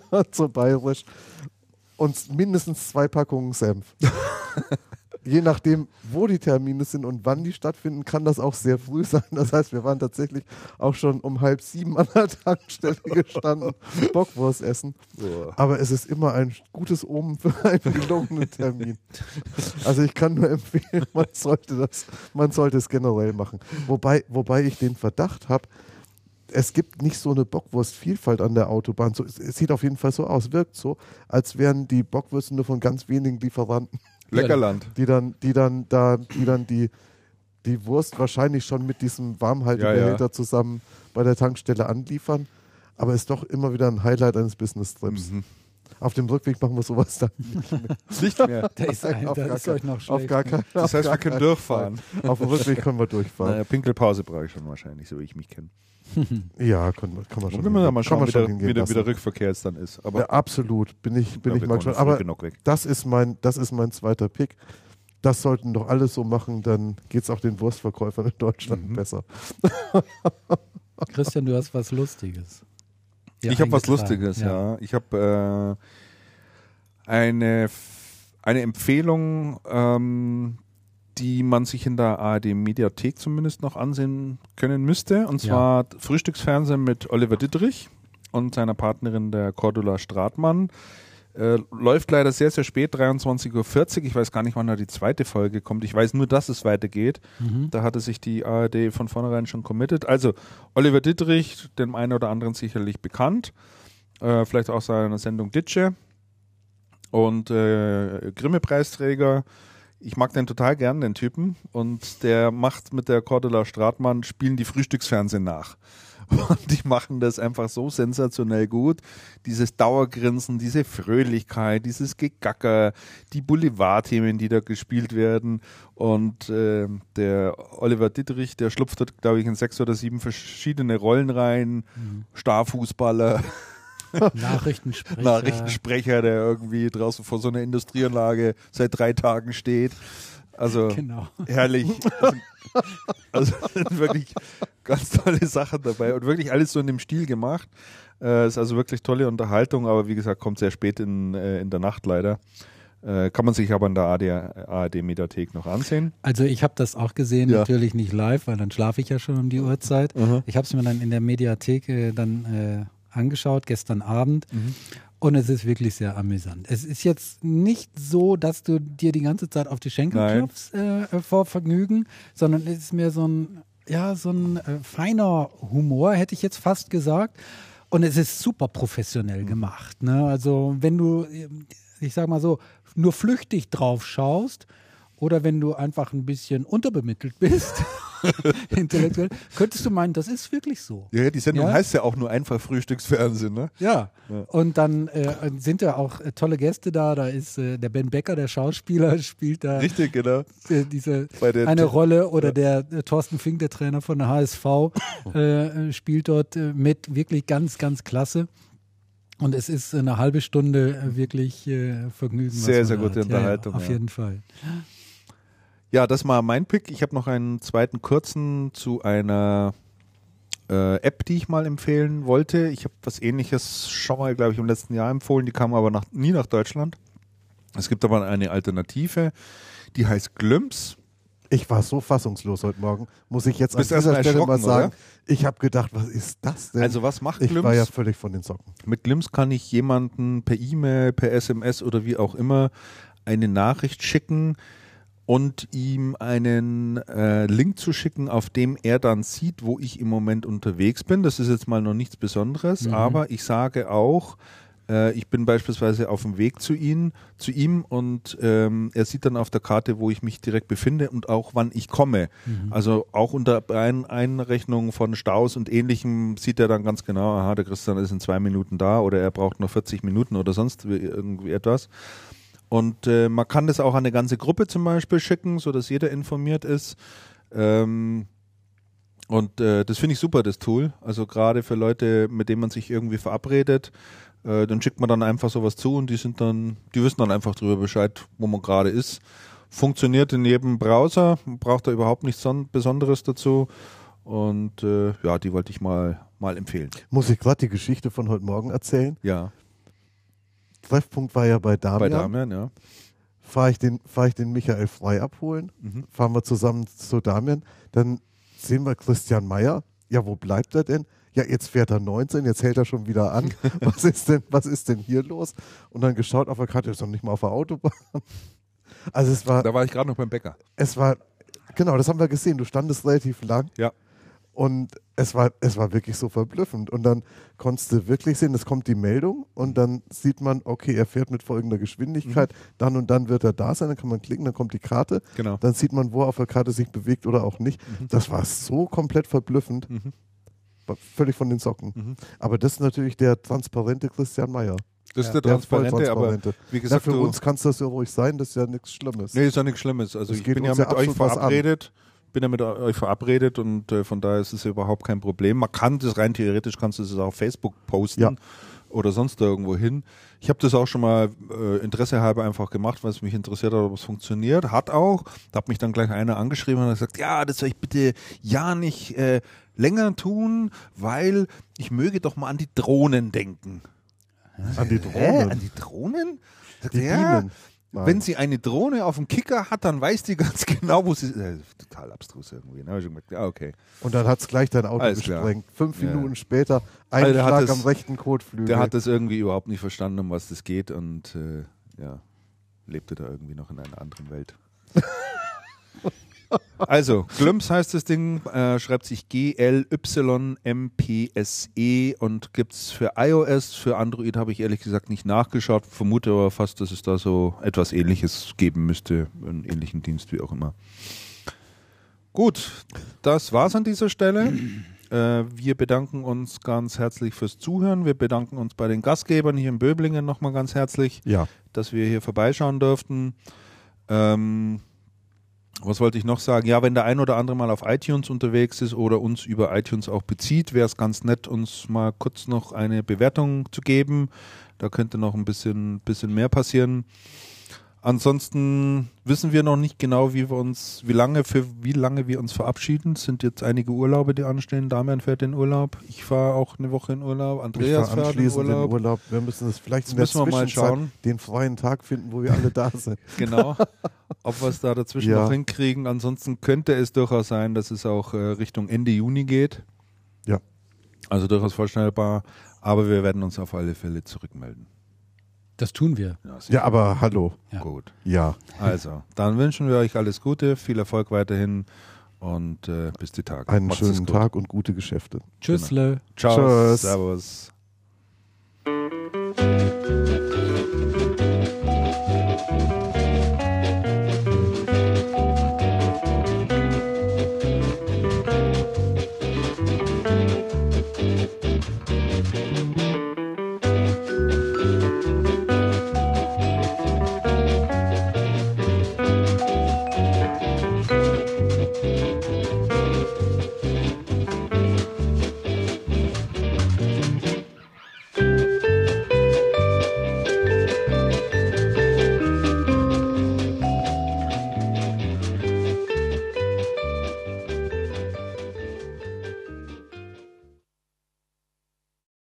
so bayerisch, und mindestens zwei Packungen Senf. Je nachdem, wo die Termine sind und wann die stattfinden, kann das auch sehr früh sein. Das heißt, wir waren tatsächlich auch schon um halb sieben an der Tankstelle gestanden, Bockwurst essen. Aber es ist immer ein gutes Omen für einen gelungenen Termin. Also ich kann nur empfehlen, man sollte das, man sollte es generell machen. Wobei, wobei ich den Verdacht habe, es gibt nicht so eine Bockwurstvielfalt an der Autobahn. So, es, es sieht auf jeden Fall so aus, wirkt so, als wären die Bockwürste nur von ganz wenigen Lieferanten, Leckerland. die dann, die dann da, die dann die, die Wurst wahrscheinlich schon mit diesem Warmhaltebehälter Ja, ja. zusammen bei der Tankstelle anliefern. Aber ist doch immer wieder ein Highlight eines Business-Trips. Mhm. Auf dem Rückweg machen wir sowas dann Nicht mehr. Da ist, ein, Auf da gar ist kein- euch noch auf schlecht. gar keinen Das heißt, wir können durchfahren. Auf dem Rückweg können wir durchfahren. Naja, Pinkelpause brauche ich schon wahrscheinlich, so wie ich mich kenne. Ja, kann, man- kann man schon wenn wir hingehen- dann mal kann schauen, man wie schon der, wie der, wie der. Rückverkehr jetzt dann ist. Aber Ja, absolut. Bin ich, bin Ja, ich mal gespannt. Aber das ist mein, das ist mein zweiter Pick. das sollten doch alle so machen, dann geht es auch den Wurstverkäufern in Deutschland Mhm. besser. Christian, du hast was Lustiges. hier ich habe was. Lustiges, ja. Ich habe äh, eine, eine Empfehlung, ähm, die man sich in der ARD Mediathek zumindest noch ansehen können müsste. Und Ja. zwar Frühstücksfernsehen mit Oliver Dittrich und seiner Partnerin der Cordula Stratmann. Äh, läuft leider sehr, sehr spät, 23.40 Uhr. Ich weiß gar nicht, wann da die zweite Folge kommt. Ich weiß nur, dass es weitergeht. Mhm. Da hatte sich die ARD von vornherein schon committed. Also Oliver Dittrich, dem einen oder anderen sicherlich bekannt. Äh, vielleicht auch seiner Sendung Ditsche. Und äh, Grimme-Preisträger. Ich mag den total gern, den Typen. Und der macht mit der Cordula Stratmann, spielen die Frühstücksfernsehen nach. Und die machen das einfach so sensationell gut. Dieses Dauergrinsen, diese Fröhlichkeit, dieses Gegacker, die Boulevardthemen, die da gespielt werden. Und äh, der Oliver Dittrich, der schlupft dort, glaube ich, in sechs oder sieben verschiedene Rollen rein. Starfußballer, Nachrichtensprecher. Nachrichtensprecher, der irgendwie draußen vor so einer Industrieanlage seit drei Tagen steht. Also Genau. herrlich. Also, also wirklich ganz tolle Sachen dabei und wirklich alles so in dem Stil gemacht. Äh, ist also wirklich tolle Unterhaltung, aber wie gesagt, kommt sehr spät in, äh, in der Nacht leider. Äh, kann man sich aber in der ARD-Mediathek noch ansehen. Also ich habe das auch gesehen, Ja. natürlich nicht live, weil dann schlafe ich ja schon um die Uhrzeit. Mhm. Ich habe es mir dann in der Mediathek äh, dann äh, angeschaut, gestern Abend. Mhm. Und es ist wirklich sehr amüsant. Es ist jetzt nicht so, dass du dir die ganze Zeit auf die Schenkel Nein. klopfst äh, äh, vor Vergnügen, sondern es ist mehr so ein, ja, so ein äh, feiner Humor, hätte ich jetzt fast gesagt. Und es ist super Mhm. professionell gemacht. Ne? Also wenn du, äh, ich sag mal so, nur flüchtig drauf schaust oder wenn du einfach ein bisschen unterbemittelt bist, intellektuell, könntest du meinen, das ist wirklich so. Ja, die Sendung Ja? heißt ja auch nur einfach Frühstücksfernsehen, ne? Ja. Ja. Und dann äh, sind ja auch äh, tolle Gäste da. Da ist äh, der Ben Becker, der Schauspieler, spielt da Richtig, genau. äh, diese eine Rolle oder der äh, Thorsten Fink, der Trainer von der HSV, äh, spielt dort mit. Wirklich ganz, ganz klasse. Und es ist eine halbe Stunde wirklich Vergnügen. Sehr, sehr gute hat. Ja, Unterhaltung, Ja, auf ja. jeden Fall. Ja, das war mein Pick. Ich habe noch einen zweiten kurzen zu einer äh, App, die ich mal empfehlen wollte. Ich habe was ähnliches schon mal, glaube ich, im letzten Jahr empfohlen. Die kam aber nach, nie nach Deutschland. Es gibt aber eine Alternative, die heißt Glimps. Ich war so fassungslos heute Morgen, muss ich jetzt an Bist dieser erstmal Stelle mal sagen. Ich habe gedacht, was ist das denn? Also was macht ich Glimps? war ja völlig von den Socken. Mit Glimps kann ich jemanden per E-Mail, per SMS oder wie auch immer eine Nachricht schicken und ihm einen äh, Link zu schicken, auf dem er dann sieht, wo ich im Moment unterwegs bin. Das ist jetzt mal noch nichts Besonderes, Mhm. aber ich sage auch, äh, ich bin beispielsweise auf dem Weg zu ihm, zu ihm und ähm, er sieht dann auf der Karte, wo ich mich direkt befinde und auch wann ich komme. Also auch unter Ein Einrechnung von Staus und ähnlichem sieht er dann ganz genau, aha, der Christian ist in zwei Minuten da oder er braucht noch 40 Minuten oder sonst wie- irgendwie etwas. Und äh, man kann das auch an eine ganze Gruppe zum Beispiel schicken, sodass jeder informiert ist. Ähm, und äh, das finde ich super, das Tool. Also gerade für Leute, mit denen man sich irgendwie verabredet, äh, dann schickt man dann einfach sowas zu und die sind dann, die wissen dann einfach darüber Bescheid, wo man gerade ist. Funktioniert in jedem Browser, braucht da überhaupt nichts son- Besonderes dazu. Und äh, ja, die wollte ich mal, mal empfehlen. Muss ich gerade die Geschichte von heute Morgen erzählen? Ja, Treffpunkt war ja bei Damian. bei Damian, ja. Fahre ich, den, fahr ich den Michael Frei abholen, Mhm. fahren wir zusammen zu Damian, dann sehen wir Christian Meyer. Ja, wo bleibt er denn? Ja, jetzt fährt er 19, jetzt hält er schon wieder an. was ist denn, was ist denn hier los? Und dann geschaut auf der Karte, ist noch nicht mal auf der Autobahn. Also es war, Da war ich gerade noch beim Bäcker. es war, genau, das haben wir gesehen. Du standest relativ lang. Ja. Und es war, es war wirklich so verblüffend. Und dann konntest du wirklich sehen, es kommt die Meldung und dann sieht man, okay, er fährt mit folgender Geschwindigkeit, dann und dann wird er da sein, dann kann man klicken, dann kommt die Karte, Genau. dann sieht man, wo er auf der Karte sich bewegt oder auch nicht. Das war so komplett verblüffend. Mhm. War Völlig von den Socken. Mhm. Aber das ist natürlich der transparente Christian Meyer. Das ist Ja, der Transparente, aber wie Ja, gesagt, für du, uns kann es das ja ruhig sein, das ist ja nichts Schlimmes. nee, ist ja nichts Schlimmes. Also Es ich bin ja ja mit euch was an. Bin ja mit euch verabredet und äh, von daher ist es überhaupt kein Problem. Man kann das rein theoretisch, kannst du das auch auf Facebook posten. Ja. oder sonst irgendwo hin. Ich habe das auch schon mal äh, Interesse halber einfach gemacht, weil es mich interessiert hat, ob es funktioniert. Hat auch. Da hat mich dann gleich einer angeschrieben und hat gesagt, ja, das soll ich bitte ja nicht äh, länger tun, weil ich möge doch mal an die Drohnen denken. An die Hä? Drohnen. An die Drohnen? Sagt Die ja, Bienen. Nein. wenn sie eine Drohne auf dem Kicker hat, dann weiß die ganz genau, wo sie ist. Äh, total abstrus irgendwie. Ne? Gemerkt, okay. Und dann hat es gleich dein Auto Alles klar. gesprengt. Fünf Ja. Minuten später, ein Also Schlag es- am rechten Kotflügel. Der hat das irgendwie überhaupt nicht verstanden, um was das geht und äh, ja, lebte da irgendwie noch in einer anderen Welt. also, Glimpse heißt das Ding, äh, schreibt sich G-L-Y-M-P-S-E und gibt es für iOS, für Android habe ich ehrlich gesagt nicht nachgeschaut, vermute aber fast, dass es da so etwas ähnliches geben müsste, einen ähnlichen Dienst wie auch immer. Gut, das war's an dieser Stelle. Äh, wir bedanken uns ganz herzlich fürs Zuhören. Wir bedanken uns bei den Gastgebern hier in Böblingen nochmal ganz herzlich, ja. dass wir hier vorbeischauen durften. Ähm, was wollte ich noch sagen? Ja, wenn der ein oder andere mal auf iTunes unterwegs ist oder uns über iTunes auch bezieht, wäre es ganz nett, uns mal kurz noch eine Bewertung zu geben. Da könnte noch ein bisschen, bisschen mehr passieren. Ansonsten wissen wir noch nicht genau, wie wir uns, wie lange für wie lange wir uns verabschieden. Es sind jetzt einige Urlaube, die anstehen. Damian fährt in Urlaub. Ich fahre auch eine Woche in Urlaub. Andreas fährt in anschließend Urlaub. in Urlaub. Wir müssen es vielleicht in der müssen wir mal schauen. den freien Tag finden, wo wir alle da sind. Genau. Ob wir es da dazwischen Ja. noch hinkriegen. Ansonsten könnte es durchaus sein, dass es auch äh, Richtung Ende Juni geht. Ja. Also durchaus vorstellbar. Aber wir werden uns auf alle Fälle zurückmelden. Das tun wir. Ja, ja aber hallo. Ja. Gut. Ja. Also, dann wünschen wir euch alles Gute, viel Erfolg weiterhin und äh, bis die Tage. Einen Macht's schönen Tag und gute Geschäfte. Tschüssle. Genau. Ciao. Servus.